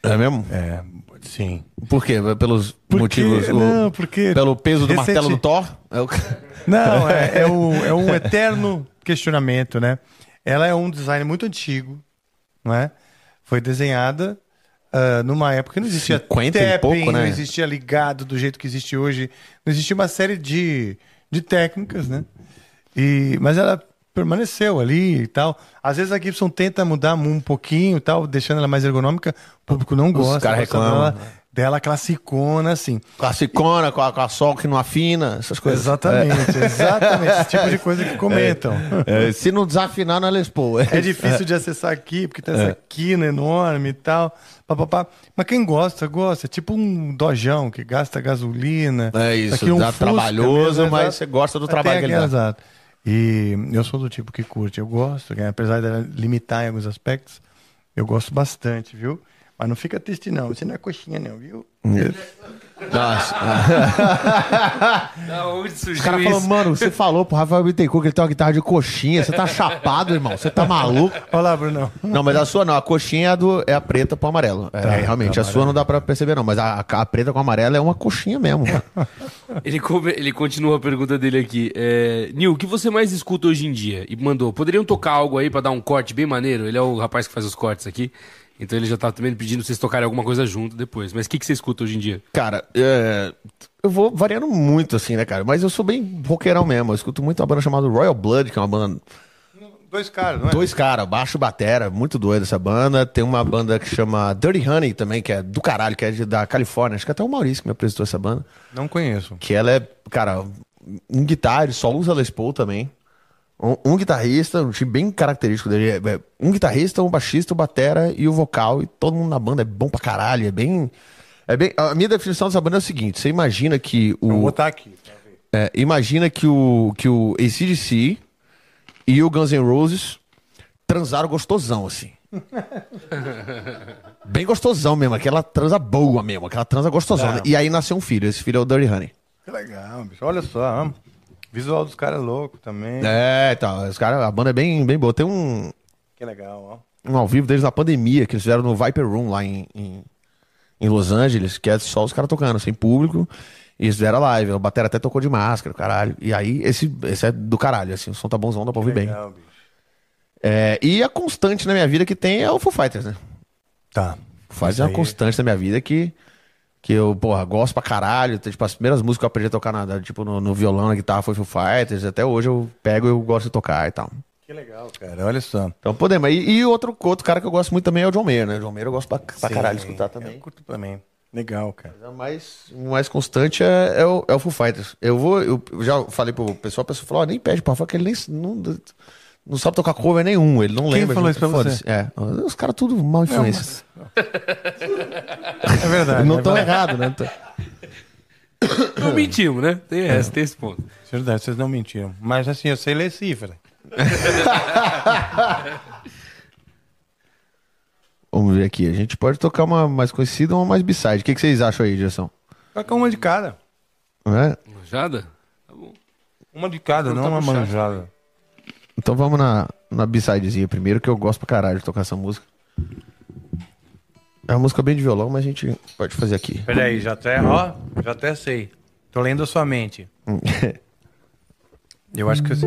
[SPEAKER 3] É mesmo?
[SPEAKER 1] É, sim.
[SPEAKER 3] Por quê? Pelos
[SPEAKER 1] Porque-
[SPEAKER 3] motivos. o-
[SPEAKER 1] não, porque
[SPEAKER 3] Pelo peso do
[SPEAKER 1] recente-
[SPEAKER 3] martelo do Thor? É o...
[SPEAKER 1] Não, (laughs) é, é, o- é um eterno questionamento, né? Ela é um design muito antigo, não é? Foi desenhada ah, numa época que não existia
[SPEAKER 3] 50 e
[SPEAKER 1] tapping,
[SPEAKER 3] pouco, né?
[SPEAKER 1] não existia ligado do jeito que existe hoje, não existia uma série de, de técnicas, né? E, mas ela permaneceu ali e tal. Às vezes a Gibson tenta mudar um pouquinho e tal, deixando ela mais ergonômica, o público não gosta.
[SPEAKER 3] caras
[SPEAKER 1] gosta
[SPEAKER 3] reclamam,
[SPEAKER 1] dela,
[SPEAKER 3] né?
[SPEAKER 1] dela classicona, assim.
[SPEAKER 3] Classicona, com a, com a sol que não afina, essas coisas.
[SPEAKER 1] Exatamente, exatamente. Esse tipo de (laughs) coisa que comentam.
[SPEAKER 3] É, se não desafinar, não é Les Paul.
[SPEAKER 1] É difícil de acessar aqui, porque tem essa quina enorme e tal. Pá, pá, pá. Mas quem gosta, gosta. É tipo um dojão que gasta gasolina.
[SPEAKER 3] É isso,
[SPEAKER 1] Aqui um
[SPEAKER 3] dá trabalhoso,
[SPEAKER 1] mesmo,
[SPEAKER 3] mas
[SPEAKER 1] exato.
[SPEAKER 3] você gosta do trabalho que ele dá.
[SPEAKER 1] Exato. E eu sou do tipo que curte. Eu gosto, né? apesar dela limitar em alguns aspectos, eu gosto bastante, viu? Mas não fica triste, não. Você não é coxinha, não, viu?
[SPEAKER 3] Nossa.
[SPEAKER 2] Da onde surgiu
[SPEAKER 3] O cara
[SPEAKER 2] isso?
[SPEAKER 3] falou, mano, você falou pro Rafael Bittencourt que ele tem uma guitarra de coxinha. Você tá chapado, irmão. Você tá maluco.
[SPEAKER 1] Olha lá, Brunão.
[SPEAKER 3] Não, mas a sua não. A coxinha é, a do, é a preta pro amarelo. É,
[SPEAKER 1] Tá,
[SPEAKER 3] realmente.
[SPEAKER 1] tá
[SPEAKER 3] a sua não dá pra perceber, não. Mas a, a preta com amarelo é uma coxinha mesmo.
[SPEAKER 2] Ele, come- ele continua a pergunta dele aqui. É, Nil, o que você mais escuta hoje em dia? E mandou, poderiam tocar algo aí pra dar um corte bem maneiro? Ele é o rapaz que faz os cortes aqui. Então ele já tá também pedindo vocês tocarem alguma coisa junto depois. Mas o que, que você escuta hoje em dia?
[SPEAKER 3] Cara, é, eu vou variando muito, assim, né, cara? Mas eu sou bem roqueirão mesmo. Eu escuto muito uma banda chamada Royal Blood, que é uma banda.
[SPEAKER 1] Dois caras, não é?
[SPEAKER 3] Dois caras, baixo e batera, muito doido essa banda. Tem uma banda que chama Dirty Honey também, que é do caralho, que é de- da Califórnia. Acho que até o Maurício que me apresentou essa banda.
[SPEAKER 1] Não conheço.
[SPEAKER 3] Que ela é, cara, um guitarra, só usa Les Paul também. Um, um guitarrista, um time bem característico dele. é- é um guitarrista, um baixista, um batera e o vocal. E todo mundo na banda é bom pra caralho. É bem. É bem a minha definição dessa banda é o seguinte: você imagina que o.
[SPEAKER 1] Vou botar aqui.
[SPEAKER 3] É, imagina que o, que o ACDC e o Guns N' Roses transaram gostosão, assim. (laughs) Bem gostosão mesmo, aquela transa boa mesmo, aquela transa gostosona.
[SPEAKER 1] É.
[SPEAKER 3] E aí nasceu um filho, esse filho é o Dirty Honey.
[SPEAKER 1] Que legal, bicho. Olha só, ó. Visual dos caras é louco também.
[SPEAKER 3] É, então, os caras, a banda é bem, bem boa. Tem um,
[SPEAKER 1] Que legal, ó.
[SPEAKER 3] um ao vivo deles na pandemia, que eles fizeram no Viper Room lá em, em, em Los Angeles, que é só os caras tocando, sem público. E eles fizeram live, o Batera até tocou de máscara, caralho. E aí, esse, esse é do caralho, assim, o som tá bonzão, dá pra ouvir bem.
[SPEAKER 1] Bicho.
[SPEAKER 3] É, e a constante na minha vida que tem é o Foo Fighters, né?
[SPEAKER 1] Tá.
[SPEAKER 3] Foo Fighters é uma
[SPEAKER 1] aí.
[SPEAKER 3] constante na minha vida que, que eu, porra, gosto pra caralho. Tipo, as primeiras músicas que eu aprendi a tocar na, tipo, no, no violão, na guitarra foi Foo Fighters. Até hoje eu pego e eu gosto de tocar e tal.
[SPEAKER 1] Que legal, cara. Olha só.
[SPEAKER 3] Então podemos. E, e outro, outro cara que eu gosto muito também é o John Mayer, né? O John Mayer eu gosto pra, pra
[SPEAKER 1] Sim,
[SPEAKER 3] caralho de escutar também.
[SPEAKER 1] Eu curto também. Legal, cara.
[SPEAKER 3] Mas O mais, mais constante é, é, o, é o Foo Fighters. Eu vou, eu já falei pro pessoal, o pessoal falou, ó, nem pede pra Rafa, que ele nem não, não sabe tocar cover nenhum, ele não
[SPEAKER 1] Quem
[SPEAKER 3] lembra.
[SPEAKER 1] falou
[SPEAKER 3] gente.
[SPEAKER 1] isso pra você?
[SPEAKER 3] É, os caras tudo mal influência.
[SPEAKER 1] É verdade.
[SPEAKER 3] não
[SPEAKER 1] é
[SPEAKER 3] tão errado, né? (coughs)
[SPEAKER 2] Não mentimos, né? Tem, essa, tem esse ponto.
[SPEAKER 1] É verdade, vocês não mentiram. Mas assim, eu sei ler cifra. (laughs)
[SPEAKER 3] Vamos ver aqui. A gente pode tocar uma mais conhecida ou uma mais b-side. O que, que vocês acham aí, Gerson?
[SPEAKER 1] Toca uma de cada.
[SPEAKER 3] Não é?
[SPEAKER 2] Manjada? Tá bom.
[SPEAKER 1] Uma de cada, não,
[SPEAKER 2] tá
[SPEAKER 1] uma
[SPEAKER 2] puxado.
[SPEAKER 1] manjada.
[SPEAKER 3] Então vamos na, na b-sidezinha primeiro, que eu gosto pra caralho de tocar essa música. É uma música bem de violão, mas a gente pode fazer aqui.
[SPEAKER 1] Peraí, já até, ó, já até sei. Tô lendo a sua mente. (laughs) Eu acho que. eu.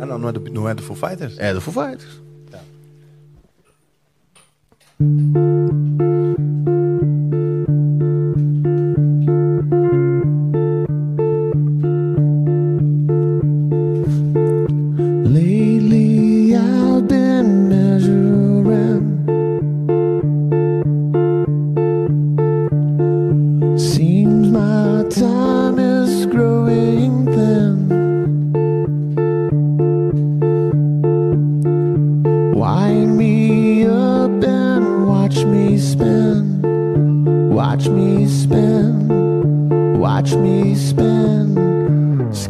[SPEAKER 1] Ah, não, não é do, não é do Foo Fighters?
[SPEAKER 3] é do Foo Fighters. Lately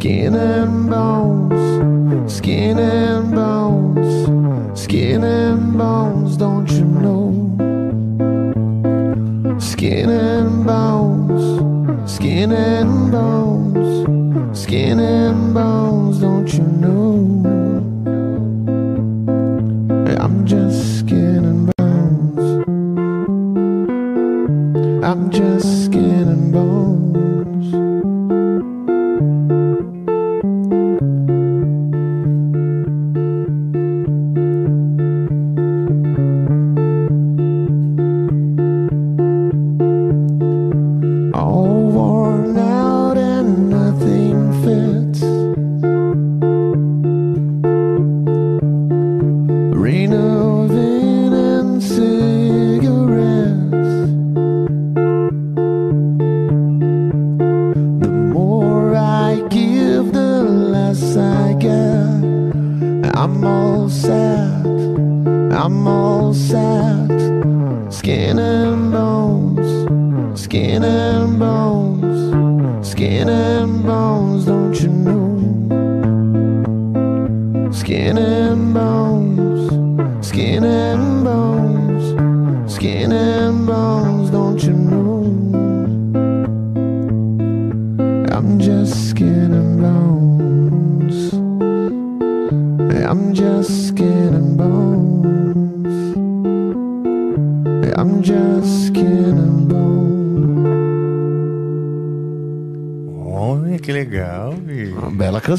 [SPEAKER 3] Skin and bones Skin and bones Skin and bones Don't you know? Skin and bones Skin and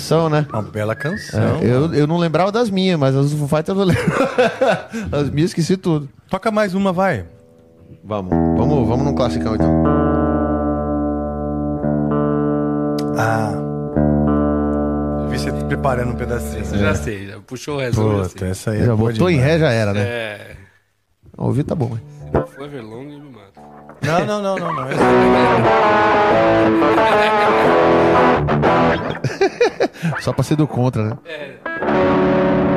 [SPEAKER 3] canção, né?
[SPEAKER 1] Uma bela canção.
[SPEAKER 3] É, eu, eu não lembrava das minhas, mas as do Foo Fighters eu lembro. (laughs) as minhas esqueci tudo.
[SPEAKER 1] Toca mais uma, vai.
[SPEAKER 3] Vamos, vamos, vamos num classicão então.
[SPEAKER 1] Ah. Vi você preparando um pedacinho.
[SPEAKER 2] Você já sei, já puxou o resto.
[SPEAKER 1] Puta, essa aí é
[SPEAKER 3] Já botou em ré, já era, né?
[SPEAKER 2] É.
[SPEAKER 3] Ouvir tá bom, hein?
[SPEAKER 2] Se não for Everlong, me mata.
[SPEAKER 1] Não, não, não, não. não. (laughs) (laughs) (laughs)
[SPEAKER 3] Só pra ser do contra, né? Tonight,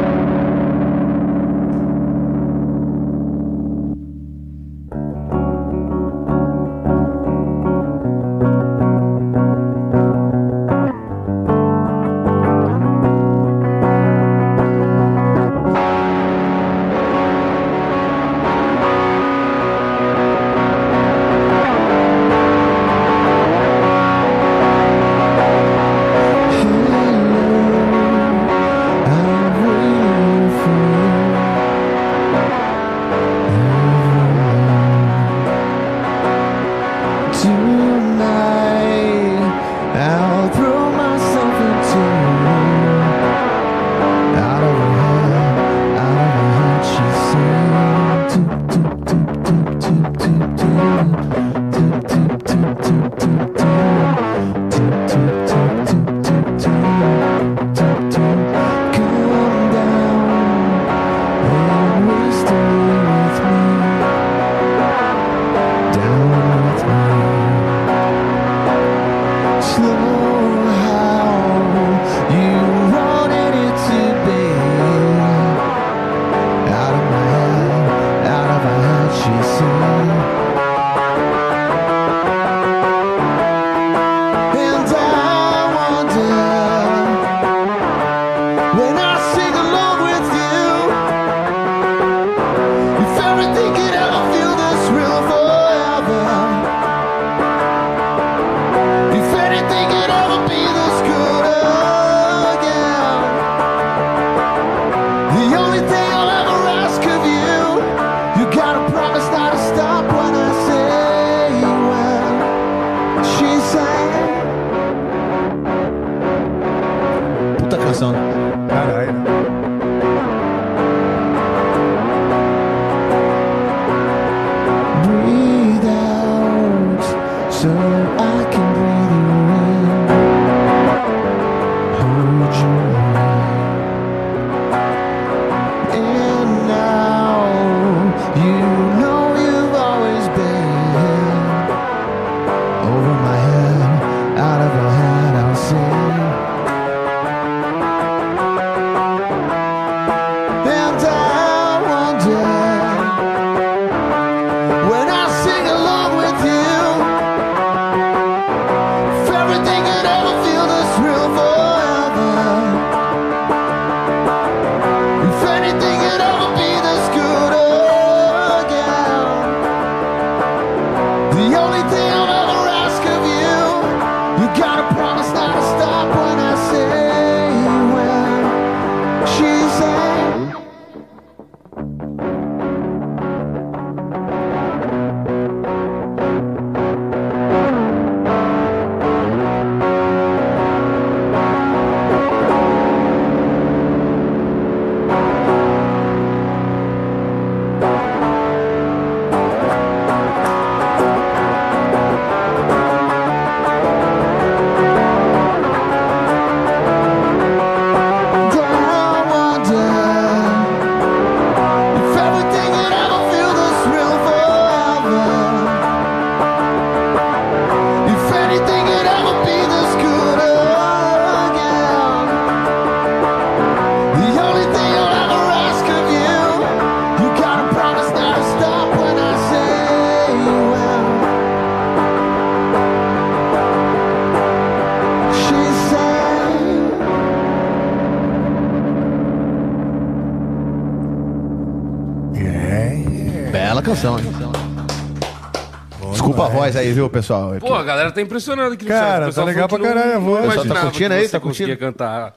[SPEAKER 3] Voz aí, viu, pessoal? É
[SPEAKER 2] Pô, a galera tá impressionada aqui no
[SPEAKER 1] Cara,
[SPEAKER 2] chat. O
[SPEAKER 1] tá
[SPEAKER 2] pessoal
[SPEAKER 1] legal
[SPEAKER 2] falou
[SPEAKER 1] pra
[SPEAKER 2] que não-
[SPEAKER 1] caralho a voz.
[SPEAKER 2] não
[SPEAKER 1] Tá
[SPEAKER 2] imaginava
[SPEAKER 3] curtindo
[SPEAKER 2] que
[SPEAKER 3] aí?
[SPEAKER 2] você
[SPEAKER 3] Tá
[SPEAKER 2] conseguia
[SPEAKER 3] curtindo?
[SPEAKER 2] cantar.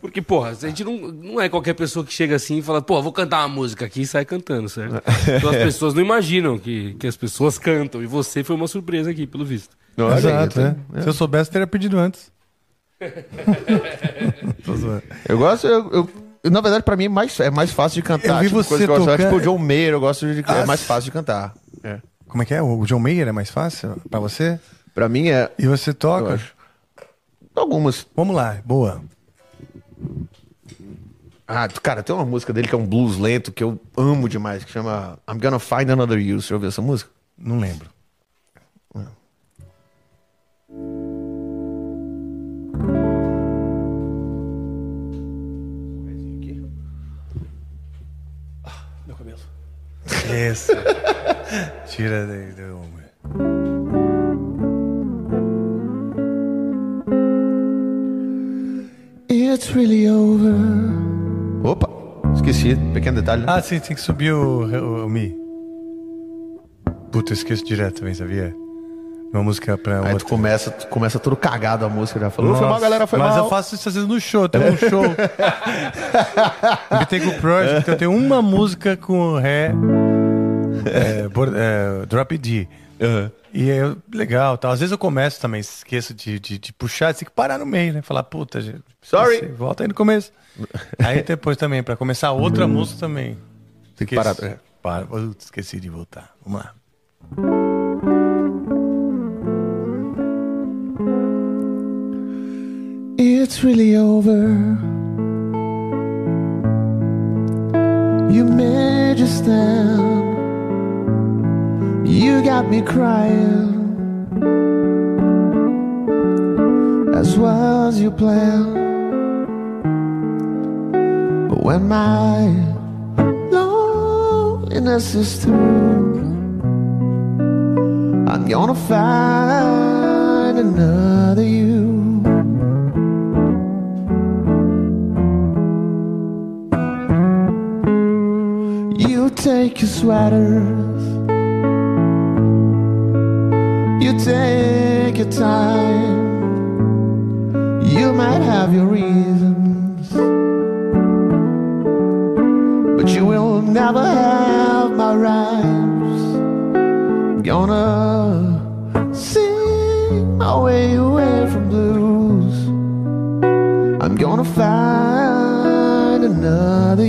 [SPEAKER 2] Porque, porra, a gente não, não é qualquer pessoa que chega assim e fala, pô, vou cantar uma música aqui e sai cantando, certo? (laughs) Então as pessoas não imaginam que, que as pessoas cantam. E você foi uma surpresa aqui, pelo visto.
[SPEAKER 3] Olha aí,
[SPEAKER 1] Exato,
[SPEAKER 3] tá-
[SPEAKER 1] né? Se eu soubesse, teria pedido antes. (laughs) Tô zoando.
[SPEAKER 3] Eu gosto, eu, eu- eu- na verdade, pra mim é mais, é mais fácil de cantar.
[SPEAKER 1] Eu vi
[SPEAKER 3] tipo,
[SPEAKER 1] você
[SPEAKER 3] coisa que eu gosto,
[SPEAKER 1] tocando-
[SPEAKER 3] Tipo o John Mayer, eu gosto de.
[SPEAKER 1] Ah,
[SPEAKER 3] é mais fácil de cantar. É.
[SPEAKER 1] Como é que é? O John Mayer é mais fácil pra você?
[SPEAKER 3] Pra mim é.
[SPEAKER 1] E você toca?
[SPEAKER 3] Algumas.
[SPEAKER 1] Vamos lá, boa.
[SPEAKER 3] Ah, cara, tem uma música dele que é um blues lento que eu amo demais, que chama I'm Gonna Find Another You. Você ouviu essa música?
[SPEAKER 1] Não lembro.
[SPEAKER 2] Meu cabelo.
[SPEAKER 1] Isso. (laughs) Tira daí do.
[SPEAKER 3] It's really over. Opa, esqueci. Pequeno detalhe. né?
[SPEAKER 1] Ah, sim, tem que subir o, o, o Mi. Puta, eu esqueço direto também, sabia? Uma música pra
[SPEAKER 3] Aí tu
[SPEAKER 1] outra.
[SPEAKER 3] começa, tu começa tudo cagado a música, já falou. Foi mal, galera, foi
[SPEAKER 1] mas
[SPEAKER 3] mal.
[SPEAKER 1] eu faço isso às vezes no show, tem um show. Invitei com o Project, eu tenho uma música com Ré, é, é, Drop D. E é legal, tal. Às vezes eu começo também, esqueço de, de, de puxar, tem que parar no meio, né? Falar, puta, gente.
[SPEAKER 3] Sorry.
[SPEAKER 1] esqueci, Volta aí no começo. aí depois também, pra começar outra música também.
[SPEAKER 3] Tem que
[SPEAKER 1] Esqueci-
[SPEAKER 3] parar. é.
[SPEAKER 1] Para, esqueci de voltar. Vamos lá.
[SPEAKER 3] It's really over. You made your stand. You got me crying. As was your plan. But when my loneliness is through, I'm gonna find another you. You take your sweaters. You take your time. You might have your reasons. But you will never have my rhymes. Gonna sing my way away from blues. I'm gonna find another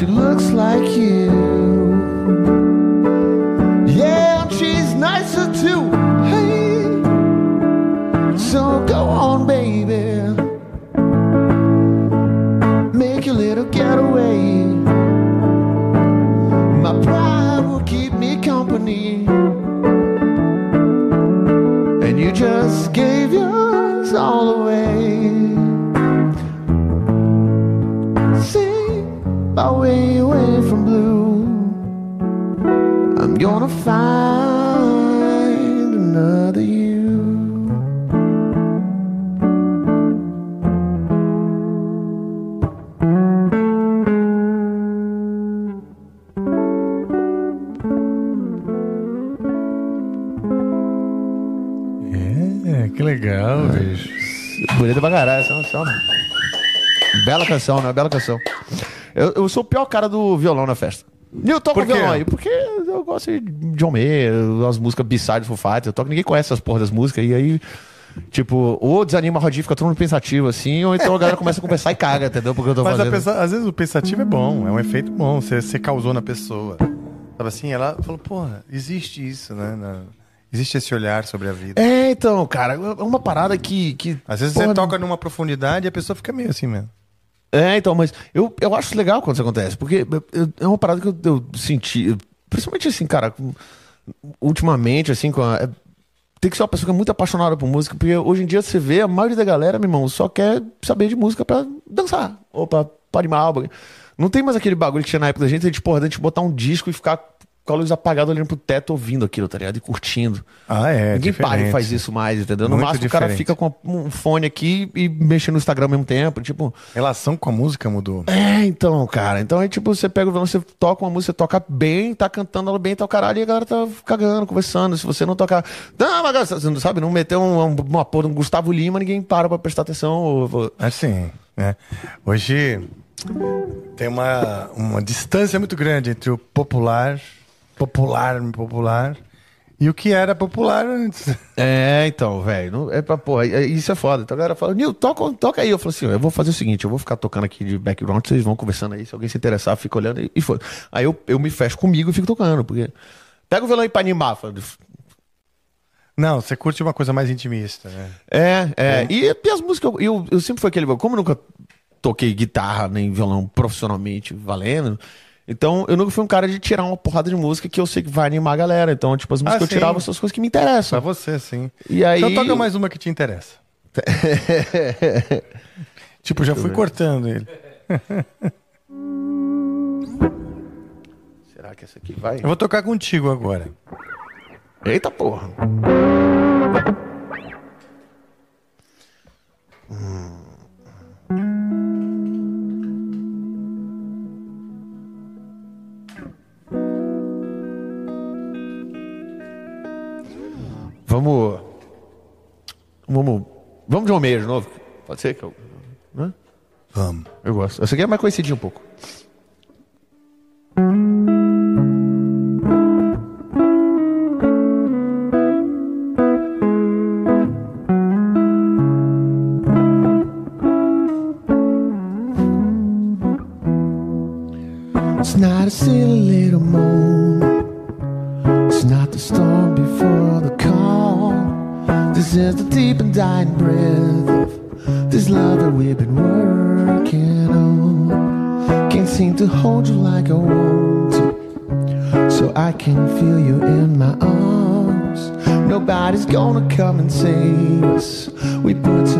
[SPEAKER 3] she looks like you. Gonna find another you.
[SPEAKER 1] É, que legal, bicho.
[SPEAKER 3] Bonita pra caralho, essa é uma- essa é uma bela canção, né? Bela canção. Eu, eu sou o pior cara do violão na festa. E
[SPEAKER 1] Por quê?
[SPEAKER 3] violão aí, porque eu gosto de John Mayer, as músicas B-side, Foo Fighters, eu toco, ninguém conhece essas porra das músicas, e aí, tipo, ou desanima a rodinha, fica todo mundo pensativo, assim, ou então a galera começa a conversar e caga, entendeu? Porque eu tô
[SPEAKER 1] Mas
[SPEAKER 3] fazendo.
[SPEAKER 1] pessoa- às vezes o pensativo é bom, é um efeito bom, você, você causou na pessoa. Sabe assim, ela falou, porra, existe isso, né? Na- existe esse olhar sobre a vida.
[SPEAKER 3] É, então, cara, é uma parada que. que
[SPEAKER 1] Às vezes
[SPEAKER 3] porra,
[SPEAKER 1] você toca numa profundidade e a pessoa fica meio assim mesmo.
[SPEAKER 3] É, então, mas eu, eu acho legal quando isso acontece, porque eu- é uma parada que eu, eu senti, principalmente assim, cara, ultimamente, assim, com a- é- tem que ser uma pessoa que é muito apaixonada por música, porque hoje em dia você vê, a maioria da galera, meu irmão, só quer saber de música pra dançar, ou pra, pra animar. Não tem mais aquele bagulho que tinha na época da gente, gente, porra, a gente botar um disco e ficar com a luz apagada olhando pro teto, ouvindo aquilo, tá ligado? E curtindo.
[SPEAKER 1] Ah, é.
[SPEAKER 3] Ninguém para e
[SPEAKER 1] diferente.
[SPEAKER 3] faz isso mais, entendeu? No
[SPEAKER 1] Muito
[SPEAKER 3] máximo o cara
[SPEAKER 1] diferente.
[SPEAKER 3] fica com um fone aqui e mexe no Instagram ao mesmo tempo. Tipo,
[SPEAKER 1] Relação com a música mudou.
[SPEAKER 3] é, então, cara. Então aí, tipo, você pega o violão, você toca uma música, você toca bem, tá cantando ela bem, tá o caralho, e a galera tá cagando, conversando. Se você não tocar. Não, mas você não sabe, não meter um, um, uma porra um Gustavo Lima, ninguém para pra prestar atenção. ou- ou-
[SPEAKER 1] Assim, né? Hoje tem uma, uma distância muito grande entre o popular, popular, popular, e o que era popular antes. (laughs)
[SPEAKER 3] É, então, velho. É pra porra. é- Isso é foda. Então a galera fala, Nil, toca, toca aí. Eu falo assim, eu vou fazer o seguinte, eu vou ficar tocando aqui de background, vocês vão conversando aí. Se alguém se interessar, fica olhando e, e foi. Aí eu, eu me fecho comigo e fico tocando, porque. Pega o violão aí pra animar.
[SPEAKER 1] Não, você curte uma coisa mais intimista, né?
[SPEAKER 3] É, é. E, e as músicas, eu, eu, eu sempre fui aquele. Como eu nunca toquei guitarra nem violão profissionalmente valendo. Então, eu nunca fui um cara de tirar uma porrada de música que eu sei que vai animar a galera. Então, tipo, as músicas
[SPEAKER 1] Ah,
[SPEAKER 3] eu
[SPEAKER 1] sim.
[SPEAKER 3] tirava são as coisas que me
[SPEAKER 1] Pra
[SPEAKER 3] interessam.
[SPEAKER 1] você, sim.
[SPEAKER 3] E aí.
[SPEAKER 1] Então toca mais uma que te interessa. (laughs) tipo, já fui cortando ele. (laughs)
[SPEAKER 3] Será que essa aqui vai?
[SPEAKER 1] Eu vou tocar contigo agora.
[SPEAKER 3] Eita porra. Vamos. Vamos. Vamos de Romeu de novo. Pode ser que eu. Né?
[SPEAKER 1] Vamos.
[SPEAKER 3] Eu gosto. Essa aqui é mais conhecidinha um pouco. Nobody's gonna come and save us. We put too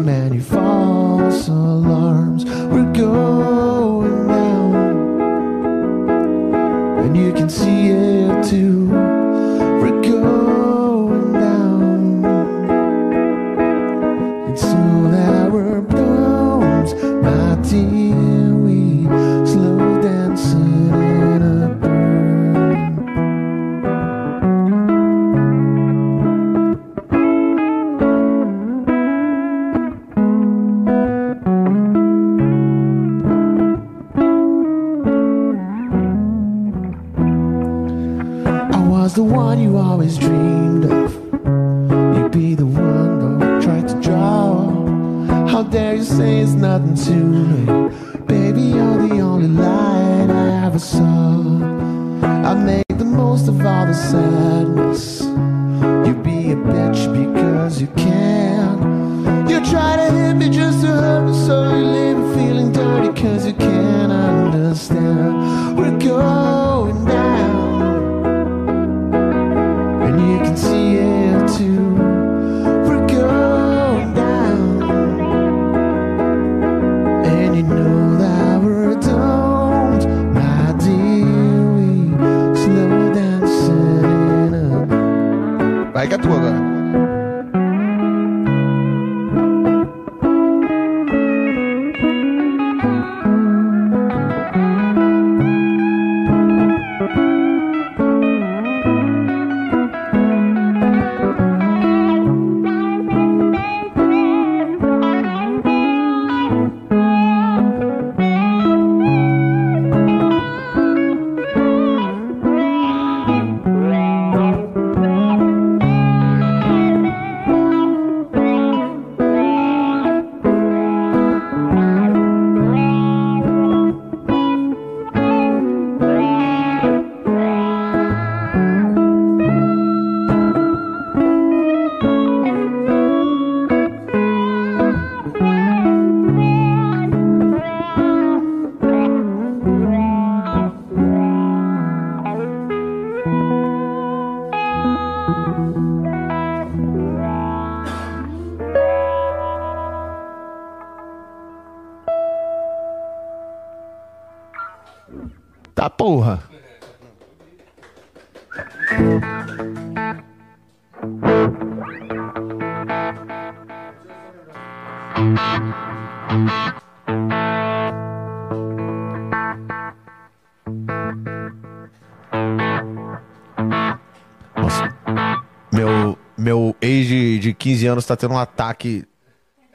[SPEAKER 3] anos tá tendo um ataque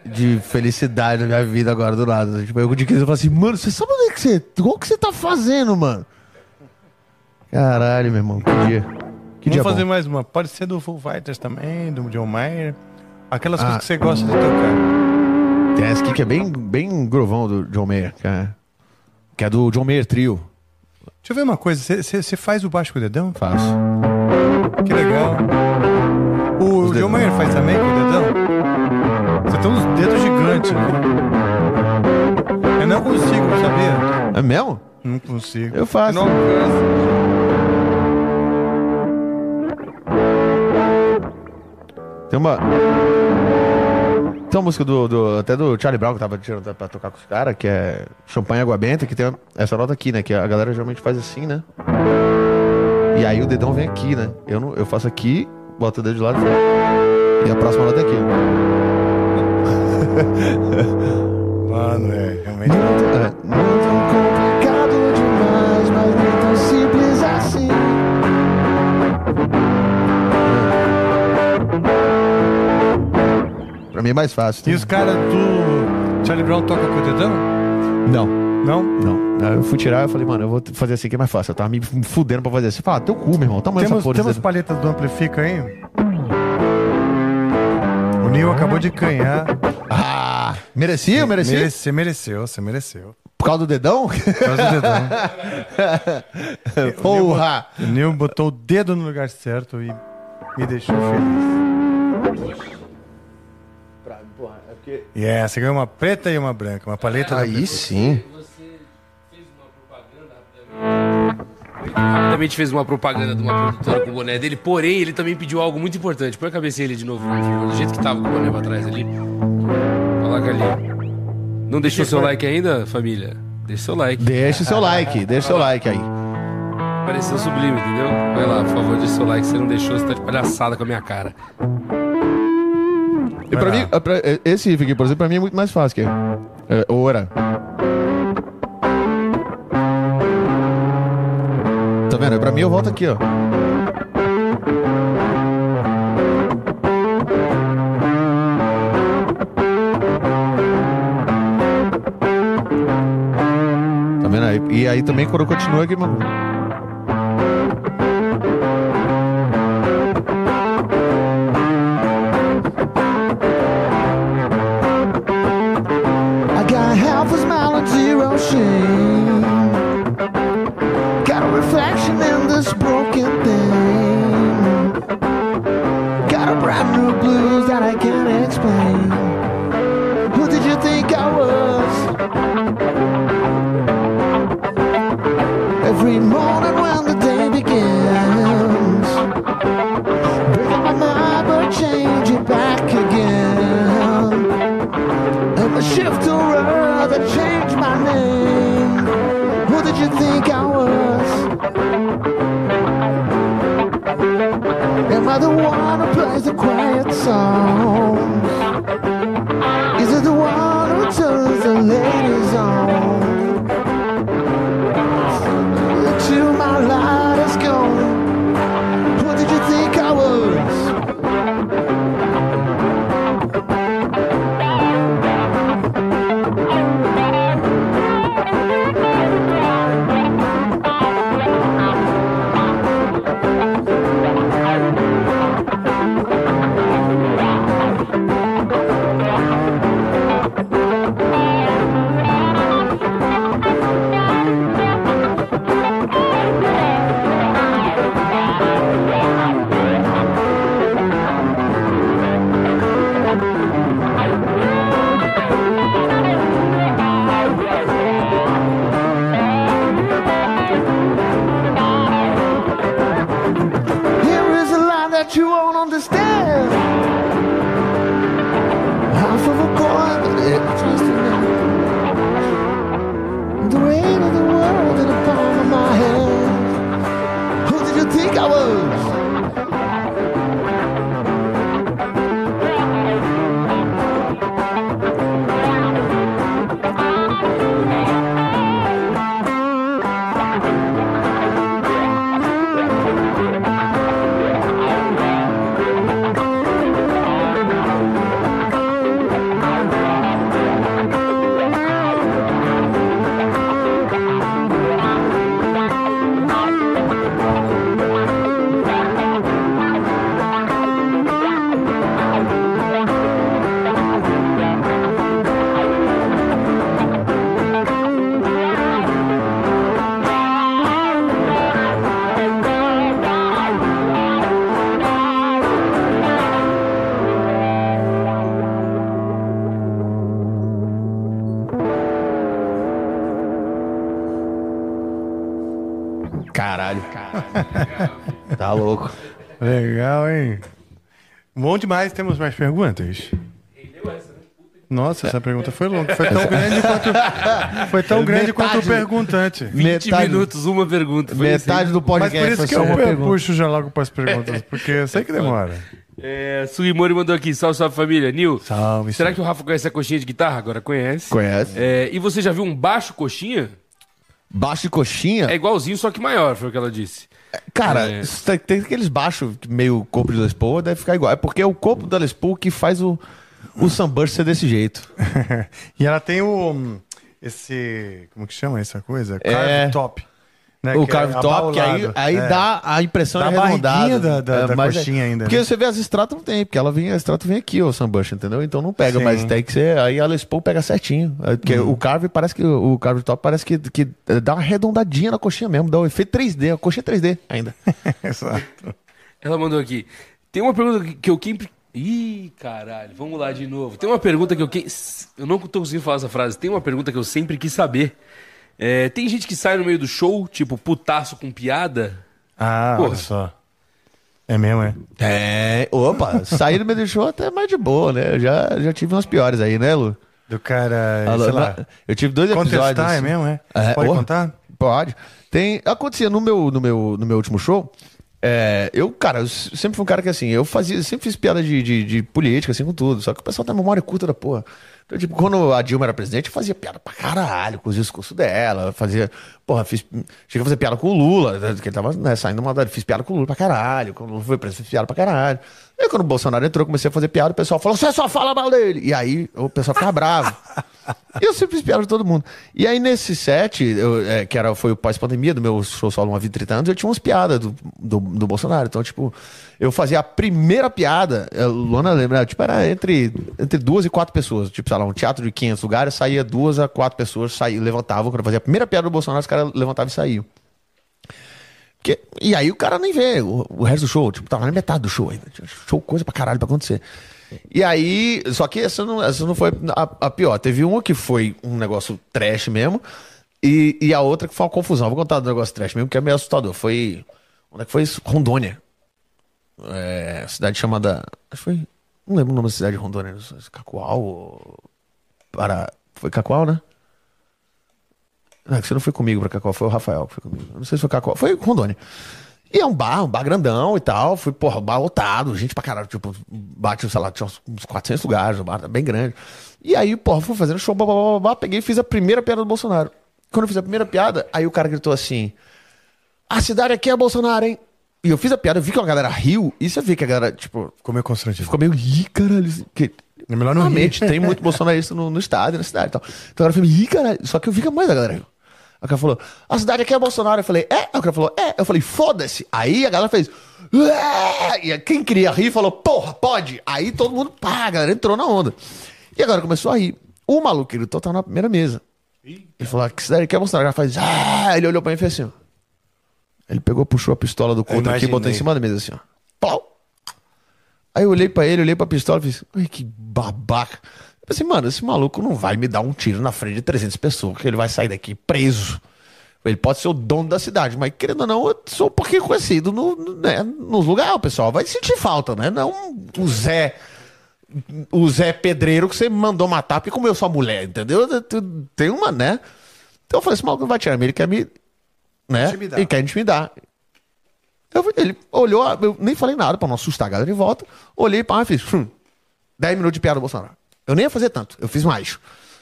[SPEAKER 3] de felicidade na minha vida agora do nada. Tipo, eu de 15 eu falo assim, mano, você sabe onde é que você. O que você tá fazendo, mano? Caralho, meu irmão, que dia. Que dia
[SPEAKER 1] Vamos fazer
[SPEAKER 3] bom.
[SPEAKER 1] mais uma. Pode ser do Full Fighters também, do John Mayer. Aquelas
[SPEAKER 3] Ah.
[SPEAKER 1] coisas que você gosta de tocar.
[SPEAKER 3] Tem essa aqui que é bem, bem grovão do John Mayer, que é, que é do John Mayer Trio.
[SPEAKER 1] Deixa eu ver uma coisa. Você faz o baixo com o dedão?
[SPEAKER 3] Faço.
[SPEAKER 1] Que legal. O John Mayer faz também com o dedão? Você tem uns dedos gigantes, né? Eu não consigo, sabia?
[SPEAKER 3] É mesmo?
[SPEAKER 1] Não consigo.
[SPEAKER 3] Eu faço.
[SPEAKER 1] não alcanço.
[SPEAKER 3] Tem uma. Tem uma música do, do- até do Charlie Brown que tava tirando pra tocar com os caras, que é Champanhe Água Benta, que tem essa nota aqui, né? Que a galera geralmente faz assim, né? E aí o dedão vem aqui, né? Eu, não, eu faço aqui, boto o dedo de lado e a próxima nota é aqui. (laughs)
[SPEAKER 1] Mano, é realmente.
[SPEAKER 3] É, não é tão complicado demais, mas nem tão simples assim. Pra mim é mais fácil.
[SPEAKER 1] E os caras do Charlie Brown toca com o dedão?
[SPEAKER 3] Não.
[SPEAKER 1] Não?
[SPEAKER 3] Não. Aí eu fui tirar e falei, mano, eu vou fazer assim que é mais fácil. Eu tava me fudendo pra fazer assim. Fala, teu cu, meu irmão. Tamanho
[SPEAKER 1] Temos,
[SPEAKER 3] essa porra.
[SPEAKER 1] temos paletas do Amplifica aí? O Nil acabou de ganhar.
[SPEAKER 3] Ah, merecia, eu mereci?
[SPEAKER 1] Você mereceu, você mereceu.
[SPEAKER 3] Por causa do dedão?
[SPEAKER 1] Por causa do dedão. (laughs)
[SPEAKER 3] Porra!
[SPEAKER 1] O Nil botou o dedo no lugar certo e me deixou feliz. E yeah, você ganhou uma preta e uma branca, uma paleta do
[SPEAKER 3] Aí sim.
[SPEAKER 2] Ele rapidamente fez uma propaganda de uma produtora com o boné dele, porém ele também pediu algo muito importante. Põe a cabecinha ali de novo, do jeito que tava com o boné pra trás ali. Coloca ali. Não deixou seu like ainda, família? Deixa seu like.
[SPEAKER 3] Deixa o seu like, deixa o seu like aí.
[SPEAKER 2] Pareceu sublime, entendeu? Vai lá, por favor, deixa seu like. Se você não deixou, você tá de palhaçada com a minha cara.
[SPEAKER 3] E pra mim, pra- esse riff aqui, por exemplo, pra mim é muito mais fácil que é, é Ora. Tá vendo? Pra mim eu volto aqui, ó. Tá vendo aí? E aí também quando continua aqui, mano. The one who plays the quiet songs?
[SPEAKER 1] Bom demais, temos mais perguntas? Nossa, essa pergunta foi longa. Foi tão grande quanto, foi tão grande quanto o
[SPEAKER 3] Metade.
[SPEAKER 1] perguntante.
[SPEAKER 2] 20
[SPEAKER 3] Metade-
[SPEAKER 2] minutos, uma pergunta. Foi
[SPEAKER 3] Metade
[SPEAKER 2] assim.
[SPEAKER 3] do
[SPEAKER 1] Mas
[SPEAKER 3] podcast
[SPEAKER 1] por isso
[SPEAKER 3] foi
[SPEAKER 1] que eu
[SPEAKER 3] pergunta.
[SPEAKER 1] puxo já logo para as perguntas, porque eu sei que demora.
[SPEAKER 2] É, Sugimori mandou aqui, salve, salve família. Nil,
[SPEAKER 1] Salve,
[SPEAKER 2] será
[SPEAKER 1] salve.
[SPEAKER 2] que o Rafa conhece a coxinha de guitarra? Agora conhece.
[SPEAKER 3] Conhece.
[SPEAKER 2] É, e você já viu um baixo coxinha?
[SPEAKER 3] Baixo de coxinha.
[SPEAKER 2] É igualzinho, só que maior, foi o que ela disse.
[SPEAKER 3] Cara,
[SPEAKER 2] É.
[SPEAKER 3] tem, tem aqueles baixos meio corpo de Les Paul, deve ficar igual. É porque é o corpo da Les Paul que faz o, o Sunburst ser desse jeito. (laughs)
[SPEAKER 1] e ela tem o. Esse. Como que chama essa coisa?
[SPEAKER 3] É.
[SPEAKER 1] Carve top. Né,
[SPEAKER 3] o
[SPEAKER 1] que é
[SPEAKER 3] carve top, que aí, aí
[SPEAKER 1] É.
[SPEAKER 3] dá a impressão
[SPEAKER 1] Dá barriguinha da- da- da
[SPEAKER 3] mas
[SPEAKER 1] coxinha ainda,
[SPEAKER 3] Porque
[SPEAKER 1] né?
[SPEAKER 3] você vê as extratas não tem, porque ela vem, a vem aqui, o Sunburst, entendeu? Então não pega,
[SPEAKER 1] Sim.
[SPEAKER 3] mas tem que ser. Aí a Les Paul pega certinho. É, Porque
[SPEAKER 1] Uhum.
[SPEAKER 3] o carve parece que. O carve top parece que, que dá uma arredondadinha na coxinha mesmo, dá um efeito 3D. A coxinha é 3D ainda. (laughs)
[SPEAKER 1] Exato.
[SPEAKER 2] Ela mandou aqui. Tem uma pergunta que- que eu sempre. Ih, caralho, vamos lá de novo. Tem uma pergunta que eu. que- Eu não tô conseguindo falar essa frase. Tem uma pergunta que eu sempre quis saber. É, tem gente que sai no meio do show, tipo, putaço com piada?
[SPEAKER 1] Ah,
[SPEAKER 2] Porra.
[SPEAKER 1] olha só. É mesmo, é?
[SPEAKER 3] É. Opa, sair do meio do show até é mais de boa, né? Eu já, já tive umas piores aí, né, Lu?
[SPEAKER 1] Do cara.
[SPEAKER 3] Alô,
[SPEAKER 1] sei lá.
[SPEAKER 3] Eu tive dois episódios.
[SPEAKER 1] Contestar é mesmo, é?
[SPEAKER 3] É,
[SPEAKER 1] Pode
[SPEAKER 3] ô,
[SPEAKER 1] contar?
[SPEAKER 3] Pode. Tem, acontecia no meu, no meu, no meu último show. é, eu, cara, eu sempre fui um cara que assim, eu fazia, sempre fiz piada de, de, de política, assim, com tudo. Só que o pessoal tem memória curta da porra. Então, tipo, quando a Dilma era presidente, eu fazia piada pra caralho com os discursos dela. Fazia, porra, fiz. Cheguei a fazer piada com o Lula, que ele tava né, saindo uma fiz piada com o Lula pra caralho. Quando o Lula foi presidente, fiz piada pra caralho. Aí quando o Bolsonaro entrou, comecei a fazer piada, o pessoal falou, você só fala mal dele. E aí o pessoal ficava bravo. (laughs) Eu sempre piada de todo mundo. E aí, nesse set, eu, é, que era, foi o pós-pandemia do meu show solo Uma Vida de 30 anos, eu tinha umas piadas do, do, do Bolsonaro. Então, tipo, eu fazia a primeira piada, a Luana lembra, tipo, era entre, entre duas e quatro pessoas. Tipo, sei lá, um teatro de 500 lugares, saía duas a quatro pessoas, saía, levantavam. Quando eu fazia a primeira piada do Bolsonaro, os caras levantavam e saíam. Porque- e aí o cara nem vê o, o resto do show, tipo, tava na metade do show ainda. Show, coisa pra caralho pra acontecer. E aí, só que essa não, essa não foi a, a pior. Teve uma que foi um negócio trash mesmo, e, e a outra que foi uma confusão. Vou contar do negócio trash mesmo, que é meio assustador. Foi. Onde é que foi isso? Rondônia. É, cidade chamada. Acho que foi. Não lembro o nome da cidade de Rondônia. se Cacoal ou. Para. Foi Cacoal, né? Não, é que você não foi comigo pra Cacoal, foi o Rafael que foi comigo. Não sei se foi Cacoal. Foi Rondônia. E é um bar, um bar grandão e tal. Fui, porra, bar lotado, gente pra caralho. Tipo, bate, sei lá, tinha uns- uns 400 lugares, o bar tá bem grande. E aí, porra, fui fazendo show, blá, blá, blá, blá, peguei e fiz a primeira piada do Bolsonaro. Quando eu fiz a primeira piada, aí o cara gritou assim: A cidade aqui é Bolsonaro, hein? E eu fiz a piada, eu vi que a galera riu, e você vê que a galera, tipo,
[SPEAKER 1] Ficou meio constrangido.
[SPEAKER 3] ficou meio, ih, caralho. Que...
[SPEAKER 1] É melhor não.
[SPEAKER 3] Realmente, tem muito bolsonarista no, no estádio, na cidade e tal. Então a galera ih, caralho. Só que eu vi que mais a galera riu. O cara falou, a cidade aqui é Bolsonaro. Eu falei, é? O cara falou, é. Eu falei, foda-se. Aí a galera fez, é. E quem queria rir falou, porra, pode. Aí todo mundo, pá, a galera entrou na onda. E agora começou a rir. O maluco gritou tava na primeira mesa. Ele falou, que cidade aqui é Bolsonaro. Cara faz, ah. Ele olhou pra mim e fez assim, ó. Ele pegou, puxou a pistola do contra aqui e botou em cima da mesa assim, ó. Plau. Aí eu olhei pra ele, olhei pra pistola e fiz, ai, que babaca. Eu pensei, mano, esse maluco não vai me dar um tiro na frente de 300 pessoas, que ele vai sair daqui preso. Ele pode ser o dono da cidade, mas querendo ou não, eu sou um pouquinho conhecido no, né, nos lugares, o pessoal vai sentir falta, né? Não o Zé, o Zé Pedreiro que você mandou matar porque comeu sua mulher, entendeu? Tem uma, né? Então eu falei, esse maluco não vai tirar, ele quer me, né?
[SPEAKER 1] Intimidar.
[SPEAKER 3] Ele quer intimidar. Eu- ele olhou, eu nem falei nada pra não assustar a galera de volta. Olhei para e fiz. Hum, 10 minutos de piada do Bolsonaro. Eu nem ia fazer tanto, eu fiz mais.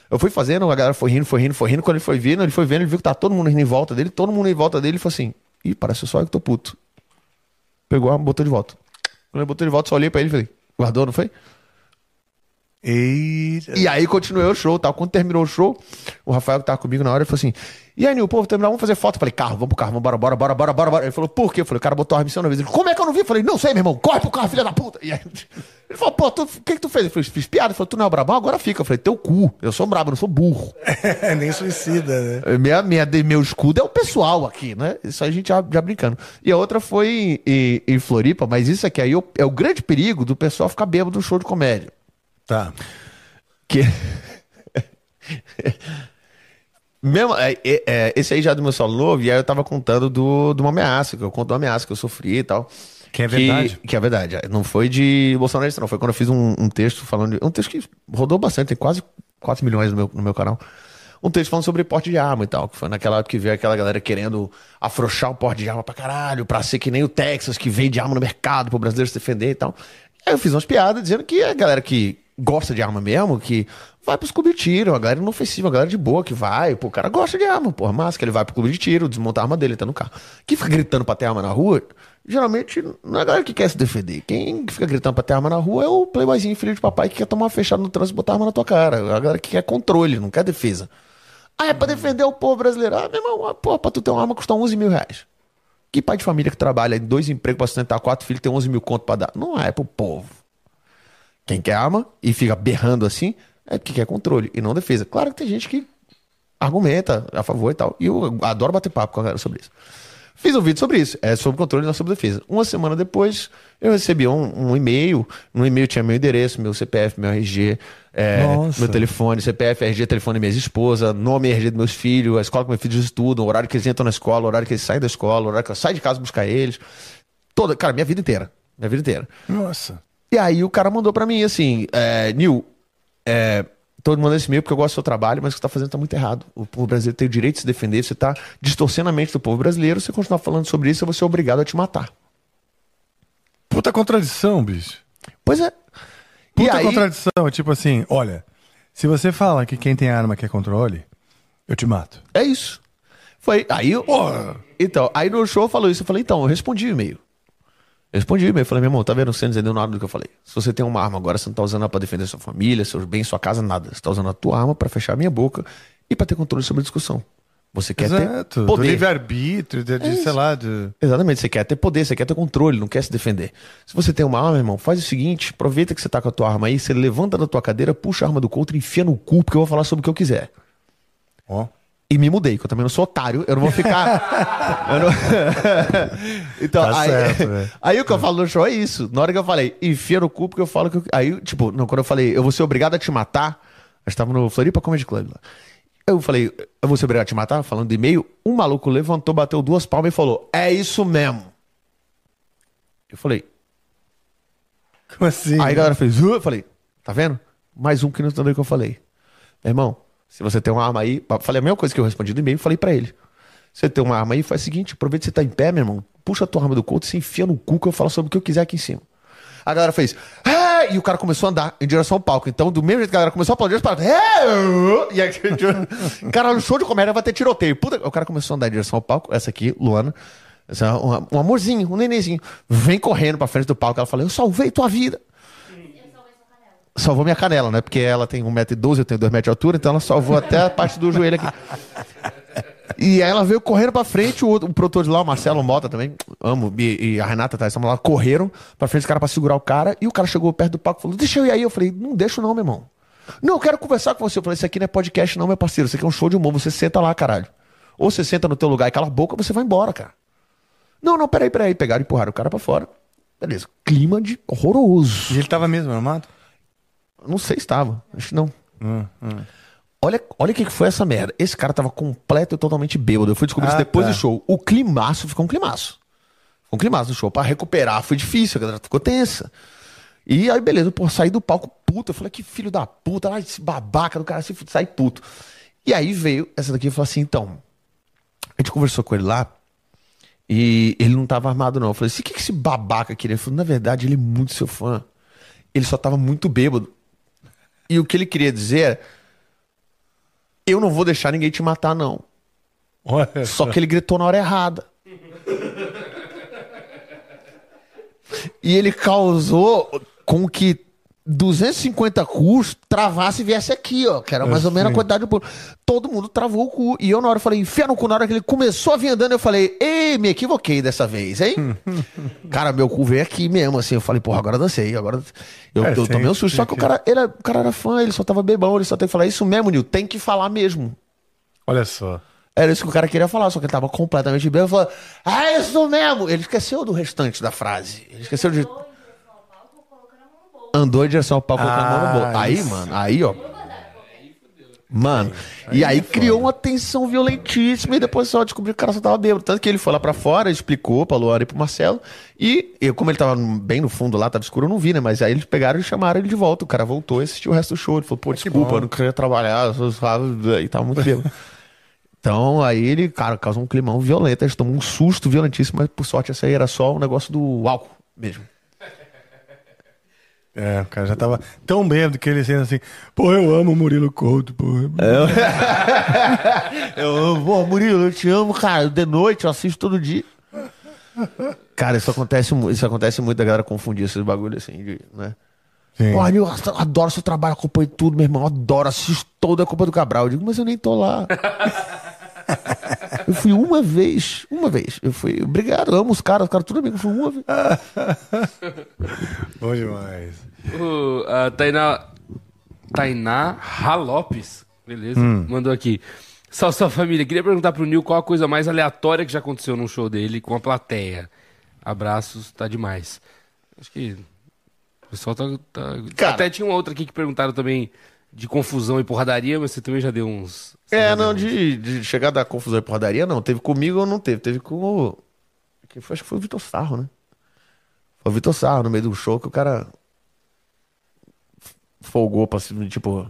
[SPEAKER 3] Eu fui fazendo, a galera foi rindo, foi rindo, foi rindo. Quando ele foi vendo, ele foi vendo, ele viu que tá todo mundo rindo em volta dele, todo mundo em volta dele, ele falou assim: Ih, parece só eu que tô puto. Pegou, botou de volta. Quando ele botou de volta, só olhei pra ele e falei: Guardou, não foi?
[SPEAKER 1] Eita.
[SPEAKER 3] E aí continuei o show, tal. Quando terminou o show, o Rafael que tava comigo na hora, ele falou assim: E aí, Nil, pô, terminar, vamos fazer foto. Eu falei, carro, vamos pro carro, vamos bora, bora, bora, bora, bora, bora. Ele falou, por quê? Eu falei, o cara botou a em cima na vez. Ele, como é que eu não vi? Eu falei, não sei, meu irmão, corre pro carro, filha da puta. E aí, (laughs) ele falou, pô, o que que tu fez? Eu falei, fiz piada. Ele falou, tu não é o brabão? Agora fica. Eu falei, teu cu. Eu sou brabo, não sou burro. (laughs)
[SPEAKER 1] Nem suicida, né?
[SPEAKER 3] Minha, minha, meu escudo é o pessoal aqui, né? Isso aí a gente já, já brincando. E a outra foi em, em Floripa, mas isso aqui aí é o- é o grande perigo do pessoal ficar bêbado no show de comédia.
[SPEAKER 1] Tá.
[SPEAKER 3] Que. (laughs) Mesmo, é, é, é, esse aí já é do meu solo novo, e aí eu tava contando do, de uma ameaça, que eu conto uma ameaça que eu sofri e tal.
[SPEAKER 1] Que é verdade.
[SPEAKER 3] Que, é verdade. Não foi de bolsonarista, não. Foi quando eu fiz um, um texto falando. De, um texto que rodou bastante, tem quase 4 milhões no meu, no meu canal. Um texto falando sobre porte de arma e tal. Que foi naquela época que veio aquela galera querendo afrouxar o porte de arma pra caralho, pra ser que nem o Texas, que vende arma no mercado pro brasileiro se defender e tal. Aí eu fiz umas piadas dizendo que a galera que gosta de arma mesmo, que vai pros clubes de tiro, a galera inofensiva, a galera de boa que vai, pô, o cara gosta de arma, porra, massa, que ele vai pro clube de tiro, desmonta a arma dele, tá no carro. Quem fica gritando pra ter arma na rua, geralmente não é a galera que quer se defender. Quem fica gritando pra ter arma na rua é o playboyzinho filho de papai que quer tomar uma fechada no trânsito e botar arma na tua cara. A galera que quer controle, não quer defesa. Ah, é pra defender o povo brasileiro. Ah, meu irmão, ah, pô, pra tu ter uma arma custa 11 mil reais. Que pai de família que trabalha em dois empregos pra sustentar quatro filhos tem 11 mil conto pra dar? Não é pro povo. Quem quer arma e fica berrando assim é porque quer controle e não defesa. Claro que tem gente que argumenta a favor e tal. E eu adoro bater papo com a galera sobre isso. Fiz um vídeo sobre isso, é sobre controle e não sobre defesa. Uma semana depois, eu recebi um, um e-mail. No e-mail tinha meu endereço, meu CPF, meu RG, é, meu telefone, CPF, RG, telefone da minha esposa, nome e RG dos meus filhos, a escola que meus filhos estudam, o horário que eles entram na escola, o horário que eles saem da escola, o horário que eu saio de casa buscar eles. Toda, cara, minha vida inteira. Minha vida inteira.
[SPEAKER 1] Nossa.
[SPEAKER 3] E aí o cara mandou pra mim assim, é, Nil, é, tô mandando esse e-mail porque eu gosto do seu trabalho, mas o que você tá fazendo tá muito errado. O povo brasileiro tem o direito de se defender, você tá distorcendo a mente do povo brasileiro, se você continuar falando sobre isso, eu vou ser obrigado a te matar.
[SPEAKER 1] Puta contradição, bicho.
[SPEAKER 3] Pois é.
[SPEAKER 1] Puta
[SPEAKER 3] e aí,
[SPEAKER 1] contradição. Tipo assim, olha, se você fala que quem tem arma quer controle, eu te mato.
[SPEAKER 3] é isso. Foi, aí eu, então, aí no show falou isso, eu falei, então, eu respondi o e-mail. Eu respondi o e-mail, falei, meu irmão, tá vendo, você não entendeu nada do que eu falei. Se você tem uma arma agora, você não tá usando ela pra defender sua família, seus bens, sua casa, nada. Você tá usando a tua arma pra fechar a minha boca e pra ter controle sobre a discussão. Você quer
[SPEAKER 1] Exato.
[SPEAKER 3] ter
[SPEAKER 1] Do
[SPEAKER 3] poder.
[SPEAKER 1] livre-arbítrio, de, de,
[SPEAKER 3] É
[SPEAKER 1] sei lá, de...
[SPEAKER 3] Exatamente, você quer ter poder, você quer ter controle, não quer se defender. Se você tem uma arma, irmão, faz o seguinte: aproveita que você tá com a tua arma aí, você levanta da tua cadeira, puxa a arma do couro e enfia no cu, porque eu vou falar sobre o que eu quiser.
[SPEAKER 1] Ó.
[SPEAKER 3] E me mudei, que eu também não sou otário, eu não vou ficar. (laughs) não- (laughs) então,
[SPEAKER 1] Tá
[SPEAKER 3] aí,
[SPEAKER 1] certo, velho.
[SPEAKER 3] aí o que eu falo no show é isso. Na hora que eu falei, enfia no cu, porque eu falo que. eu- Aí, tipo, não, quando eu falei, eu vou ser obrigado a te matar, a gente tava no Floripa Comedy Club lá. Eu falei, eu vou ser obrigado a te matar, falando de e-mail. Um maluco levantou, bateu duas palmas e falou, é isso mesmo. Eu falei,
[SPEAKER 1] Como assim?
[SPEAKER 3] Aí a galera fez, "Uh", eu falei, tá vendo? Mais um que não entendeu o que eu falei. Meu irmão, se você tem uma arma aí, falei a mesma coisa que eu respondi no e-mail, falei pra ele. Você tem uma arma aí, faz o seguinte, aproveita que você tá em pé, meu irmão, puxa a tua arma do couro e se enfia no cu que eu falo sobre o que eu quiser aqui em cima. A galera fez, e o cara começou a andar em direção ao palco. Então, do mesmo jeito que a galera começou a aplaudir, eles pararam, "É", (laughs) e aí, (laughs) cara, no show de comédia vai ter tiroteio. Puta, o cara começou a andar em direção ao palco, essa aqui, Luana, essa, um, um amorzinho, um nenenzinho, vem correndo pra frente do palco. Ela fala, eu salvei tua vida salvou minha canela, né? Porque ela tem 1,12m, eu tenho 2 metros de altura, então ela salvou até a parte do joelho aqui. E aí ela veio correndo pra frente, o, outro, o produtor de lá, o Marcelo Mota também, amo, e, e a Renata tá, estamos lá, correram pra frente do cara pra segurar o cara, e o cara chegou perto do palco e falou, deixa eu ir aí. Eu falei, não deixo não, meu irmão. Não, eu quero conversar com você. Eu falei, isso aqui não é podcast não, meu parceiro, isso aqui é um show de humor, você senta lá, caralho. Ou você senta no teu lugar e cala a boca, você vai embora, cara. Não, não, peraí, peraí. Pegaram e empurraram o cara pra fora. Beleza. Clima de horroroso.
[SPEAKER 1] E ele tava mesmo armado?
[SPEAKER 3] Não sei se estava. Acho que não.
[SPEAKER 1] Hum,
[SPEAKER 3] Olha, olha o que foi essa merda. Esse cara tava completo e totalmente bêbado. Eu fui descobrir
[SPEAKER 1] Ah,
[SPEAKER 3] isso depois
[SPEAKER 1] tá.
[SPEAKER 3] do show. O climaço ficou um climaço. Ficou um climaço do show. Pra recuperar foi difícil, a galera ficou tensa. E aí, beleza, pô, saí do palco puto. Eu falei, que filho da puta, ai, esse babaca do cara, se sai puto. E aí veio essa daqui e falou assim: então, a gente conversou com ele lá E ele não tava armado, não. Eu falei assim: o que, que esse babaca queria? Ele falou: na verdade, ele é muito seu fã. Ele só tava muito bêbado. E o que ele queria dizer é: eu não vou deixar ninguém te matar, não.
[SPEAKER 1] Olha
[SPEAKER 3] Só que ele gritou na hora errada. E ele causou com que 250 cus travasse e viesse aqui, ó. Que era mais ou menos a
[SPEAKER 1] Sim.
[SPEAKER 3] quantidade do pulo. Todo mundo travou o cu. E eu, na hora, falei, enfia no cu. Na hora que ele começou a vir andando, eu falei, ei, me equivoquei dessa vez, hein? (laughs) cara, meu cu veio aqui mesmo, assim. Eu falei, porra, agora dancei. Agora eu,
[SPEAKER 1] É,
[SPEAKER 3] eu
[SPEAKER 1] tem-
[SPEAKER 3] tomei um susto. Só que o cara, ele, o cara era fã, ele só tava bebão, ele só tem que falar isso mesmo, Nil. Tem que falar mesmo.
[SPEAKER 1] Olha só.
[SPEAKER 3] Era isso que o cara queria falar, só que ele tava completamente bêbado. Falou, é isso mesmo. Ele esqueceu do restante da frase. Ele esqueceu de. Andou em direção ao palco colocando a mão no
[SPEAKER 1] Ah,
[SPEAKER 3] bolso. Aí,
[SPEAKER 1] isso.
[SPEAKER 3] mano, aí, ó. Mano, e aí criou uma tensão violentíssima e depois só descobriu que o cara só tava bêbado. Tanto que ele foi lá pra fora, explicou pra Luana e pro Marcelo. E eu, como ele tava bem no fundo lá, tava escuro, eu não vi, né? Mas aí eles pegaram e chamaram ele de volta. O cara voltou e assistiu o resto do show. Ele falou, pô, desculpa,
[SPEAKER 1] bom.
[SPEAKER 3] eu não queria trabalhar. eu só- E tava muito bêbado. (laughs) Então, aí ele, cara, causou um climão violento. Eles tomou um susto violentíssimo, mas por sorte essa aí era só um negócio do álcool mesmo.
[SPEAKER 1] É, o cara já tava tão bêbado que ele sendo assim, pô, eu amo o Murilo Couto, pô. (laughs)
[SPEAKER 3] Eu amo, pô, Murilo, eu te amo, cara. De noite eu assisto todo dia. Cara, isso acontece, isso acontece muito da galera confundir esses bagulhos assim, de, né?
[SPEAKER 1] Sim.
[SPEAKER 3] Nil, eu adoro seu trabalho, acompanho tudo, meu irmão. Adoro, assisto toda a culpa do Cabral. Eu digo, mas eu nem tô lá. (laughs) eu fui uma vez, uma vez. Eu fui, obrigado, eu amo os caras, os caras tudo bem, eu fui uma vez. (laughs)
[SPEAKER 1] Bom demais.
[SPEAKER 2] O, a Tainá, Tainá Ralopes, beleza, mandou aqui. Salve sua família. Queria perguntar pro Nil qual a coisa mais aleatória que já aconteceu num show dele com a plateia. Abraços, tá demais. Acho que o pessoal tá. tá-
[SPEAKER 3] Cara.
[SPEAKER 2] Até tinha uma outra aqui que perguntaram também de confusão e porradaria, mas você também já deu uns.
[SPEAKER 3] É, não,
[SPEAKER 2] uns-
[SPEAKER 3] de, de chegar da confusão e porradaria, não. Teve comigo ou não teve? Teve com o. que foi- acho que foi o Vitor Sarro, né? Foi o Vitor Sarro no meio do show que o cara. folgou pra cima, tipo.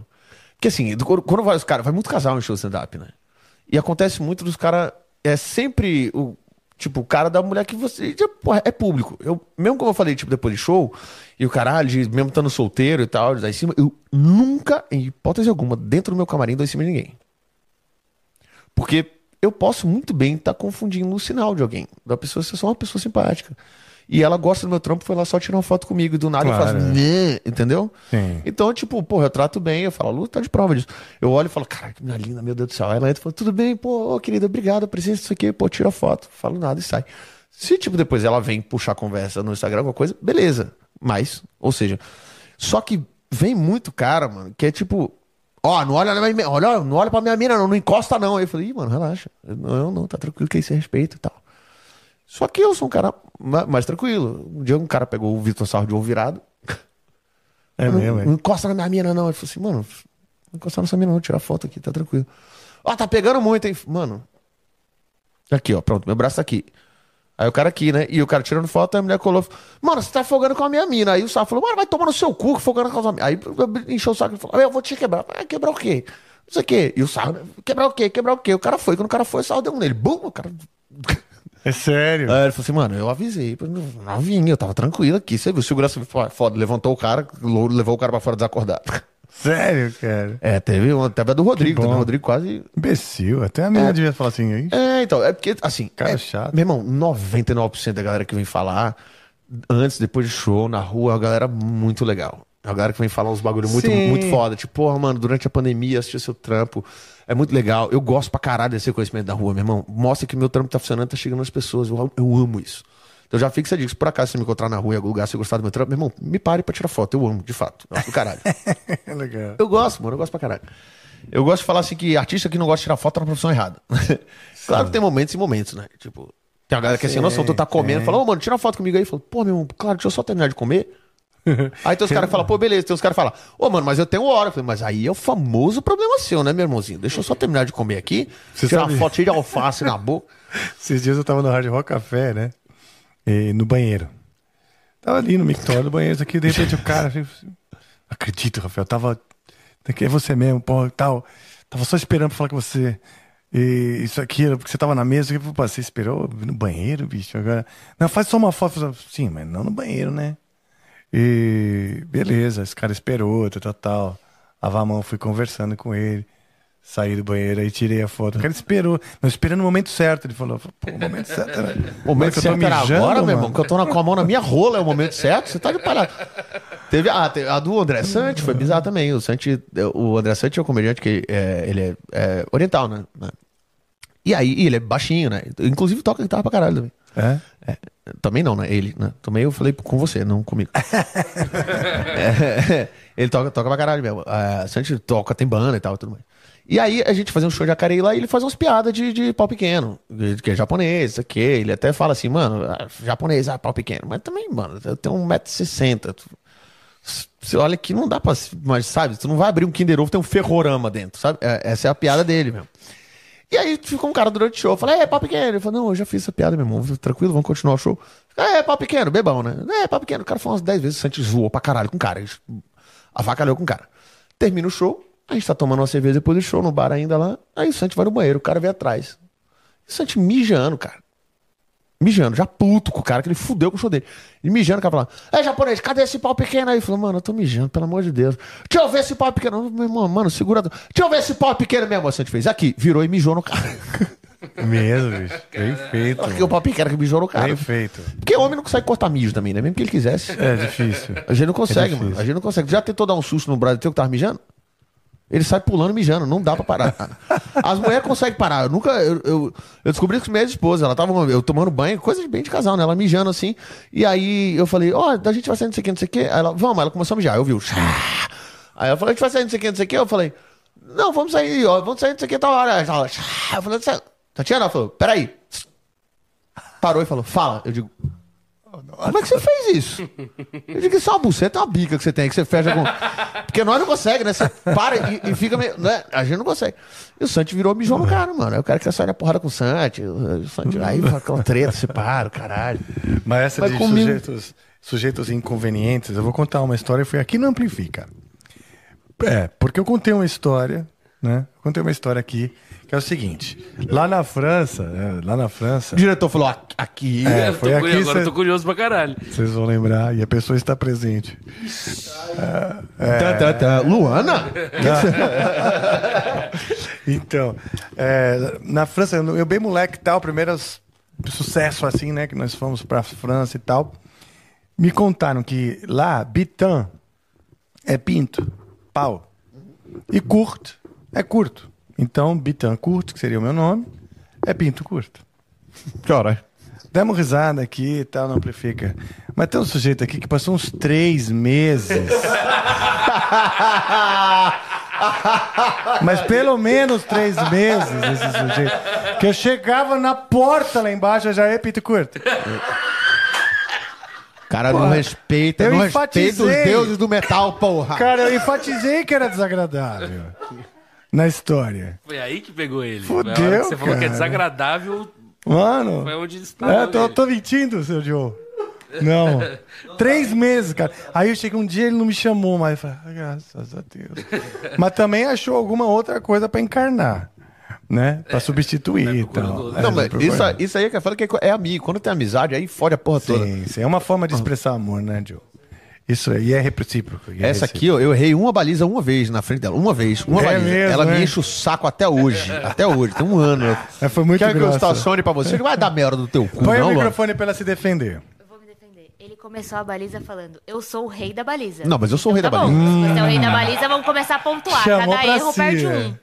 [SPEAKER 3] Porque assim, do- quando vai os caras. Vai muito casal em show stand-up, né? E acontece muito dos caras. É sempre o. Tipo, o cara da mulher que você. tipo, é público. Eu, mesmo como eu falei, tipo, depois de show, e o caralho, de- mesmo estando solteiro e tal, lá em cima, eu nunca, em hipótese alguma, dentro do meu camarim, dou em cima de ninguém. Porque eu posso muito bem estar confundindo o sinal de alguém. Da pessoa ser só uma pessoa simpática. E ela gosta do meu trampo, foi lá só tirar uma foto comigo. E do nada eu
[SPEAKER 1] Claro,
[SPEAKER 3] faço, né? entendeu?
[SPEAKER 1] Sim.
[SPEAKER 3] Então, tipo, porra, eu trato bem, eu falo, Lu, tá de prova disso. Eu olho e falo, cara, que menina linda, meu Deus do céu. Aí ela entra e fala, tudo bem, pô, ô, querida, obrigado, presença, isso aqui, pô, tira a foto. Falo nada e sai. Se, tipo, depois ela vem puxar conversa no Instagram, alguma coisa, beleza. Mas, ou seja, só que vem muito cara, mano, que é tipo, ó, não olha, na minha, olha, não olha pra minha mina, não, não encosta não. Aí eu falei, Ih, mano, relaxa. Eu, não, eu não, tá tranquilo que isso é respeito e tal. Só que eu sou um cara ma- mais tranquilo. Um dia um cara pegou o Vitor Sarro de ovo virado. (laughs)
[SPEAKER 1] É
[SPEAKER 3] não,
[SPEAKER 1] mesmo,
[SPEAKER 3] não
[SPEAKER 1] é.
[SPEAKER 3] encosta na minha mina, não. Ele falou assim, mano, não encosta nessa mina, não. Tira foto aqui, tá tranquilo. Ó, tá pegando muito, hein? Mano. Aqui, ó, pronto, meu braço tá aqui. Aí o cara aqui, né? E o cara tirando foto, a mulher colou. Mano, você tá afogando com a minha mina. Aí o Sarro falou, mano, vai tomar no seu cu, afogando com a sua mina. Aí encheu o saco e falou, eu vou te quebrar. Ah, quebrar o quê? Não sei o quê. E o Sarro, quebrar o quê? Quebrar o quê? O cara foi. Quando o cara foi, o Sarro deu um nele. Bum! O cara.
[SPEAKER 1] É sério.
[SPEAKER 3] Aí ele falou assim, mano, eu avisei, não vinha, eu tava tranquilo aqui. Você viu, o segurança foda, levantou o cara, levou o cara pra fora desacordado.
[SPEAKER 1] Sério, cara.
[SPEAKER 3] É, teve uma, teve a do Rodrigo, também, o Rodrigo quase.
[SPEAKER 1] Imbecil. Até a menina devia falar assim, aí.
[SPEAKER 3] É, então, é porque, assim.
[SPEAKER 1] Cara
[SPEAKER 3] é-
[SPEAKER 1] chato.
[SPEAKER 3] Meu irmão, 99% da galera que vem falar, antes, depois de show, na rua, é uma galera muito legal. Uma galera que vem falar uns bagulho muito,
[SPEAKER 1] Sim.
[SPEAKER 3] muito foda. Tipo, porra, mano, durante a pandemia, assistir seu trampo. É muito legal. Eu gosto pra caralho desse reconhecimento da rua, meu irmão. Mostra que meu trampo tá funcionando, tá chegando nas pessoas. Eu, eu amo isso. Então já fica essa dica. Se por acaso você me encontrar na rua em algum lugar, se você gostar do meu trampo, meu irmão, me pare pra tirar foto. Eu amo, de fato. Eu acho do caralho. (laughs)
[SPEAKER 1] É legal.
[SPEAKER 3] Eu gosto, mano, eu gosto pra caralho. Eu gosto de falar assim que artista que não gosta de tirar foto tá na profissão errada. (laughs) claro que tem momentos e momentos, né? Tipo, tem a galera que é sem noção, tu tá comendo e fala, ô, mano, tira uma foto comigo aí. Fala, pô, meu irmão, claro, deixa eu só terminar de comer. (laughs) aí tem os caras que falam, pô, beleza. Tem os caras que falam, ô, mano, mas eu tenho hora. Eu falei, mas aí é o famoso problema seu, né, meu irmãozinho? Deixa eu só terminar de comer aqui,
[SPEAKER 1] Você
[SPEAKER 3] tirar
[SPEAKER 1] sabe-
[SPEAKER 3] uma foto cheia de alface na boca. (laughs)
[SPEAKER 1] Esses dias eu tava no Hard Rock Café, né? E no banheiro. Tava ali no mictório do banheiro, isso aqui, de repente o cara. assim, Acredito, Rafael, tava. Daqui é você mesmo, porra, tal. Tava só esperando pra falar com você. E isso aqui, porque você tava na mesa, eu falei, pô, você esperou no banheiro, bicho? Agora. Não, faz só uma foto. Sim, mas não no banheiro, né? E beleza, esse cara esperou, tal, tal, tal. Lavava a mão, fui conversando com ele. Saí do banheiro aí tirei a foto. O cara esperou, mas esperando no momento certo. Ele falou, pô, o momento certo era. (laughs)
[SPEAKER 3] O momento
[SPEAKER 1] que eu tô
[SPEAKER 3] certo era
[SPEAKER 1] mijando,
[SPEAKER 3] agora, meu
[SPEAKER 1] mano.
[SPEAKER 3] irmão, que eu tô na- com a mão na minha rola, é o momento certo? Você tá de palhaço. Teve a, teve a do André Sante, foi bizarro também. O Sante, o André Sante é um comediante que é, ele é, é oriental, né? E aí, ele é baixinho, né? Inclusive toca guitarra pra caralho também.
[SPEAKER 1] É?
[SPEAKER 3] É, também não, né? Ele, né? Também eu falei com você, não comigo. (laughs) É, ele toca, toca pra caralho mesmo. A gente toca, tem banda e tal, tudo mais. E aí a gente fazia um show de Acarei lá e ele faz umas piadas de, de pau pequeno, que é japonês, isso aqui. Ele até fala assim, mano, ah, japonês, ah, pau pequeno. Mas também, mano, eu tenho 1,60m. Você olha que não dá pra. Mas, sabe, tu não vai abrir um Kinder Ovo, tem um ferrorama dentro, sabe? É- essa é a piada dele mesmo. E aí ficou um cara durante o show. Falei, é, pau pequeno. Ele falou, não, eu já fiz essa piada, meu irmão. Tranquilo, vamos continuar o show. É, pau pequeno, bebão, né? É, pau pequeno. O cara falou umas 10 vezes, o Santos zoou pra caralho com o cara. Avacalhou com o cara. Termina o show, a gente tá tomando uma cerveja depois do show no bar ainda lá. Aí o Santos vai no banheiro, o cara vem atrás. O Santos mijando, cara. Mijando, já puto com o cara, que ele fudeu com o show dele. E mijando, o cara falando, é japonês, cadê esse pau pequeno aí? Ele falou, mano, eu tô mijando, pelo amor de Deus. Deixa eu ver esse pau pequeno. Meu irmão, mano, segura. Deixa eu ver esse pau pequeno mesmo. O Santos fez aqui, virou e mijou no cara. (laughs)
[SPEAKER 1] Mesmo, bicho. Bem feito.
[SPEAKER 3] Porque o pau pequeno que mijou no cara.
[SPEAKER 1] Bem feito.
[SPEAKER 3] Porque homem não consegue cortar mijo também, né? Mesmo que ele quisesse.
[SPEAKER 1] É difícil.
[SPEAKER 3] A gente não consegue,
[SPEAKER 1] É
[SPEAKER 3] mano. A gente não consegue. Já tentou dar um susto no brother teu que tava mijando? Ele sai pulando e mijando, não dá pra parar. (laughs) As mulheres conseguem parar. Eu nunca. Eu, eu, eu descobri isso com minha esposa. Ela tava eu tomando banho, coisa de bem de casal, né? Ela mijando assim. E aí eu falei, ó, a gente vai sair não sei o que, não sei o que. Aí ela, vamos, ela começou a mijar. Eu vi o. (laughs) Aí ela falou, a gente vai sair não sei o que, não sei o que. Eu falei, não, vamos sair, ó, vamos sair não sei o que, tal hora. Ela, eu falei, Tatiana, ela falou, peraí. Parou e falou, fala. Eu digo, como é que você fez isso? Eu digo, isso é uma buceta, é uma bica que você tem, que você fecha com. Porque nós não consegue, né? Você para e, e fica meio. Né? A gente não consegue. E o Santi virou mijou no cara, mano. Aí o cara quer sair na porrada com o Santi. O Santi, aí vai aquela treta, se para, caralho.
[SPEAKER 1] Mas essa
[SPEAKER 3] Mas
[SPEAKER 1] de
[SPEAKER 3] comigo-
[SPEAKER 1] sujeitos, sujeitos inconvenientes, eu vou contar uma história, foi aqui no Amplifica. É, porque eu contei uma história, né? Eu contei uma história aqui, que é o seguinte. Lá na França, é, lá na França,
[SPEAKER 3] O diretor falou: "Aqui- aqui.
[SPEAKER 1] É,
[SPEAKER 2] tô
[SPEAKER 1] foi aqui,
[SPEAKER 2] curioso, agora
[SPEAKER 1] cê-
[SPEAKER 2] eu tô curioso pra caralho.
[SPEAKER 1] vocês vão lembrar, e a pessoa está presente.
[SPEAKER 3] Tá, tá, tá. Luana? (laughs)
[SPEAKER 1] Então, é, na França, eu, eu bem moleque e tal, primeiro sucesso assim, né? Que nós fomos pra França e tal. Me contaram que lá, bitan é pinto, pau. E curto é curto. Então, bitan curto, que seria o meu nome, é pinto curto.
[SPEAKER 3] Caralho.
[SPEAKER 1] Demos risada aqui e tal, não amplifica. Mas tem um sujeito aqui que passou uns três meses. Mas pelo menos três meses esse sujeito. Que eu chegava na porta lá embaixo, eu já ia pinto curto.
[SPEAKER 3] Cara, não respeita,
[SPEAKER 1] eu
[SPEAKER 3] não respeita os
[SPEAKER 1] enfatizei.
[SPEAKER 3] deuses do metal, porra.
[SPEAKER 1] Cara, eu enfatizei que era desagradável na história.
[SPEAKER 2] Foi aí que pegou ele.
[SPEAKER 1] Fudeu,
[SPEAKER 2] Na hora que você falou que é desagradável,
[SPEAKER 1] Mano,
[SPEAKER 2] foi onde está.
[SPEAKER 1] é, tô, tô mentindo, seu Joe. Não. (laughs) Três meses, cara. Aí eu cheguei um dia ele não me chamou mais. Eu falei, ah, graças a Deus. (laughs) Mas também achou alguma outra coisa pra encarnar. Né? Pra substituir e tal.
[SPEAKER 3] Não,
[SPEAKER 1] É,
[SPEAKER 3] mas
[SPEAKER 1] procurando.
[SPEAKER 3] isso, isso aí é que eu falo que é amigo. Quando tem amizade, aí fode a porra toda.
[SPEAKER 1] Sim, sim. É uma forma de expressar amor, né, Joe? Isso aí é recíproco. e é
[SPEAKER 3] Essa aqui, ó, eu errei uma baliza uma vez na frente dela. Uma vez. Uma
[SPEAKER 1] É
[SPEAKER 3] baliza.
[SPEAKER 1] mesmo,
[SPEAKER 3] Ela me
[SPEAKER 1] é?
[SPEAKER 3] enche o saco até hoje. (laughs) Até hoje. Tem um ano.
[SPEAKER 1] É, foi muito
[SPEAKER 3] Quer que eu estacione pra você? Não vai dar merda do teu cu,
[SPEAKER 1] Põe
[SPEAKER 3] não,
[SPEAKER 1] o microfone pra ela se defender.
[SPEAKER 4] Eu vou me defender. Ele começou a baliza falando: Eu sou o rei da baliza.
[SPEAKER 3] Não, mas eu sou o rei
[SPEAKER 4] Então
[SPEAKER 3] da
[SPEAKER 4] tá bom.
[SPEAKER 3] baliza.
[SPEAKER 4] Se você é o rei da baliza, vamos começar a pontuar.
[SPEAKER 1] Chamou
[SPEAKER 4] Cada erro
[SPEAKER 1] si,
[SPEAKER 4] perde
[SPEAKER 1] é.
[SPEAKER 4] um.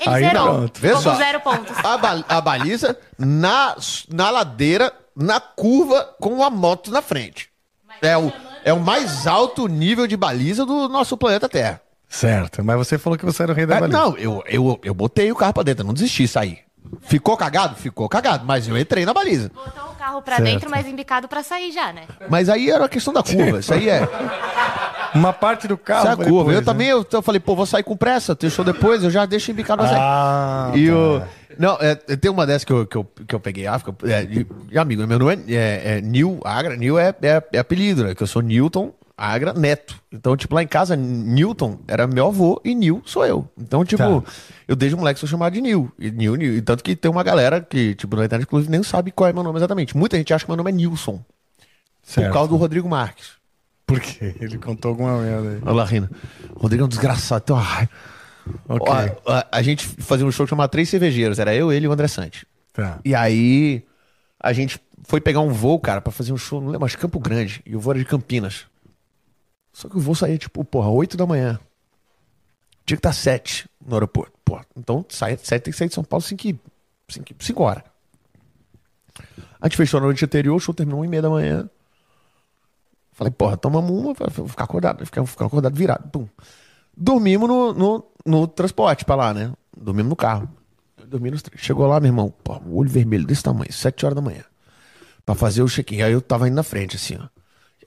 [SPEAKER 4] Ele
[SPEAKER 1] Aí
[SPEAKER 4] zerou.
[SPEAKER 1] pronto.
[SPEAKER 3] Vê só.
[SPEAKER 4] zero pontos.
[SPEAKER 3] A, ba- a baliza na, na ladeira, na curva, com a moto na frente. É o, é o mais alto nível de baliza do nosso planeta Terra.
[SPEAKER 1] Certo, mas você falou que você era o rei da
[SPEAKER 3] É,
[SPEAKER 1] baliza.
[SPEAKER 3] não, eu, eu, eu botei o carro pra dentro, eu não desisti, saí. Ficou cagado? Ficou cagado, mas eu entrei na baliza.
[SPEAKER 4] Botou o carro pra
[SPEAKER 1] Certo.
[SPEAKER 4] dentro, mas embicado pra sair já, né?
[SPEAKER 3] Mas aí era a questão da curva, isso aí é. (laughs)
[SPEAKER 1] Uma parte do carro.
[SPEAKER 3] Isso é a curva.
[SPEAKER 1] depois,
[SPEAKER 3] eu
[SPEAKER 1] né?
[SPEAKER 3] também, eu, eu falei, pô, vou sair com pressa, show depois, eu já deixo embicado pra sair.
[SPEAKER 1] Ah,
[SPEAKER 3] E
[SPEAKER 1] tá.
[SPEAKER 3] o. Não, é, tem uma dessas que eu, que eu, que eu peguei África, é, de, de amigo. Meu nome é, é, é Nil Agra. Nil é, é, é apelido, né? Que eu sou Newton Agra, neto. Então, tipo, lá em casa, Newton era meu avô e Nil sou eu. Então, tipo,
[SPEAKER 1] Tá.
[SPEAKER 3] eu desde moleque sou chamado de Nil. E Nil, Nil. E tanto que tem uma galera que, tipo, na internet, inclusive, nem sabe qual é meu nome exatamente. Muita gente acha que meu nome é Nilson. Por causa do Rodrigo Marques.
[SPEAKER 1] Por quê? Ele contou alguma merda aí.
[SPEAKER 3] Olha lá, Rina. Rodrigo é um desgraçado. Tem uma raiva.
[SPEAKER 1] Ok.
[SPEAKER 3] Ó, a, a gente fazia um show chamado Três Cervejeiros. Era eu, ele e o André Sante.
[SPEAKER 1] Tá.
[SPEAKER 3] E aí, a gente foi pegar um voo, cara, pra fazer um show, não lembro, mas Campo Grande. E o voo era de Campinas. Só que o voo saía, tipo, porra, 8 da manhã. Tinha que estar 7 no aeroporto. Porra, então, sai, 7 tem que sair de São Paulo 5, 5, 5 horas. A gente fechou na noite anterior, o show terminou 1 e meia da manhã. Falei, porra, tomamos uma, vou ficar acordado, ficar, ficar acordado virado. Pum. Dormimos no, no, no transporte pra lá, né? Dormimos no carro. Dormi nos três. Chegou lá, meu irmão, pô, o olho vermelho desse tamanho, 7 horas da manhã. Pra fazer o check-in. Aí eu tava indo na frente, assim, ó.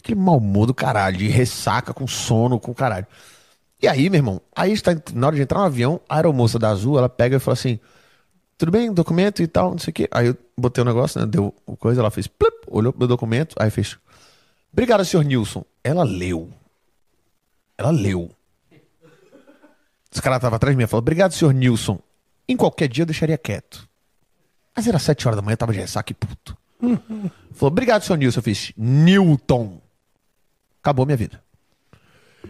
[SPEAKER 3] Aquele mau humor do caralho, de ressaca, com sono, com caralho. E aí, meu irmão, aí está, na hora de entrar no avião, a aeromoça da Azul, ela pega e fala assim: tudo bem, documento e tal, não sei o quê. Aí eu botei o negócio, né? Deu coisa, ela fez, plup, olhou pro meu documento, aí fez. Obrigado, senhor Nilson. Ela leu. Ela leu. Esse cara tava atrás de mim e falou: Obrigado, senhor Nilson. Em qualquer dia eu deixaria quieto. Mas era sete horas da manhã, eu tava de ressaca e puto. Falou: Obrigado, senhor Nilson. Eu fiz Newton. Acabou minha vida.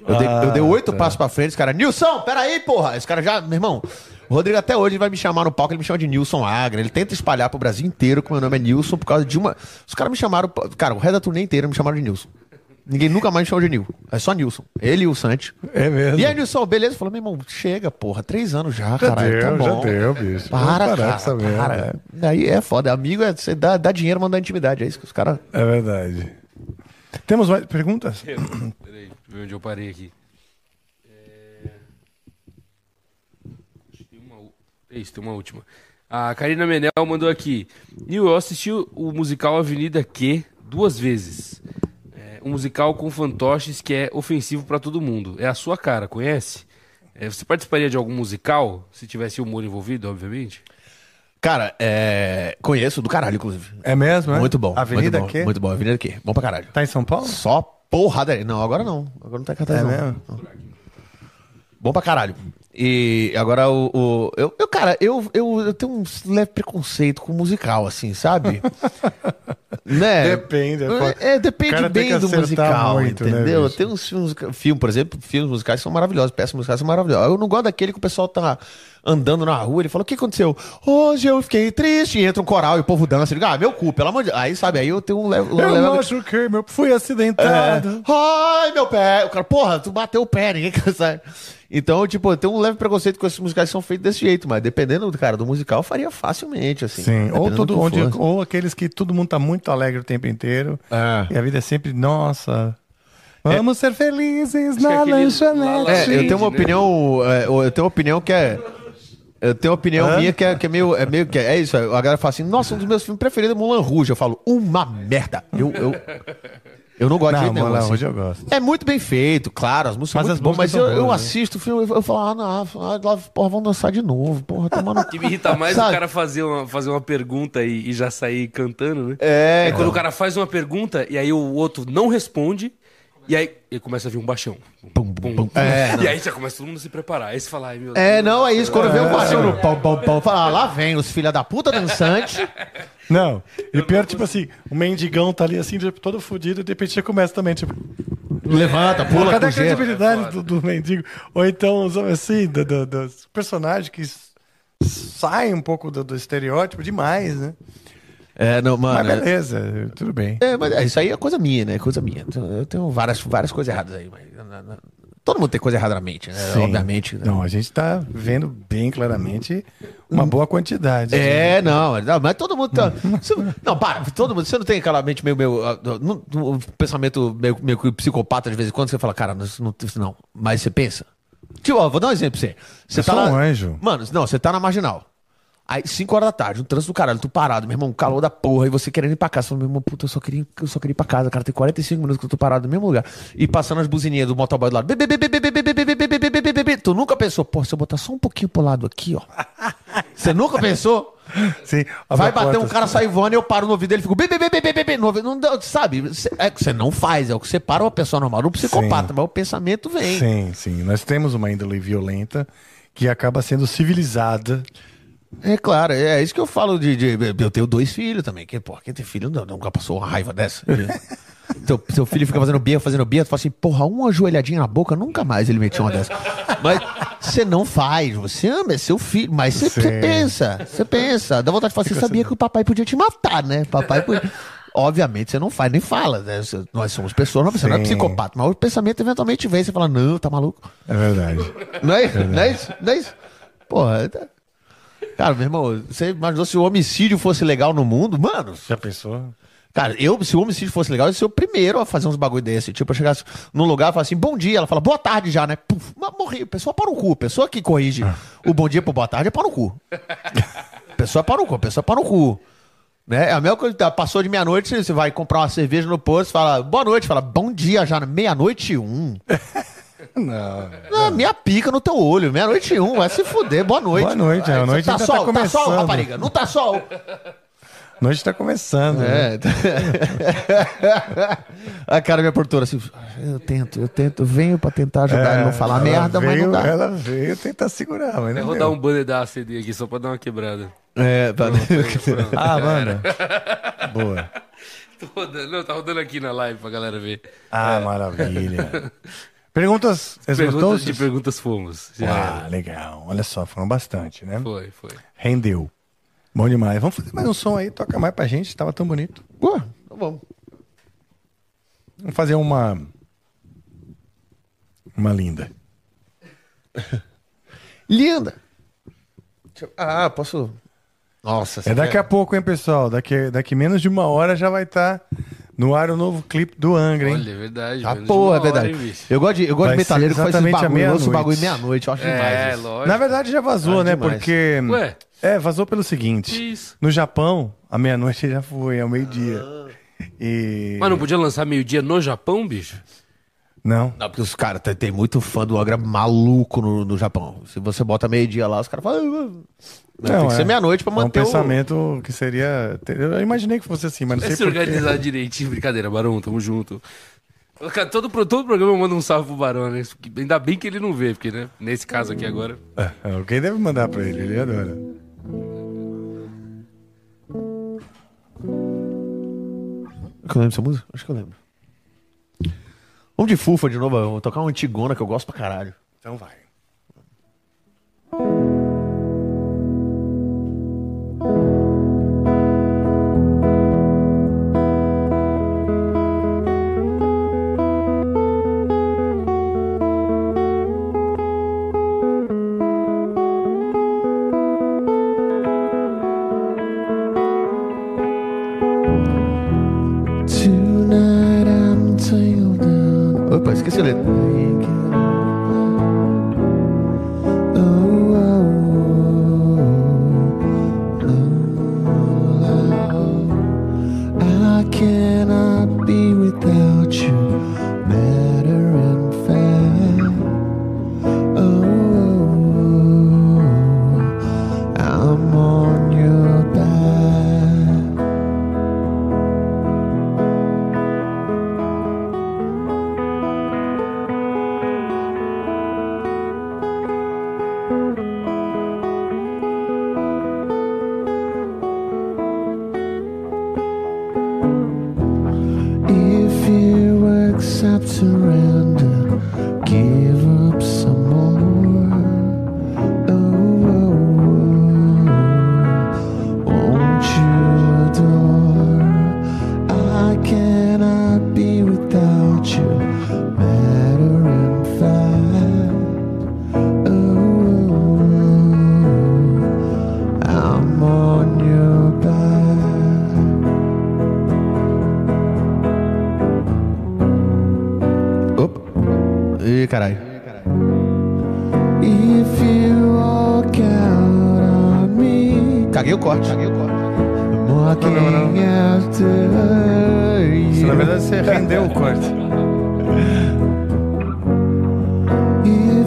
[SPEAKER 3] Eu, dei, eu dei oito passos pra frente, esse cara, Nilson, peraí, porra. Esse cara já, meu irmão, o Rodrigo até hoje vai me chamar no palco, ele me chama de Nilson Agra. Ele tenta espalhar pro Brasil inteiro que meu nome é Nilson por causa de uma. Os caras me chamaram, cara, o resto da turnê inteira me chamaram de Nilson. Ninguém nunca mais me chamou de Nil. É só Nilson. Ele e o Santi.
[SPEAKER 1] É mesmo.
[SPEAKER 3] E aí, Nilson, beleza? Falou, meu irmão, chega, porra. Três anos já,
[SPEAKER 1] Já
[SPEAKER 3] caralho. tá
[SPEAKER 1] deu,
[SPEAKER 3] bom.
[SPEAKER 1] já deu, bicho.
[SPEAKER 3] Para, cara, para. Daí é foda. Amigo é você dá, dá dinheiro, mandar intimidade. É isso que os caras.
[SPEAKER 1] É verdade. Temos mais perguntas?
[SPEAKER 2] Eu ver onde eu parei aqui. É... Tem uma... É isso, tem uma última. A Karina Menel mandou aqui. Nil, eu assisti o musical Avenida Q duas vezes. É, um musical com fantoches que é ofensivo pra todo mundo. É a sua cara, conhece? É, você participaria de algum musical? Se tivesse humor envolvido, obviamente?
[SPEAKER 3] Cara, é. Conheço do caralho, inclusive.
[SPEAKER 1] É mesmo, é?
[SPEAKER 3] Muito bom.
[SPEAKER 1] Avenida
[SPEAKER 3] muito bom,
[SPEAKER 1] quê?
[SPEAKER 3] Muito bom. Avenida aqui. Bom pra caralho.
[SPEAKER 1] Tá em São Paulo?
[SPEAKER 3] Só porrada. Não, agora não. Agora não tá em cartaz,
[SPEAKER 1] É mesmo?
[SPEAKER 3] Não. Bom pra caralho. E agora o. o- eu, eu, cara, eu, eu, eu tenho um leve preconceito com musical, assim, sabe? (laughs) né?
[SPEAKER 1] Depende, pode-
[SPEAKER 3] É,
[SPEAKER 1] o
[SPEAKER 3] depende bem do musical,
[SPEAKER 1] muito, né,
[SPEAKER 3] entendeu?
[SPEAKER 1] bicho?
[SPEAKER 3] tem uns filmes, filme, por exemplo, filmes musicais são maravilhosos, peças musicais são maravilhosas. Eu não gosto daquele que o pessoal tá andando na rua, ele fala, o que aconteceu? Hoje eu fiquei triste, e entra um coral e o povo dança. Digo, ah, meu cu, pelo amor de Deus. Aí, sabe, aí eu tenho um level...
[SPEAKER 1] Eu machuquei, meu. Fui acidentado.
[SPEAKER 3] É. Ai, meu pé. O cara, porra, tu bateu o pé, ninguém quer saber. Então, tipo, eu tenho um leve preconceito com esses musicais que são feitos desse jeito, mas dependendo, cara, do musical, eu faria facilmente, assim.
[SPEAKER 1] Sim, ou, tudo, onde, ou aqueles que todo mundo tá muito alegre o tempo inteiro.
[SPEAKER 3] É.
[SPEAKER 1] E a vida é sempre, nossa. Vamos ser felizes na
[SPEAKER 2] aquele
[SPEAKER 1] lanchonete.
[SPEAKER 3] É, eu tenho uma
[SPEAKER 2] né?
[SPEAKER 3] opinião. é, eu tenho uma opinião que é. Eu tenho uma opinião
[SPEAKER 1] Hã?
[SPEAKER 3] minha que é, que é meio. É meio que é isso. A galera fala assim, nossa, um dos meus filmes preferidos é Mulan Rouge. Eu falo, uma merda. Eu, eu, eu não gosto de
[SPEAKER 1] Não,
[SPEAKER 3] jeito nenhum, assim.
[SPEAKER 1] Rouge eu gosto.
[SPEAKER 3] É muito bem feito, claro, as músicas
[SPEAKER 1] Mas
[SPEAKER 3] são
[SPEAKER 1] as
[SPEAKER 3] muito boas, mas eu,
[SPEAKER 1] são
[SPEAKER 3] eu
[SPEAKER 1] boas, né?
[SPEAKER 3] assisto o filme e eu falo, ah, não, ah, lá, porra, vamos dançar de novo, porra, tomando. (laughs)
[SPEAKER 2] Que me irrita mais é
[SPEAKER 3] Sabe?
[SPEAKER 2] o cara fazer uma, fazer uma pergunta e, e já sair cantando, né?
[SPEAKER 3] É,
[SPEAKER 2] É quando o cara faz uma pergunta e aí o outro não responde, e aí ele começa a vir um baixão. Pum, pum, pum.
[SPEAKER 3] É,
[SPEAKER 2] e aí já começa todo mundo a se preparar. Aí você fala, ai meu
[SPEAKER 3] É,
[SPEAKER 2] Deus.
[SPEAKER 3] não, é isso. Quando vê o baixão no pão, pão, pão, fala, ah, lá vem os filha da puta dançante. (laughs)
[SPEAKER 1] Não, e pior, tipo assim, o mendigão tá ali assim, tipo, todo fudido, e de repente já começa também, tipo,
[SPEAKER 3] Levanta, pula,
[SPEAKER 1] cadê a credibilidade do, do mendigo? Ou então, assim, do, do- dos personagens que saem um pouco do, do estereótipo demais, né?
[SPEAKER 3] É, não,
[SPEAKER 1] Mas
[SPEAKER 3] mano. é-
[SPEAKER 1] beleza, tudo bem.
[SPEAKER 3] É, mas é, isso aí é coisa minha, né? Coisa minha. Eu tenho várias, várias coisas erradas aí. Mas, todo mundo tem coisa errada na mente, né?
[SPEAKER 1] Sim.
[SPEAKER 3] Obviamente. né?
[SPEAKER 1] Não, a gente tá vendo bem claramente uma boa quantidade.
[SPEAKER 3] É, não, não, mas todo mundo tá. Você- não, para, todo mundo. Você não tem aquela mente meio. meio ah, um pensamento meio, meio que psicopata de vez em quando, você fala, cara, não, não, não. Mas você pensa. Tipo, ó, vou dar um exemplo pra você. Você
[SPEAKER 1] Eu
[SPEAKER 3] tá
[SPEAKER 1] sou
[SPEAKER 3] na-
[SPEAKER 1] um anjo.
[SPEAKER 3] Mano, não, você tá na marginal. Aí, 5 horas da tarde, um trânsito do caralho, tu parado, meu irmão, calor da porra, e você querendo ir pra casa. falou meu irmão, puta, eu só queria, eu só queria ir pra casa, cara, tem 45 minutos que eu tô parado no mesmo lugar. E passando as buzininhas do motoboy do lado. Tu nunca pensou, porra, se eu botar só um pouquinho pro lado aqui, ó. Você nunca pensou?
[SPEAKER 1] Sim.
[SPEAKER 3] Vai bater um cara saivando e eu paro no ouvido dele e fico. Não, sabe? É que você não faz, é o que você para uma pessoa normal, um psicopata, mas o pensamento vem.
[SPEAKER 1] Sim, sim. Nós temos uma índole violenta que acaba sendo civilizada
[SPEAKER 3] é claro, é isso que eu falo de. de- eu tenho dois filhos também. Que, porra, quem tem filho não- nunca passou uma raiva dessa. (laughs) seu, seu filho fica fazendo birra, fazendo birra, tu fala assim, porra, uma ajoelhadinha na boca, nunca mais ele metia uma dessa. Mas você não faz, você ama, é seu filho, mas você
[SPEAKER 1] Sim.
[SPEAKER 3] pensa, você pensa. Dá vontade de falar, você sabia que o papai podia te matar, né? Papai podia. Obviamente você não faz, nem fala, né? Nós somos pessoas, você não é psicopata, mas o pensamento eventualmente vem, você fala, não, tá maluco.
[SPEAKER 1] É verdade.
[SPEAKER 3] Não é, não é isso? Não é isso? Porra, tá- cara, meu irmão, você imaginou se o homicídio fosse legal no mundo? Mano,
[SPEAKER 1] Já pensou?
[SPEAKER 3] cara, eu, se o homicídio fosse legal, eu ia ser o primeiro a fazer uns bagulho desse. Tipo, eu chegasse num lugar e falar assim, bom dia, ela fala, boa tarde já, né? Puf, morri, pessoa para no cu, pessoa que corrige o bom dia pro boa tarde é para no cu. Pessoa para no cu, pessoa para no cu. Né? É a mesma coisa, tá, passou de meia-noite, você vai comprar uma cerveja no posto, fala, boa noite, fala, bom dia já, né? meia-noite e um.
[SPEAKER 1] Não.
[SPEAKER 3] Ah, minha pica no teu olho, meia-noite e um, vai se fuder, boa noite.
[SPEAKER 1] Boa noite, a
[SPEAKER 3] Aí,
[SPEAKER 1] noite
[SPEAKER 3] tá
[SPEAKER 1] ainda
[SPEAKER 3] sol,
[SPEAKER 1] tá
[SPEAKER 3] tá sol,
[SPEAKER 1] começando.
[SPEAKER 3] rapariga, não tá sol.
[SPEAKER 1] Noite tá começando. né?
[SPEAKER 3] É. (laughs) A cara minha portora assim, eu tento, eu tento, venho pra tentar ajudar ele a não falar
[SPEAKER 1] É,
[SPEAKER 3] merda, mas
[SPEAKER 1] veio,
[SPEAKER 3] não dá.
[SPEAKER 1] Ela veio tentar segurar, mas
[SPEAKER 2] É
[SPEAKER 1] não
[SPEAKER 2] rodar
[SPEAKER 1] deu.
[SPEAKER 2] um banner da ACD aqui só pra dar uma quebrada.
[SPEAKER 3] É, tá. (laughs)
[SPEAKER 2] Pronto.
[SPEAKER 1] Ah, manda. (laughs) Boa.
[SPEAKER 2] Tô rodando, não, tá rodando aqui na live pra galera ver.
[SPEAKER 1] Ah, maravilha. Perguntas
[SPEAKER 2] Perguntas de perguntas fomos. Já
[SPEAKER 1] Ah,
[SPEAKER 2] era.
[SPEAKER 1] legal. Olha só, foram bastante, né?
[SPEAKER 2] Foi, foi.
[SPEAKER 1] Rendeu. Bom demais. Vamos fazer mais um som aí, toca mais pra gente, tava tão bonito.
[SPEAKER 3] Pô, então vamos.
[SPEAKER 1] Vamos fazer uma. Uma linda. (laughs)
[SPEAKER 3] Linda. Eu- Ah, posso. Nossa,
[SPEAKER 1] É daqui a pouco, hein, pessoal? Daqui, daqui menos de uma hora já vai estar no ar o novo clipe do Angra, hein?
[SPEAKER 2] Olha, é verdade.
[SPEAKER 3] Ah, porra, é verdade.
[SPEAKER 2] hora,
[SPEAKER 3] eu gosto de, eu gosto
[SPEAKER 1] Vai
[SPEAKER 3] de metaleiro que faz
[SPEAKER 1] à
[SPEAKER 3] bagulho, eu ouço
[SPEAKER 1] meia-noite.
[SPEAKER 3] bagulho meia-noite, eu acho
[SPEAKER 2] É,
[SPEAKER 3] demais. isso.
[SPEAKER 2] lógico.
[SPEAKER 1] Na verdade já vazou,
[SPEAKER 3] Ah,
[SPEAKER 1] né?
[SPEAKER 3] demais.
[SPEAKER 1] Porque.
[SPEAKER 2] Ué?
[SPEAKER 1] É, vazou pelo seguinte.
[SPEAKER 2] Isso.
[SPEAKER 1] No Japão, a meia-noite já foi, ao meio-dia. E.
[SPEAKER 2] Mas não podia lançar meio-dia no Japão, bicho?
[SPEAKER 1] Não.
[SPEAKER 3] Não, porque os caras tem, tem muito fã do Angra maluco no, no Japão. Se você bota meio-dia lá, os caras falam. "Ah, ah". tem que
[SPEAKER 1] é.
[SPEAKER 3] ser meia-noite pra
[SPEAKER 1] É
[SPEAKER 3] manter
[SPEAKER 1] um
[SPEAKER 3] o.
[SPEAKER 1] pensamento que seria. Eu imaginei que fosse assim, mas não
[SPEAKER 2] É
[SPEAKER 1] sei
[SPEAKER 2] se organizar direitinho, brincadeira, Barão, tamo junto. Cara, todo, pro- todo programa eu mando um salve pro Barão, né? Ainda bem que ele não vê, porque, né? Nesse caso aqui agora.
[SPEAKER 1] É, alguém deve mandar pra ele, ele adora.
[SPEAKER 3] Que eu lembro dessa música? Acho que eu lembro. Vamos de fufa de novo, vou tocar uma antigona que eu gosto pra caralho.
[SPEAKER 1] Então vai.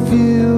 [SPEAKER 3] If you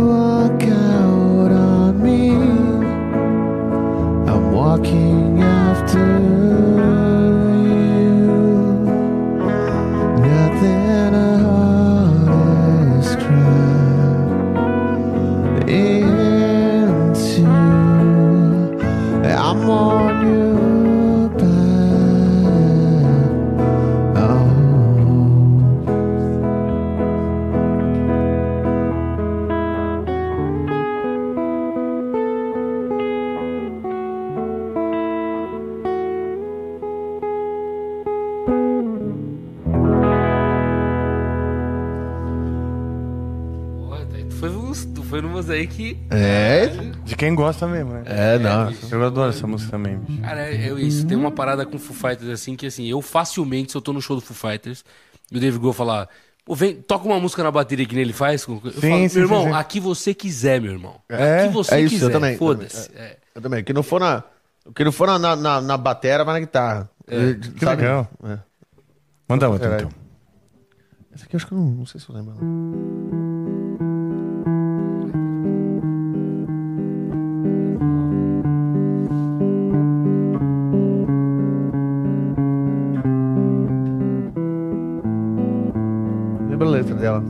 [SPEAKER 1] quem gosta mesmo, né?
[SPEAKER 3] é, não.
[SPEAKER 1] Eu adoro essa música também, bicho.
[SPEAKER 2] Cara, eu, isso tem uma parada com Foo Fighters assim que assim, eu facilmente, se eu tô no show do Foo Fighters, e o Dave Grohl falar, pô, vem, toca uma música na bateria que nem ele faz, eu falo,
[SPEAKER 1] sim,
[SPEAKER 2] meu
[SPEAKER 1] sim,
[SPEAKER 2] irmão,
[SPEAKER 1] sim.
[SPEAKER 2] aqui você quiser, meu irmão.
[SPEAKER 1] É?
[SPEAKER 2] Aqui você
[SPEAKER 3] É isso,
[SPEAKER 2] quiser.
[SPEAKER 3] eu também, eu
[SPEAKER 2] Foda-se. É.
[SPEAKER 3] Eu também. Que não for na. Que não for na, na, na, na batera, vai na guitarra. É,
[SPEAKER 1] Que legal.
[SPEAKER 3] É.
[SPEAKER 1] Manda outra, então.
[SPEAKER 3] Essa aqui eu acho que eu não, não sei se eu lembro. Lembra dela?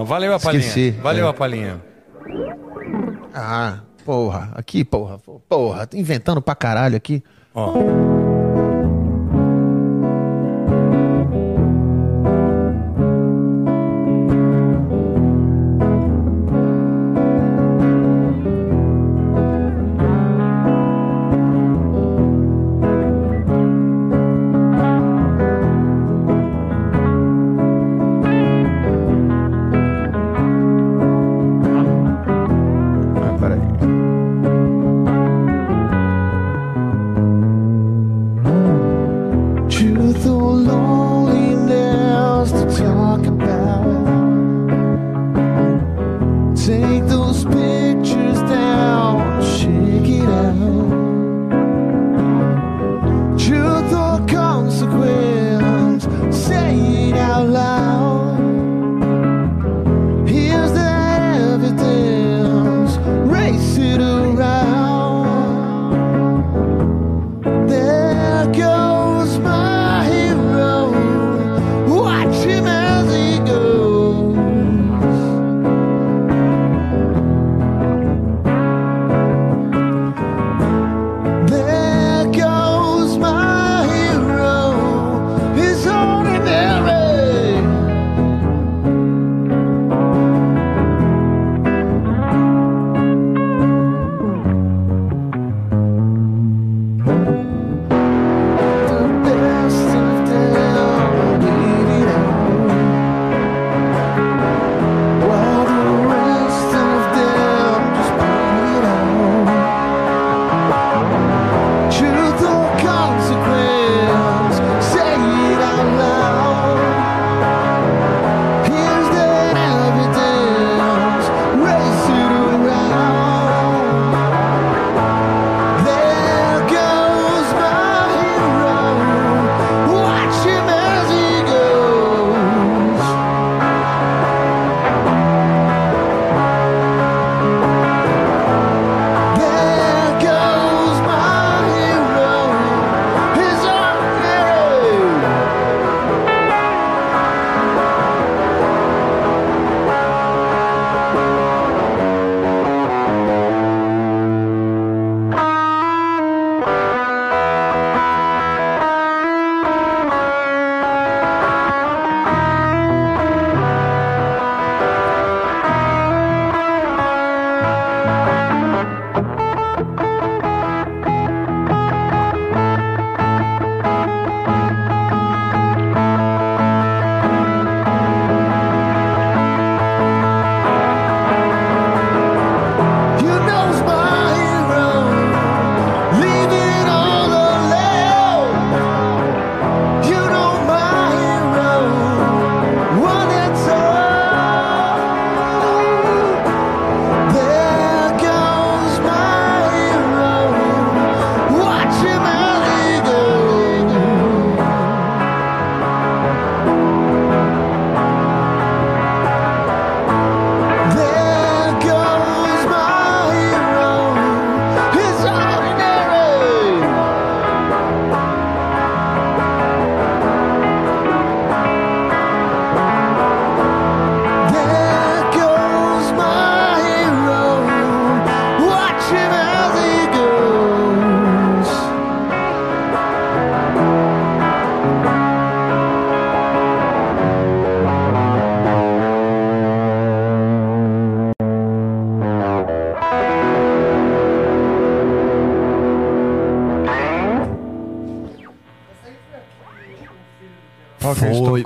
[SPEAKER 1] Mas valeu a palhinha.
[SPEAKER 3] Esqueci.
[SPEAKER 1] Valeu
[SPEAKER 3] É.
[SPEAKER 1] a palhinha.
[SPEAKER 3] Ah, porra. Aqui, porra. Porra, tô inventando pra caralho aqui.
[SPEAKER 1] Ó.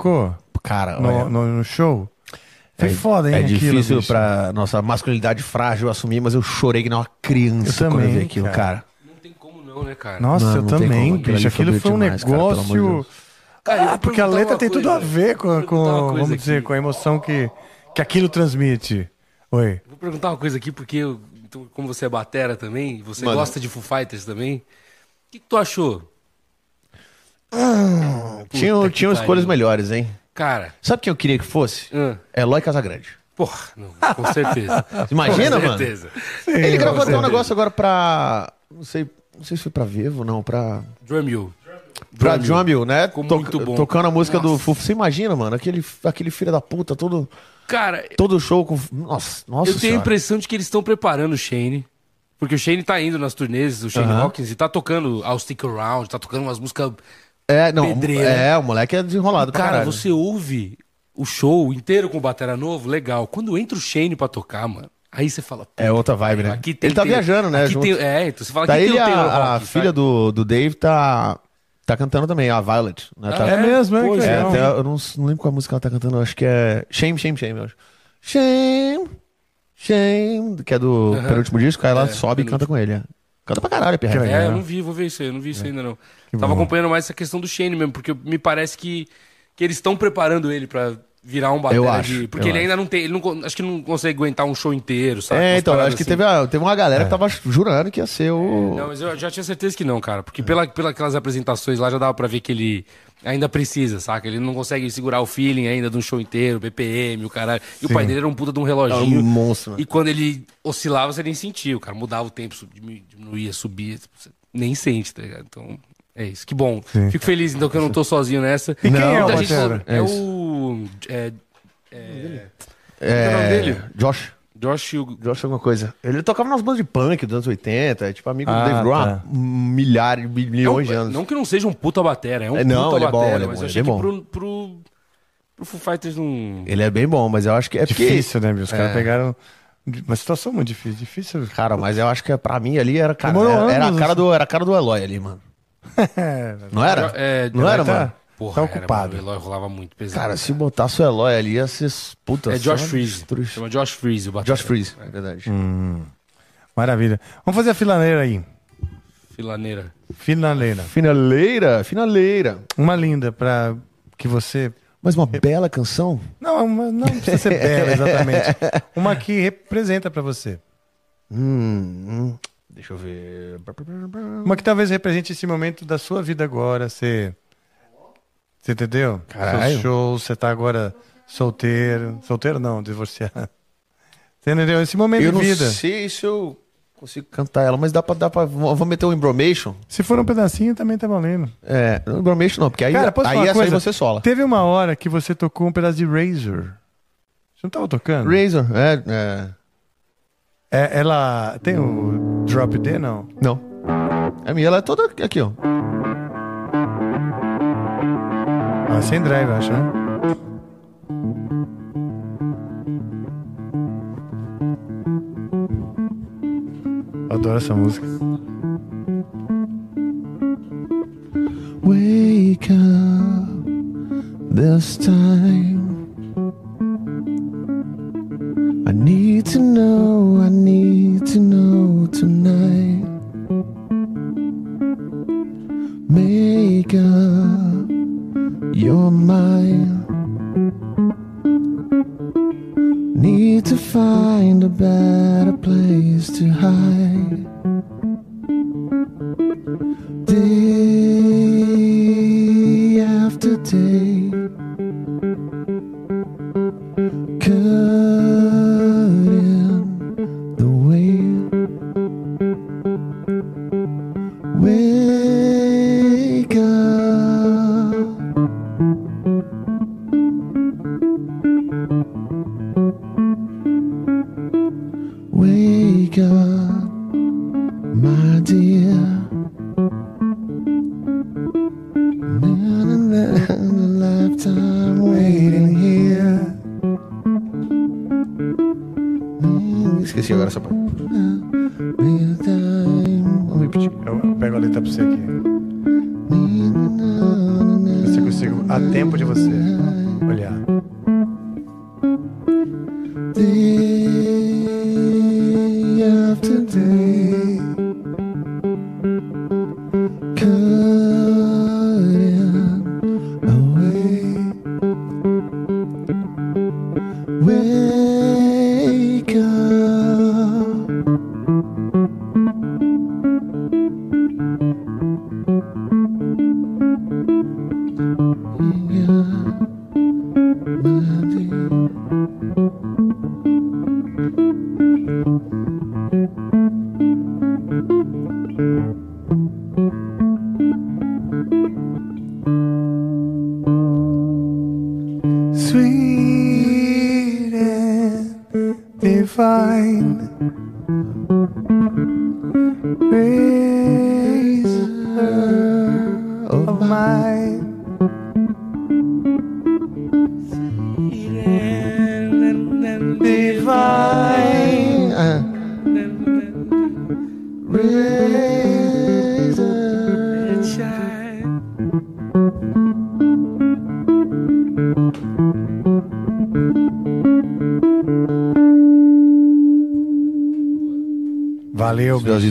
[SPEAKER 1] tocou?
[SPEAKER 3] Cara,
[SPEAKER 1] No, no, no show? Foi
[SPEAKER 3] é,
[SPEAKER 1] foda, hein?
[SPEAKER 3] É
[SPEAKER 1] aquilo,
[SPEAKER 3] difícil
[SPEAKER 1] bicho.
[SPEAKER 3] pra nossa masculinidade frágil assumir, mas eu chorei que nem uma criança
[SPEAKER 1] Eu
[SPEAKER 3] quando eu
[SPEAKER 1] também,
[SPEAKER 3] vi aquilo,
[SPEAKER 1] cara.
[SPEAKER 3] cara.
[SPEAKER 2] Não tem como não, né, cara?
[SPEAKER 1] Nossa,
[SPEAKER 3] Não,
[SPEAKER 1] eu também,
[SPEAKER 3] como. Aquilo
[SPEAKER 1] bicho. Aquilo foi um
[SPEAKER 3] demais,
[SPEAKER 1] negócio.
[SPEAKER 2] Cara,
[SPEAKER 1] Ah, porque a letra tem tudo a
[SPEAKER 2] coisa.
[SPEAKER 1] ver com, com
[SPEAKER 2] coisa
[SPEAKER 1] vamos dizer,
[SPEAKER 2] aqui.
[SPEAKER 1] com a emoção que, que aquilo transmite. Oi.
[SPEAKER 2] Vou perguntar uma coisa aqui, porque eu- então, como você é batera também, você
[SPEAKER 3] Manda.
[SPEAKER 2] gosta de Foo Fighters também, o que, que tu achou?
[SPEAKER 3] Tinha,
[SPEAKER 2] Puta que
[SPEAKER 3] tinha escolhas melhores, hein?
[SPEAKER 2] Cara,
[SPEAKER 3] Sabe quem eu queria que fosse?
[SPEAKER 2] ah,
[SPEAKER 3] Eloy Casagrande.
[SPEAKER 2] porra, não, com certeza. (laughs)
[SPEAKER 3] Imagina,
[SPEAKER 2] com
[SPEAKER 3] mano?
[SPEAKER 2] certeza.
[SPEAKER 3] Ele gravou até um
[SPEAKER 2] certeza.
[SPEAKER 3] negócio agora pra. Não sei. Não sei se foi pra Vivo, não, pra.
[SPEAKER 2] Drum You.
[SPEAKER 3] Pra
[SPEAKER 2] Drum You.
[SPEAKER 3] Drumbill, né?
[SPEAKER 2] Ficou
[SPEAKER 3] To-
[SPEAKER 2] muito bom.
[SPEAKER 3] Tocando a música do. Fufo. Você imagina, mano? Aquele, aquele filho da puta, todo,
[SPEAKER 2] Cara,
[SPEAKER 3] todo show com. Nossa, nossa
[SPEAKER 2] eu tenho a
[SPEAKER 3] senhora.
[SPEAKER 2] impressão de que eles estão preparando o Shane. Porque o Shane tá indo nas turnês, o Shane
[SPEAKER 3] Aham.
[SPEAKER 2] Hawkins, e tá tocando I'll Stick Around, tá tocando umas músicas.
[SPEAKER 3] É, não.
[SPEAKER 2] pedreira.
[SPEAKER 3] É, o moleque é desenrolado pra
[SPEAKER 2] Cara,
[SPEAKER 3] caralho.
[SPEAKER 2] você ouve o show inteiro com o Batera Novo, legal. Quando entra o Shane pra tocar, mano, aí você fala.
[SPEAKER 3] É outra vibe, né?
[SPEAKER 2] Aqui tem
[SPEAKER 3] ele tá
[SPEAKER 2] tem-
[SPEAKER 3] viajando, né?
[SPEAKER 2] Aqui tem, é, então você fala
[SPEAKER 3] Tá
[SPEAKER 2] que
[SPEAKER 3] ele
[SPEAKER 2] tem o Taylor
[SPEAKER 3] a, a
[SPEAKER 2] Hawkins,
[SPEAKER 3] filha
[SPEAKER 2] sabe?
[SPEAKER 3] do, do Dave tá, tá cantando também, a Violet. Né?
[SPEAKER 2] Ah,
[SPEAKER 3] Tá-
[SPEAKER 1] É mesmo, é
[SPEAKER 2] é,
[SPEAKER 3] É, até, eu não, não lembro qual música ela tá cantando, eu acho que é Shame, Shame, Shame, eu acho. Shame, Shame, que é do
[SPEAKER 2] Aham.
[SPEAKER 3] penúltimo disco, aí ela
[SPEAKER 2] É,
[SPEAKER 3] sobe e canta com ele. É. Canta pra caralho,
[SPEAKER 1] Que
[SPEAKER 3] Pierre.
[SPEAKER 2] É, eu não vi, vou ver isso aí, eu não vi isso ainda não. Tava
[SPEAKER 1] bom.
[SPEAKER 2] acompanhando mais essa questão do Shane mesmo, porque me parece que, que eles estão preparando ele pra virar um batera
[SPEAKER 3] Eu acho,
[SPEAKER 2] de... Porque
[SPEAKER 3] eu
[SPEAKER 2] ele
[SPEAKER 3] acho.
[SPEAKER 2] ainda não tem, ele não, acho que não consegue aguentar um show inteiro, sabe?
[SPEAKER 3] É,
[SPEAKER 2] Umas
[SPEAKER 3] então, acho que
[SPEAKER 2] assim.
[SPEAKER 3] teve, a- teve uma galera que tava jurando que ia ser o.
[SPEAKER 2] Não, mas eu já tinha certeza que não, cara. Porque pela, pela aquelas apresentações lá já dava pra ver que ele ainda precisa, saca? Ele não consegue segurar o feeling ainda de um show inteiro, BPM, o caralho. E o pai dele era um puta de um reloginho.
[SPEAKER 3] É um monstro, né?
[SPEAKER 2] E quando ele oscilava, você nem sentia. O cara mudava o tempo, diminuía, subia. Você nem sente, tá ligado? Então, é isso. Que bom.
[SPEAKER 1] Sim.
[SPEAKER 2] Fico feliz, então, que eu não tô sozinho nessa.
[SPEAKER 1] E quem é o
[SPEAKER 2] gente É,
[SPEAKER 3] É
[SPEAKER 2] o... É, é,
[SPEAKER 3] É,
[SPEAKER 2] é o nome dele?
[SPEAKER 3] Josh.
[SPEAKER 2] Josh Hugo.
[SPEAKER 3] Josh alguma coisa. Ele tocava nas bandas de punk dos anos 80, é tipo amigo
[SPEAKER 1] Ah,
[SPEAKER 3] do Dave Grohl há
[SPEAKER 1] tá.
[SPEAKER 3] milhares, milhões de
[SPEAKER 2] não,
[SPEAKER 3] anos.
[SPEAKER 2] não que não seja um puta batera, é um
[SPEAKER 3] É, não,
[SPEAKER 2] puta
[SPEAKER 3] ele é bom,
[SPEAKER 2] batera,
[SPEAKER 3] ele é
[SPEAKER 2] mas
[SPEAKER 3] bom,
[SPEAKER 2] eu achei
[SPEAKER 3] é
[SPEAKER 2] que
[SPEAKER 3] bom.
[SPEAKER 2] pro, pro, pro Foo Fighters não...
[SPEAKER 3] Ele é bem bom, mas eu acho que é porque...
[SPEAKER 1] Difícil, né, meu? Os caras
[SPEAKER 3] É.
[SPEAKER 1] pegaram uma situação muito difícil. Difícil.
[SPEAKER 3] Cara, mas eu acho que é- pra mim ali era, cara, era, era a cara do, era a cara do Eloy ali, mano.
[SPEAKER 1] É, (laughs)
[SPEAKER 3] Não era?
[SPEAKER 2] É,
[SPEAKER 3] não era,
[SPEAKER 1] tá-
[SPEAKER 3] mano?
[SPEAKER 2] Porra,
[SPEAKER 1] tá
[SPEAKER 2] era,
[SPEAKER 1] ocupado.
[SPEAKER 2] mano, o Eloy rolava muito pesado.
[SPEAKER 3] Cara, se botasse o Eloy ali, ia ser puta.
[SPEAKER 2] é Josh Freeze. Chama Josh Freeze o batera.
[SPEAKER 3] Josh Freeze, é verdade.
[SPEAKER 1] Maravilha. Vamos fazer a filaneira aí.
[SPEAKER 2] Filaneira.
[SPEAKER 1] Finaleira.
[SPEAKER 3] Finaleira, finaleira.
[SPEAKER 1] Uma linda pra que você.
[SPEAKER 3] Mas uma bela canção.
[SPEAKER 1] Não, uma- não precisa ser bela, (laughs) exatamente. Uma que representa pra você.
[SPEAKER 3] Hum, hum. Deixa eu ver.
[SPEAKER 1] Uma que talvez represente esse momento da sua vida agora. Você. Você entendeu?
[SPEAKER 3] Caralho.
[SPEAKER 1] Seus shows, você tá agora solteiro. Solteiro não, divorciado. Você entendeu? Esse momento
[SPEAKER 3] Eu
[SPEAKER 1] de
[SPEAKER 3] não
[SPEAKER 1] vida.
[SPEAKER 3] sei se eu consigo cantar ela, mas dá pra. Dá pra vamos meter um Embromation?
[SPEAKER 1] Se for um pedacinho, também tá valendo.
[SPEAKER 3] É, não, Embromation não, porque aí,
[SPEAKER 1] Cara,
[SPEAKER 3] aí essa aí
[SPEAKER 1] coisa?
[SPEAKER 3] você sola.
[SPEAKER 1] Teve uma hora que você tocou um pedaço de Razor. Você não tava tocando?
[SPEAKER 3] Razor, é, é.
[SPEAKER 1] É, ela tem o Drop D, não?
[SPEAKER 3] Não. A minha ela é toda aqui, ó.
[SPEAKER 1] Ah, sem drive, acho, né? Adoro essa música.
[SPEAKER 3] Wake up this time. I need to know, I need to know tonight. Make up your mind. Need to find a better place to hide.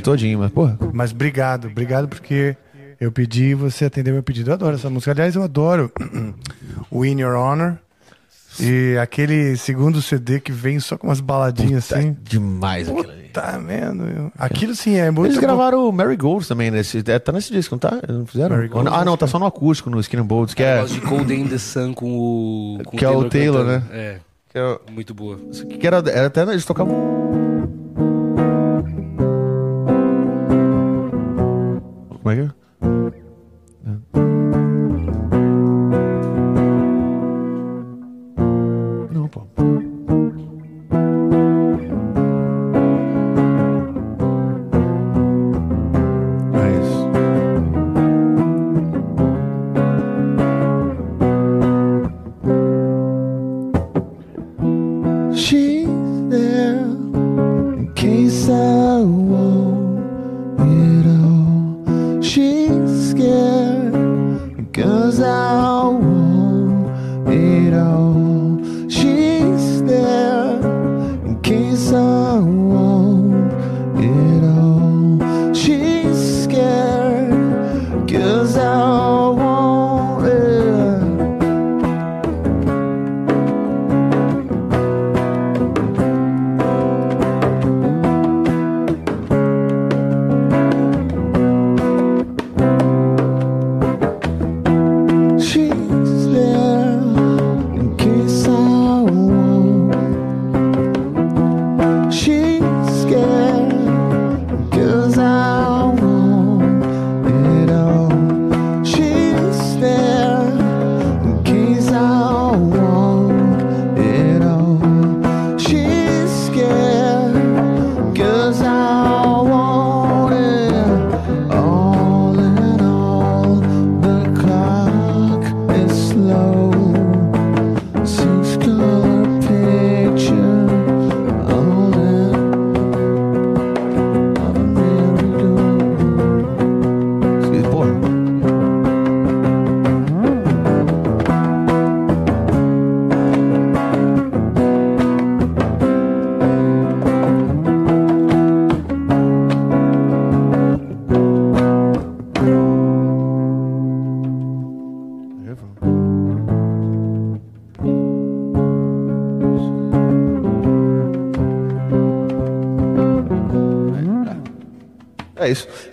[SPEAKER 3] Todinho, mas, porra.
[SPEAKER 1] Mas obrigado, obrigado porque eu pedi e você atendeu meu pedido. Eu adoro essa música. Aliás, eu adoro (clears throat) o In Your Honor e aquele segundo CD que vem só com umas baladinhas
[SPEAKER 3] Tá
[SPEAKER 1] assim.
[SPEAKER 3] demais aquilo ali.
[SPEAKER 1] Tá vendo? Aquilo sim é muito
[SPEAKER 3] Eles
[SPEAKER 1] bom.
[SPEAKER 3] gravaram o Mary Gold também nesse. é, Tá nesse disco, não tá? Eles não fizeram?
[SPEAKER 1] Marigold,
[SPEAKER 3] ah, não, tá só no acústico, no Skin and Bolts, que é.
[SPEAKER 2] gosto de Cold in the Sun com o. Com
[SPEAKER 3] Que é o Taylor,
[SPEAKER 2] cantando.
[SPEAKER 3] né?
[SPEAKER 2] É,
[SPEAKER 3] que é-
[SPEAKER 2] muito boa.
[SPEAKER 3] que era, era até. Eles tocavam. Como é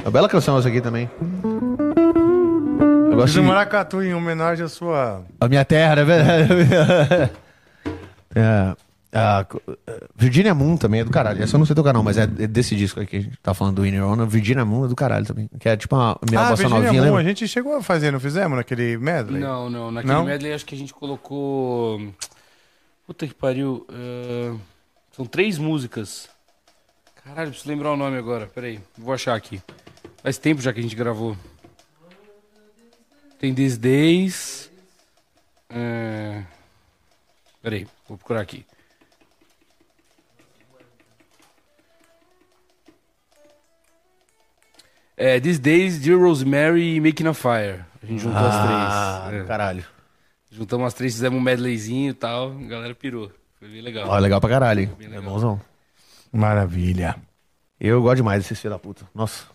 [SPEAKER 3] uma bela canção essa aqui também. Eu gosto
[SPEAKER 1] Fiz um
[SPEAKER 3] de...
[SPEAKER 1] maracatu em homenagem à sua.
[SPEAKER 3] A minha terra, né? (laughs) é, a Virginia Moon também é do caralho. Essa eu não sei tocar não, mas é desse disco aqui que a gente tá falando do Inner Honor. Virginia Moon é do caralho também. Que é tipo uma minha
[SPEAKER 1] ah,
[SPEAKER 3] bossa
[SPEAKER 1] Virginia
[SPEAKER 3] novinha,
[SPEAKER 1] Moon, a
[SPEAKER 3] lembra?
[SPEAKER 1] gente chegou a fazer, não fizemos naquele medley?
[SPEAKER 2] Não, não. Naquele
[SPEAKER 1] Não?
[SPEAKER 2] medley acho que a gente colocou. Puta que pariu. eh, São três músicas. Caralho, preciso lembrar o nome agora. Peraí, vou achar aqui. Faz tempo já que a gente gravou. Tem These Days. É... Peraí, vou procurar aqui. É, These Days, Dear Rosemary e Making a Fire. A gente juntou
[SPEAKER 3] Ah,
[SPEAKER 2] as três.
[SPEAKER 3] do
[SPEAKER 2] É.
[SPEAKER 3] caralho.
[SPEAKER 2] Juntamos as três, fizemos um medleyzinho e tal. A galera pirou. Foi bem legal.
[SPEAKER 3] Ó, legal pra caralho. hein?
[SPEAKER 2] Bem
[SPEAKER 3] É
[SPEAKER 2] legal.
[SPEAKER 3] bonzão.
[SPEAKER 1] Maravilha.
[SPEAKER 3] Eu gosto demais desses filhos da puta. Nossa.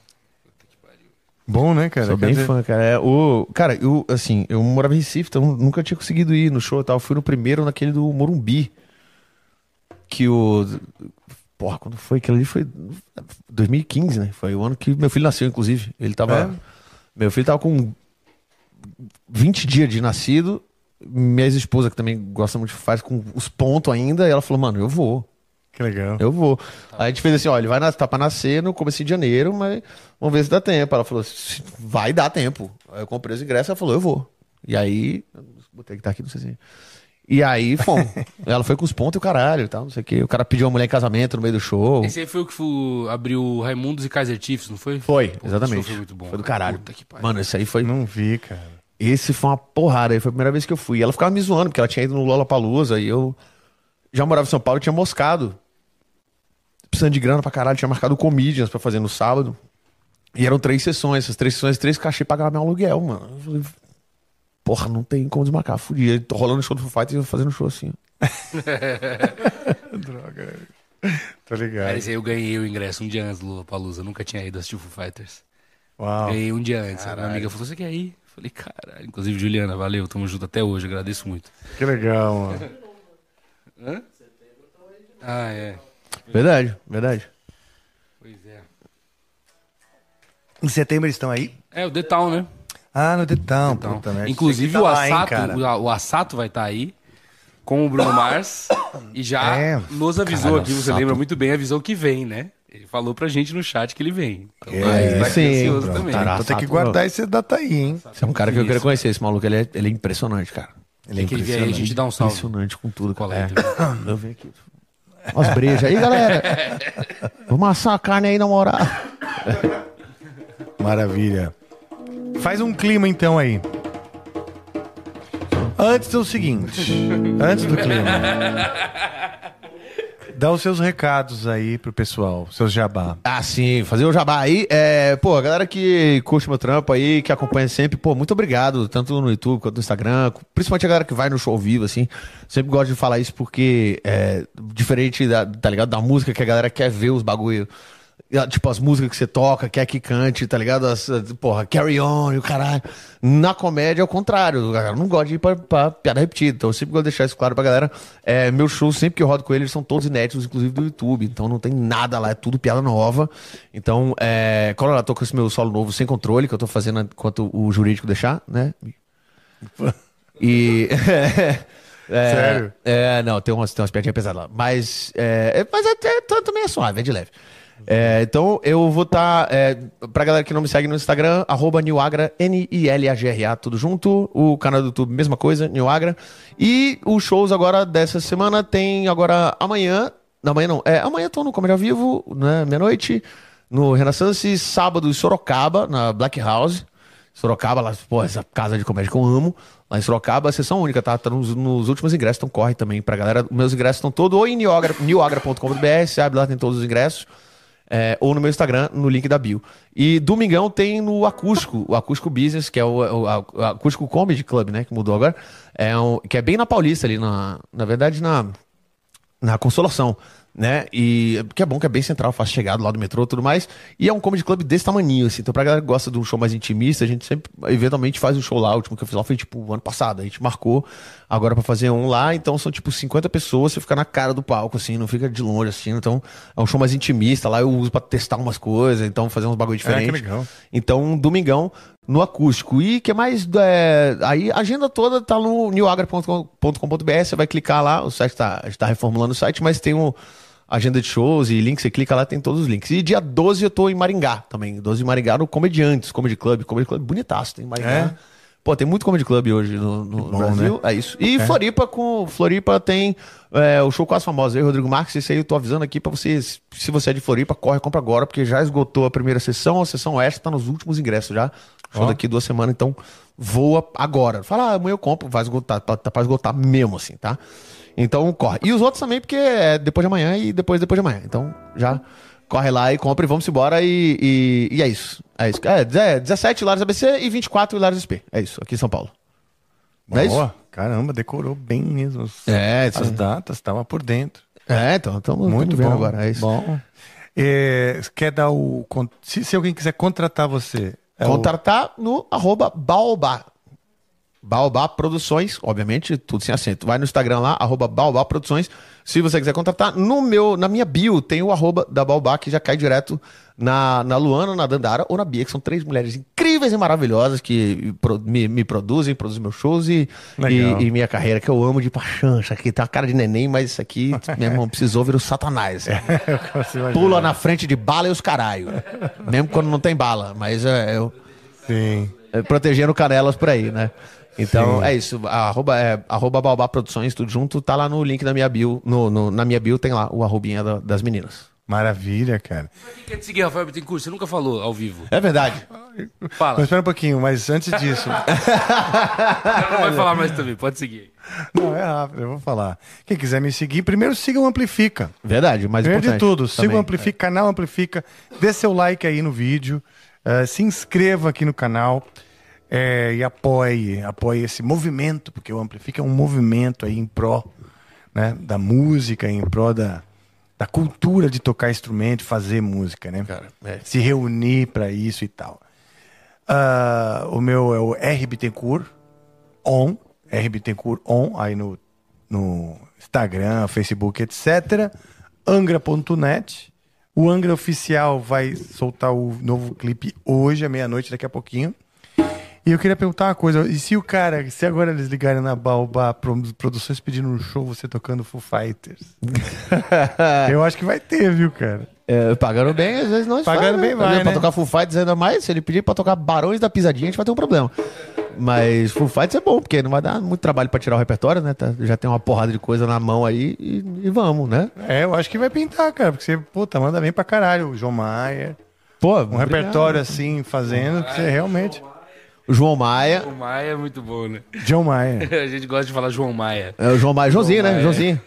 [SPEAKER 1] Bom, né, cara?
[SPEAKER 3] Sou
[SPEAKER 1] Quer
[SPEAKER 3] bem
[SPEAKER 1] dizer,
[SPEAKER 3] fã, cara. É, o, cara, eu, assim, eu morava em Recife, então nunca tinha conseguido ir no show e tal. Fui no primeiro, naquele do Morumbi. Que o. Porra, quando foi? Aquilo ali foi 2015, né? Foi o ano que meu filho nasceu, inclusive. Ele tava.
[SPEAKER 1] É?
[SPEAKER 3] Meu filho tava com 20 dias de nascido. Minha ex-esposa, que também gosta muito, faz com os pontos ainda. E ela falou, mano, eu vou.
[SPEAKER 1] Que legal.
[SPEAKER 3] Eu vou. Aí a gente fez assim, ó, ele vai na, tá pra nascer no começo de janeiro, mas vamos ver se dá tempo. Ela falou, "Se- vai dar tempo. Aí eu comprei os ingressos, ela falou, eu vou. E aí, botei que tá aqui, não sei se... E aí, fomos. (laughs) ela foi com os pontos e o caralho tal, não sei o quê. O cara pediu uma mulher em casamento no meio do show.
[SPEAKER 2] Esse aí foi o que fu- abriu Raimundos e Kaiser Chiefs, não foi?
[SPEAKER 3] Foi,
[SPEAKER 2] Pô,
[SPEAKER 3] exatamente.
[SPEAKER 2] Foi muito bom.
[SPEAKER 3] Foi do
[SPEAKER 2] cara.
[SPEAKER 3] caralho.
[SPEAKER 2] Puta que pariu.
[SPEAKER 3] Mano, esse aí foi...
[SPEAKER 1] Não vi, cara.
[SPEAKER 3] Esse foi uma porrada, aí foi a primeira vez que eu fui. E ela ficava me zoando, porque ela tinha ido no Lollapalooza e eu já morava em São Paulo e tinha moscado. Precisando de grana pra caralho, tinha marcado comedians pra fazer no sábado. E eram três sessões, essas três sessões, três cachê pagavam meu aluguel, mano. Eu falei, porra, não tem como desmarcar, fudi. Tô rolando show do Foo Fighters e eu fazendo show assim. (laughs)
[SPEAKER 1] Droga. Tô
[SPEAKER 2] Cara,
[SPEAKER 1] ligado.
[SPEAKER 2] aí eu ganhei o ingresso um dia antes do Lollapalooza. Nunca tinha ido assistir o Foo Fighters.
[SPEAKER 1] Uau.
[SPEAKER 2] Ganhei um dia antes. A minha amiga falou, você quer ir? Eu Falei, caralho. Inclusive, Juliana, valeu. Tamo junto até hoje. Agradeço muito.
[SPEAKER 1] Que legal, mano.
[SPEAKER 2] Ah, é.
[SPEAKER 3] Verdade, verdade.
[SPEAKER 2] Pois é.
[SPEAKER 1] Em setembro eles estão aí?
[SPEAKER 2] É, o Town, né?
[SPEAKER 1] Ah, no Detão.
[SPEAKER 2] Então,
[SPEAKER 1] puta merda.
[SPEAKER 2] inclusive
[SPEAKER 1] que
[SPEAKER 2] o,
[SPEAKER 1] tá lá, hein,
[SPEAKER 2] Assato,
[SPEAKER 1] cara?
[SPEAKER 2] o, o Assato vai estar aí com o Bruno Mars e já (coughs)
[SPEAKER 1] É.
[SPEAKER 2] nos avisou
[SPEAKER 3] Caralho,
[SPEAKER 2] aqui, você
[SPEAKER 3] Assato.
[SPEAKER 2] lembra muito bem, avisou que vem, né? Ele falou pra gente no chat que ele vem. Então,
[SPEAKER 1] É,
[SPEAKER 2] tá
[SPEAKER 3] sim,
[SPEAKER 2] ansioso também.
[SPEAKER 3] tará.
[SPEAKER 1] Então tem que
[SPEAKER 3] Assato,
[SPEAKER 1] guardar esse data aí, hein?
[SPEAKER 3] Esse é um cara que eu queria
[SPEAKER 2] Isso.
[SPEAKER 3] conhecer, esse maluco, ele é, ele é impressionante, cara. Ele é
[SPEAKER 2] Tem que ele aí, a gente dá um salve.
[SPEAKER 3] Impressionante com tudo.
[SPEAKER 2] Qual
[SPEAKER 3] É.
[SPEAKER 2] é? (coughs)
[SPEAKER 3] Eu venho aqui. Umas brejas aí, galera. Vamos assar a carne aí na moral.
[SPEAKER 1] Maravilha. Faz um clima então aí. Antes do seguinte, antes do clima. Dá os seus recados aí pro pessoal, seus jabá.
[SPEAKER 3] Ah, sim, fazer o jabá aí. É, pô, a galera que curte meu trampo aí, que acompanha sempre, pô, muito obrigado, tanto no YouTube quanto no Instagram, principalmente a galera que vai no show ao vivo, assim. Sempre gosto de falar isso porque é diferente da, tá ligado? Da música que a galera quer ver os bagulho. Tipo, as músicas que você toca, quer que cante, tá ligado? As, porra, carry on e o caralho. Na comédia é o contrário. A galera não gosta de ir pra, pra piada repetida. Então eu sempre gosto de deixar isso claro pra galera. É, meus shows, sempre que eu rodo com eles, são todos inéditos, inclusive do YouTube. Então não tem nada lá, é tudo piada nova. Então, é, quando eu tô com esse meu solo novo sem controle, que eu tô fazendo enquanto o jurídico deixar, né? E. (laughs) é,
[SPEAKER 1] Sério?
[SPEAKER 3] É, não, tem umas, tem umas piadinhas pesadas lá. Mas, é, é- mas até também é suave, é de leve. É, então eu vou estar. é, pra galera que não me segue no Instagram, arroba Nilagra, N-I-L-A-G-R-A, tudo junto. O canal do YouTube, mesma coisa, Nilagra. E os shows agora dessa semana tem agora amanhã. Não, amanhã não. É, amanhã tô no Comédia ao Vivo, né? Meia-noite. No Renaissance, sábado em Sorocaba, na Black House. Sorocaba, lá, pô, essa casa de comédia que eu amo. Lá em Sorocaba, sessão única, tá? Tá nos, nos últimos ingressos, então corre também pra galera. Meus ingressos estão todos ou em newagra- você abre lá, tem todos os ingressos. É, ou no meu Instagram, no link da bio. E domingão tem no Acústico, o Acústico Business, que é o, o- o Acústico Comedy Club, né? Que mudou agora. É um, que é bem na Paulista ali, na, na verdade, na, na Consolação, né? E que é bom que é bem central, chegar do lado do metrô e tudo mais. E é um comedy club desse tamanho, assim. Então, pra galera que gosta de um show mais intimista, a gente sempre, eventualmente, faz um show lá. O último que eu fiz lá foi, tipo, o ano passado. A gente marcou agora pra fazer um lá. Então, são, tipo, 50 pessoas. Você fica na cara do palco, assim, não fica de longe, assim. Então, é um show mais intimista. Lá eu uso pra testar umas coisas, então, fazer uns bagulho diferente.
[SPEAKER 1] legal.
[SPEAKER 3] Então, um domingão no acústico. E que mais? É, aí a agenda toda tá no newagra.com.br. Você vai clicar lá. O site tá, a gente tá reformulando o site, mas tem um agenda de shows e links. Você clica lá, tem todos os links. E dia 12 eu tô em Maringá também. 12 de Maringá no Comediantes, Comedy Club. Comedy Club bonitaço, tem em Maringá.
[SPEAKER 1] É?
[SPEAKER 3] Pô, tem muito Comedy Club hoje no, no
[SPEAKER 1] bom,
[SPEAKER 3] Brasil.
[SPEAKER 1] né?
[SPEAKER 3] É isso. E Floripa com. Floripa tem é, o show quase famoso aí, Rodrigo Marques. Esse aí eu tô avisando aqui pra vocês. Se você é de Floripa, corre, compra agora, porque já esgotou a primeira sessão. A sessão extra tá nos últimos ingressos já. Show
[SPEAKER 1] Ó.
[SPEAKER 3] daqui duas semanas, então voa agora. Fala, ah, amanhã eu compro, vai esgotar, tá, tá pra esgotar mesmo assim, tá? Então corre. E os outros também, porque é depois de amanhã e depois depois de amanhã. Então já corre lá e compra e vamos embora e, e, e é isso. É isso. É, é 17 Hilários ABC e 24 Hilários SP. É isso, aqui em São Paulo. Não é isso?
[SPEAKER 1] Boa. Caramba, decorou bem mesmo. as-
[SPEAKER 3] É,
[SPEAKER 1] As datas, tava por dentro.
[SPEAKER 3] É, então, estamos
[SPEAKER 1] Muito bom.
[SPEAKER 3] agora. É isso.
[SPEAKER 1] Bom. É, quer dar o. Se, se alguém quiser contratar você. é o-
[SPEAKER 3] Contratar no arroba Baobá. Baobá Produções, obviamente, tudo sem acento. Vai no Instagram lá, arroba Baobá Produções. Se você quiser contratar, no meu, na minha bio tem o arroba da Baobá, que já cai direto na, na Luana, na Dandara ou na Bia, que são três mulheres incríveis e maravilhosas que pro- me, me produzem, produzem meus shows e, e, e minha carreira, que eu amo de paixão. Isso aqui tem uma cara de neném, mas isso aqui, (laughs) meu irmão, precisou vir o satanás. (laughs)
[SPEAKER 1] Vai-
[SPEAKER 3] Pula na frente de bala e os caralho. Mesmo quando não tem bala, mas é, eu
[SPEAKER 1] Sim.
[SPEAKER 3] é, protegendo canelas por aí, né? Então é isso. Arroba, é, arroba Baobá Produções, tudo junto, tá lá no link da minha bio. No, no- na minha bio tem lá o arrobinha da- das meninas.
[SPEAKER 1] Maravilha, cara.
[SPEAKER 2] Quem quer te seguir, Rafael Bittencourt? Você nunca falou ao vivo.
[SPEAKER 3] É verdade.
[SPEAKER 2] Fala.
[SPEAKER 1] Mas espera um pouquinho, mas antes disso. (laughs)
[SPEAKER 2] Ela não vai falar mais também, pode seguir.
[SPEAKER 1] não, é rápido, eu vou falar. Quem quiser me seguir, primeiro siga o Amplifica.
[SPEAKER 3] Verdade, mas
[SPEAKER 1] Primeiro de tudo, siga
[SPEAKER 3] também.
[SPEAKER 1] o Amplifica, canal Amplifica, dê seu like aí no vídeo, eh, se inscreva aqui no canal eh, e apoie, apoie esse movimento, porque o Amplifica é um movimento aí em pró né, da música, em pró da, da cultura de tocar instrumento, fazer música, né?
[SPEAKER 3] Cara, é.
[SPEAKER 1] Se reunir para isso e tal. Ah, o meu é o R Bittencourt on, R Bittencourt on, aí no, no Instagram, Facebook, etc. Angra.net. O Angra Oficial vai soltar o novo clipe hoje, à meia-noite, daqui a pouquinho. E eu queria perguntar uma coisa. E se o cara, se agora eles ligarem na Baobá Pro- Produções pedindo um show, você tocando Foo Fighters? (laughs) eu acho que vai ter, viu, cara?
[SPEAKER 3] É, pagando bem, às vezes não se
[SPEAKER 1] Pagando
[SPEAKER 3] faz,
[SPEAKER 1] bem vai,
[SPEAKER 3] Pra
[SPEAKER 1] né?
[SPEAKER 3] tocar Full Fighters ainda mais, se ele pedir pra tocar Barões da Pisadinha, a gente vai ter um problema. Mas Full Fighters é bom, porque não vai dar muito trabalho pra tirar o repertório, né? Tá- já tem uma porrada de coisa na mão aí e, e vamos, né?
[SPEAKER 1] É, eu acho que vai pintar, cara. Porque você, puta, manda bem pra caralho. O João Maia.
[SPEAKER 3] Pô,
[SPEAKER 1] Um repertório assim, fazendo, que você realmente.
[SPEAKER 3] João Maia.
[SPEAKER 2] O Maia é muito bom, né?
[SPEAKER 1] João Maia. (laughs)
[SPEAKER 2] A gente gosta de falar João Maia.
[SPEAKER 3] É o João Maia. Joãozinho, né?
[SPEAKER 2] Maia.
[SPEAKER 3] Joãozinho.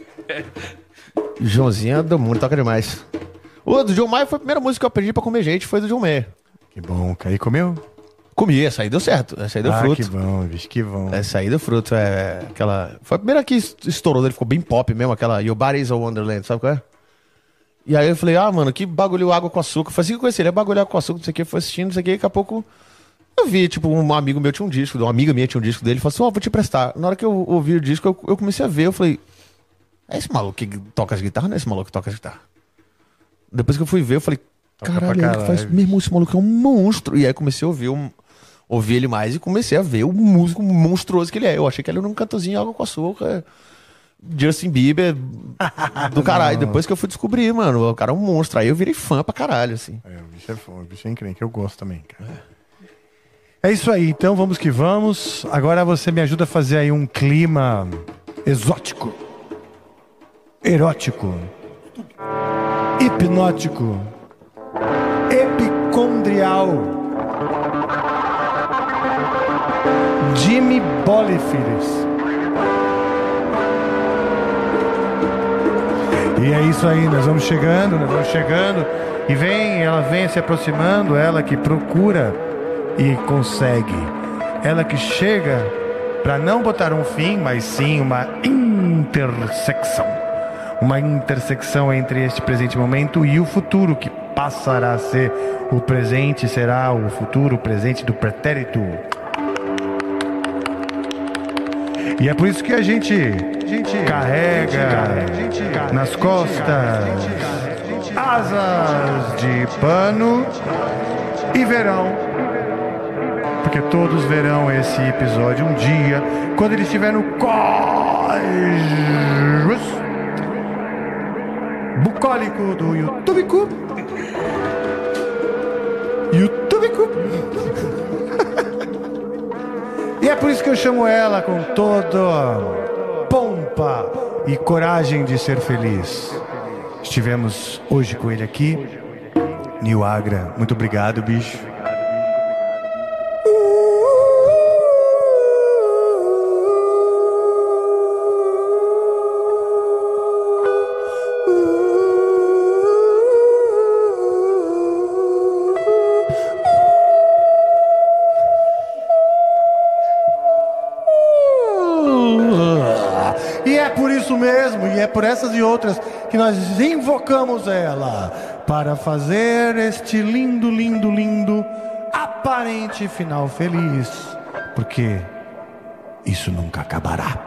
[SPEAKER 3] (laughs) Joãozinho é do mundo, toca demais. O do João Maia foi a primeira música que eu aprendi pra comer gente, foi do João Maia.
[SPEAKER 1] Que bom. E comeu?
[SPEAKER 3] Comi, essa aí deu certo. Essa aí deu
[SPEAKER 1] ah,
[SPEAKER 3] fruto.
[SPEAKER 1] que bom, bicho, que bom.
[SPEAKER 3] Essa aí deu fruto. É aquela. Foi a primeira que estourou dele, ficou bem pop mesmo, aquela Your Body is a Wonderland, sabe qual é? E aí eu falei, ah, mano, que bagulho água com açúcar. Eu falei assim, que eu conheci ele, é bagulho água com açúcar, não sei o que, foi assistindo, não sei o que, daqui a pouco eu vi, tipo, um amigo meu tinha um disco, uma amiga minha tinha um disco dele, falou assim, ó, vou te prestar. Na hora que eu ouvi o disco, eu, eu comecei a ver, eu falei, é esse maluco que toca as guitarras, não é esse maluco que toca as guitarras. Depois que eu fui ver, eu falei, caralho,
[SPEAKER 1] caralho,
[SPEAKER 3] faz, meu irmão, esse maluco é um monstro. E aí comecei a ouvir, um, ouvir ele mais e comecei a ver o músico monstruoso que ele é. Eu achei que ele era um cantozinho água com açúcar. Justin Bieber do (laughs) caralho. Depois que eu fui descobrir, mano, o cara é um monstro. Aí eu virei fã pra caralho, assim.
[SPEAKER 1] É, o bicho é o bicho é incrível, eu gosto também, cara. É isso aí, então vamos que vamos. Agora você me ajuda a fazer aí um clima exótico, erótico, hipnótico, epicondrial. Jimmy Bolifires. E é isso aí, nós vamos chegando, nós vamos chegando. E vem, ela vem se aproximando, ela que procura e consegue. Ela que chega para não botar um fim, mas sim uma intersecção. Uma intersecção entre este presente momento e o futuro, que passará a ser o presente, será o futuro, o presente do pretérito. E é por isso que a gente, carrega nas costas asas de pano e verão. Porque todos verão esse episódio um dia, quando ele estiver no cós bucólico do YouTubico. YouTubico. (laughs) E é por isso que eu chamo ela com toda pompa e coragem de ser feliz. Estivemos hoje com ele aqui. Nil Agra, muito obrigado, bicho. Invocamos ela para fazer este lindo, lindo, lindo, aparente final feliz. Porque isso nunca acabará.